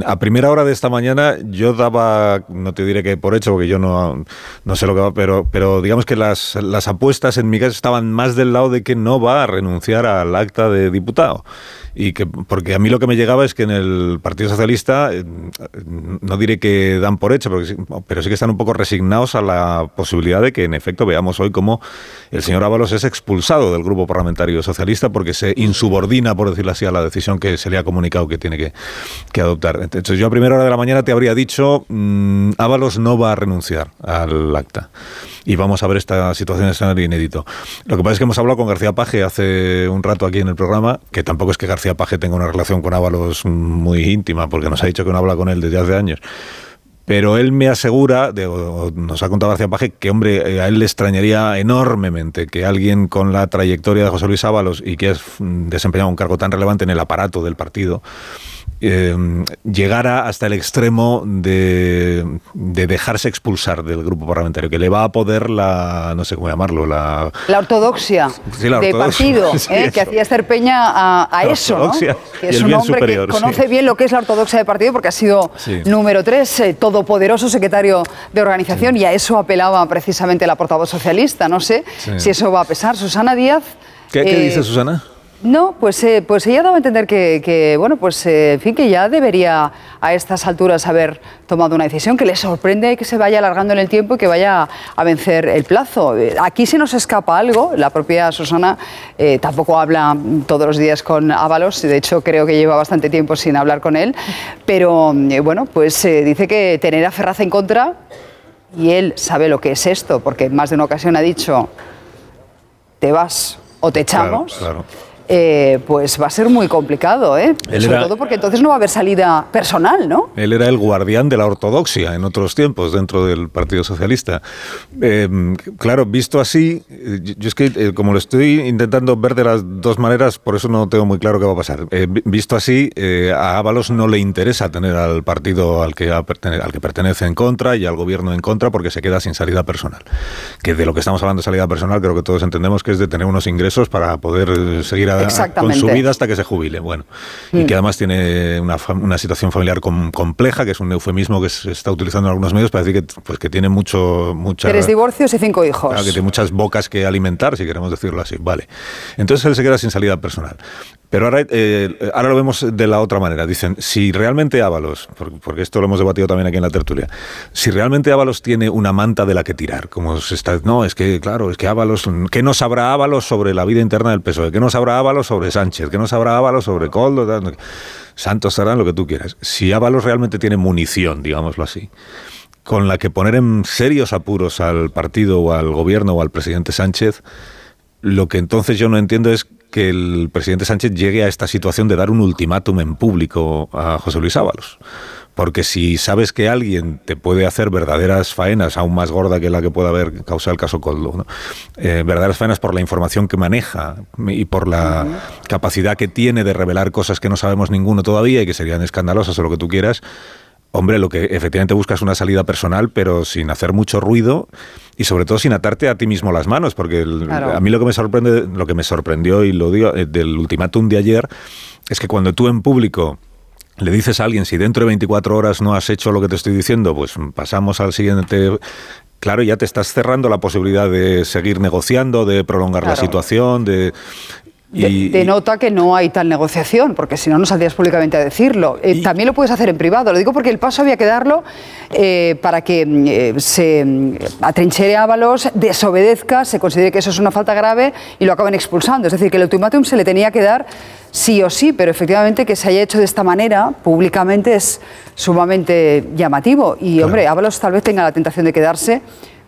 A primera hora de esta mañana yo daba, no te diré que por hecho, porque yo no, no sé lo que va, pero, pero digamos que las, las apuestas en mi caso estaban más del lado de que no va a renunciar al acta de diputado. Y que porque a mí lo que me llegaba es que en el Partido Socialista eh, no diré que dan por hecho, pero sí que están un poco resignados a la posibilidad de que en efecto veamos hoy cómo el señor Ábalos es expulsado del grupo parlamentario socialista porque se insubordina, por decirlo así, a la decisión que se le ha comunicado que tiene que, que adoptar. Entonces yo a primera hora de la mañana te habría dicho, mmm, Ábalos no va a renunciar al acta y vamos a ver esta situación de escenario inédito. Lo que pasa es que hemos hablado con García Paje hace un rato aquí en el programa, que tampoco es que García Paje tenga una relación con Ábalos muy íntima, porque nos ha dicho que no habla con él desde hace años. Pero él me asegura, nos ha contado García Paje, que hombre, a él le extrañaría enormemente que alguien con la trayectoria de José Luis Ábalos y que ha desempeñado un cargo tan relevante en el aparato del partido, eh, llegara hasta el extremo de, dejarse expulsar del grupo parlamentario, que le va a poder la, no sé cómo llamarlo, la... La ortodoxia de partido, <laughs> ¿eh? que hacía hacer peña a, eso, ¿no? Que es un hombre que conoce bien lo que es la ortodoxia de partido porque ha sido número tres, eh, todopoderoso secretario de organización y a eso apelaba precisamente la portavoz socialista. No sé si eso va a pesar. Susana Díaz... ¿Qué, qué dice Susana? No, pues, eh, pues ella daba a entender que, bueno, pues eh, en fin, que ya debería a estas alturas haber tomado una decisión que le sorprende que se vaya alargando en el tiempo y que vaya a vencer el plazo. Aquí se nos escapa algo, la propia Susana eh, tampoco habla todos los días con Ábalos, de hecho creo que lleva bastante tiempo sin hablar con él, pero bueno, pues dice que tener a Ferraz en contra, y él sabe lo que es esto, porque en más de una ocasión ha dicho, te vas o te echamos. Eh, pues va a ser muy complicado, ¿eh? Sobre todo porque entonces no va a haber salida personal, ¿no? Él era el guardián de la ortodoxia en otros tiempos dentro del Partido Socialista. Eh, claro, visto así, yo es que eh, como lo estoy intentando ver de las dos maneras, por eso no tengo muy claro qué va a pasar. visto así, a Ábalos no le interesa tener al partido al que, al que pertenece en contra y al gobierno en contra porque se queda sin salida personal. Que de lo que estamos hablando de salida personal, creo que todos entendemos que es de tener unos ingresos para poder seguir con su vida hasta que se jubile. Bueno, y mm. que además tiene una, una situación familiar compleja, que es un eufemismo que se está utilizando en algunos medios para decir que, pues, que tiene mucho, mucha, Tres divorcios y cinco hijos. que tiene muchas bocas que alimentar, si queremos decirlo así. Vale. Entonces él se queda sin salida personal. Pero ahora, eh, ahora lo vemos de la otra manera. Dicen, si realmente Ábalos, porque esto lo hemos debatido también aquí en la tertulia, si realmente Ábalos tiene una manta de la que tirar, como se está... No, es que, claro, es que Ábalos... ¿Qué no sabrá Ábalos sobre la vida interna del PSOE? ¿Qué no sabrá Ábalos sobre Sánchez? ¿Qué no sabrá Ábalos sobre Coldo? Santos serán lo que tú quieras. Si Ábalos realmente tiene munición, digámoslo así, con la que poner en serios apuros al partido o al gobierno o al presidente Sánchez, lo que entonces yo no entiendo es que el presidente Sánchez llegue a esta situación de dar un ultimátum en público a José Luis Ábalos. Porque si sabes que alguien te puede hacer verdaderas faenas, aún más gorda que la que pueda haber causado el caso Coldo, eh, verdaderas faenas por la información que maneja y por la capacidad que tiene de revelar cosas que no sabemos ninguno todavía y que serían escandalosas o lo que tú quieras, Hombre, lo que efectivamente buscas es una salida personal, pero sin hacer mucho ruido y sobre todo sin atarte a ti mismo las manos, porque a mí lo que me sorprende, lo que me sorprendió y lo digo eh, del ultimátum de ayer es que cuando tú en público le dices a alguien si dentro de 24 horas no has hecho lo que te estoy diciendo, pues pasamos al siguiente claro, ya te estás cerrando la posibilidad de seguir negociando, de prolongar la situación, de y, denota que no hay tal negociación, porque si no, no saldrías públicamente a decirlo. Eh, también lo puedes hacer en privado. Lo digo porque el paso había que darlo eh, para que mm, eh, se mm, atrinchere Ábalos, desobedezca, se considere que eso es una falta grave y lo acaben expulsando. Es decir, que el ultimátum se le tenía que dar sí o sí, pero efectivamente que se haya hecho de esta manera públicamente es sumamente llamativo. Y, hombre, Ábalos tal vez tenga la tentación de quedarse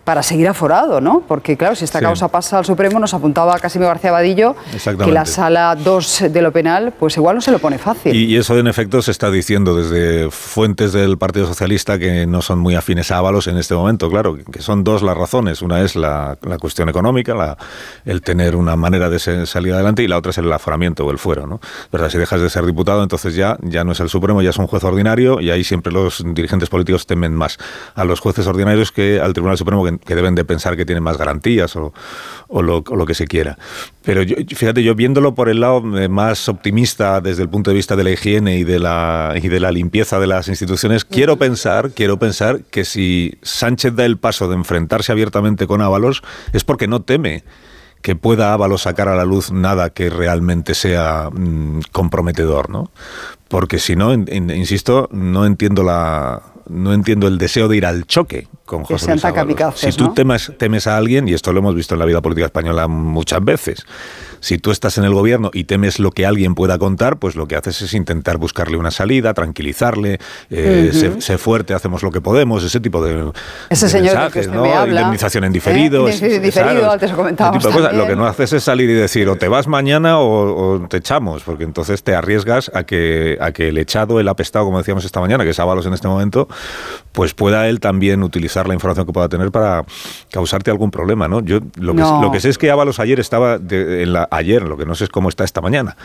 para seguir aforado, ¿no? Porque, claro, si esta causa pasa al Supremo, nos apuntaba Casimiro García Vadillo que la sala 2 de lo penal, pues igual no se lo pone fácil. Y, eso, en efecto, se está diciendo desde fuentes del Partido Socialista que no son muy afines a Ábalos en este momento, claro, que son dos las razones. Una es la, cuestión económica, la, el tener una manera de salir adelante, y la otra es el aforamiento o el fuero, ¿no? ¿Verdad? Si dejas de ser diputado, entonces ya, ya no es el Supremo, ya es un juez ordinario, y ahí siempre los dirigentes políticos temen más a los jueces ordinarios que al Tribunal Supremo, que que, deben de pensar que tienen más garantías o, lo, que se quiera. Pero yo, fíjate, yo viéndolo por el lado más optimista desde el punto de vista de la higiene y de la, y de la limpieza de las instituciones, quiero pensar, quiero pensar que si Sánchez da el paso de enfrentarse abiertamente con Ábalos es porque no teme que pueda Ábalos sacar a la luz nada que realmente sea mm, comprometedor, ¿no? Porque si no, insisto, no entiendo la no entiendo el deseo de ir al choque con José Luis. Si tú temes, temes a alguien, y esto lo hemos visto en la vida política española muchas veces, si tú estás en el gobierno y temes lo que alguien pueda contar, pues lo que haces es intentar buscarle una salida, tranquilizarle, eh, sé, fuerte, hacemos lo que podemos, ese tipo de, ese señor mensajes, ¿no? Indemnización en diferido. ¿Eh? diferido, antes lo Lo que no haces es salir y decir o te vas mañana o, te echamos, porque entonces te arriesgas a que, a que el echado, el apestado, como decíamos esta mañana, que es Ábalos en este momento, pues pueda él también utilizar la información que pueda tener para causarte algún problema, ¿no? Yo lo que, lo que sé es que Ábalos ayer estaba en la ayer, lo que no sé es cómo está esta mañana,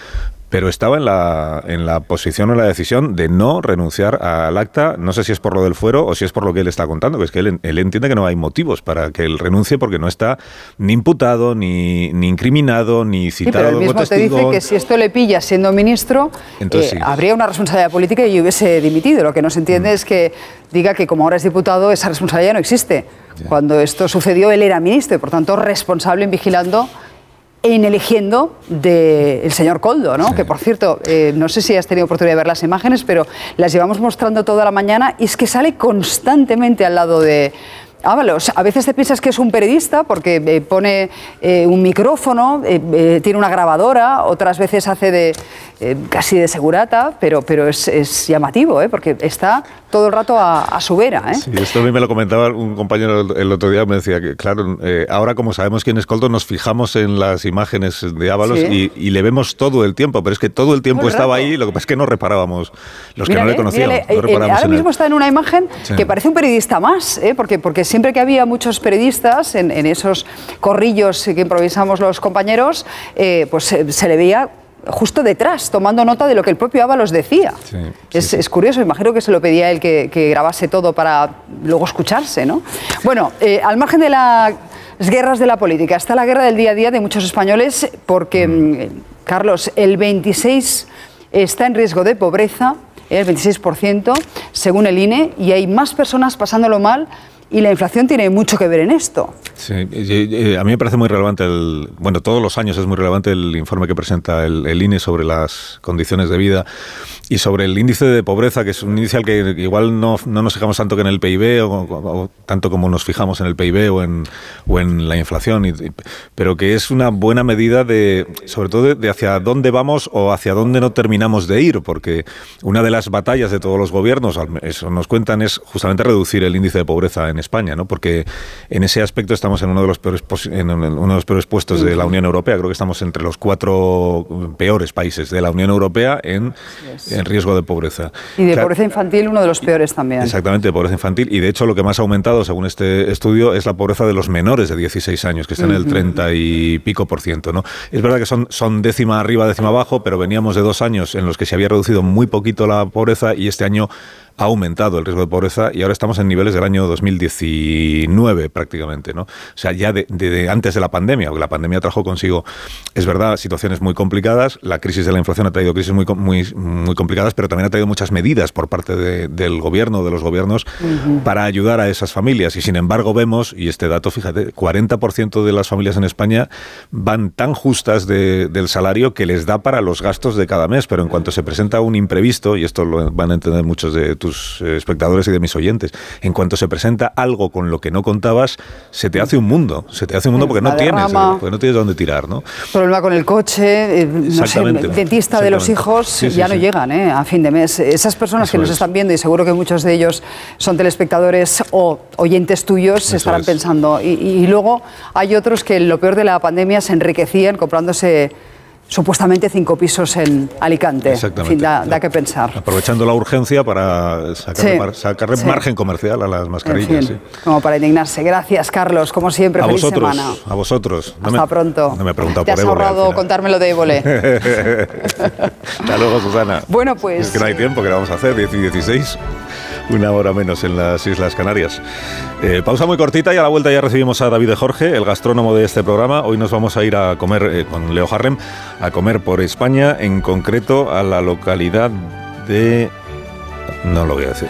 pero estaba en la, en la posición o la decisión de no renunciar al acta, no sé si es por lo del fuero o si es por lo que él está contando, que es que él, entiende que no hay motivos para que él renuncie porque no está ni imputado, ni, ni incriminado, ni citado. Sí, pero mismo te dice que si esto le pilla siendo ministro, eh, habría una responsabilidad política y hubiese dimitido. Lo que no se entiende mm. es que diga que como ahora es diputado, esa responsabilidad no existe. Cuando esto sucedió, él era ministro y, por tanto, responsable en vigilando en eligiendo del señor Coldo, ¿no? que por cierto, eh, no sé si has tenido oportunidad de ver las imágenes, pero las llevamos mostrando toda la mañana y es que sale constantemente al lado de, Ábalos, a veces te piensas que es un periodista porque eh, pone eh, un micrófono, tiene una grabadora, otras veces hace de casi de segurata, pero, pero es, es llamativo, porque está todo el rato a, su vera. ¿eh? Sí, esto a mí me lo comentaba un compañero el otro día, me decía que, claro, eh, ahora como sabemos quién es Coldo, nos fijamos en las imágenes de Ábalos y, le vemos todo el tiempo, pero es que todo el tiempo estaba ahí, lo que pasa es que no reparábamos, los que no le conocíamos. Eh, ahora mismo está en una imagen que parece un periodista más, porque, porque siempre que había muchos periodistas en, esos corrillos que improvisamos los compañeros, pues se le veía justo detrás, tomando nota de lo que el propio Ábalos decía. es, curioso, imagino que se lo pedía él que, grabase todo para luego escucharse, ¿no? Bueno, eh, al margen de las guerras de la política, está la guerra del día a día de muchos españoles porque, mm. Mm, Carlos, el 26 está en riesgo de pobreza, el 26%, según el INE, y hay más personas pasándolo mal y la inflación tiene mucho que ver en esto. Sí, a mí me parece muy relevante, el, bueno, todos los años es muy relevante el informe que presenta el, INE sobre las condiciones de vida y sobre el índice de pobreza, que es un índice al que igual no, no nos fijamos tanto que en el PIB, o, tanto como nos fijamos en el PIB o en, o en la inflación, pero que es una buena medida de, sobre todo, de, hacia dónde vamos o hacia dónde no terminamos de ir, porque una de las batallas de todos los gobiernos, eso nos cuentan, es justamente reducir el índice de pobreza en España, ¿no? porque en ese aspecto estamos en uno de los peores, en uno de los peores puestos de la Unión Europea, creo que estamos entre los cuatro peores países de la Unión Europea en en riesgo de pobreza. Y de pobreza infantil uno de los peores también. Exactamente, de pobreza infantil. Y de hecho lo que más ha aumentado, según este estudio, es la pobreza de los menores de 16 años, que está en el 30 y pico por ciento. ¿no? Es verdad que son, son décima arriba, décima abajo, pero veníamos de dos años en los que se había reducido muy poquito la pobreza y este año ha aumentado el riesgo de pobreza y ahora estamos en niveles del año 2019 prácticamente, ¿no? O sea, ya de, antes de la pandemia, porque la pandemia trajo consigo, es verdad, situaciones muy complicadas, la crisis de la inflación ha traído crisis muy, muy, muy complicadas, pero también ha traído muchas medidas por parte del gobierno, de los gobiernos, para ayudar a esas familias. Y sin embargo vemos, y este dato, fíjate, 40% de las familias en España van tan justas del salario que les da para los gastos de cada mes, pero en cuanto se presenta un imprevisto, y esto lo van a entender muchos de tus eh, espectadores y de mis oyentes. En cuanto se presenta algo con lo que no contabas, se te hace un mundo. Se te hace un mundo porque no tienes, eh, porque no tienes dónde tirar, ¿no? Problema con el coche, eh, no sé, dentista de los hijos, ya no llegan a fin de mes. Esas personas que nos están viendo, y seguro que muchos de ellos son telespectadores o oyentes tuyos, estarán pensando. Y, y luego hay otros que lo peor de la pandemia se enriquecían comprándose supuestamente cinco pisos en Alicante. Exactamente. da, que pensar. Aprovechando la urgencia para sacarle, margen comercial a las mascarillas. Como para indignarse. Gracias, Carlos. Como siempre, a feliz vosotros, semana. A vosotros. Hasta pronto. No me he preguntado Te has ahorrado contármelo de Évole. <laughs> Hasta luego, Susana. Bueno, pues... Es que no hay tiempo, que vamos a hacer? 10 y 16 una hora menos en las Islas Canarias. Eh, pausa muy cortita y a la vuelta ya recibimos a David de Jorge, el gastrónomo de este programa. Hoy nos vamos a ir a comer eh, con Leo Harrem, a comer por España, en concreto a la localidad de... No lo voy a decir.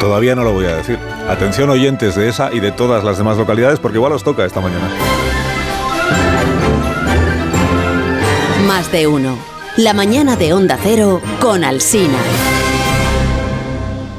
Todavía no lo voy a decir. Atención oyentes de esa y de todas las demás localidades porque igual os toca esta mañana. Más de uno. La mañana de Onda Cero con Alsina.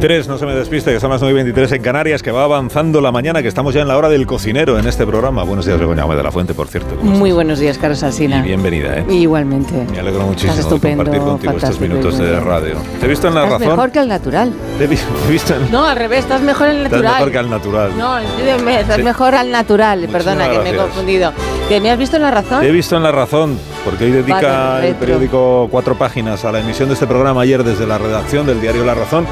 23, no se me despiste, que son las 9 y 23 en Canarias, que va avanzando la mañana, que estamos ya en la hora del cocinero en este programa. Buenos días, Begoña Gómez de la Fuente, por cierto. ¿cómo Muy buenos días, Carlos estás? Y bienvenida, ¿eh? Igualmente. Me alegro muchísimo Estás de compartir contigo estos minutos de radio. Te he visto en la Estás razón. mejor que al natural. <laughs> Te he visto en... No, al revés, estás mejor en el Estás natural. mejor que al natural. No, estás Sí. mejor al natural. Perdona, que me he confundido. ¿Que me has visto en la razón? Te he visto en La Razón, porque hoy dedica el periódico cuatro páginas a la emisión de este programa ayer desde la redacción del diario La Razón.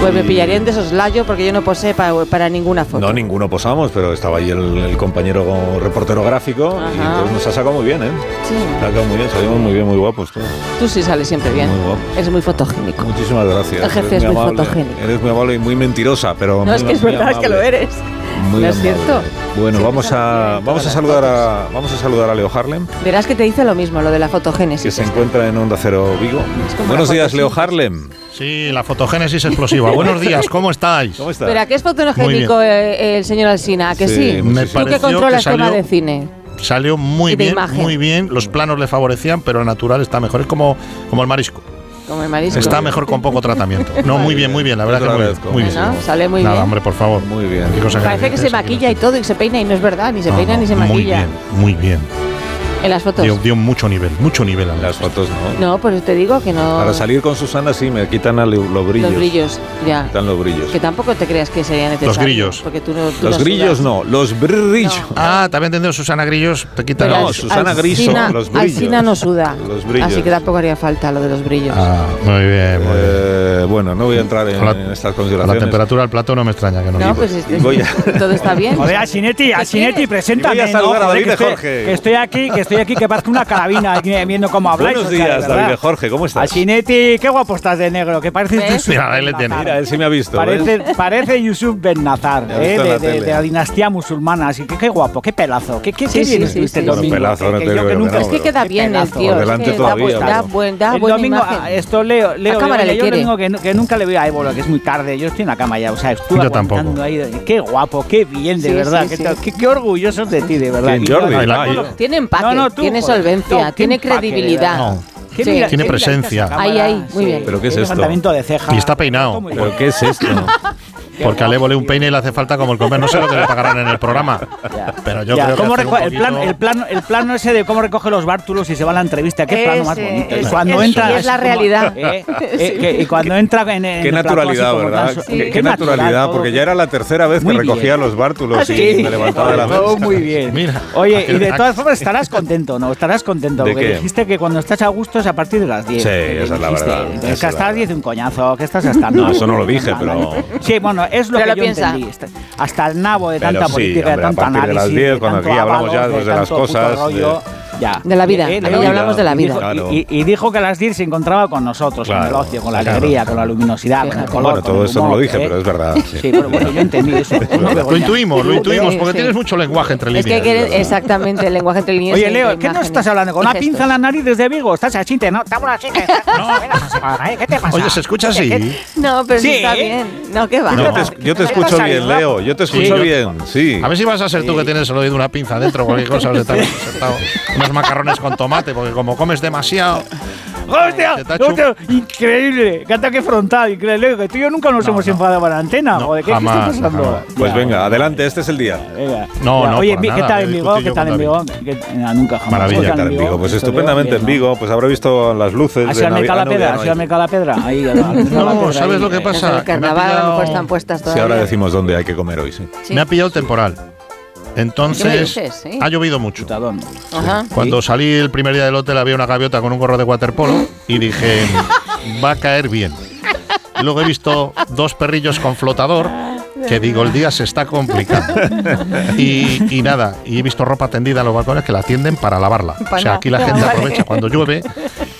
Pues me Y- pillarían de soslayo porque yo no posee para, para ninguna foto. No, ninguno posamos, pero estaba ahí el, el compañero reportero gráfico y entonces nos ha sacado muy bien, ¿eh? Sí. Nos ha sacado muy bien, salimos muy bien, muy guapos. Tú. Tú sí sales siempre bien. Muy guapo. Eres muy fotogénico. Muchísimas gracias. El jefe Eres es muy fotogénico. Eres muy amable y muy mentirosa, pero No, es que es verdad, es que lo eres. Muy ¿No es cierto? Bueno, vamos a vamos a saludar a vamos a saludar a Leo Harlem, Verás que te dice lo mismo, lo de la fotogénesis. que se encuentra en Onda Cero Vigo. Buenos días, Leo. Harlem. Sí, la fotogénesis explosiva. <laughs> Buenos días, ¿cómo estáis? ¿Cómo estás? Pero ¿a qué es fotogénico eh, el señor Alsina? ¿A que Sí, sí? me Tú que controlas que tema de cine. Salió muy bien, imagen. muy bien. Los planos le favorecían, pero el natural está mejor. Es como, como el marisco. Como el marisco. Está mejor con poco tratamiento. No, muy bien, muy bien. La verdad que lo muy bien. agradezco. Muy bien. Sale muy Nada, bien. hombre, por favor. Muy bien. Parece que se maquilla y todo y se peina y no es verdad, ni se peina ni se Muy maquilla. bien, muy bien. En las fotos. Dio, dio mucho nivel, mucho nivel. a Las fotos no. No, pues te digo que no. Para salir con Susana sí me quitan los brillos. Los brillos, ya. Quitan los brillos. Que tampoco te creas que sería necesario. Los grillos. Porque tú no, tú Los no grillos sudas. no, los brillos. Ah, te había entendido Susana Grillos. Te quitan Pero No, Al- Susana Griso, los brillos. Alsina no suda. <laughs> Los brillos. Así que tampoco haría falta lo de los brillos. Ah, muy bien, muy bien. Eh, bueno, no voy a entrar en, la- en estas Con la consideraciones. temperatura del plato no me extraña que no. no, pues este- <laughs> voy a- todo está bien. Joder, Asinetti, Asinetti, Y preséntame. voy a saludar ¿no? a David que de estoy- Jorge. Que estoy aquí, que estoy <laughs> aquí, que parezco una carabina viendo cómo habláis. Buenos días. David de Jorge, ¿cómo estás? Asinetti, qué guapo estás de negro, que Mira, ahí le Ben tiene. Nazar. Mira, él sí me ha visto. Parece, parece Yusuf Ben Nazar, <laughs> eh, de, la de- tele. de la dinastía musulmana. Así que qué guapo, qué pelazo, qué, qué, Sí, qué sí, bien sí, estuviste sí. el domingo. Pelazo, no que- te que yo digo que que nunca no, Es que queda Qué bien el tío. Delante todavía, da, buen, da el buena domingo, imagen. ah, esto Leo, Leo, yo domingo que, nu- que nunca le veo a Ébola, que es muy tarde, yo estoy en la cama ya, o sea, estuve Yo aguantando tampoco. ahí, qué guapo, qué bien, de verdad, qué, orgullosos de ti, de verdad. ¿Quién, Y Jordi? Tiene empaque, No, tú, tiene joder. solvencia, No, tiene credibilidad. No. Qué Sí. mira- Tiene presencia. Ahí, ahí, muy bien. ¿Pero qué es esto? levantamiento de ceja. Y está peinado. ¿Pero qué es esto? <laughs> Porque al Evo le un peine y le hace falta como el comer. No sé lo que le pagarán en el programa. Pero yo Ya, creo que ¿cómo un reco- el, plano, poquito- el, plano, el plano ese de cómo recoge los bártulos y se va a la entrevista, qué plano más bonito. ese, y cuando ese, entra es la como- realidad. eh, <laughs> eh, Sí. que- y cuando entra en, en Qué naturalidad, ¿verdad? tan- Qué, qué qué natural naturalidad, todo. porque ya era la tercera vez que recogía bien. los bártulos y Sí. me levantaba de la Todo mesa. muy bien. Mira. Oye, y de todas formas estarás contento, ¿no? Estarás contento. ¿De porque qué? dijiste que cuando estás a gusto es a partir de las 10. Sí, que esa es la verdad, Que es hasta la las 10 un coñazo, que estás hasta No, eso no lo dije, pero- Sí, bueno, es lo Pero que lo yo piensa. entendí. Hasta el nabo de Pero tanta sí, política, hombre, de a tanto partir de las análisis, 10, de cuando tanto aquí hablamos ya pues, de las cosas, rollo, de- ya. De la vida, Eh, hablamos de la y vida. dijo- Claro. Y, y dijo que a las 10 se encontraba con nosotros, con el Claro, ocio, con la claro. alegría, con la luminosidad, con el color. Bueno, con todo eso no lo dije, ¿eh? pero es verdad. sí. Sí, bueno, bueno, yo entendí eso. <laughs> Lo intuimos, lo intuimos, Sí, porque sí. tienes mucho lenguaje entre Es líneas. que quiere exactamente el lenguaje entre líneas. Oye, Leo, ¿qué no estás hablando? ¿Con una pinza en la nariz desde Vigo? ¿Estás así, ¿no? Estamos así, <laughs> ¿Qué te pasa? Oye, ¿se escucha así? No, pero sí, está ¿eh? bien. No, ¿qué va? Yo te, escucho bien, Leo. Yo te escucho bien, sí. A ver si vas a ser tú que tienes el oído una pinza dentro, cualquier cosa. <laughs> sentado macarrones con tomate, porque como comes demasiado. ¡Hostia! Eh, ¡Hostia! Increíble, qué ataque frontal, increíble. Tú y yo nunca nos hemos enfadado para la antena. No, Joder, ¿qué, jamás, pasando? Pues venga, adelante, este es el día. No, no. Oye, eh, ¿qué tal en Vigo? ¿Qué tal en Vigo? Nunca jamás. Maravilla, en Vigo? Pues estupendamente en Vigo, pues habrá visto las luces. ¿Has ido al Mecalapedra? ¿Has ido al No, ¿sabes lo que eh. pasa? El carnaval, a lo mejor están puestas todas. Sí, ahora decimos dónde hay que comer hoy, sí. Me ha pillado temporal. Entonces, ha llovido mucho. Ajá. Cuando salí el primer día del hotel había una gaviota con un gorro de waterpolo y dije, va a caer bien. Luego he visto dos perrillos con flotador que digo, el día se está complicando. y, nada, y he visto ropa tendida en los balcones que la tienden para lavarla. O sea, aquí la gente aprovecha cuando llueve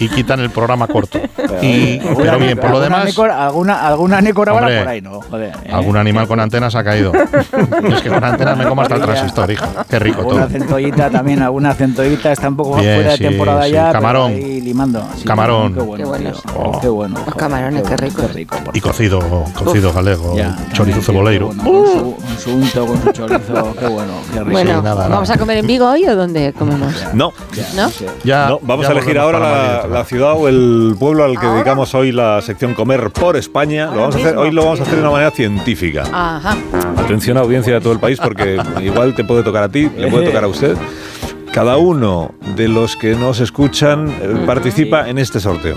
y quitan el programa corto. <laughs> pero bien, por lo demás. Alguna, alguna hombre, por ahí, ¿no? Joder. ¿eh? Algún animal con antenas ha caído. <laughs> es que con antenas me como hasta el transistor, hija. Qué rico alguna todo. centollita también, alguna centollita está un poco más fuera de temporada ya. Camarón. Limando. Camarón. Qué bueno. Qué bueno. Oh. Qué Los camarones, qué rico. Qué rico y cocido, cocido Uf. chorizo ceboleiro. Bueno, su, con con su chorizo, <laughs> qué bueno, qué rico. Bueno, ¿vamos a comer en Vigo hoy o dónde comemos? No. ¿No? Ya, no, vamos a elegir ahora la, la ciudad o el pueblo al que dedicamos hoy la sección Comer por España. Hoy lo vamos a hacer de una manera científica. Ajá. Atención a audiencia de todo el país porque <laughs> igual te puede tocar a ti, le puede tocar a usted. Cada uno de los que nos escuchan eh, participa en este sorteo.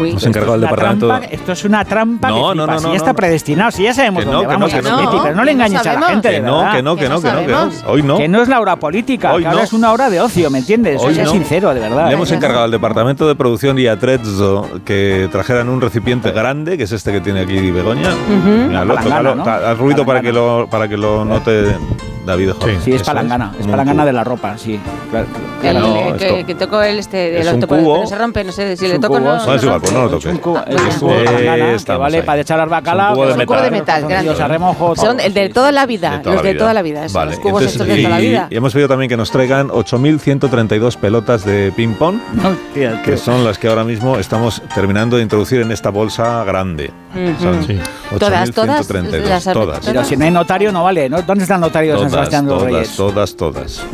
Nos encargó el departamento. Esto es una trampa. No, que Ya está predestinado. Si ya sabemos que dónde vamos a Smetti, pero no le engañes a la gente. Que no, que no, que no, que no, que no. Hoy no. Que no es la hora política. Hoy que ahora es una hora de ocio, ¿me entiendes? Hoy es sincero, de verdad. Le ¿eh? hemos encargado al departamento de producción y a Trezzo que trajeran un recipiente grande, que es este que tiene aquí Begoña. Al ruido para que lo note David Hall. Sí, sí es palangana, es, es palangana de la ropa, sí. Claro. No, que, que, toco el este, el es cubo. Se rompe, no sé, si le toco cubo, no. Ah, no es igual, pues no lo toques. Es un cubo, es un cubo de palangana, ¿eh? vale ahí. para echar al bacalao. Es un cubo de metal, grande. Son el de toda la vida, los de toda la vida, vale. los cubos estos de toda la vida. Y hemos pedido también que nos traigan 8.132 pelotas de ping-pong, que son las que ahora mismo estamos terminando de introducir en esta bolsa grande. Todas, todas. Todas. Pero si no hay notario, no vale. ¿Dónde está el notario todas, todas. Todas,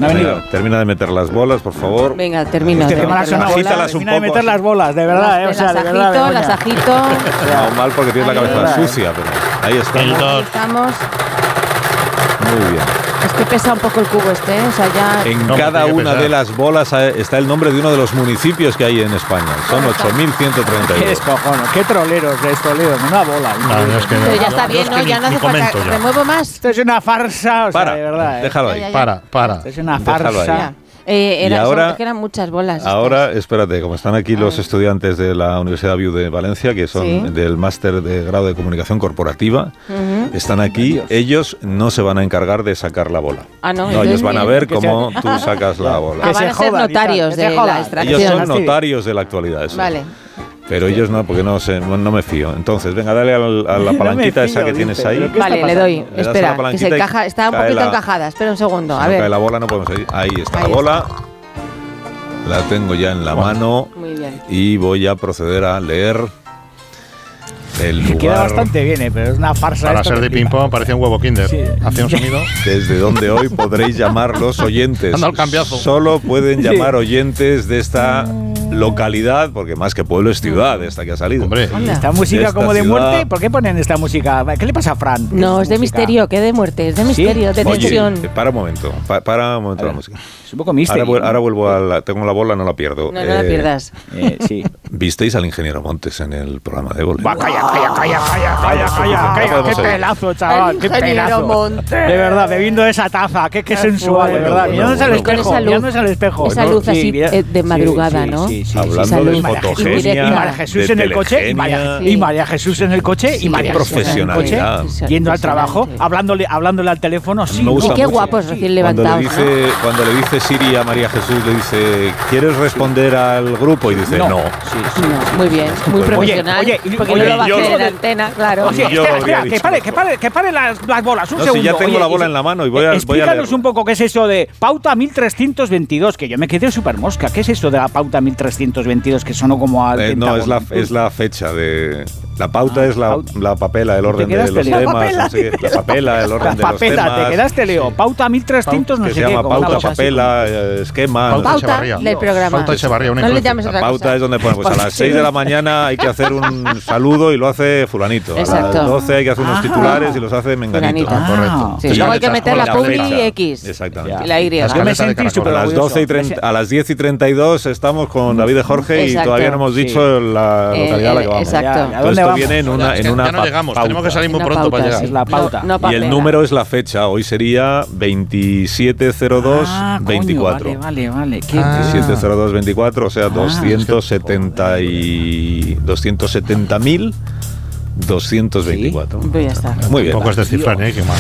termina de meter las bolas, por favor. Venga, termina. Te termina de meter las bolas, de verdad, ¿eh? O las de las agito. No, mal porque tienes la cabeza sucia, pero ahí está. El 2. Muy bien. Es que pesa un poco el cubo este, ¿eh? o sea, ya... En no, cada una de las bolas está el nombre de uno de los municipios que hay en España. Son 8.132. Qué descojono, qué troleros de Toledo, una bola. Una no, no es que Pero ya está bien, ¿no? Ya no hace falta... ¿Me muevo más? Esto es una farsa, o para, sea, de verdad. ¿eh? Déjalo ahí. Para, para. Esto es una farsa. Y ahora. Ahora, espérate, como están aquí los estudiantes de la Universidad View de Valencia, que son del máster de grado de comunicación corporativa, están aquí, ellos no se van a encargar de sacar la bola. Ah, no, no ellos van a ver cómo sea... tú sacas la bola. Ellos son notarios de la actualidad. Vale. Pero ellos no, porque no, se, no me fío. Entonces, venga, dale a la <laughs> palanquita esa que tienes ahí. Vale, le doy. Le espera, que se encaja, está un poquito encajada. Espera un segundo, a ver. Ahí está la bola. La tengo ya en la mano. Muy bien. Y voy a proceder a leer el lugar. Queda bastante bien, eh, pero es una farsa. Para ser de ping-pong parece un huevo Kinder. Sí. Hace un sonido. <laughs> Desde donde hoy podréis llamar los oyentes. Anda el cambiazo. Solo pueden llamar oyentes de esta mm. localidad, porque más que pueblo es ciudad esta que ha salido. Hombre, esta música como de muerte, ¿por qué ponen esta música? ¿Qué le pasa a Fran? No, es de misterio, que de muerte, es de misterio, ¿Sí? de tensión. Eh, para un momento, para un momento la música. Es un poco misterio. Ahora, vuelvo a la, tengo la bola, no la pierdo. No, la eh, pierdas. Eh. <laughs> Visteis al ingeniero Montes en el programa de Bola. ¡Va, calla! calla, calla, calla, calla, calla. Qué pelazo, chaval. Qué pelazo. De verdad, bebiendo esa taza. Qué, qué sensual, de verdad. Mirándose al espejo. Mirándose al espejo. Esa luz así eh, de madrugada, ¿no? Sí, sí. Hablando de fotogenia. Y María Jesús en el coche. Y María Jesús en el coche. Y María Jesús. Yendo al trabajo, hablándole, hablándole al teléfono. Sí, qué guapos recién levantados. Cuando le dice Siri a María Jesús, le dice, ¿quieres responder al grupo? Y dice, no. Sí, sí, muy bien, muy profesional. Oye, oye, oye no yo la antena, claro. Que pare, que pare, que pare las, las bolas, ya tengo la bola en la mano y voy a, Explícanos un poco qué es eso de pauta 1322, que yo me quedé súper mosca. ¿Qué es eso de la pauta 1322 que sonó como a... Eh, no, es la, es la fecha de... La pauta ah, es la, la, papela, el orden de los temas. La papela, la papela el orden de los temas. te quedaste, Leo. Pauta 1300, pauta, no que sé se llama pauta, papela, eh, esquema. Pauta, Pauta no le llames otra La pauta es donde, bueno, pues a las <laughs> 6 de la mañana hay que hacer un saludo y lo hace fulanito. A Exacto. las 12 hay que hacer unos Ah. titulares y los hace menganito. Fulanito. correcto. Sí, luego hay que meter la publi fecha. X. Exactamente. Y la Y. Las Yo me sentí súper a las, orgulloso. 12 y 30 a las 10 y 32 estamos con David de Jorge y Exacto. todavía no hemos Sí. dicho la Eh, localidad a la que eh, vamos. exacto. Todo ¿A dónde esto vamos? viene en una, en que una ya no llegamos, pauta. tenemos que salir muy pronto para pauta, llegar. sí. Es la pauta. No, no y el número es la fecha. Hoy sería 2702 Ah, coño, 24. Vale, vale, vale. Qué- 2702 24, o Ah, sea, 270 y 270.000 224. Pues ya está. Muy bien. Tampoco es descifrar, ¿eh? Qué mal.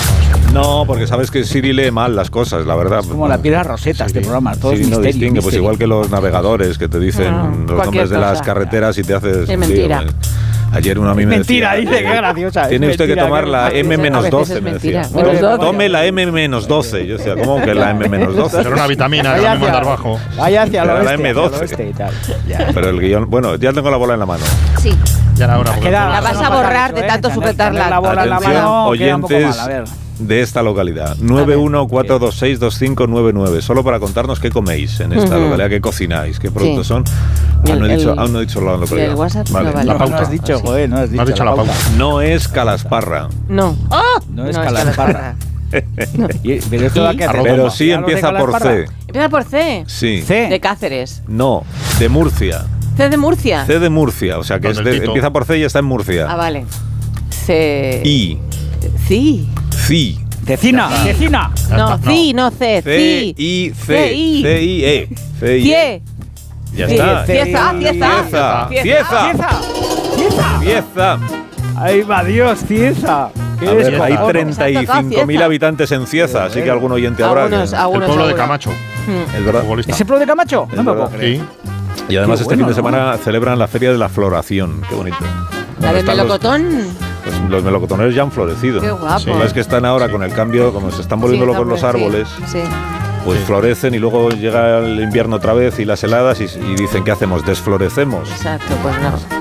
No, porque sabes que Siri lee mal las cosas, la verdad. Como la piedra roseta este programa, todo Siri es no misterio. distingue, pues misterio. igual que los navegadores que te dicen Ah, los nombres de las carreteras y te haces. Es mentira. lío, pues. Ayer uno a mí Es me mentira, decía, dice, eh, qué graciosa, es Tiene usted que mentira, tomar la graciosa. M A menos veces 12, es me decía. mentira. Tome- 12. Tome la M menos 12. Yo decía, ¿cómo que la M menos 12? Era una vitamina que me hacia- mandar bajo. Vaya hacia la oeste, hacia el M12. oeste y tal. <laughs> Pero el guion, bueno, ya tengo la bola en la mano. Sí. Ya era hora. Queda- La vas a borrar de tanto sujetarla. la bola en la Atención, mano oyentes de esta localidad. 914262599. Solo para contarnos qué coméis en esta Ujú. localidad, qué cocináis, qué productos Sí. son. Y Aún no, he el- dicho, el- aún no he dicho la localidad. el WhatsApp Vale. no vale. La pauta. no has dicho, joder, no has dicho. has dicho la pauta. No es Calasparra. No. No es Calasparra. Y- Pero esto. Pero sí ¿Ya lo de empieza por? C. Empieza por C. Sí. C. De Cáceres. No, de Murcia. C de Murcia. C de Murcia. O sea que es el de- empieza por C y está en Murcia. Ah, vale. C. I. Sí. Ci. Cecina, Cecina. No, sí, no C. C, Sí. I, C. C, I, E. C, I, E. Ya está. Cieza, cieza. Cieza. Cieza. Cieza. Cieza. Cieza. Ahí va Dios, Cieza. ¿Qué A eres, ver, hay cojones? 35.000 Cieza. habitantes en Cieza, así que algún oyente habrá. Algunos, que- El algunos pueblo de. Camacho. Hmm. Es verdad. Futbolista. ¿Ese pro de Camacho? No me puedo creer. Sí. Y además Qué este bueno, fin de ¿no? semana celebran la Feria de la Floración. Qué bonito. La Bueno, de están los- melocotón. Pues los melocotoneros ya han florecido. Qué guapo. Sí. Es que están ahora con el cambio, como se están volviendo Sí, locos los sí, árboles, Sí. pues florecen y luego llega el invierno otra vez y las heladas y, y dicen, ¿qué hacemos? Desflorecemos. Exacto, pues no.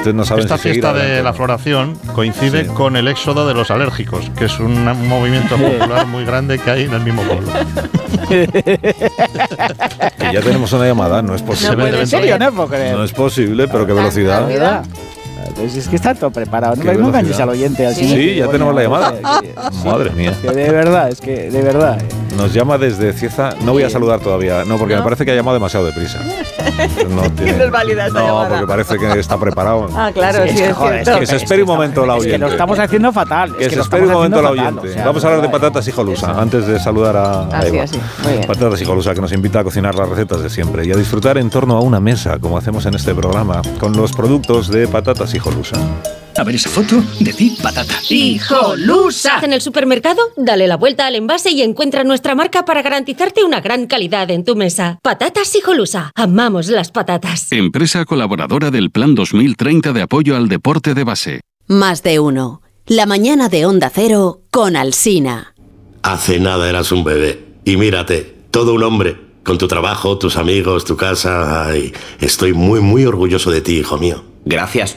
Entonces no saben Esta si fiesta de adelante. la floración coincide Sí. con el éxodo de los alérgicos, que es un, movimiento popular muy grande que hay en el mismo pueblo. <laughs> Que ya tenemos una llamada, no es No posible. puede ¿En serio? No puedo creer. No es posible, pero qué velocidad. Pues es que está todo preparado. No, no engañes al oyente. Al Sí. ya tenemos la llamada. Que- que- <laughs> Madre mía. que de verdad, es que de verdad. eh. Nos llama desde Cieza. No voy a saludar todavía, no, porque ¿No? me parece que ha llamado demasiado deprisa. <laughs> <laughs> No, tiene- no es válida esta no, llamada. porque parece que está preparado. Ah, claro, Sí, sí, es que, es cierto. Que se espere un momento la Es que oyente. lo estamos haciendo fatal. Que se espere un momento la oyente. o sea, Vamos a hablar de patatas hijolusa antes de saludar a, a Así, Eva. así. Muy bien. Patatas hijolusa que nos invita a cocinar las recetas de siempre y a disfrutar en torno a una mesa, como hacemos en este programa, con los productos de patatas hijolusa. A ver esa foto de ti, patata. ¡Hijolusa! En el supermercado, dale la vuelta al envase y encuentra nuestra marca para garantizarte una gran calidad en tu mesa. Patatas Hijolusa. Amamos las patatas. Empresa colaboradora del Plan 2030 de apoyo al deporte de base. Más de uno. La mañana de Onda Cero con Alsina. Hace nada eras un bebé. Y mírate, todo un hombre. Con tu trabajo, tus amigos, tu casa. Ay, estoy muy, muy orgulloso de ti, hijo mío. Gracias.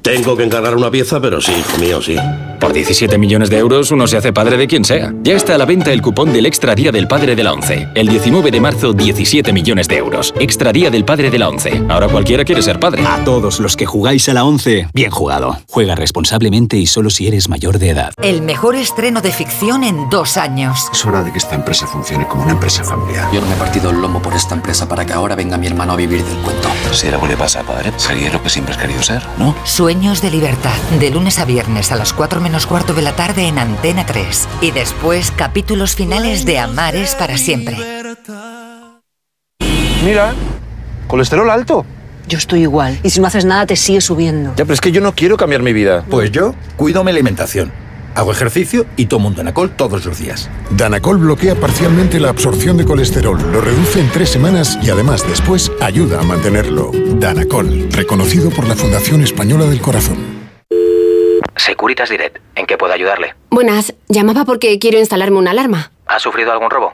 Tengo que encargar una pieza, pero sí, hijo mío, sí. Por 17 millones de euros uno se hace padre de quien sea. Ya está a la venta el cupón del Extra Día del Padre de la ONCE. El 19 de marzo, 17 millones de euros. Extra Día del Padre de la ONCE. Ahora cualquiera quiere ser padre. A todos los que jugáis a la 11, bien jugado. Juega responsablemente y solo si eres mayor de edad. El mejor estreno de ficción en dos años. Es hora de que esta empresa funcione como una empresa familiar. Yo no me he partido el lomo por esta empresa para que ahora venga mi hermano a vivir del cuento. Si algo le pasa a padre, sería lo que siempre has querido ser, ¿no? Sueños de libertad. De lunes a viernes a las 4 menos cuarto de la tarde en Antena 3. Y después capítulos finales de Amares para siempre. Mira, colesterol alto. Yo estoy igual. Y si no haces nada, te sigue subiendo. Ya, pero es que yo no quiero cambiar mi vida. Pues yo cuido mi alimentación. Hago ejercicio y tomo un Danacol todos los días. Danacol bloquea parcialmente la absorción de colesterol, lo reduce en tres semanas y además después ayuda a mantenerlo. Danacol, reconocido por la Fundación Española del Corazón. Securitas Direct. ¿En qué puedo ayudarle? Buenas, llamaba porque quiero instalarme una alarma. ¿Ha sufrido algún robo?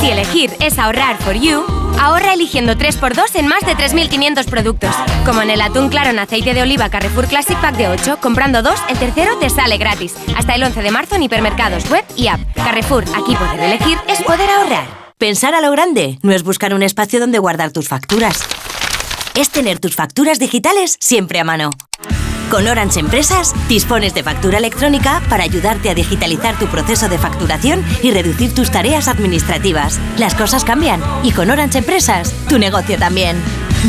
Si elegir es ahorrar for you, ahorra eligiendo 3x2 en más de 3.500 productos. Como en el atún claro en aceite de oliva Carrefour Classic Pack de 8, comprando 2, el tercero te sale gratis. Hasta el 11 de marzo en hipermercados, web y app. Carrefour, aquí poder elegir es poder ahorrar. Pensar a lo grande no es buscar un espacio donde guardar tus facturas. Es tener tus facturas digitales siempre a mano. Con Orange Empresas dispones de factura electrónica para ayudarte a digitalizar tu proceso de facturación y reducir tus tareas administrativas. Las cosas cambian y con Orange Empresas tu negocio también.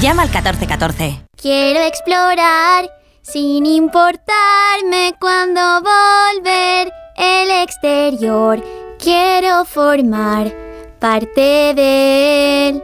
Llama al 1414. Quiero explorar sin importarme cuando volver el exterior. Quiero formar parte de él.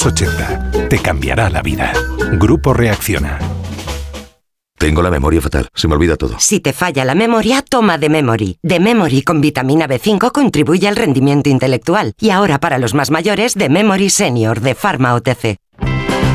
Te cambiará la vida. Grupo Reacciona. Tengo la memoria fatal, se me olvida todo. Si te falla la memoria, toma de Memory. De Memory con vitamina B5 contribuye al rendimiento intelectual. Y ahora para los más mayores, de Memory Senior de Pharma OTC.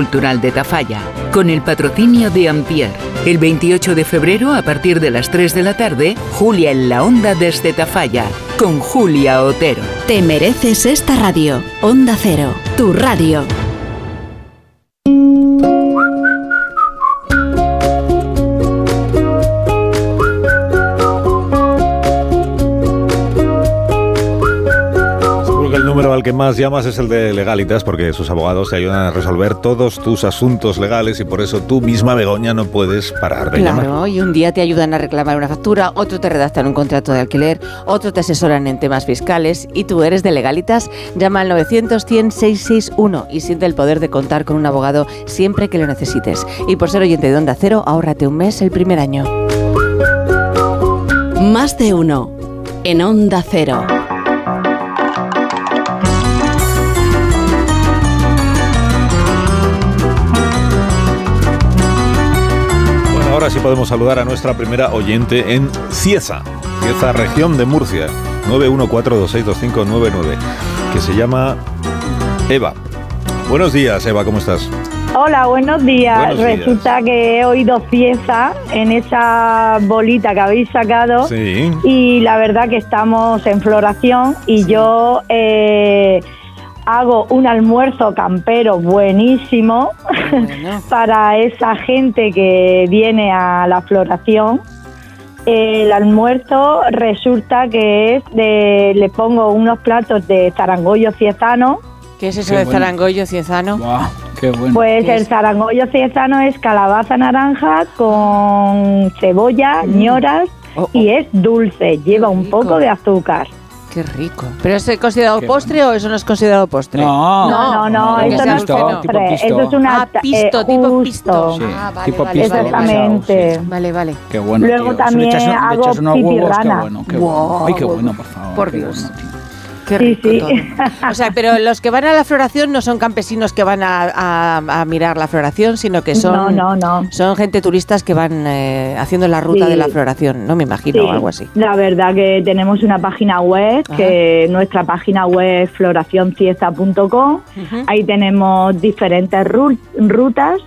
de Tafalla, con el patrocinio de Ampier. El 28 de febrero, a partir de las 3 de la tarde, Julia en la Onda desde Tafalla, con Julia Otero. Te mereces esta radio. Onda Cero, tu radio. Al que más llamas es el de Legalitas, porque sus abogados te ayudan a resolver todos tus asuntos legales y por eso tú misma, Begoña, no puedes parar de llamar. Claro, y un día te ayudan a reclamar una factura, otro te redactan un contrato de alquiler, otro te asesoran en temas fiscales y tú eres de legalitas. Llama al 900 100 661 y siente el poder de contar con un abogado siempre que lo necesites. Y por ser oyente de Onda Cero, ahórrate un mes el primer año. Más de uno. En Onda Cero. Ahora sí podemos saludar a nuestra primera oyente en Cieza, Cieza, región de Murcia, 914262599, que se llama Eva. Buenos días, Eva, ¿cómo estás? Hola, buenos días. Buenos días. Resulta que he oído pieza en esa bolita que habéis sacado Sí. y la verdad que estamos en floración y yo eh, hago un almuerzo campero buenísimo <laughs> para esa gente que viene a la floración. El almuerzo resulta que es de, le pongo unos platos de zarangollo ciezano. ¿Qué es eso Qué de bueno. zarangollo ciezano? qué bueno. Pues el zarangollo ciezano es calabaza naranja con cebolla, Mm. ñoras y es dulce, lleva un poco de azúcar. Qué rico. ¿Pero es considerado Qué postre o eso no es considerado postre? No. No, no, no, que eso no es pisto, postre, tipo pisto. eso es una Ah, pisto, eh, tipo justo. pisto. Sí, Ah, vale, tipo vale, pisto vale, vale. Exactamente. Vale, vale. Qué bueno, Luego tío. también le echas, un- le hago echas unos huevos, qué bueno, qué bueno. Wow. Ay, qué bueno, por favor. Por Dios. Qué Sí, rico sí. todo. O sea, pero los que van a la floración no son campesinos que van a, a- a mirar la floración, sino que son, No, no, no. son gente turistas que van eh, haciendo la ruta Sí. de la floración, no me imagino, Sí, o algo así. La verdad que tenemos una página web, que nuestra página web es floracioncieza.com. Ahí tenemos diferentes ru- rutas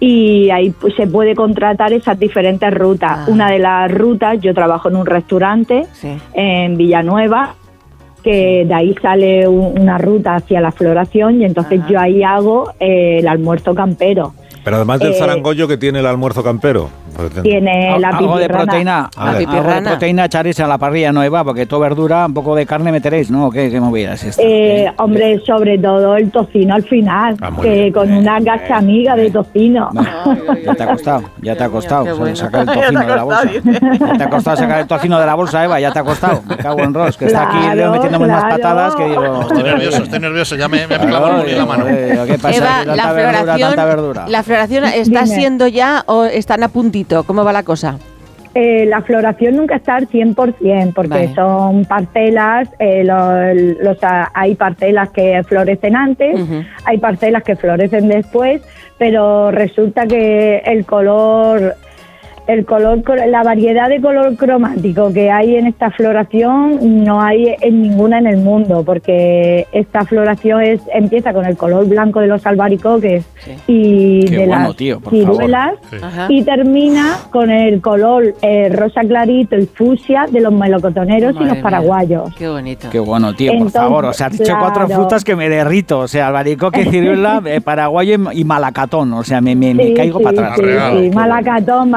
y ahí pues, se puede contratar esas diferentes rutas. Una de las rutas, yo trabajo en un restaurante en Villanueva, que de ahí sale un- una ruta hacia la floración y entonces yo ahí hago eh, el almuerzo campero. Pero además del Eh, zarangollo que tiene el almuerzo campero. Tiene la Algo de proteína, A ver. algo de proteína echaréis a la parrilla nueva, porque todo verdura, un poco de carne meteréis, ¿no? ¿Qué, qué movidas es esta? Eh, hombre, sobre todo el tocino al final, Ah, que bien, con una gacha amiga de tocino. Ya te ha costado, ya te ha costado qué o sea, bueno. sacar el <laughs> tocino de la bolsa. Ya te ha costado sacar el tocino de la bolsa, Eva, ya te ha costado. Me cago en Ross, que está aquí Claro, Leo metiéndome unas claro. patadas que digo... Estoy nervioso, estoy nervioso. Ya me, me ha Claro, en la mano. ¿Qué pasa? Eva, la tanta verdura, floración, tanta verdura. la floración está Dime. siendo ya o están a puntito, ¿cómo va la cosa? Eh, la floración nunca está al 100%, porque Vale. son parcelas, eh, lo- los, a- hay parcelas que florecen antes, hay parcelas que florecen después, pero resulta que el color, el color, la variedad de color cromático que hay en esta floración no hay en ninguna en el mundo, porque esta floración es, empieza con el color blanco de los albaricoques y Qué de bueno, las tío, ciruelas Sí. Y termina con el color eh, rosa clarito y fucsia de los melocotoneros y los mía. paraguayos. Qué bonito. Qué bueno, tío, Entonces, por favor. O sea, has dicho cuatro frutas que me derrito. O sea, albaricoque, ciruela, <laughs> eh, paraguayo y, malacatón. O sea, me, me, me caigo sí, para atrás. sí, sí. Malacatón,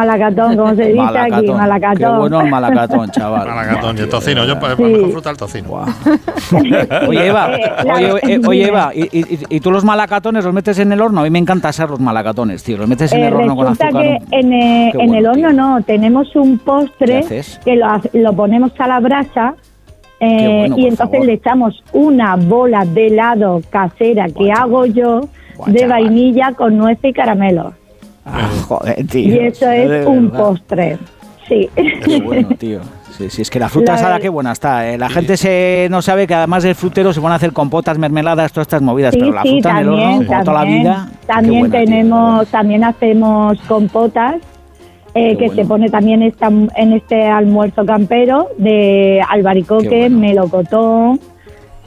malacatón, como se dice aquí, malacatón. Qué bueno el malacatón, chaval. Malacatón y el tocino. Yo para Sí. mejor fruta el tocino. <laughs> Oye, Eva, Eh, oye, eh, oye. Eva, ¿y, y, y tú los malacatones los metes en el horno? A mí me encanta hacer los malacatones, tío. Los metes en Eh, el horno con azúcar. que en, eh, Qué en bueno, el horno no, tenemos un postre que lo, ponemos a la brasa eh, bueno, y entonces favor. le echamos una bola de helado casera que hago yo de vainilla con nuez y caramelo. Ah, joder, tío. y eso de es un verdad. postre. Sí. Qué bueno, tío. Sí, sí, es que la fruta La asada, qué buena está. eh. La gente se no sabe que además del frutero se van a hacer compotas, mermeladas, todas estas movidas. Sí, pero la sí, fruta en el horno, también, como toda la también. vida. También buena, tío. tenemos, también hacemos compotas eh, que se pone también esta, en este almuerzo campero de albaricoque, melocotón,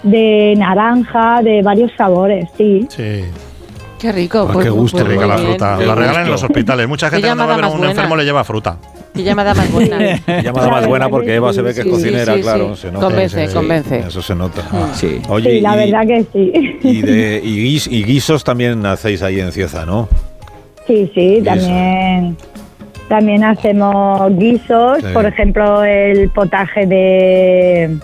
de naranja, de varios sabores, sí. Sí. Qué rico. Ah, pues- qué gusto, pues rica la fruta. Qué La regalan en los hospitales. Mucha gente cuando va a ver a un más enfermo buena. le lleva fruta. Qué llamada más buena. Llamada más buena porque Eva se ve que es Sí, cocinera, sí, sí, claro. sí. Se nota. Convence, Sí, convence. Eso se nota. Sí. Oye, sí, la y, verdad que sí. y de, y, guis- y guisos también hacéis ahí en Cieza, ¿no? Sí, sí, también, también hacemos guisos, Sí. por ejemplo, el potaje de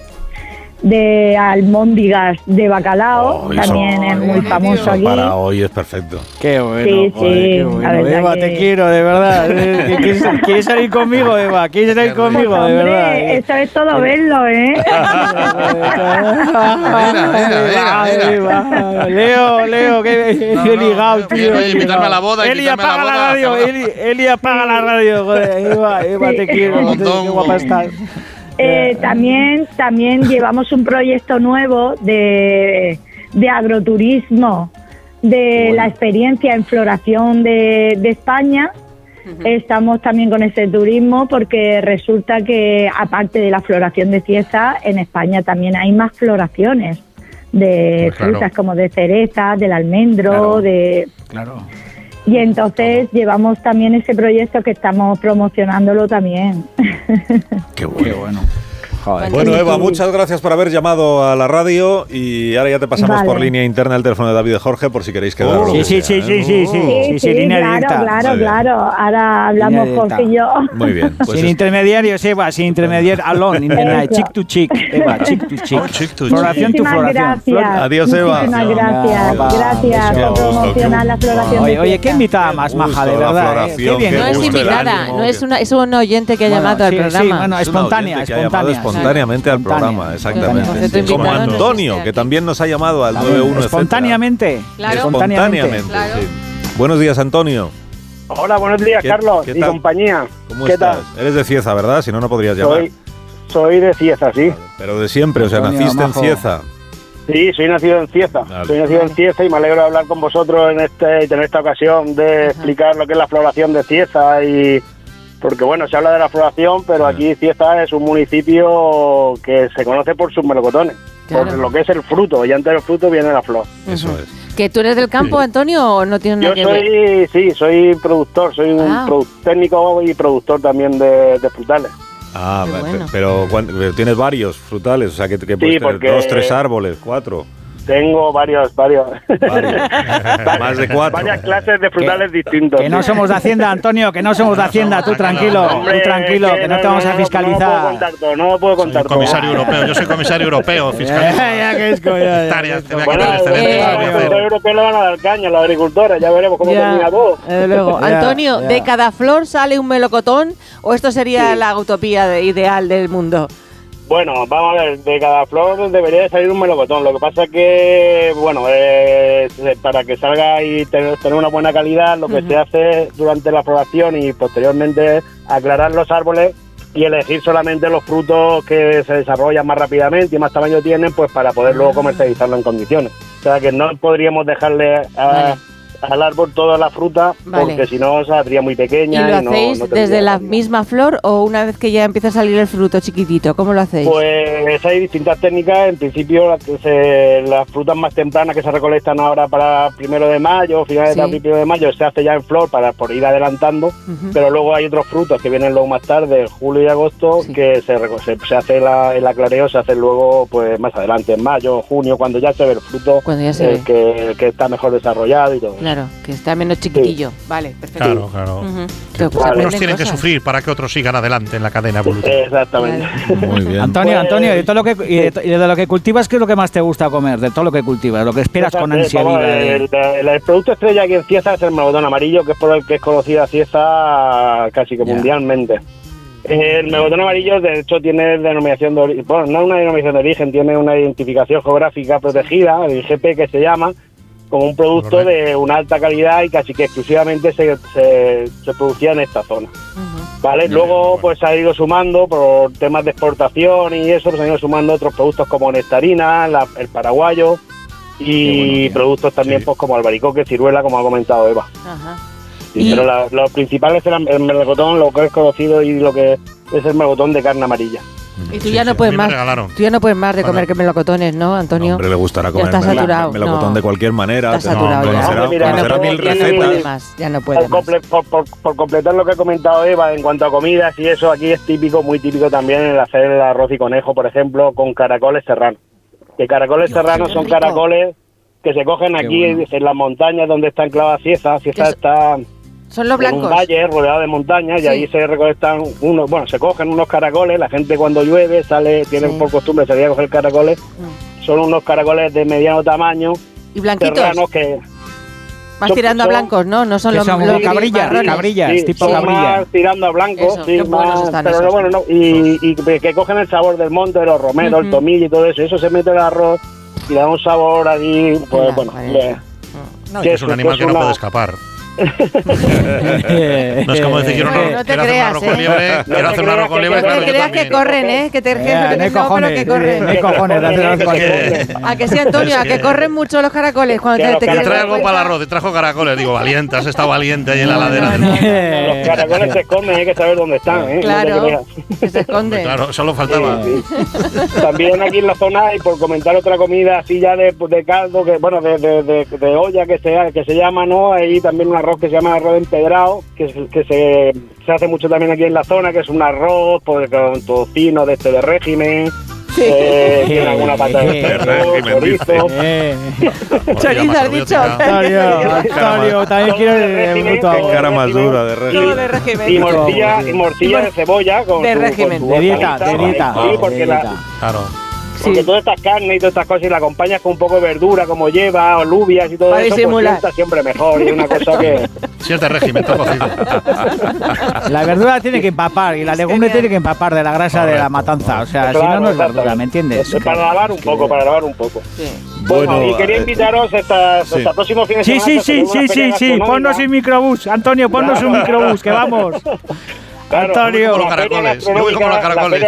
de almóndigas de bacalao, Eso- también es muy famoso aquí. Para hoy es perfecto. Qué bueno. Sí, joder, sí, qué bueno. Eva, que- te quiero, de verdad. <laughs> Eh, ¿Quieres, quieres salir conmigo, Eva? ¿Quieres salir conmigo, de Hombre, verdad? eso es todo verlo, ¿eh? <laughs> Ay, va. Leo, Leo, que he ligado, tío. oye, invitarme a la boda, Eli, la apaga la radio. Eli, Eli, apaga la radio. Joder, Eva, Eva, te quiero. Qué guapa estás. Eh, también, también <laughs> llevamos un proyecto nuevo de, de agroturismo, de la experiencia en floración de, de España. Estamos también con ese turismo porque resulta que aparte de la floración de cieza, en España también hay más floraciones de Pues claro. frutas como de cereza, del almendro, Claro. de Claro. Y entonces llevamos también ese proyecto que estamos promocionándolo también. <laughs> Qué bueno. Joder. Bueno, Eva, muchas gracias por haber llamado a la radio y ahora ya te pasamos Vale. por línea interna el teléfono de David de Jorge por si queréis quedar. lo Sí, que sí, sea, sí, ¿eh? sí, sí, sí, sí, sí, línea claro, directa. claro, claro. Ahora hablamos Jorge y yo. Muy bien. Pues sin es- intermediarios, Eva, sin intermediarios, alone, <laughs> internet, chick to chick, Eva, chick to chick. chick to floración tu Muchísimas floración. gracias. Adiós, Eva. Muchísimas gracias. Gracias qué por promocionar la floración. Oye, qué invitada más maja, de verdad. eh. Qué bien. No es invitada, no es, una, es un oyente que ha llamado al sí, sí, programa. bueno, espontánea, espontánea. Espontáneamente al programa, exactamente. Como Antonio, que también nos ha llamado al 91 etcétera. Espontáneamente. Claro. Espontáneamente, Claro. sí. Buenos días, Antonio. Hola, buenos días, ¿Qué- Carlos qué y tal? compañía. ¿Cómo ¿Qué estás? tal? Eres de Cieza, ¿verdad? Si no, no podrías llamar. Soy, soy de Cieza, sí. Pero de siempre, o sea, Antonio, naciste majo. en Cieza. Sí, soy nacido en Cieza. Vale. Soy nacido en Cieza y me alegro de hablar con vosotros en este y tener esta ocasión de explicar lo que es la floración de Cieza y porque bueno, se habla de la floración, pero aquí Cieza es un municipio que se conoce por sus melocotones, Claro. por lo que es el fruto y antes del fruto viene la flor. Eso es. ¿Que tú eres del campo, Antonio, o no tienes Yo nada que ver? soy, sí, soy productor, soy un Ah. produ- técnico y productor también de, de frutales. Ah, bueno. pero, ¿cuán- pero tienes varios frutales, o sea, que, que puedes tener porque- dos, tres árboles, cuatro. Tengo varios, varios. <laughs> Más de cuatro. Varias clases de frutales distintos. Que no somos de Hacienda, Antonio, que no somos de Hacienda, tú tranquilo, Hombre, tú tranquilo, que no te vamos a No, no puedo fiscalizar. contar todo, no lo puedo contar todo. Comisario europeo, yo soy comisario europeo, <laughs> fiscal. Ya, ya, que es co- ya, ya, Hectáreas, que te es voy a co- quitar Bueno, excedentes, eh, lo voy a los hacer. productores europeos le van a dar caña a los agricultores, ya veremos cómo Ya, termina todo. luego. <laughs> Antonio. ¿de cada flor sale un melocotón o esto sería la utopía de- ideal del mundo? Bueno, vamos a ver, de cada flor debería de salir un melocotón. Lo que pasa es que, bueno, eh, para que salga y tener, tener una buena calidad, lo que se hace durante la floración y posteriormente es aclarar los árboles y elegir solamente los frutos que se desarrollan más rápidamente y más tamaño tienen, pues para poder luego comercializarlo en condiciones. O sea que no podríamos dejarle a- Vale. Al árbol toda la fruta Vale. porque si no saldría muy ¿Y pequeña. lo no- hacéis no tendría desde la misma flor o una vez que ya empieza a salir el fruto chiquitito? ¿Cómo lo hacéis? Pues hay distintas técnicas. En principio, se- las frutas más tempranas que se recolectan ahora para primero de mayo, finales Sí. de abril, primero de mayo, se hace ya en flor para por ir adelantando. Pero luego hay otros frutos que vienen luego más tarde, julio y agosto, que se, se, se hace la, el aclareo, se hace luego pues más adelante, en mayo, junio, cuando ya se ve el fruto Cuando ya se eh, ve. que, que está mejor desarrollado y todo. Claro, que está menos chiquitillo. Vale, perfecto. Claro, claro. Que pues, Unos aprenden tienen que sufrir para que otros sigan adelante en la cadena evolutiva. Exactamente. Muy bien. Antonio, Pues- Antonio, y de todo lo que y de, to- y de lo que cultivas, ¿qué es lo que más te gusta comer? De todo lo que cultivas, lo que esperas con Exacto, ansia viva. de- el, el- el producto estrella aquí en Cieza es el melocotón amarillo, que es por el que es conocida Cieza casi que mundialmente. El melocotón amarillo, de hecho, tiene denominación de origen, bueno, no una denominación de origen, tiene una identificación geográfica protegida, el IGP que se llama, como un producto de una alta calidad y casi que exclusivamente se, se, se producía en esta zona. ¿Vale? Luego pues se ha ido sumando por temas de exportación y eso, pues se han ido sumando otros productos como nectarina, la- el paraguayo y productos también pues como albaricoque, ciruela, como ha comentado Eva. Ajá. Sí, Y- Pero la- los principales eran el melocotón, lo que es conocido y lo que es el melocotón de carne amarilla. Y tú ya no puedes más. Tú ya no puedes más de comer que melocotones, ¿no, Antonio? Hombre, le gustará Ya comer estás mel- saturado. melocotón no. de cualquier manera. Saturado No, ya. mira, no mil ya no recetas. puede más, ya no puede Por, más. comple- por- por- por completar lo que ha comentado Eva en cuanto a comidas y eso, aquí es típico, muy típico también el hacer el arroz y conejo, por ejemplo, con caracoles serranos. Que caracoles serranos son rico. caracoles que se cogen Qué aquí bueno. en las montañas donde está enclavada Cieza. Cieza está Son los en un blancos. valle rodeado de montañas Sí. y ahí se recolectan unos, bueno, se cogen unos caracoles, la gente cuando llueve sale, tienen Sí. por costumbre salir a coger caracoles, son unos caracoles de mediano tamaño, Y blanquitos. que Más son- tirando a blancos, ¿no? No son Que los, son los cabrillas, marrones. cabrillas, Sí, tipo son cabrilla. más tirando a blanco, Eso, sí, más- pero esos. no, bueno, no, y, y que que cogen el sabor del monte, de los romeros, el Ujú. tomillo y todo eso, eso se mete en el arroz y da un sabor ahí, pues Hola, bueno, le- No, que que es un animal que no una- puede escapar. <laughs> No es como decir, quiero, No te quiero hacer un creas, arroz ¿eh? con liebre, No quiero te hacer un arroz con creas liebre, No yo creas que corren, ¿eh? Que te Eh, no no, pero cojones, que eh, corren. no cojones de hacer Que- algo que- A que sí, Antonio, a que corren mucho los caracoles cuando te, te cuenta. para el arroz, y trajo caracoles. Digo, valiente, has estado valiente ahí en la No, ladera. no, no. los caracoles se esconden, hay que saber dónde están, ¿eh? No te Claro, creas. que se esconde. Claro, solo faltaba. Sí, sí. También aquí en la zona, y por comentar otra comida así ya de, de caldo, que bueno, de, de, de- de olla que se, que se llama, ¿no? Ahí también una arroz que se llama arroz empedrado, que, es- que se, se hace mucho también aquí en la zona, que es un arroz pues, con tocino de este de régimen. eh, <laughs> tiene alguna pata de chorizo. <laughs> Chorizo, has dicho. Antonio, Antonio, también quiero el bruto. Qué cara más dura de régimen. de régimen. Y morcilla, y morcilla de cebolla con De su- con régimen. su De dieta, de dieta, Sí, porque, de la-. Claro. Porque todas estas carnes y todas estas cosas y la acompañas con un poco de verdura como lleva, alubias y todo Para eso, disimular. pues siempre mejor y una cosa que... Si es de régimen, está cocido. <laughs> La verdura tiene que empapar y la legumbre tiene que empapar de la grasa de la matanza. O sea, si no, no es verdura. ¿me entiendes? Para lavar un poco, para lavar un poco. Bueno, Bueno, y quería eh, invitaros esta, sí. hasta el próximo fin de semana. sí, sí, sí, sí, sí. Ponnos un microbús. Antonio, ponnos un microbús, que vamos. <laughs> Claro, Antonio. la Los caracoles, yo voy como los caracoles.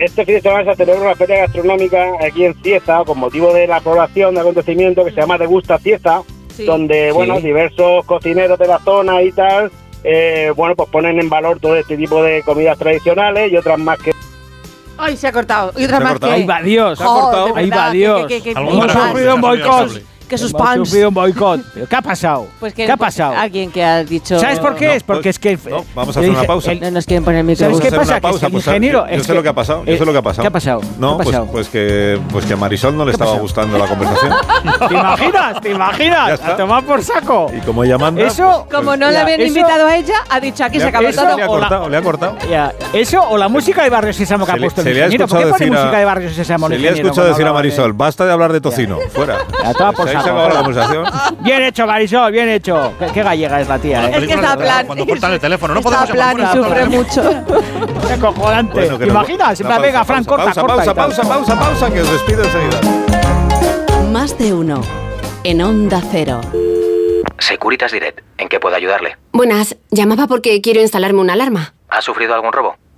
Este fin de semana se celebra una feria gastronómica aquí en Cieza con motivo de la población de acontecimiento que se llama Degusta Cieza, Sí. donde, bueno, Sí. diversos cocineros de la zona y tal, eh, bueno, pues ponen en valor todo este tipo de comidas tradicionales y otras más que... Ay, se ha cortado. Y otra más cortado. que... Ahí va Dios. Se ha cortado. Ahí va Dios. que- que- que- Algún Hemos sufrido un boicot. Que Hemos suspense. sufrido un boicot. ¿Pero <laughs> ¿Qué ha pasado? Pues que, ¿Qué ha pues, pasado? Alguien que ha dicho... ¿Sabes por qué? No, es porque pues, es que... no, vamos a hacer una pausa. el- No nos quieren poner el ¿Sabes micrófono. qué a pasa? una Que el pausa, pues, ingeniero... yo, yo es sé que- lo que ha pasado, yo eh, sé lo que ha pasado. ¿Qué ha pasado? No, ¿Qué ha pues, pasado? pues que pues que a Marisol no le ¿Qué ha estaba pasado? gustando la <laughs> conversación. ¿Te imaginas? ¿Te imaginas? A tomar por saco. Y como ella manda, Eso... Como no le habían invitado a ella, ha dicho aquí se ha, acabó todo. le ha cortado, le ha cortado. <laughs> Ya, Eso o la música de Barrio Sésamo que Se ha puesto el se le ha ingeniero. ¿Por qué escuchado pone decir a- música de Barrio Sésamo Se le ha escuchado decir a Marisol, basta de hablar de tocino, fuera. Ya, toma por se saco, acabó la fuera. conversación. Bien hecho, Marisol, bien hecho. Qué, qué gallega es la tía, ¿eh? Es que está plan. Cuando cortan <laughs> el teléfono, no Está podemos llamar plan el sufre mucho. <laughs> Qué que ¿Te imaginas? Venga, Fran, corta, pausa, pausa, pausa, pausa, que os despido enseguida. Más de uno. En Onda Cero. Securitas Direct, ¿en qué puedo ayudarle? Buenas, llamaba porque quiero instalarme una alarma. ¿Ha sufrido algún robo?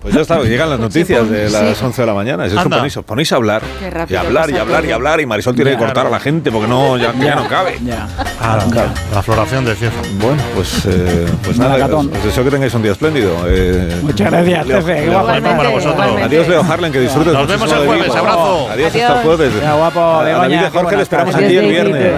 Pues ya está, <laughs> llegan las noticias de las sí. 11 de la mañana. Es Anda. ponéis, os ponéis a hablar. Qué Y hablar, y hablar, y hablar. Y Marisol tiene que Ya. cortar a la gente porque no, ya, ya no cabe. Ya. Ah, La floración de Cieza. Bueno, pues, eh, pues nada, os, Malacatón. os deseo que tengáis un día espléndido. Eh, Muchas gracias, Leo- jefe. Leo- para vosotros. igualmente. Adiós, Leo Harlan, que disfrutes. Nos vemos el jueves, abrazo. Adiós, Adiós. hasta el jueves. Qué guapo, A David y Jorge le esperamos aquí el viernes.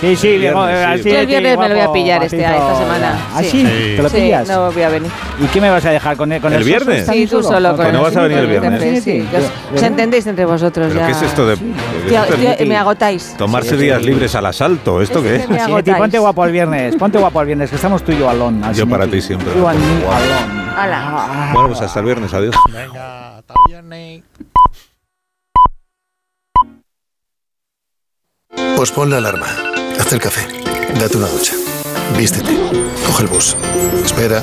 Sí, sí, así el viernes me lo voy a pillar este- esta semana. ¿Ah, Sí. ¿Te lo pillas? no voy a venir. ¿Y qué me vas a dejar con él? Con ¿El el viernes? Sí, tú solo. Que con no el- vas a venir el viernes. Sí, sí. que os- Os entendéis entre vosotros ¿Pero ya. qué es esto de, Tío, tío, me agotáis. tomarse días libres al asalto? ¿Esto Es qué que es? me Sí. Eti, ponte guapo el viernes, ponte guapo el viernes, que estamos tú y yo alón. Yo para ti siempre. Tú mí, Guapo. alón. Hala. Bueno, pues hasta el viernes. Adiós. Venga, hasta el viernes. Pues pon la alarma, haz el café, date una ducha, vístete, coge el bus, espera,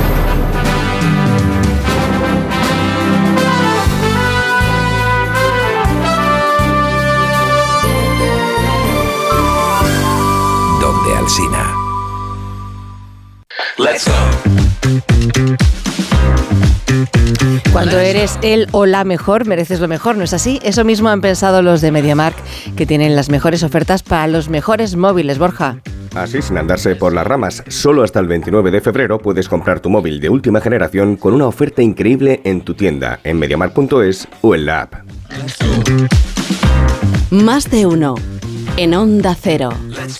Alsina. Let's go. Cuando eres el o la mejor, mereces lo mejor, ¿no es así? Eso mismo han pensado los de MediaMark, que tienen las mejores ofertas para los mejores móviles, Borja. Así, sin andarse por las ramas, solo hasta el 29 de febrero puedes comprar tu móvil de última generación con una oferta increíble en tu tienda, en MediaMark.es o en la app. Más de uno. En Onda Cero. Quizás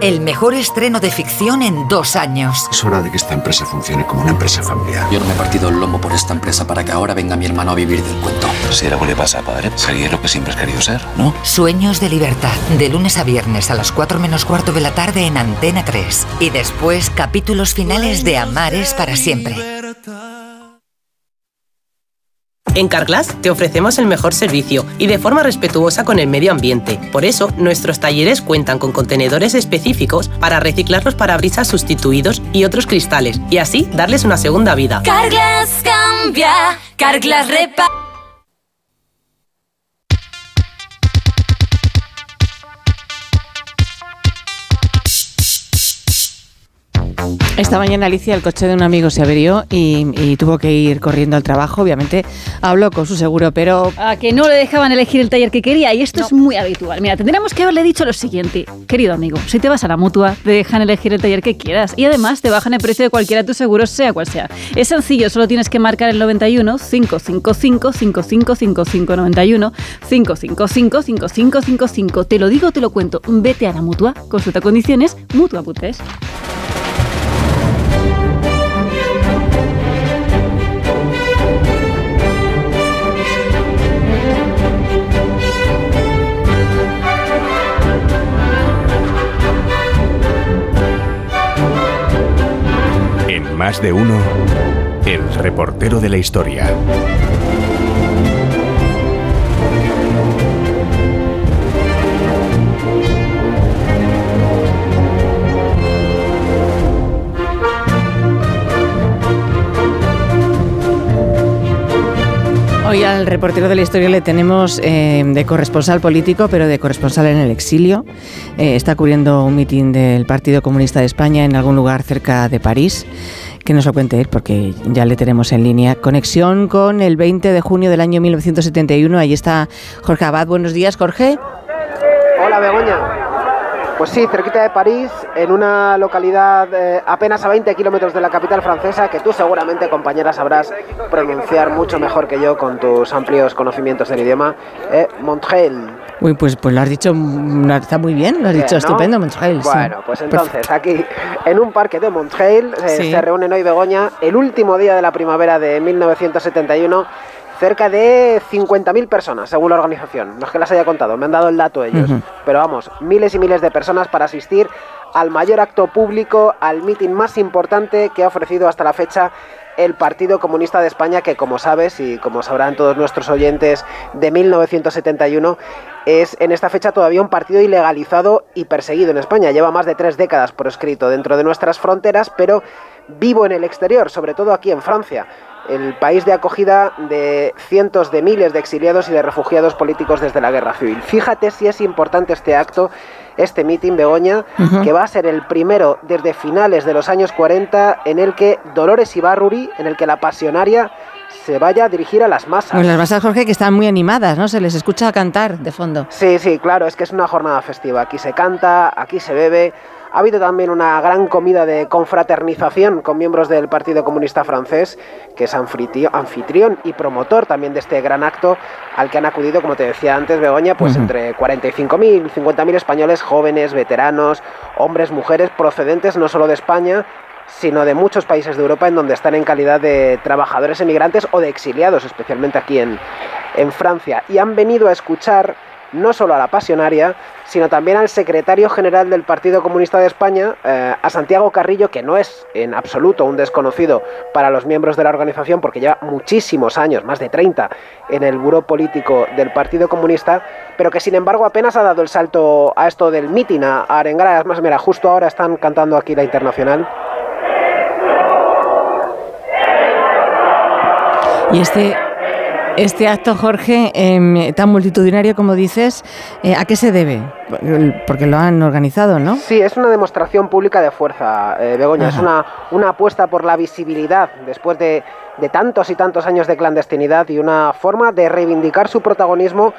El mejor estreno de ficción en dos años. Es hora de que esta empresa funcione como una empresa familiar. Yo no me he partido el lomo por esta empresa para que ahora venga mi hermano a vivir del cuento. Si algo le pasa a padre, sería lo que siempre has querido ser, ¿no? Sueños de libertad. De lunes a viernes a las 4 menos cuarto de la tarde en Antena 3. Y después capítulos finales de Amares para siempre. En Carglass te ofrecemos el mejor servicio y de forma respetuosa con el medio ambiente. Por eso, nuestros talleres cuentan con contenedores específicos para reciclar los parabrisas sustituidos y otros cristales y así darles una segunda vida. Carglass cambia, Carglass repara. Esta mañana Alicia el coche de un amigo se averió y, tuvo que ir corriendo al trabajo. Obviamente habló con su seguro, pero A que no le dejaban elegir el taller que quería y esto es muy habitual. Mira, tendríamos que haberle dicho lo siguiente. Querido amigo, si te vas a la mutua, te dejan elegir el taller que quieras y además te bajan el precio de cualquiera de tus seguros, sea cual sea. Es sencillo, solo tienes que marcar el 91 555 5555 91 555 5555. Te lo digo, te lo cuento. Vete a la mutua, consulta condiciones, mutua.es. más de uno, el reportero de la historia. Hoy al reportero de la historia le tenemos eh, de corresponsal político, pero de corresponsal en el exilio. Eh, está cubriendo un mitin del Partido Comunista de España en algún lugar cerca de París. Que nos lo cuente él, porque ya le tenemos en línea. Conexión con el 20 de junio del año 1971. Ahí está Jorge Abad. Buenos días, Jorge. Hola, Begoña. Pues sí, cerquita de París, en una localidad eh, apenas a 20 kilómetros de la capital francesa, que tú seguramente, compañera, sabrás pronunciar mucho mejor que yo con tus amplios conocimientos del idioma, eh, Montreal. Uy, pues, pues lo has dicho, mm, está muy bien, lo has Bien, dicho ¿no? estupendo, Montreal. sí. Bueno, pues entonces aquí en un parque de Montreal eh, Sí. se reúnen hoy Begoña el último día de la primavera de 1971. Cerca de 50.000 personas, según la organización. No es que las haya contado, me han dado el dato ellos. Pero vamos, miles y miles de personas para asistir al mayor acto público, al mitin más importante que ha ofrecido hasta la fecha el Partido Comunista de España, que como sabes y como sabrán todos nuestros oyentes de 1971, es en esta fecha todavía un partido ilegalizado y perseguido en España. Lleva más de tres décadas por escrito dentro de nuestras fronteras, pero vivo en el exterior, sobre todo aquí en Francia el país de acogida de cientos de miles de exiliados y de refugiados políticos desde la guerra civil. Fíjate si es importante este acto, este mitin Begoña, Ujú. que va a ser el primero desde finales de los años 40 en el que Dolores Ibarruri, en el que la pasionaria se vaya a dirigir a las masas. Pues las masas, Jorge, que están muy animadas, ¿no? Se les escucha cantar de fondo. Sí, sí, claro, es que es una jornada festiva. Aquí se canta, aquí se bebe. Ha habido también una gran comida de confraternización con miembros del Partido Comunista francés, que es anfitri- anfitrión y promotor también de este gran acto al que han acudido, como te decía antes, Begoña, pues Ujú. entre 45.000 y 50.000 españoles jóvenes, veteranos, hombres, mujeres, procedentes no solo de España, sino de muchos países de Europa en donde están en calidad de trabajadores emigrantes o de exiliados, especialmente aquí en, en Francia. Y han venido a escuchar no solo a la pasionaria, sino también al secretario general del Partido Comunista de España, eh, a Santiago Carrillo, que no es en absoluto un desconocido para los miembros de la organización, porque lleva muchísimos años, más de 30, en el buró político del Partido Comunista, pero que sin embargo apenas ha dado el salto a esto del mitin, a, arengar a las masas. Mira, justo ahora están cantando aquí la internacional. Y este, Este acto, Jorge, em, tan multitudinario como dices, eh, ¿a qué se debe? Porque lo han organizado, ¿no? Sí, es una demostración pública de fuerza, eh, Begoña. Es una, una apuesta por la visibilidad después de, de tantos y tantos años de clandestinidad y una forma de reivindicar su protagonismo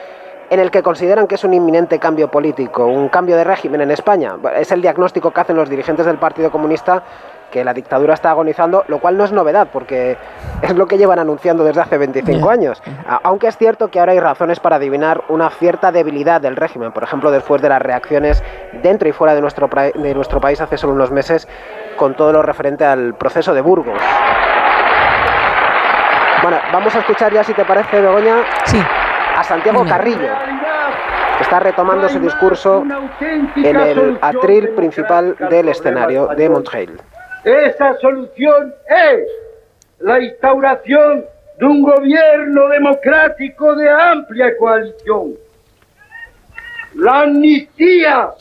en el que consideran que es un inminente cambio político, un cambio de régimen en España. Es el diagnóstico que hacen los dirigentes del Partido Comunista que la dictadura está agonizando, lo cual no es novedad porque <laughs> es lo que llevan anunciando desde hace 25 Ya. años. Aunque es cierto que ahora hay razones para adivinar una cierta debilidad del régimen, por ejemplo, después de las reacciones dentro y fuera de nuestro, de nuestro país hace solo unos meses con todo lo referente al proceso de Burgos. Bueno, vamos a escuchar ya, si te parece, Begoña, a Santiago Venga. Carrillo, que está retomando su discurso en el atril principal del escenario de Montreal. Esa solución es la instauración de un gobierno democrático de amplia coalición. La amnistía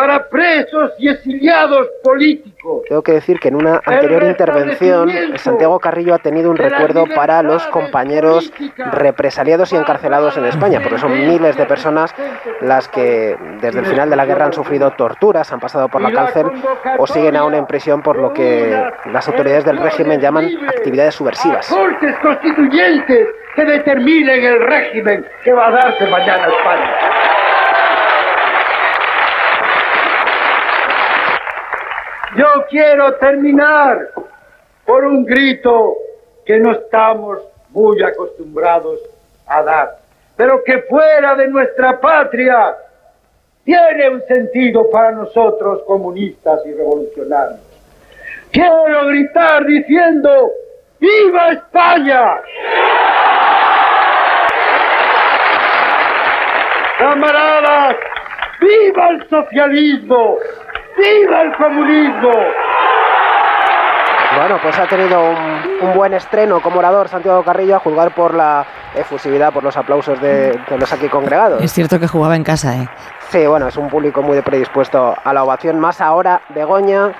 para presos y exiliados políticos. Tengo que decir que en una anterior intervención Santiago Carrillo ha tenido un recuerdo para los compañeros represaliados y encarcelados en España, porque son miles de personas las que desde el final de la guerra han sufrido torturas, han pasado por la cárcel o siguen aún en prisión por lo que las autoridades del régimen llaman actividades subversivas. Cortes constituyentes que determinen el régimen que va a darse mañana a España. Yo quiero terminar por un grito que no estamos muy acostumbrados a dar, pero que fuera de nuestra patria tiene un sentido para nosotros comunistas y revolucionarios. Quiero gritar diciendo, ¡Viva España! Camaradas, ¡viva el socialismo! ¡Viva el comunismo! Bueno, pues ha tenido un, un buen estreno como orador Santiago Carrillo a juzgar por la efusividad, por los aplausos de, de los aquí congregados. Es cierto que jugaba en casa, ¿eh? Sí, bueno, es un público muy predispuesto a la ovación. Más ahora, Begoña,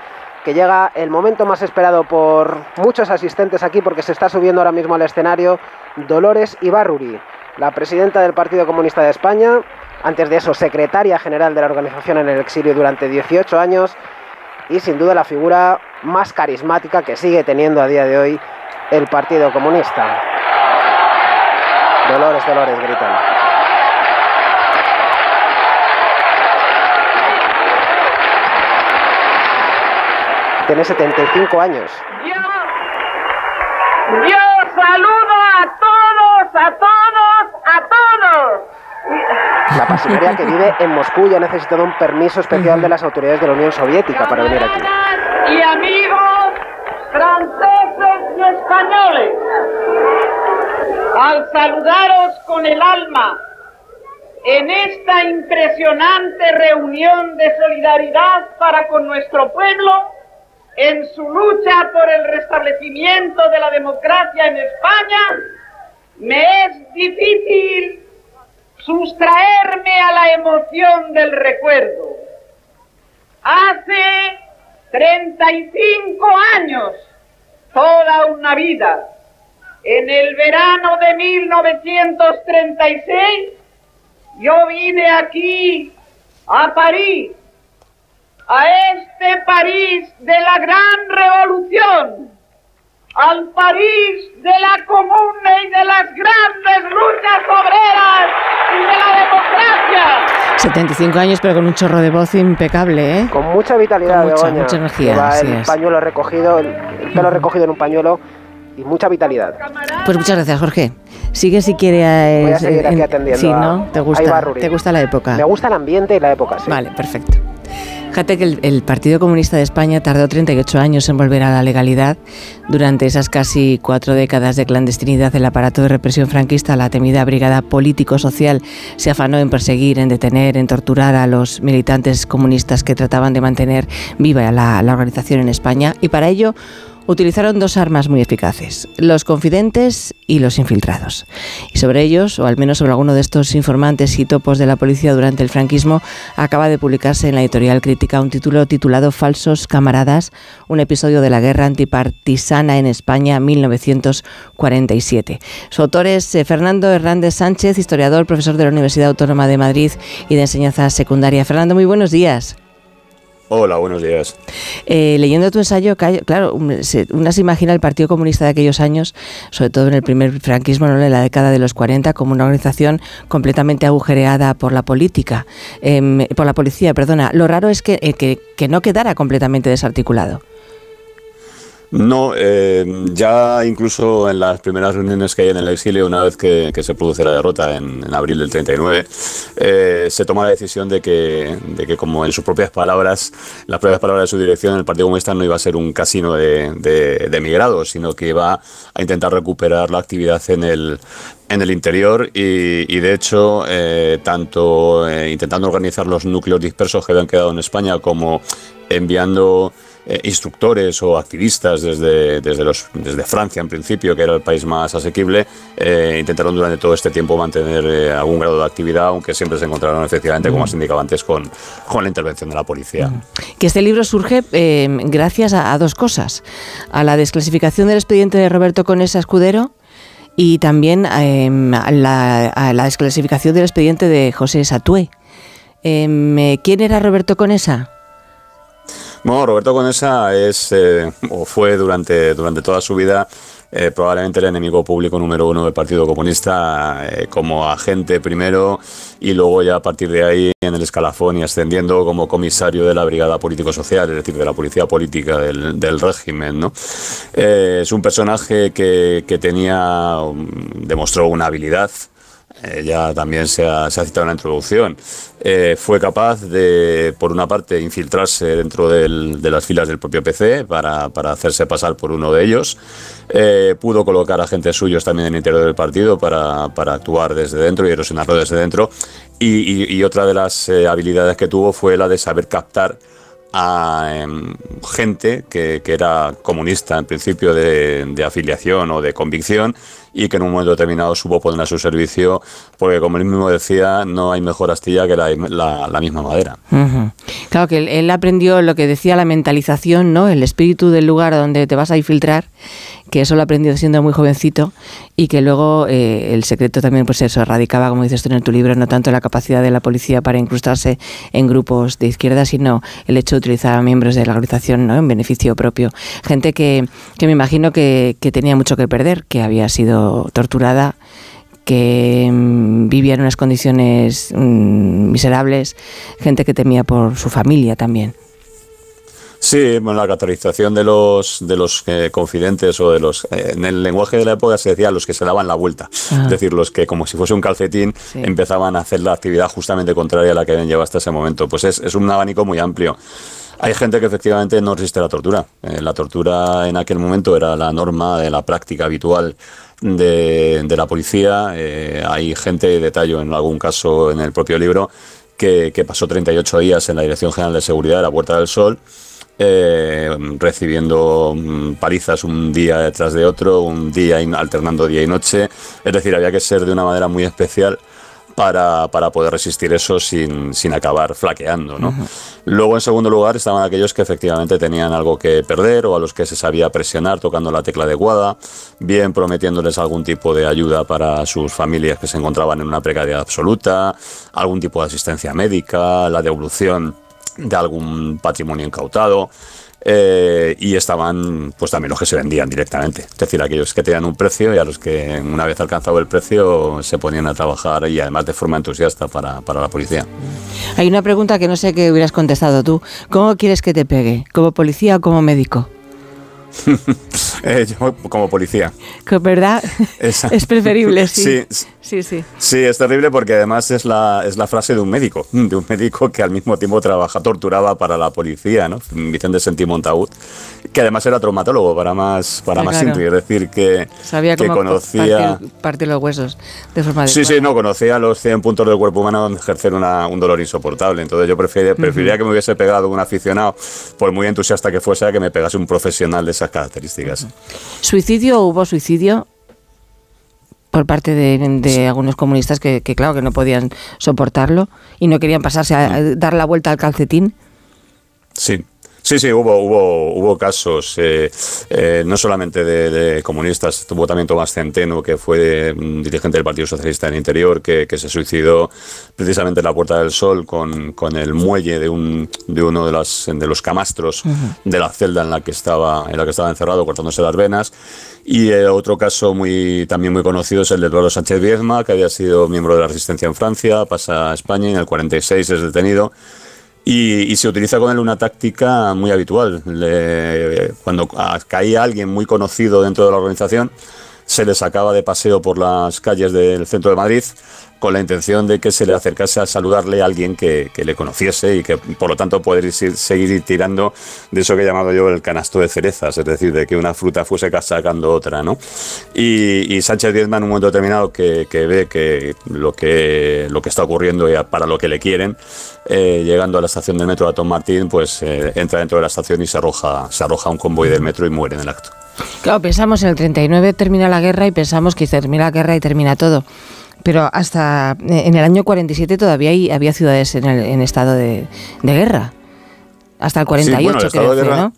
que llega el momento más esperado por muchos asistentes aquí, porque se está subiendo ahora mismo al escenario Dolores Ibarruri, la presidenta del Partido Comunista de España, antes de eso secretaria general de la organización en el exilio durante 18 años y sin duda la figura más carismática que sigue teniendo a día de hoy el Partido Comunista. Dolores, Dolores, gritan. Tiene 75 años. Yo saludo a todos, a todos, a todos. La pasilería que vive en Moscú ya ha necesitado un permiso especial de las autoridades de la Unión Soviética para venir aquí. y amigos franceses y españoles. Al saludaros con el alma en esta impresionante reunión de solidaridad para con nuestro pueblo en su lucha por el restablecimiento de la democracia en España, me es difícil sustraerme a la emoción del recuerdo. Hace 35 años, toda una vida, en el verano de 1936, yo vine aquí, a París, a este París de la gran revolución, al París de la comuna y de las grandes luchas obreras y de la democracia. 75 años, pero con un chorro de voz impecable, ¿eh? Con mucha vitalidad, Con mucha, Begoña. mucha energía, así el es. pañuelo recogido, el, el pelo recogido en un pañuelo y mucha vitalidad. Pues muchas gracias, Jorge. Sigue si quieres. Voy a seguir aquí en- atendiendo Sí, a- ¿no? ¿Te a gusta. ¿Te gusta la época? Me gusta el ambiente y la época, sí. Vale, perfecto. Fíjate que el, Partido Comunista de España tardó 38 años en volver a la legalidad. Durante esas casi cuatro décadas de clandestinidad, el aparato de represión franquista, la temida Brigada Político-Social, se afanó en perseguir, en detener, en torturar a los militantes comunistas que trataban de mantener viva la organización en España. Y para ello utilizaron dos armas muy eficaces, los confidentes y los infiltrados. Y sobre ellos, o al menos sobre alguno de estos informantes y topos de la policía durante el franquismo, acaba de publicarse en la editorial Crítica un título titulado Falsos camaradas, un episodio de la guerra antipartisana en España 1947. Su autor es eh, Fernando Hernández Sánchez, historiador, profesor de la Universidad Autónoma de Madrid y de enseñanza secundaria. Fernando, muy buenos días. Hola, buenos días. Eh, leyendo tu ensayo, claro, se, una se imagina el Partido Comunista de aquellos años, sobre todo en el primer franquismo, ¿no? en la década de los 40, como una organización completamente agujereada por la política, em, por la policía, perdona. Lo raro es que, eh, que no quedara completamente desarticulado. No, eh, ya incluso en las primeras reuniones que hay en el exilio, una vez que, se produce la derrota en, abril del 39, eh, se toma la decisión de que, de que, como en sus propias palabras, las propias palabras de su dirección, el Partido Comunista no iba a ser un casino de, de, emigrados, sino que iba a intentar recuperar la actividad en el, en el interior y, de hecho, eh, tanto intentando organizar los núcleos dispersos que habían quedado en España como enviando eh, instructores o activistas desde, desde, los, desde Francia, en principio, que era el país más asequible, eh, intentaron durante todo este tiempo mantener eh, algún grado de actividad, aunque siempre se encontraron efectivamente, como has indicado antes, con, con la intervención de la policía. Que este libro surge gracias a, dos cosas. A la desclasificación del expediente de Roberto Conesa Escudero, y también em, a, la, desclasificación del expediente de José Satué. Em, ¿Quién era Roberto Conesa? Bueno, Roberto Conesa es eh, o fue durante, durante toda su vida eh, probablemente el enemigo público número uno del Partido Comunista eh, como agente primero y luego ya a partir de ahí en el escalafón y ascendiendo como comisario de la Brigada Político-Social, es decir, de la policía política del, del régimen. ¿no? es un personaje que, que tenía, mm, demostró una habilidad eh, ya también se ha, citado en la introducción, eh, fue capaz de, por una parte, infiltrarse dentro de las filas del propio PC para, hacerse pasar por uno de ellos. Eh, pudo colocar agentes suyos también en el interior del partido para, actuar desde dentro y erosionarlo desde dentro. Y, otra de las habilidades que tuvo fue la de saber captar a em, gente que, era comunista en principio de, afiliación o de convicción y que en un momento determinado supo poner a su servicio, porque como él mismo decía, no hay mejor astilla que la, misma madera. Claro que él, aprendió lo que decía la mentalización, ¿no? El espíritu del lugar donde te vas a infiltrar, que eso lo aprendió siendo muy jovencito y que luego eh, el secreto también, pues eso, radicaba, como dices tú en tu libro, no tanto la capacidad de la policía para incrustarse en grupos de izquierda, sino el hecho de utilizar a miembros de la organización, ¿no? En beneficio propio. Gente que, que me imagino que, que tenía mucho que perder, que había sido torturada, que mm, vivía en unas condiciones mm, miserables, gente que temía por su familia también. Sí, bueno, la catalización de los de los eh, confidentes o de los eh, en el lenguaje de la época se decía los que se daban la vuelta, ah. es decir, los que como si fuese un calcetín empezaban a hacer la actividad justamente contraria a la que habían llevado hasta ese momento. Pues es, es un abanico muy amplio. Hay gente que efectivamente no resiste la tortura. Eh, la tortura en aquel momento era la norma de la práctica habitual de, la policía. Eh, hay gente, detallo en algún caso en el propio libro, que, pasó 38 días en la Dirección General de Seguridad de la Puerta del Sol. Eh, recibiendo mm, palizas un día detrás de otro, un día alternando día y noche. Es decir, había que ser de una manera muy especial para, para poder resistir eso sin, sin acabar flaqueando. ¿no? Luego, en segundo lugar, estaban aquellos que efectivamente tenían algo que perder o a los que se sabía presionar tocando la tecla adecuada, bien prometiéndoles algún tipo de ayuda para sus familias que se encontraban en una precariedad absoluta, algún tipo de asistencia médica, la devolución de algún patrimonio incautado. Eh, y estaban pues también los que se vendían directamente, es decir, aquellos que tenían un precio y a los que una vez alcanzado el precio se ponían a trabajar y además de forma entusiasta para, para la policía. Hay una pregunta que no sé qué hubieras contestado tú. ¿Cómo quieres que te pegue? ¿Como policía o como médico? <laughs> Eh, yo como policía. ¿Verdad? <laughs> Esa. Es preferible, sí. Sí, Sí, sí. Sí, es terrible porque además es la, es la frase de un médico, <laughs> de un médico que al mismo tiempo trabaja, torturaba para la policía, ¿no? Vicente Sentí Montaúd, que además era traumatólogo para más, para Ah, más claro. simple, es decir, que, Sabía que conocía... partir, partir los huesos de forma Sí, sí, no, conocía los 100 puntos del cuerpo humano donde ejercer una- un dolor insoportable. Entonces yo prefiere- preferiría que me hubiese pegado un aficionado, por muy entusiasta que fuese, a que me pegase un profesional de esas características. ¿Suicidio o hubo suicidio? Por parte de, de algunos comunistas que, que, claro, que no podían soportarlo y no querían pasarse a, a dar la vuelta al calcetín. Sí. Sí, sí, hubo, hubo, hubo casos, eh, eh, no solamente de, de comunistas, tuvo también Tomás Centeno, que fue mm, dirigente del Partido Socialista del Interior, que, que se suicidó precisamente en la Puerta del Sol con, con el muelle de, un, de uno de, las, de los camastros de la celda en la que estaba, en la que estaba encerrado, cortándose las venas. Y eh, otro caso muy, también muy conocido es el de Eduardo Sánchez Viezma, que había sido miembro de la resistencia en Francia, pasa a España y en el 46 es detenido. Y, y se utiliza con él una táctica muy habitual. Le- cuando caía alguien muy conocido dentro de la organización, se le sacaba de paseo por las calles del centro de Madrid con la intención de que se le acercase a saludarle a alguien que, le conociese y que por lo tanto poder ir- seguir tirando de eso que he llamado yo el canasto de cerezas, es decir, de que una fruta fuese sacando otra, ¿no? Y, Sánchez Diezma en un momento determinado que, ve que lo que está ocurriendo y para lo que le quieren, eh, llegando a la estación del metro de Tom Martín, pues eh, entra dentro de la estación y se arroja, se arroja a un convoy del metro y muere en el acto. Claro, pensamos en el 39 termina la guerra y pensamos que termina la guerra y termina todo. Pero hasta eh, en el año 47 todavía hay- había ciudades en, el- en estado de, de guerra. Hasta el 48, Sí, bueno, el estado creo de guerra- ¿no?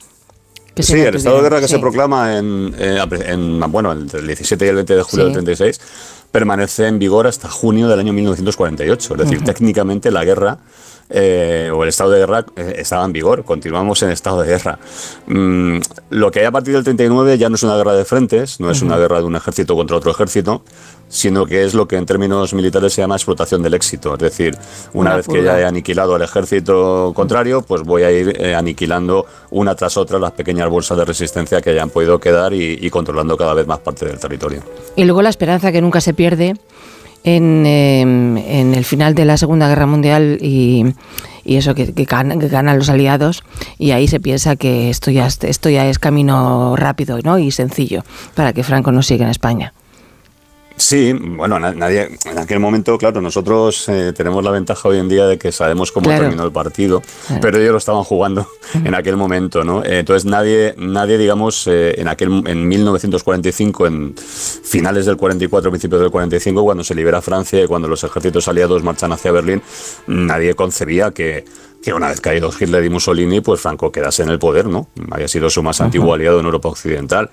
Que Sí, el estado de guerra que sí. se proclama en, eh, en- bueno, entre el 17 y el 20 de julio Sí. del 36 permanece en vigor hasta junio del año 1948. Es decir, técnicamente la guerra eh, o el estado de guerra eh, estaba en vigor. Continuamos en estado de guerra. Mm, lo que hay a partir del 39 ya no es una guerra de frentes, no es una guerra de un ejército contra otro ejército, sino que es lo que en términos militares se llama explotación del éxito. Es decir, una, Una vez que ya he aniquilado al ejército contrario, pues voy a ir eh, aniquilando una tras otra las pequeñas bolsas de resistencia que hayan podido quedar y, y controlando cada vez más parte del territorio. Y luego la esperanza que nunca se pierde en, eh, en el final de la Segunda Guerra Mundial y, y eso que, que gan- que ganan los aliados y ahí se piensa que esto ya, es- esto ya es camino rápido ¿no? y sencillo para que Franco no siga en España. Sí, bueno, na- nadie, en aquel momento, claro, nosotros eh, tenemos la ventaja hoy en día de que sabemos cómo Claro. terminó el partido, pero ellos lo estaban jugando en aquel momento, ¿no? Eh, entonces nadie, nadie, digamos, eh, en aquel, en 1945, en finales del 44, principios del 45, cuando se libera Francia y cuando los ejércitos aliados marchan hacia Berlín, nadie concebía que que una vez caídos Hitler y Mussolini, pues Franco quedase en el poder, ¿no? Había sido su más antiguo aliado en Europa Occidental.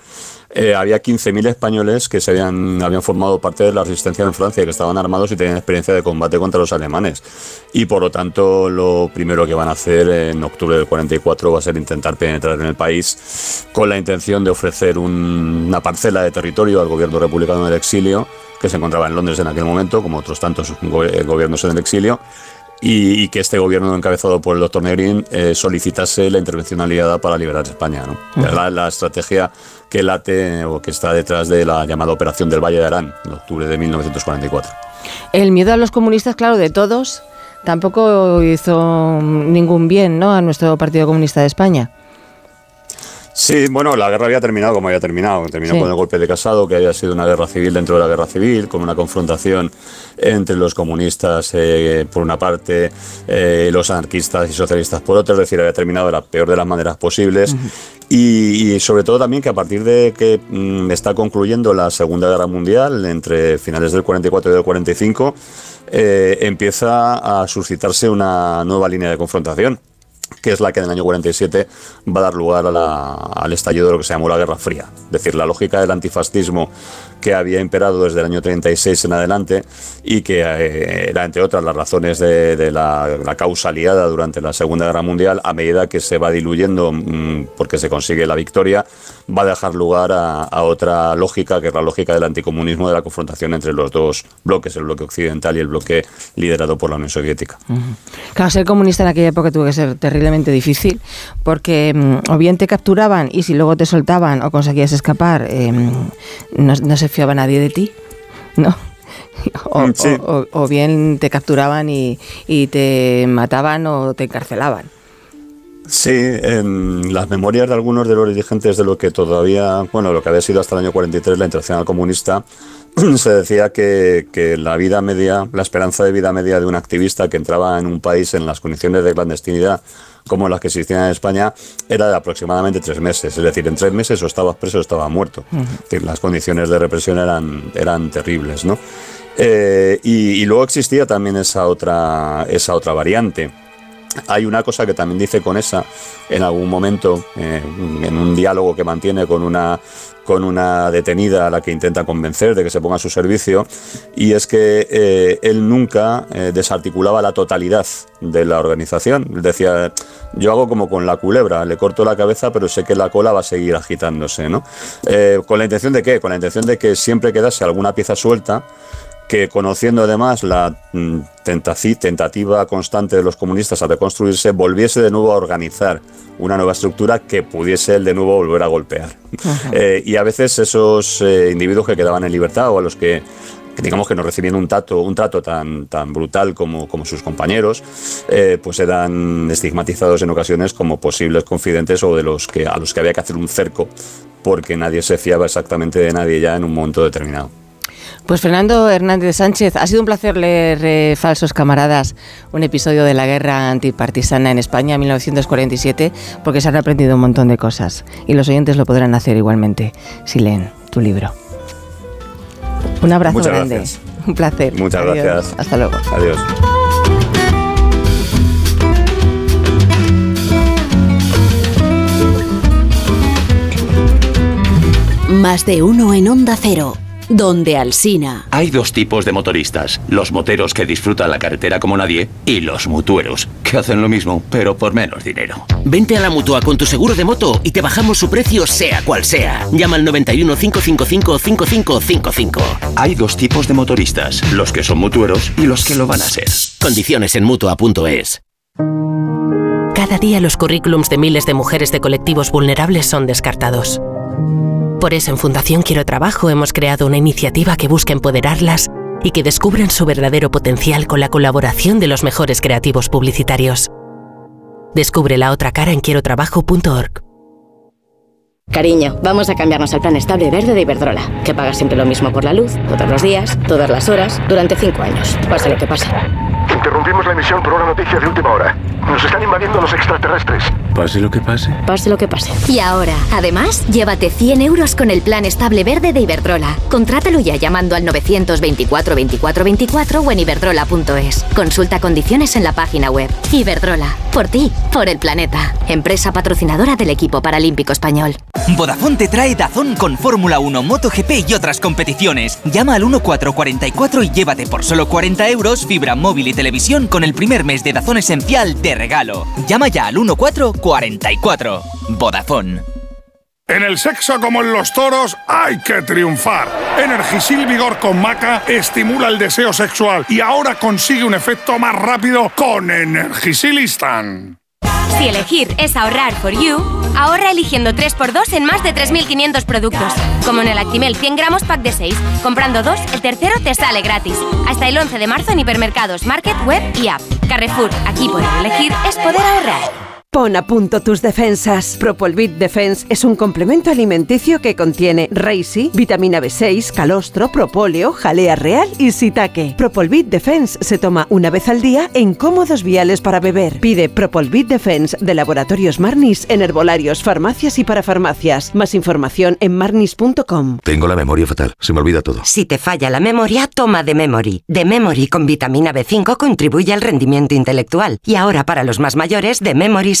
Eh, había 15.000 españoles que se habían, habían formado parte de la resistencia en Francia, que estaban armados y tenían experiencia de combate contra los alemanes. Y por lo tanto, lo primero que van a hacer en octubre del 44 va a ser intentar penetrar en el país con la intención de ofrecer un- una parcela de territorio al gobierno republicano del exilio, que se encontraba en Londres en aquel momento, como otros tantos eh, gobiernos en el exilio y, y que este gobierno encabezado por el doctor Negrín eh, solicitase la intervención aliada para liberar España. ¿no? La estrategia que late o que está detrás de la llamada Operación del Valle de Arán, en octubre de 1944. El miedo a los comunistas, claro, de todos, tampoco hizo ningún bien ¿no? a nuestro Partido Comunista de España. Sí, bueno, la guerra había terminado como había terminado. Terminó Sí. con el golpe de Casado, que había sido una guerra civil dentro de la guerra civil, con una confrontación entre los comunistas eh, por una parte, eh, los anarquistas y socialistas por otra. Es decir, había terminado de la peor de las maneras posibles. Y, y sobre todo también que a partir de que mm, está concluyendo la Segunda Guerra Mundial, entre finales del 44 y del 45, eh, empieza a suscitarse una nueva línea de confrontación que es la que en el año 47 va a dar lugar al estallido de lo que se llamó la Guerra Fría. Es decir, la lógica del antifascismo que había imperado desde el año 36 en adelante y que eh, era, entre otras, las razones de, la causa aliada durante la Segunda Guerra Mundial, a medida que se va diluyendo mm, porque se consigue la victoria, va a dejar lugar a, a otra lógica, que es la lógica del anticomunismo, de la confrontación entre los dos bloques, el bloque occidental y el bloque liderado por la Unión Soviética. Claro, ser comunista en aquella época tuvo que ser terriblemente difícil porque mm, o bien te capturaban y si luego te soltaban o conseguías escapar, eh, no, no se fiaba nadie de ti, ¿no? <laughs> O, sí. o- o- o bien te capturaban y, y te mataban o te encarcelaban. Sí, en las memorias de algunos de los dirigentes de lo que todavía, bueno, lo que había sido hasta el año 43 la Internacional Comunista, <clears throat> se decía que, que la vida media, la esperanza de vida media de un activista que entraba en un país en las condiciones de clandestinidad como las que existían en España era de aproximadamente tres meses. Es decir, en tres meses o estabas preso o estabas muerto. Es decir, las condiciones de represión eran, eran terribles, ¿no? Eh, y, y luego existía también esa otra, esa otra variante. Hay una cosa que también dice Conesa en algún momento, eh, en un diálogo que mantiene con una, con una detenida a la que intenta convencer de que se ponga a su servicio, y es que eh, él nunca eh, desarticulaba la totalidad de la organización. Decía, yo hago como con la culebra, le corto la cabeza, pero sé que la cola va a seguir agitándose. ¿no? ¿Con la intención de qué? Con la intención de que siempre quedase alguna pieza suelta que conociendo además la mm, tentativa constante de los comunistas a reconstruirse, volviese de nuevo a organizar una nueva estructura que pudiese él de nuevo volver a golpear. Eh, y a veces esos eh, individuos que quedaban en libertad o a los que que digamos que no recibían un trato, un trato tan, tan brutal como, como sus compañeros, eh, pues eran estigmatizados en ocasiones como posibles confidentes o de los que a los que había que hacer un cerco porque nadie se fiaba exactamente de nadie ya en un momento determinado. Pues Fernando Hernández Sánchez, ha sido un placer leer eh, Falsos Camaradas, un episodio de la guerra antipartisana en España en 1947, porque se han aprendido un montón de cosas y los oyentes lo podrán hacer igualmente si leen tu libro. Un abrazo Muchas grande. gracias. <laughs> Un placer. Muchas Adiós. gracias. Hasta luego. Adiós. Más de uno en Onda Cero, donde Alsina. Hay dos tipos de motoristas, los moteros que disfrutan la carretera como nadie y los mutueros, que hacen lo mismo, pero por menos dinero. Vente a la mutua con tu seguro de moto y te bajamos su precio sea cual sea. Llama al 91 555 5555. Hay dos tipos de motoristas, los que son mutueros y los que lo van a ser. Condiciones en mutua.es. Cada día los currículums de miles de mujeres de colectivos vulnerables son descartados. Por eso en Fundación Quiero Trabajo hemos creado una iniciativa que busca empoderarlas y que descubran su verdadero potencial con la colaboración de los mejores creativos publicitarios. Descubre la otra cara en quierotrabajo.org. Cariño, vamos a cambiarnos al plan estable verde de Iberdrola, que paga siempre lo mismo por la luz, todos los días, todas las horas, durante cinco años, pase lo que pase. Interrumpimos la emisión por una noticia de última hora. Nos están invadiendo los extraterrestres. Pase lo que pase. Pase lo que pase. Y ahora, además, llévate 100 euros con el plan estable verde de Iberdrola. Contrátalo ya llamando al 924 24 24 o en iberdrola.es. Consulta condiciones en la página web. Iberdrola, por ti, por el planeta. Empresa patrocinadora del equipo paralímpico español. Vodafone te trae Dazón con Fórmula 1, MotoGP y otras competiciones. Llama al 1444 y llévate por solo 40 euros fibra móvil y televisión con el primer mes de Dazón Esencial de regalo. Llama ya al 1444. Vodafone. En el sexo como en los toros hay que triunfar. Energisil Vigor con Maca estimula el deseo sexual y ahora consigue un efecto más rápido con Energisilistan. Si elegir es ahorrar for you, ahorra eligiendo 3x2 en más de 3.500 productos. Como en el Actimel 100 gramos pack de 6. Comprando dos, el tercero te sale gratis. Hasta el 11 de marzo en hipermercados, market, web y app. Carrefour, aquí poder elegir es poder ahorrar. Pon a punto tus defensas. Propolvit Defense es un complemento alimenticio que contiene Reishi, vitamina B6, calostro, propóleo, jalea real y sitaque. Propolvit Defense se toma una vez al día en cómodos viales para beber. Pide Propolvit Defense de Laboratorios Marnis en herbolarios, farmacias y para farmacias. Más información en marnis.com. Tengo la memoria fatal, se me olvida todo. Si te falla la memoria, toma de Memory. De Memory con vitamina B5 contribuye al rendimiento intelectual. Y ahora para los más mayores, de Memory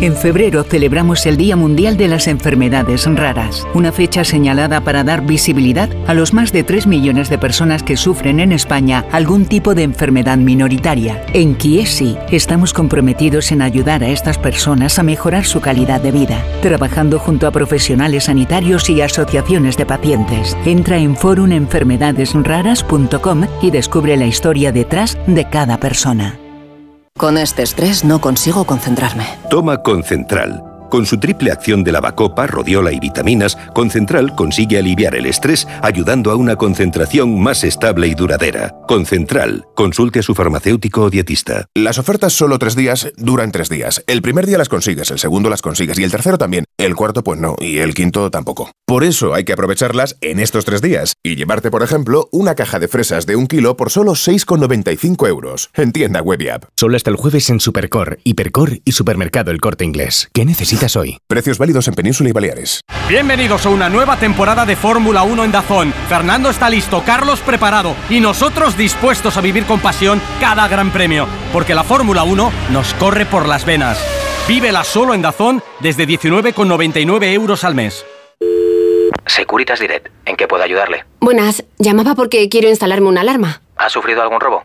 En febrero celebramos el Día Mundial de las Enfermedades Raras, una fecha señalada para dar visibilidad a los más de 3 millones de personas que sufren en España algún tipo de enfermedad minoritaria. En Kiesi estamos comprometidos en ayudar a estas personas a mejorar su calidad de vida, trabajando junto a profesionales sanitarios y asociaciones de pacientes. Entra en forumenfermedadesraras.com y descubre la historia detrás de cada persona. Con este estrés no consigo concentrarme. Toma Concentral. Con su triple acción de lavacopa, rodiola y vitaminas, Concentral consigue aliviar el estrés ayudando a una concentración más estable y duradera. Concentral. Consulte a su farmacéutico o dietista. Las ofertas solo tres días duran tres días. El primer día las consigues, el segundo las consigues y el tercero también. El cuarto pues no y el quinto tampoco. Por eso hay que aprovecharlas en estos tres días y llevarte, por ejemplo, una caja de fresas de un kilo por solo 6,95 euros. En tienda web y app. Solo hasta el jueves en Supercor, Hipercor y Supermercado El Corte Inglés. ¿Qué necesitas? Hoy. Precios válidos en Península y Baleares. Bienvenidos a una nueva temporada de Fórmula 1 en Dazón. Fernando está listo, Carlos preparado y nosotros dispuestos a vivir con pasión cada gran premio, porque la Fórmula 1 nos corre por las venas. Vívela solo en Dazón desde 19,99 euros al mes. Securitas Direct, ¿en qué puedo ayudarle? Buenas, llamaba porque quiero instalarme una alarma. ¿Ha sufrido algún robo?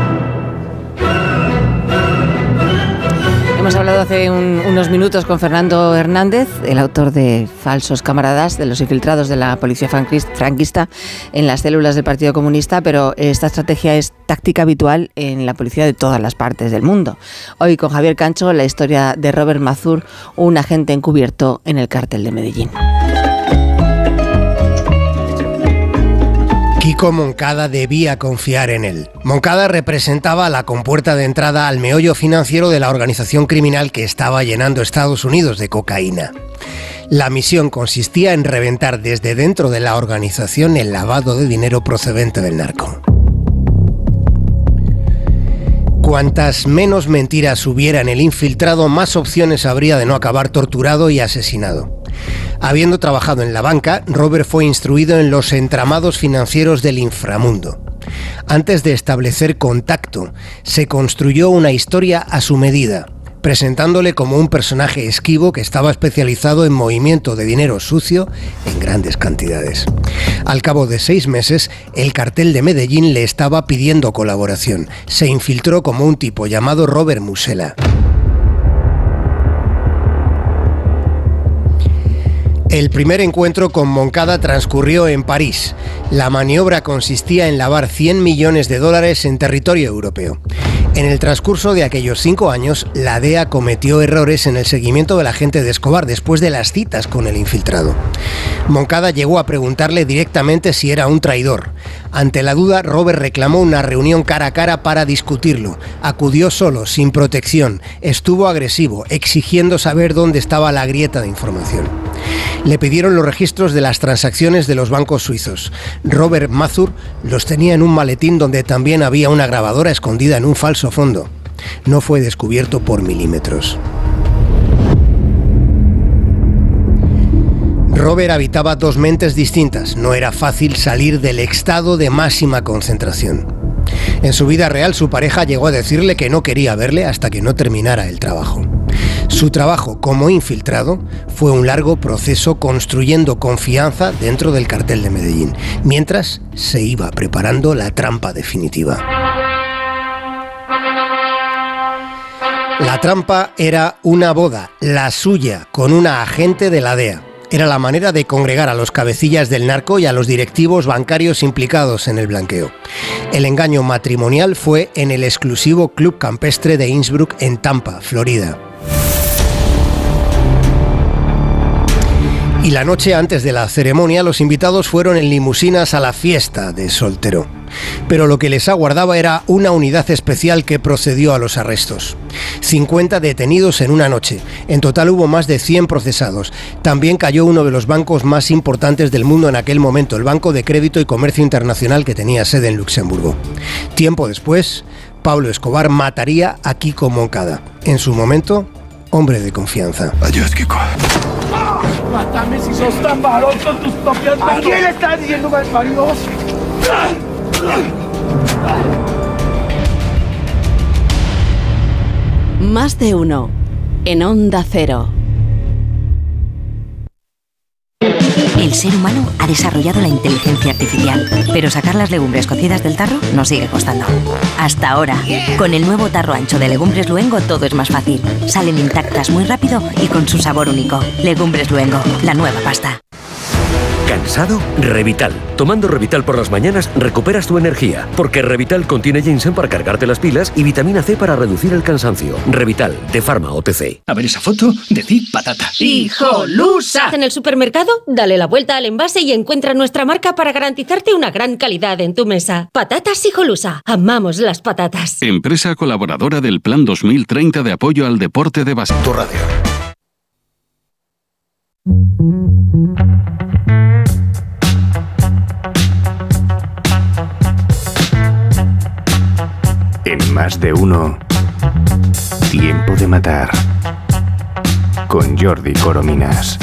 Hemos hablado hace unos minutos con Fernando Hernández, el autor de Falsos Camaradas, de los infiltrados de la policía franquista en las células del Partido Comunista, pero esta estrategia es táctica habitual en la policía de todas las partes del mundo. Hoy con Javier Cancho, la historia de Robert Mazur, un agente encubierto en el cártel de Medellín. Kiko Moncada debía confiar en él. Moncada representaba la compuerta de entrada al meollo financiero de la organización criminal que estaba llenando Estados Unidos de cocaína. La misión consistía en reventar desde dentro de la organización el lavado de dinero procedente del narco. Cuantas menos mentiras hubiera en el infiltrado, más opciones habría de no acabar torturado y asesinado. Habiendo trabajado en la banca, Robert fue instruido en los entramados financieros del inframundo. Antes de establecer contacto, se construyó una historia a su medida, presentándole como un personaje esquivo que estaba especializado en movimiento de dinero sucio en grandes cantidades. Al cabo de seis meses, el cartel de Medellín le estaba pidiendo colaboración. Se infiltró como un tipo llamado Robert Musela. El primer encuentro con Moncada transcurrió en París. La maniobra consistía en lavar 100 millones de dólares en territorio europeo. En el transcurso de aquellos cinco años, la DEA cometió errores en el seguimiento de la gente de Escobar después de las citas con el infiltrado. Moncada llegó a preguntarle directamente si era un traidor. Ante la duda, Robert reclamó una reunión cara a cara para discutirlo. Acudió solo, sin protección. Estuvo agresivo, exigiendo saber dónde estaba la grieta de información le pidieron los registros de las transacciones de los bancos suizos. Robert Mazur los tenía en un maletín donde también había una grabadora escondida en un falso fondo. No fue descubierto por milímetros. Robert habitaba dos mentes distintas. No era fácil salir del estado de máxima concentración. En su vida real su pareja llegó a decirle que no quería verle hasta que no terminara el trabajo. Su trabajo como infiltrado fue un largo proceso construyendo confianza dentro del cartel de Medellín, mientras se iba preparando la trampa definitiva. La trampa era una boda, la suya, con una agente de la DEA. Era la manera de congregar a los cabecillas del narco y a los directivos bancarios implicados en el blanqueo. El engaño matrimonial fue en el exclusivo Club Campestre de Innsbruck en Tampa, Florida. Y la noche antes de la ceremonia, los invitados fueron en limusinas a la fiesta de soltero. Pero lo que les aguardaba era una unidad especial que procedió a los arrestos. 50 detenidos en una noche. En total hubo más de 100 procesados. También cayó uno de los bancos más importantes del mundo en aquel momento, el Banco de Crédito y Comercio Internacional que tenía sede en Luxemburgo. Tiempo después, Pablo Escobar mataría a Kiko Moncada. En su momento, hombre de confianza. Adiós, Kiko. Mátame si sos tan varón con tus propias manos. ¿A quién le estás diciendo malparidos? Más de uno. En Onda Cero. El ser humano ha desarrollado la inteligencia artificial, pero sacar las legumbres cocidas del tarro nos sigue costando. Hasta ahora, con el nuevo tarro ancho de Legumbres Luengo todo es más fácil. Salen intactas muy rápido y con su sabor único. Legumbres Luengo, la nueva pasta. ¿Cansado? Revital. Tomando Revital por las mañanas recuperas tu energía, porque Revital contiene ginseng para cargarte las pilas y vitamina C para reducir el cansancio. Revital, de Pharma OTC. A ver esa foto, decid patata. ¡Hijolusa! En el supermercado, dale la vuelta al envase y encuentra nuestra marca para garantizarte una gran calidad en tu mesa. Patatas Hijolusa. Amamos las patatas. Empresa colaboradora del Plan 2030 de apoyo al deporte de base. Tu radio. En más de uno, Tiempo de matar. Con Jordi Corominas.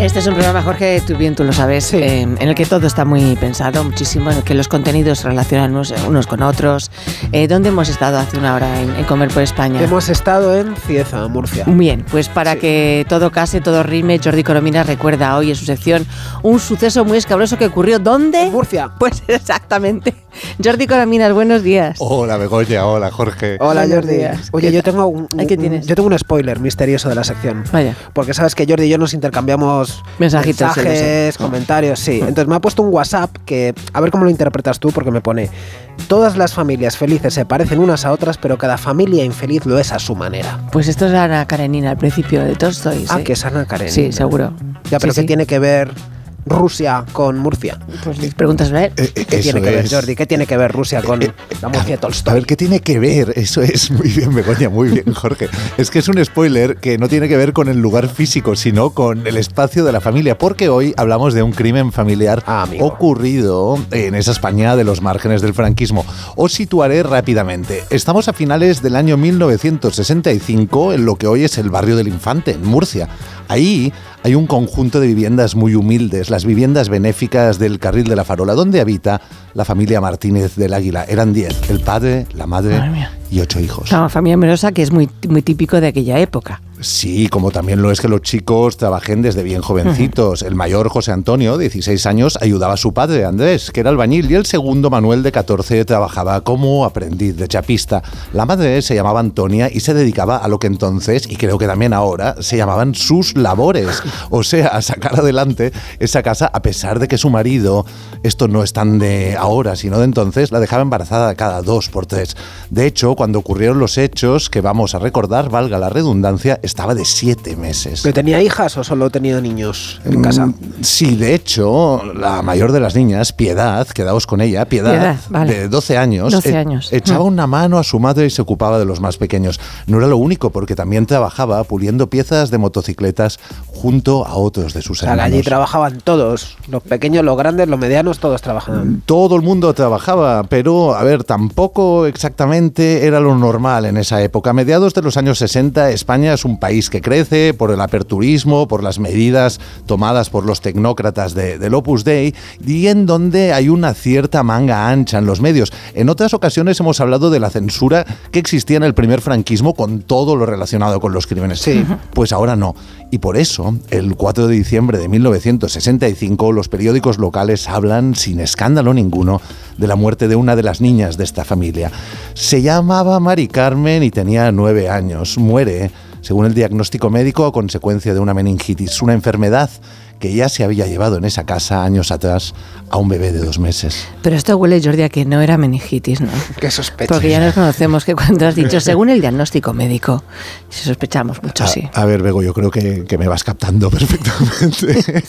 Este es un programa, Jorge, tú bien tú lo sabes, eh, en el que todo está muy pensado, muchísimo, en el que los contenidos se relacionan unos, unos con otros. Eh, ¿Dónde hemos estado hace una hora en, en Comer por España? Hemos estado en Cieza, Murcia. Bien, pues para que todo case, todo rime, Jordi Coromina recuerda hoy en su sección un suceso muy escabroso que ocurrió ¿dónde? En Murcia. Pues <laughs> exactamente. Jordi Corominas, buenos días. Hola Begoña, hola Jorge. Hola Jordi. Oye, yo tengo un, ¿qué tienes? yo tengo un spoiler misterioso de la sección. Vaya. Porque sabes que Jordi y yo nos intercambiamos Mensajitos, sí, mensajes, <laughs> comentarios, sí. Entonces me ha puesto un WhatsApp que a ver cómo lo interpretas tú porque me pone todas las familias felices se parecen unas a otras, pero cada familia infeliz lo es a su manera. Pues esto es Ana Karenina al principio de Tolstoy. Ah, sí. que es Ana Karenina. Sí, seguro. Ya, pero Sí, ¿qué sí. tiene que ver Rusia con Murcia? Pues les preguntas a él. ¿Qué eso tiene que ver. Jordi? ¿Qué tiene que ver Rusia con la Murcia de Tolstoy? A ver, ¿qué tiene que ver? Eso es muy bien, Begoña, muy bien, Jorge. Es que es un spoiler que no tiene que ver con el lugar físico, sino con el espacio de la familia, porque hoy hablamos de un crimen familiar ocurrido en esa España de los márgenes del franquismo. Os situaré rápidamente. Estamos a finales del año 1965 en lo que hoy es el barrio del Infante, en Murcia. Ahí hay un conjunto de viviendas muy humildes, las viviendas benéficas del Carril de la Farola, donde habita la familia Martínez del Águila. Eran 10, el padre, la madre Madre. Y ocho hijos. Una familia numerosa que es muy, muy típico de aquella época. Sí, como también lo es que los chicos trabajen desde bien jovencitos. El mayor, José Antonio, 16 años, ayudaba a su padre, Andrés, que era albañil, y el segundo, Manuel, de 14, trabajaba como aprendiz de chapista. La madre se llamaba Antonia y se dedicaba a lo que entonces, y creo que también ahora, se llamaban sus labores. O sea, a sacar adelante esa casa a pesar de que su marido, esto no es tan de ahora, sino de entonces, la dejaba embarazada cada dos por tres. De hecho, cuando ocurrieron los hechos que vamos a recordar, valga la redundancia, estaba de siete meses. ¿Pero tenía hijas o solo tenía niños en casa? Mm, Sí, de hecho, la mayor de las niñas, Piedad, quedaos con ella, Piedad, Piedad, vale. de 12 años, 12 e- años. echaba Mm. una mano a su madre y se ocupaba de los más pequeños. No era lo único, porque también trabajaba puliendo piezas de motocicletas junto a otros de sus O sea, que hermanos. allí trabajaban todos, los pequeños, los grandes, los medianos, todos trabajaban. Todo el mundo trabajaba, pero a ver, tampoco exactamente era lo normal en esa época. A mediados de los años 60, España es un país que crece, por el aperturismo, por las medidas tomadas por los tecnócratas de, del Opus Dei y en donde hay una cierta manga ancha en los medios. En otras ocasiones hemos hablado de la censura que existía en el primer franquismo con todo lo relacionado con los crímenes. Sí. Pues ahora no. Y por eso, el 4 de diciembre de 1965, los periódicos locales hablan sin escándalo ninguno de la muerte de una de las niñas de esta familia. Se llamaba Mari Carmen y tenía nueve años. Muere, según el diagnóstico médico, a consecuencia de una meningitis, una enfermedad que ya se había llevado en esa casa años atrás a un bebé de dos meses. Pero esto huele, Jordi, a que no era meningitis, ¿no? <laughs> Qué sospecha. Porque ya nos conocemos que cuando has dicho, según el diagnóstico médico, sospechamos mucho, a, sí. A ver, Bego, yo creo que, que me vas captando <laughs> perfectamente.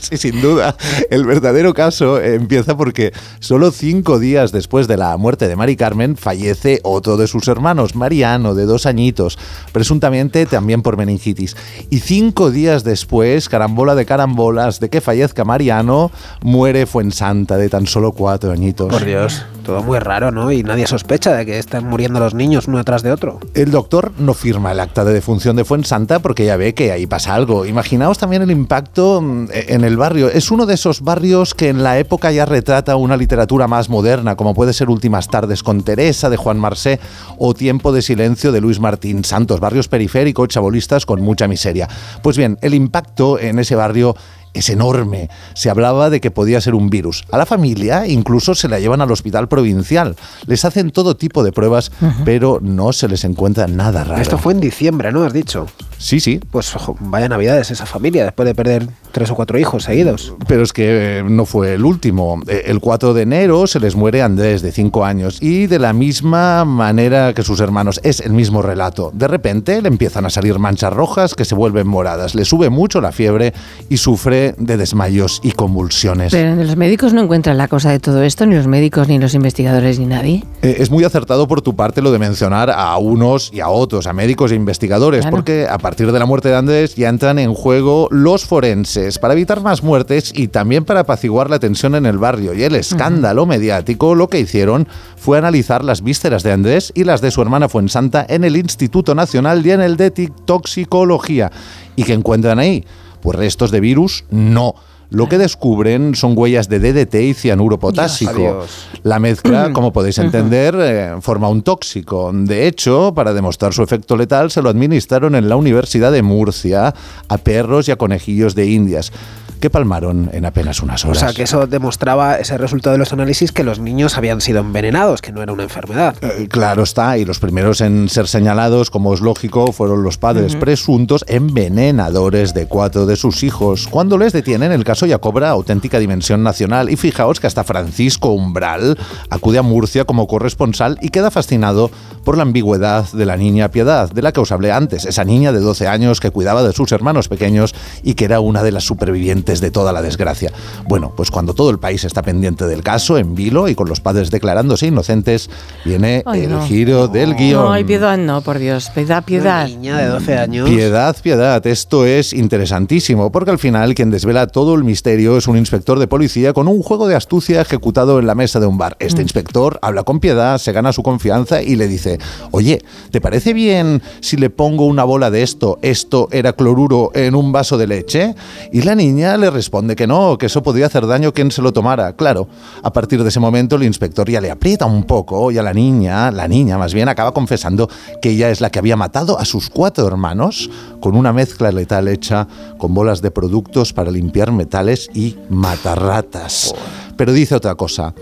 sí. sin duda. El verdadero caso empieza porque solo cinco días después de la muerte de Mari Carmen fallece otro de sus hermanos, Mariano, de dos añitos, presuntamente también por meningitis. Y cinco días después, carambola de carambola, bolas de que fallezca Mariano, muere Fuensanta de tan solo cuatro añitos. Por Dios, todo muy raro, ¿no? Y nadie sospecha de que están muriendo los niños uno detrás de otro. El doctor no firma el acta de defunción de Fuensanta porque ya ve que ahí pasa algo. Imaginaos también el impacto en el barrio. Es uno de esos barrios que en la época ya retrata una literatura más moderna, como puede ser Últimas tardes con Teresa de Juan Marsé o Tiempo de silencio de Luis Martín Santos, barrios periféricos, chabolistas con mucha miseria. Pues bien, el impacto en ese barrio es enorme. Se hablaba de que podía ser un virus. A la familia incluso se la llevan al hospital provincial. Les hacen todo tipo de pruebas, uh -huh. pero no se les encuentra nada raro. Esto fue en diciembre, ¿no? Has dicho. Sí, sí. Pues ojo, vaya navidades esa familia, después de perder tres o cuatro hijos seguidos. Pero es que eh, no fue el último. Eh, El 4 de enero se les muere Andrés, de 5 años, y de la misma manera que sus hermanos. Es el mismo relato. De repente le empiezan a salir manchas rojas que se vuelven moradas. Le sube mucho la fiebre y sufre de desmayos y convulsiones. Pero los médicos no encuentran la cosa de todo esto, ni los médicos, ni los investigadores, ni nadie. Eh, es muy acertado por tu parte lo de mencionar a unos y a otros, a médicos e investigadores, Claro. porque a partir de la muerte de Andrés ya entran en juego los forenses para evitar más muertes y también para apaciguar la tensión en el barrio. Y el escándalo mediático lo que hicieron fue analizar las vísceras de Andrés y las de su hermana Fuensanta en el Instituto Nacional y en el de Toxicología. ¿Y qué encuentran ahí? Pues restos de virus, no. Lo que descubren son huellas de DDT y cianuro potásico. La mezcla, como podéis entender, eh, forma un tóxico. De hecho, para demostrar su efecto letal, se lo administraron en la Universidad de Murcia a perros y a conejillos de indias, que palmaron en apenas unas O horas. sea, que eso demostraba ese resultado de los análisis que los niños habían sido envenenados, que no era una enfermedad. Eh, Claro está, y los primeros en ser señalados, como es lógico, fueron los padres presuntos envenenadores de cuatro de sus hijos. Cuando les detienen, el caso ya cobra auténtica dimensión nacional. Y fijaos que hasta Francisco Umbral acude a Murcia como corresponsal y queda fascinado por la ambigüedad de la niña Piedad, de la que os hablé antes, esa niña de 12 años que cuidaba de sus hermanos pequeños y que era una de las supervivientes de toda la desgracia. Bueno, pues cuando todo el país está pendiente del caso, en vilo y con los padres declarándose inocentes, viene Ay, el no. giro del guion. No, hay piedad, no, por Dios. Piedad, piedad. niña de 12 años. Piedad, piedad, esto es interesantísimo, porque al final quien desvela todo el misterio es un inspector de policía con un juego de astucia ejecutado en la mesa de un bar. Este Mm. inspector habla con piedad, se gana su confianza y le dice, oye, ¿te parece bien si le pongo una bola de esto, esto era cloruro, en un vaso de leche? Y la niña le responde que no, que eso podría hacer daño quien se lo tomara. Claro, a partir de ese momento el inspector ya le aprieta un poco y a la niña, la niña más bien, acaba confesando que ella es la que había matado a sus cuatro hermanos con una mezcla letal hecha con bolas de productos para limpiar metales y matarratas. Pero dice otra cosa.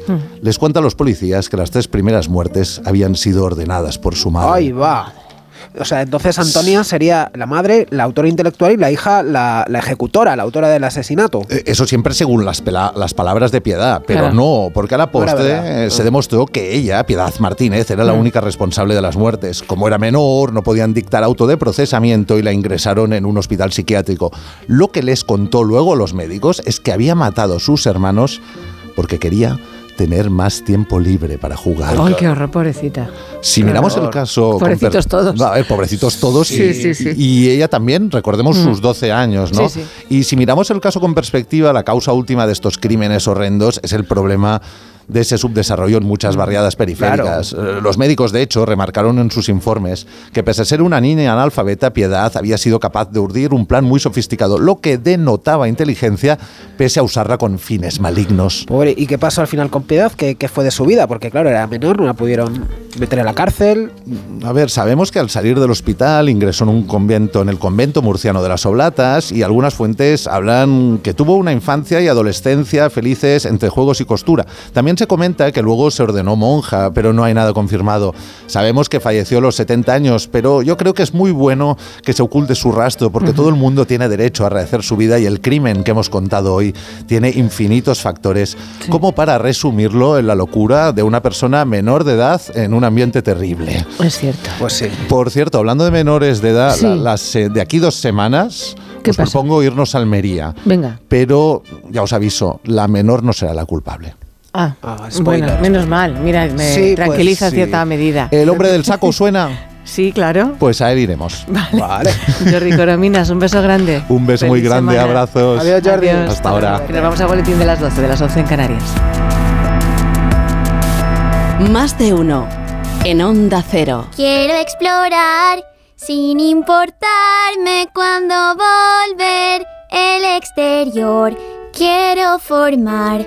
Les cuenta a los policías que las tres primeras muertes habían sido ordenadas por su madre. Ahí va. O sea, entonces Antonia sería la madre, la autora intelectual y la hija, la, la ejecutora, la autora del asesinato. Eh, Eso siempre según las, las palabras de Piedad, pero Claro. no, porque a la postre eh, se demostró que ella, Piedad Martínez, era la Mm. única responsable de las muertes. Como era menor, no podían dictar auto de procesamiento y la ingresaron en un hospital psiquiátrico. Lo que les contó luego los médicos es que había matado a sus hermanos porque quería tener más tiempo libre para jugar. Ay, qué horror, pobrecita. Si Qué miramos horror. el caso... Pobrecitos todos. A ver, pobrecitos todos. Sí, y, sí, sí. y ella también, recordemos Mm. sus 12 años, ¿no? Sí, sí. Y si miramos el caso con perspectiva, la causa última de estos crímenes horrendos es el problema de ese subdesarrollo en muchas barriadas periféricas. Eh, Los médicos, de hecho, remarcaron en sus informes que pese a ser una niña analfabeta, Piedad había sido capaz de urdir un plan muy sofisticado, lo que denotaba inteligencia pese a usarla con fines malignos. Pobre, ¿y qué pasó al final con Piedad? ¿Qué, qué fue de su vida? Porque claro, era menor, no la pudieron meter en la cárcel. A ver, sabemos que al salir del hospital ingresó en un convento, en el convento murciano de las Oblatas, y algunas fuentes hablan que tuvo una infancia y adolescencia felices entre juegos y costura. También se comenta que luego se ordenó monja, pero no hay nada confirmado. Sabemos que falleció a los 70 años, pero yo creo que es muy bueno que se oculte su rastro, porque todo el mundo tiene derecho a rehacer su vida y el crimen que hemos contado hoy tiene infinitos factores, como para resumirlo en la locura de una persona menor de edad en un ambiente terrible. Es cierto. Pues sí. Por cierto, hablando de menores de edad, Sí. la- las, eh, de aquí dos semanas ¿Qué os propongo irnos a Almería. Venga. Pero ya os aviso, la menor no será la culpable. Ah, spoiler. bueno, menos mal. Mira, me Sí, pues, tranquiliza en sí. cierta medida. ¿El hombre del saco suena? <laughs> Sí, claro. Pues a él iremos. Vale. <laughs> Jordi Corominas, un beso grande. Un beso muy grande, semana. abrazos. Adiós, Jordi. Hasta ahora. Nos vamos al boletín de las 12, de las 11 en Canarias. Más de uno. En Onda Cero. Quiero explorar sin importarme cuando volver el exterior. Quiero formar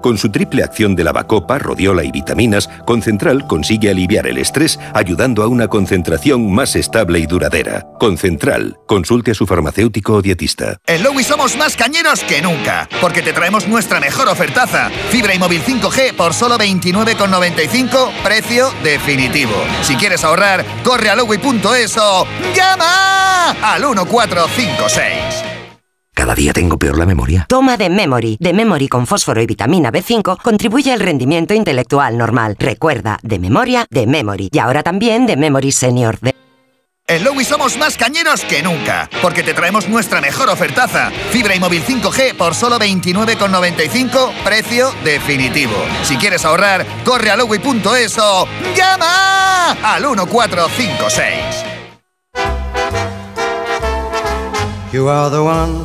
Con su triple acción de lavacopa, rodiola y vitaminas, Concentral consigue aliviar el estrés ayudando a una concentración más estable y duradera. Concentral. Consulte a su farmacéutico o dietista. En Lowy somos más cañeros que nunca, porque te traemos nuestra mejor ofertaza. Fibra y móvil 5G por solo 29,95, precio definitivo. Si quieres ahorrar, corre a lowy.es o llama al 1456. Cada día tengo peor la memoria. Toma de Memory. De Memory con fósforo y vitamina B5 contribuye al rendimiento intelectual normal. Recuerda, de memoria, de Memory. Y ahora también de Memory Senior. De En Lowy somos más cañeros que nunca, porque te traemos nuestra mejor ofertaza. Fibra y móvil 5G por solo 29,95, precio definitivo. Si quieres ahorrar, corre a lowy.es o llama al 1456. You are the one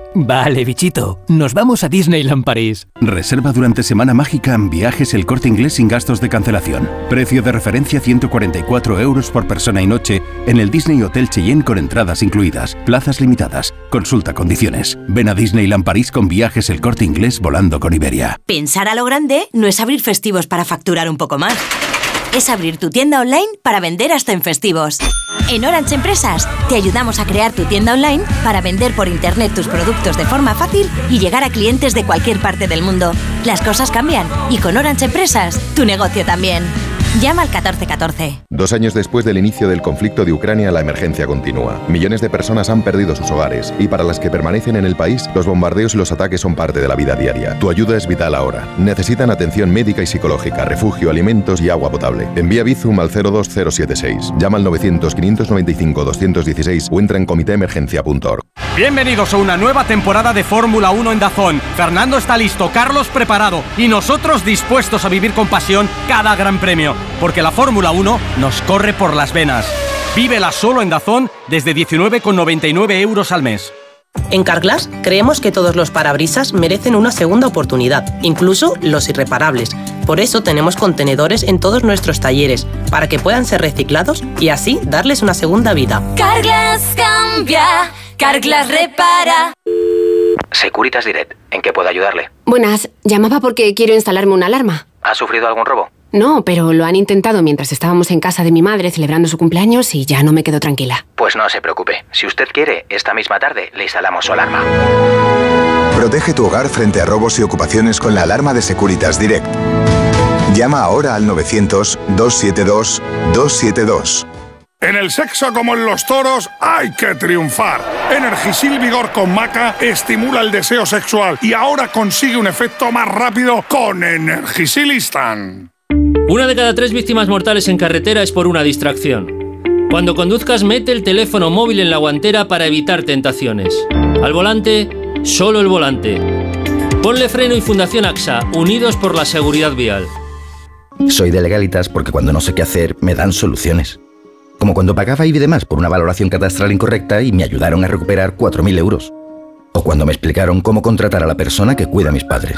Vale, bichito, nos vamos a Disneyland París. Reserva durante Semana Mágica en viajes el corte inglés sin gastos de cancelación. Precio de referencia 144 euros por persona y noche en el Disney Hotel Cheyenne con entradas incluidas. Plazas limitadas. Consulta condiciones. Ven a Disneyland París con viajes el corte inglés volando con Iberia. Pensar a lo grande no es abrir festivos para facturar un poco más. Es abrir tu tienda online para vender hasta en festivos. En Orange Empresas te ayudamos a crear tu tienda online para vender por internet tus productos de forma fácil y llegar a clientes de cualquier parte del mundo. Las cosas cambian y con Orange Empresas tu negocio también. Llama al 1414. Dos años después del inicio del conflicto de Ucrania, la emergencia continúa. Millones de personas han perdido sus hogares y para las que permanecen en el país, los bombardeos y los ataques son parte de la vida diaria. Tu ayuda es vital ahora. Necesitan atención médica y psicológica, refugio, alimentos y agua potable. Envía Bizum al 02076. Llama al 900-595-216 o entra en comitéemergencia.org. Bienvenidos a una nueva temporada de Fórmula 1 en Dazón. Fernando está listo, Carlos preparado y nosotros dispuestos a vivir con pasión cada gran premio, porque la Fórmula 1 nos corre por las venas. Vívela solo en Dazón desde 19,99 euros al mes. En Carglass creemos que todos los parabrisas merecen una segunda oportunidad, incluso los irreparables. Por eso tenemos contenedores en todos nuestros talleres, para que puedan ser reciclados y así darles una segunda vida. Carglass cambia, Carglass repara. Securitas Direct. ¿En qué puedo ayudarle? Buenas, llamaba porque quiero instalarme una alarma. ¿Ha sufrido algún robo? No, pero lo han intentado mientras estábamos en casa de mi madre celebrando su cumpleaños y ya no me quedo tranquila. Pues no se preocupe. Si usted quiere, esta misma tarde le instalamos su alarma. Protege tu hogar frente a robos y ocupaciones con la alarma de Securitas Direct. Llama ahora al 900-272-272. En el sexo como en los toros hay que triunfar. Energisil Vigor con Maca estimula el deseo sexual y ahora consigue un efecto más rápido con Energisilistan. Una de cada tres víctimas mortales en carretera es por una distracción. Cuando conduzcas, mete el teléfono móvil en la guantera para evitar tentaciones. Al volante, solo el volante. Ponle freno y Fundación AXA, unidos por la seguridad vial. Soy de legalitas porque cuando no sé qué hacer me dan soluciones. Como cuando pagaba IBI de más por una valoración catastral incorrecta y me ayudaron a recuperar 4.000 euros. O cuando me explicaron cómo contratar a la persona que cuida a mis padres.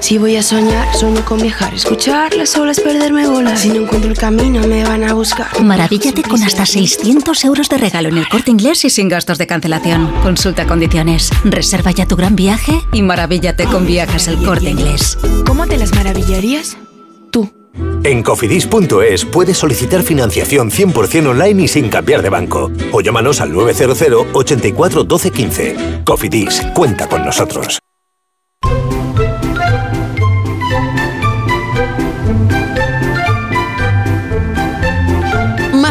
Si voy a soñar, sueño con viajar, escuchar las olas, perderme bolas. Si no encuentro el camino, me van a buscar. Maravíllate con hasta 600 euros de regalo en el corte inglés y sin gastos de cancelación. Consulta condiciones. Reserva ya tu gran viaje y maravíllate con viajes el corte inglés. ¿Cómo te las maravillarías? En cofidis.es puedes solicitar financiación 100% online y sin cambiar de banco. O llámanos al 900 84 12 15. Cofidis, cuenta con nosotros.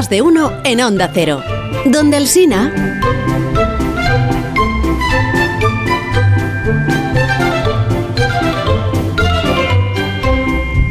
De uno en Onda Cero. Donde el Sina.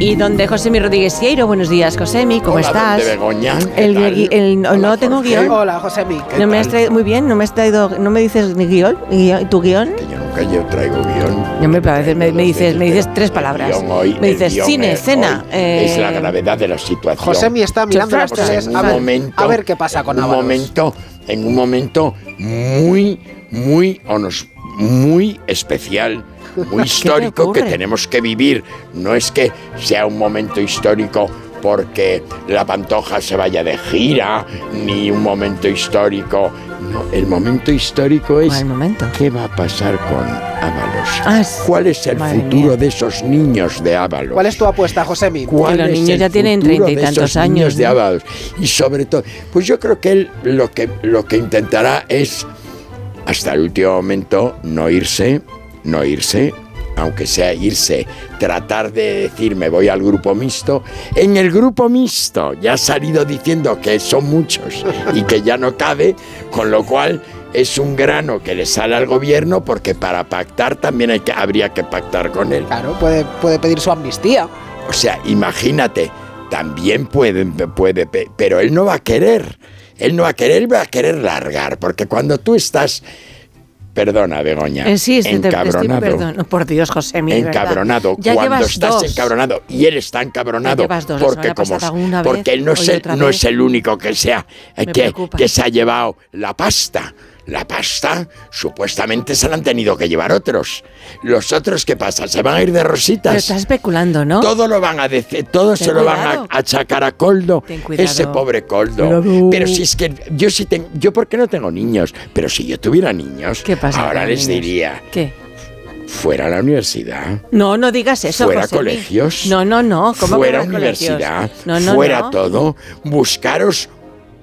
Y donde Josemi Rodríguez Sieiro, buenos días Josemi, ¿cómo Hola, estás? ¿dónde Begoña? ¿Qué El, tal? el- no tengo Jorge. guion. Hola, Josemi. No me has traído, muy bien, no me has traído, no me dices ni guion, guión- tu guion. Yo nunca yo traigo guion. No me, a veces me, me dices, me dices tres palabras. guion hoy- me el dices guion cine, es cena. hoy es la eh, gravedad de la situación. Josemi está mirando las en A momento, a ver qué pasa con un Ábalos. momento, en un momento muy, muy, muy especial, muy <laughs> histórico que tenemos que vivir. No es que sea un momento histórico porque la pantoja se vaya de gira, ni un momento histórico. No, el momento histórico es qué va a pasar con Ábalos. ¿Cuál es el madre futuro mía. de esos niños de Ábalos? ¿Cuál es tu apuesta, Josemi? ¿Cuál los es niños el ya tienen futuro treinta y de tantos esos años, niños de. Ábalos? Y sobre todo, pues yo creo que él lo que, lo que intentará es, hasta el último momento, no irse, no irse, aunque sea irse, tratar de decir me voy al grupo mixto. En el grupo mixto ya ha salido diciendo que son muchos y que ya no cabe, con lo cual es un grano que le sale al gobierno porque para pactar también hay que, habría que pactar con él. Claro, puede, puede pedir su amnistía. O sea, imagínate, también puede, puede, pe- pero él no va a querer. Él no va a querer, él va a querer largar, porque cuando tú estás, perdona, Begoña, eh, sí, estoy, te- te encabronado, perdón. Por Dios, de verdad. encabronado, Ya cuando estás dos. encabronado y él está encabronado, dos, porque como vez, porque él no es el, no vez. es el único que sea Me que, que se ha llevado la pasta. La pasta supuestamente se la han tenido que llevar otros. Los otros, ¿qué pasa? ¿Se van a ir de Pero rositas? estás especulando, ¿no? Todo lo van a decir, todo Ten se lo van a achacar a Coldo. Ese pobre Coldo. Cuidado. Pero si es que yo sí tengo, yo porque no tengo niños, pero si yo tuviera niños, ¿Qué pasa ahora les niños? diría, ¿Qué? fuera a la universidad, No, no digas eso. fuera Josemi. colegios, No, no, no. ¿Cómo fuera universidad, No, no, fuera no. todo, buscaros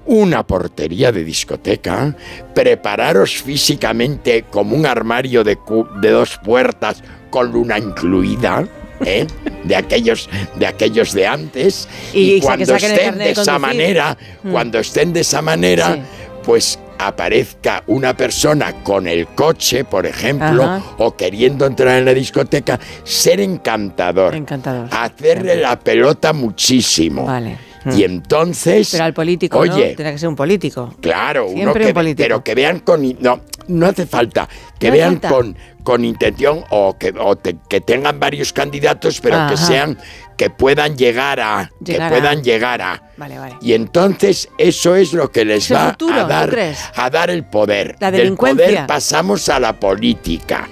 una portería de discoteca, prepararos físicamente como un armario de, de dos puertas con luna incluida. ¿eh? De aquellos de aquellos de antes Y que cuando estén de de esa manera Mm. cuando estén de esa manera Sí. pues aparezca una persona con el coche, por ejemplo, Ajá. o queriendo entrar en la discoteca, ser encantador. Encantador. Hacerle la pelota muchísimo. Vale. Y entonces. Pero al político, Oye, ¿no? Tendrá que ser un político. Claro, uno que, un político. pero que vean con no no hace falta que No vean falta. con con intención o que o te- que tengan varios candidatos, pero que sean que puedan llegar a Llegar que puedan llegar a Vale, vale. y entonces eso es lo que les va futuro, a ¿tú dar a dar el poder. La Del poder pasamos a la política.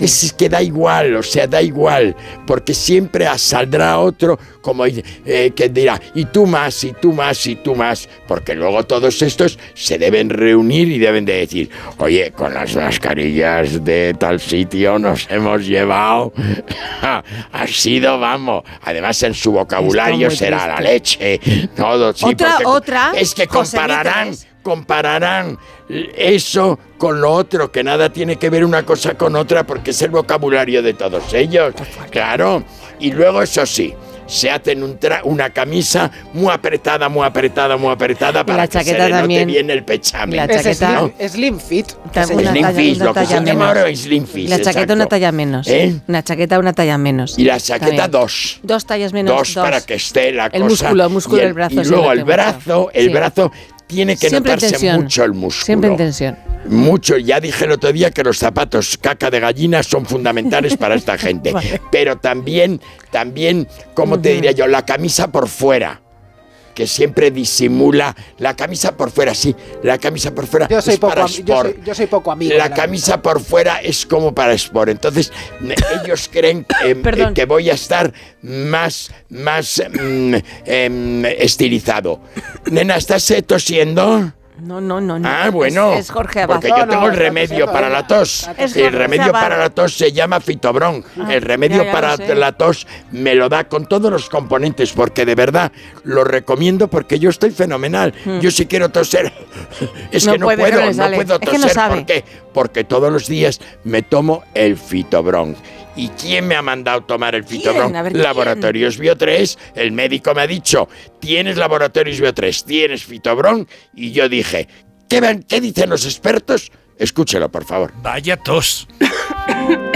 Es que da igual, o sea, da igual, porque siempre saldrá otro como eh, que dirá, y tú más, y tú más, y tú más, porque luego todos estos se deben reunir y deben de decir, oye, con las mascarillas de tal sitio nos hemos llevado, <laughs> ha sido, vamos, además en su vocabulario será la leche, todo, sí, Otra- otra, es que compararán. Compararán eso con lo otro, que nada tiene que ver una cosa con otra porque es el vocabulario de todos ellos. Claro. Y luego, eso sí, se hacen un tra- una camisa muy apretada, muy apretada, muy apretada para la que se le note también. bien el pechame. La chaqueta- slim, slim fit. Slim talla- fit, lo que se llama menos. ahora es slim fit, la chaqueta exacto. una talla menos. ¿Eh? Una chaqueta una talla menos. Y la chaqueta También. dos. Dos tallas menos. Dos, para que esté la El cosa. músculo, el músculo y del brazo Y luego el brazo, el Sí. brazo tiene que Siempre notarse mucho el músculo. Siempre en tensión. Mucho, ya dije el otro día que los zapatos caca de gallina son fundamentales para esta <laughs> gente. Pero también, también, ¿cómo te diría yo? La camisa por fuera. Que siempre disimula la camisa por fuera, sí, la camisa por fuera Yo soy, es poco, para yo, sport. soy, yo soy poco amigo. La camisa por fuera es como para sport. Entonces, <laughs> ellos creen eh, eh, que voy a estar más, más mm, em, estilizado. Nena, ¿estás eh, tosiendo? No, no, no. no. Ah, bueno. Es, es Jorge Abad. Porque yo tengo el remedio para la tos. El remedio para la tos se llama fitobrón. Ah, el remedio ya, ya lo para sé. la tos me lo da con todos los componentes porque de verdad lo recomiendo porque yo estoy fenomenal. Yo si quiero toser <laughs> es Hmm. No que no puede, que no puedo, no, puedo Es que toser. no sabe. ¿Por qué? Porque todos los días me tomo el fitobrón. ¿Y quién me ha mandado tomar el fitobrón? A ver, ¿quién? Laboratorios Bio 3. El médico me ha dicho, tienes Laboratorios Bio 3, tienes fitobrón. Y yo dije, ¿qué, ven- qué dicen los expertos? Escúchelo, por favor. Vaya tos. <laughs>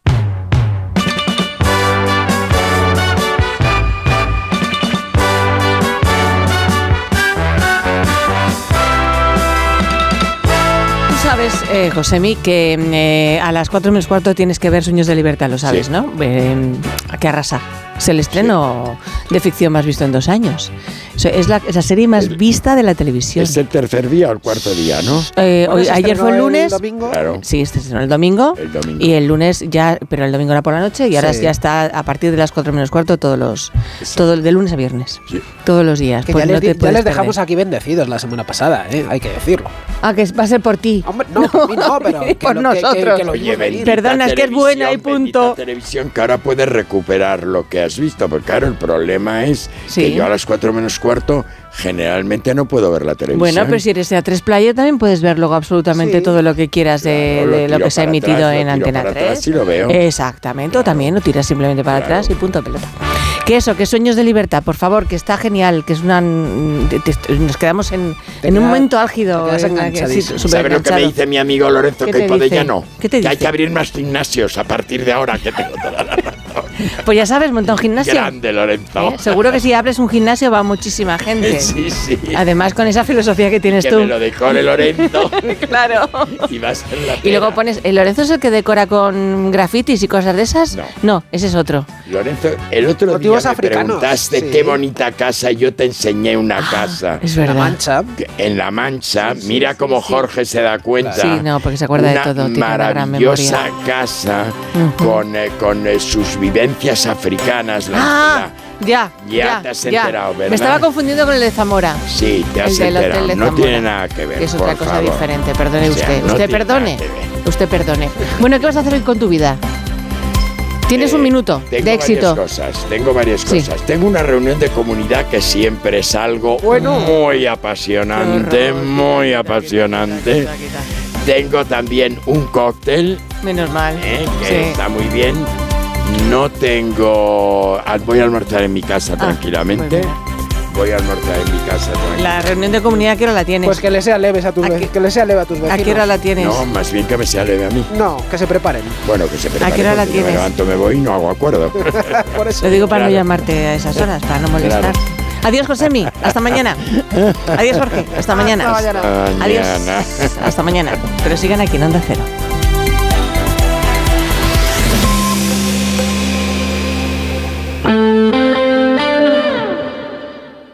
Sabes, eh, Josemi, que eh, a las 4 menos cuarto tienes que ver Sueños de Libertad, lo sabes, Sí. ¿no? Eh, que arrasa. Es el estreno de ficción más visto en dos años. Es la, es la serie más vista de la televisión. Es el tercer día o el cuarto día, ¿no? Eh, ¿Cuándo hoy- se ayer fue el lunes. domingo? Claro. Sí, este estrenó el domingo. El domingo. Y el lunes ya, pero el domingo era por la noche y ahora Sí. ya está a partir de las 4 menos cuarto todos los, todo, de lunes a viernes. Sí. Todos los días. Que Pues ya no les, ya les dejamos perder. aquí bendecidos la semana pasada, ¿eh? hay que decirlo. Ah, que va a ser por ti. Hombre, no, por mí no, <laughs> pero que por lo- que- que- nosotros. que lo Oye, Perdona, es que es buena y punto. televisión que ahora puedes recuperar lo que has visto, porque claro, el problema es Sí. que yo a las 4 menos cuarto generalmente no puedo ver la televisión. Bueno, pero si eres de A3 Playa también puedes ver luego absolutamente Sí. todo lo que quieras de, Claro, lo de lo tiro que se ha emitido atrás, en Antena para 3. atrás y lo veo. Exactamente, o también lo tiras simplemente para Claro. atrás y punto pelota. Que eso, que sueños de libertad, por favor, que está genial, que es una... te- te- Nos quedamos en, en un momento álgido. sí, ¿Sabes lo que me dice mi amigo Lorenzo ¿Qué que dice? ya no? ¿Qué te Que hay que abrir más gimnasios a partir de ahora que tengo toda la razón. Pues ya sabes, monta un gimnasio. Grande, Lorenzo. ¿Eh? Seguro que si abres un gimnasio va muchísima gente. <laughs> Sí, sí. Además, con esa filosofía que tienes Que tú. me lo decore Lorenzo. <laughs> claro. Y va a ser la Y luego pones, ¿el Lorenzo es el que decora con grafitis y cosas de esas? No. ese es otro. Lorenzo, el otro día me africanos, preguntaste sí. qué bonita casa y yo te enseñé una casa. Ah, es verdad. La Mancha. En La Mancha, mira cómo Jorge se da cuenta. Sí, no, porque se acuerda de todo, tiene una gran maravillosa memoria. casa con, eh, con eh, sus vivencias africanas. la- Ah, ya. Ya te has enterado, ¿verdad? Me estaba confundiendo con el de Zamora. sí, te has el enterado. de No tiene nada que ver. Que es por otra cosa favor. diferente, perdone O sea, usted. no usted perdone. Usted perdone. Bueno, ¿qué vas a hacer hoy con tu vida? Tienes un minuto Tengo de éxito. varias cosas, tengo varias Sí. cosas. Tengo una reunión de comunidad que siempre es algo muy apasionante, muy apasionante. Tengo también un cóctel Menos mal. eh, que Sí. está muy bien. No tengo... Voy a almorzar en mi casa Ah, tranquilamente. Voy a almorzar en mi casa tranquilamente. La reunión de comunidad, ¿a qué hora la tienes? Pues que le sea leves a tus ve- que le sea leve a tus vecinos. ¿A qué hora la tienes? No, más bien que me sea leve a mí. No, que se preparen. Bueno, que se prepare. qué hora la porque yo tienes? Me levanto, me voy y no hago acuerdo. <laughs> Por eso. Lo digo para Claro. no llamarte a esas horas, para no molestar. Claro. Adiós, Josemi. Hasta mañana. Adiós, Jorge. Hasta mañana. Hasta Adiós. mañana. Hasta mañana. Pero sigan aquí en Onda Cero.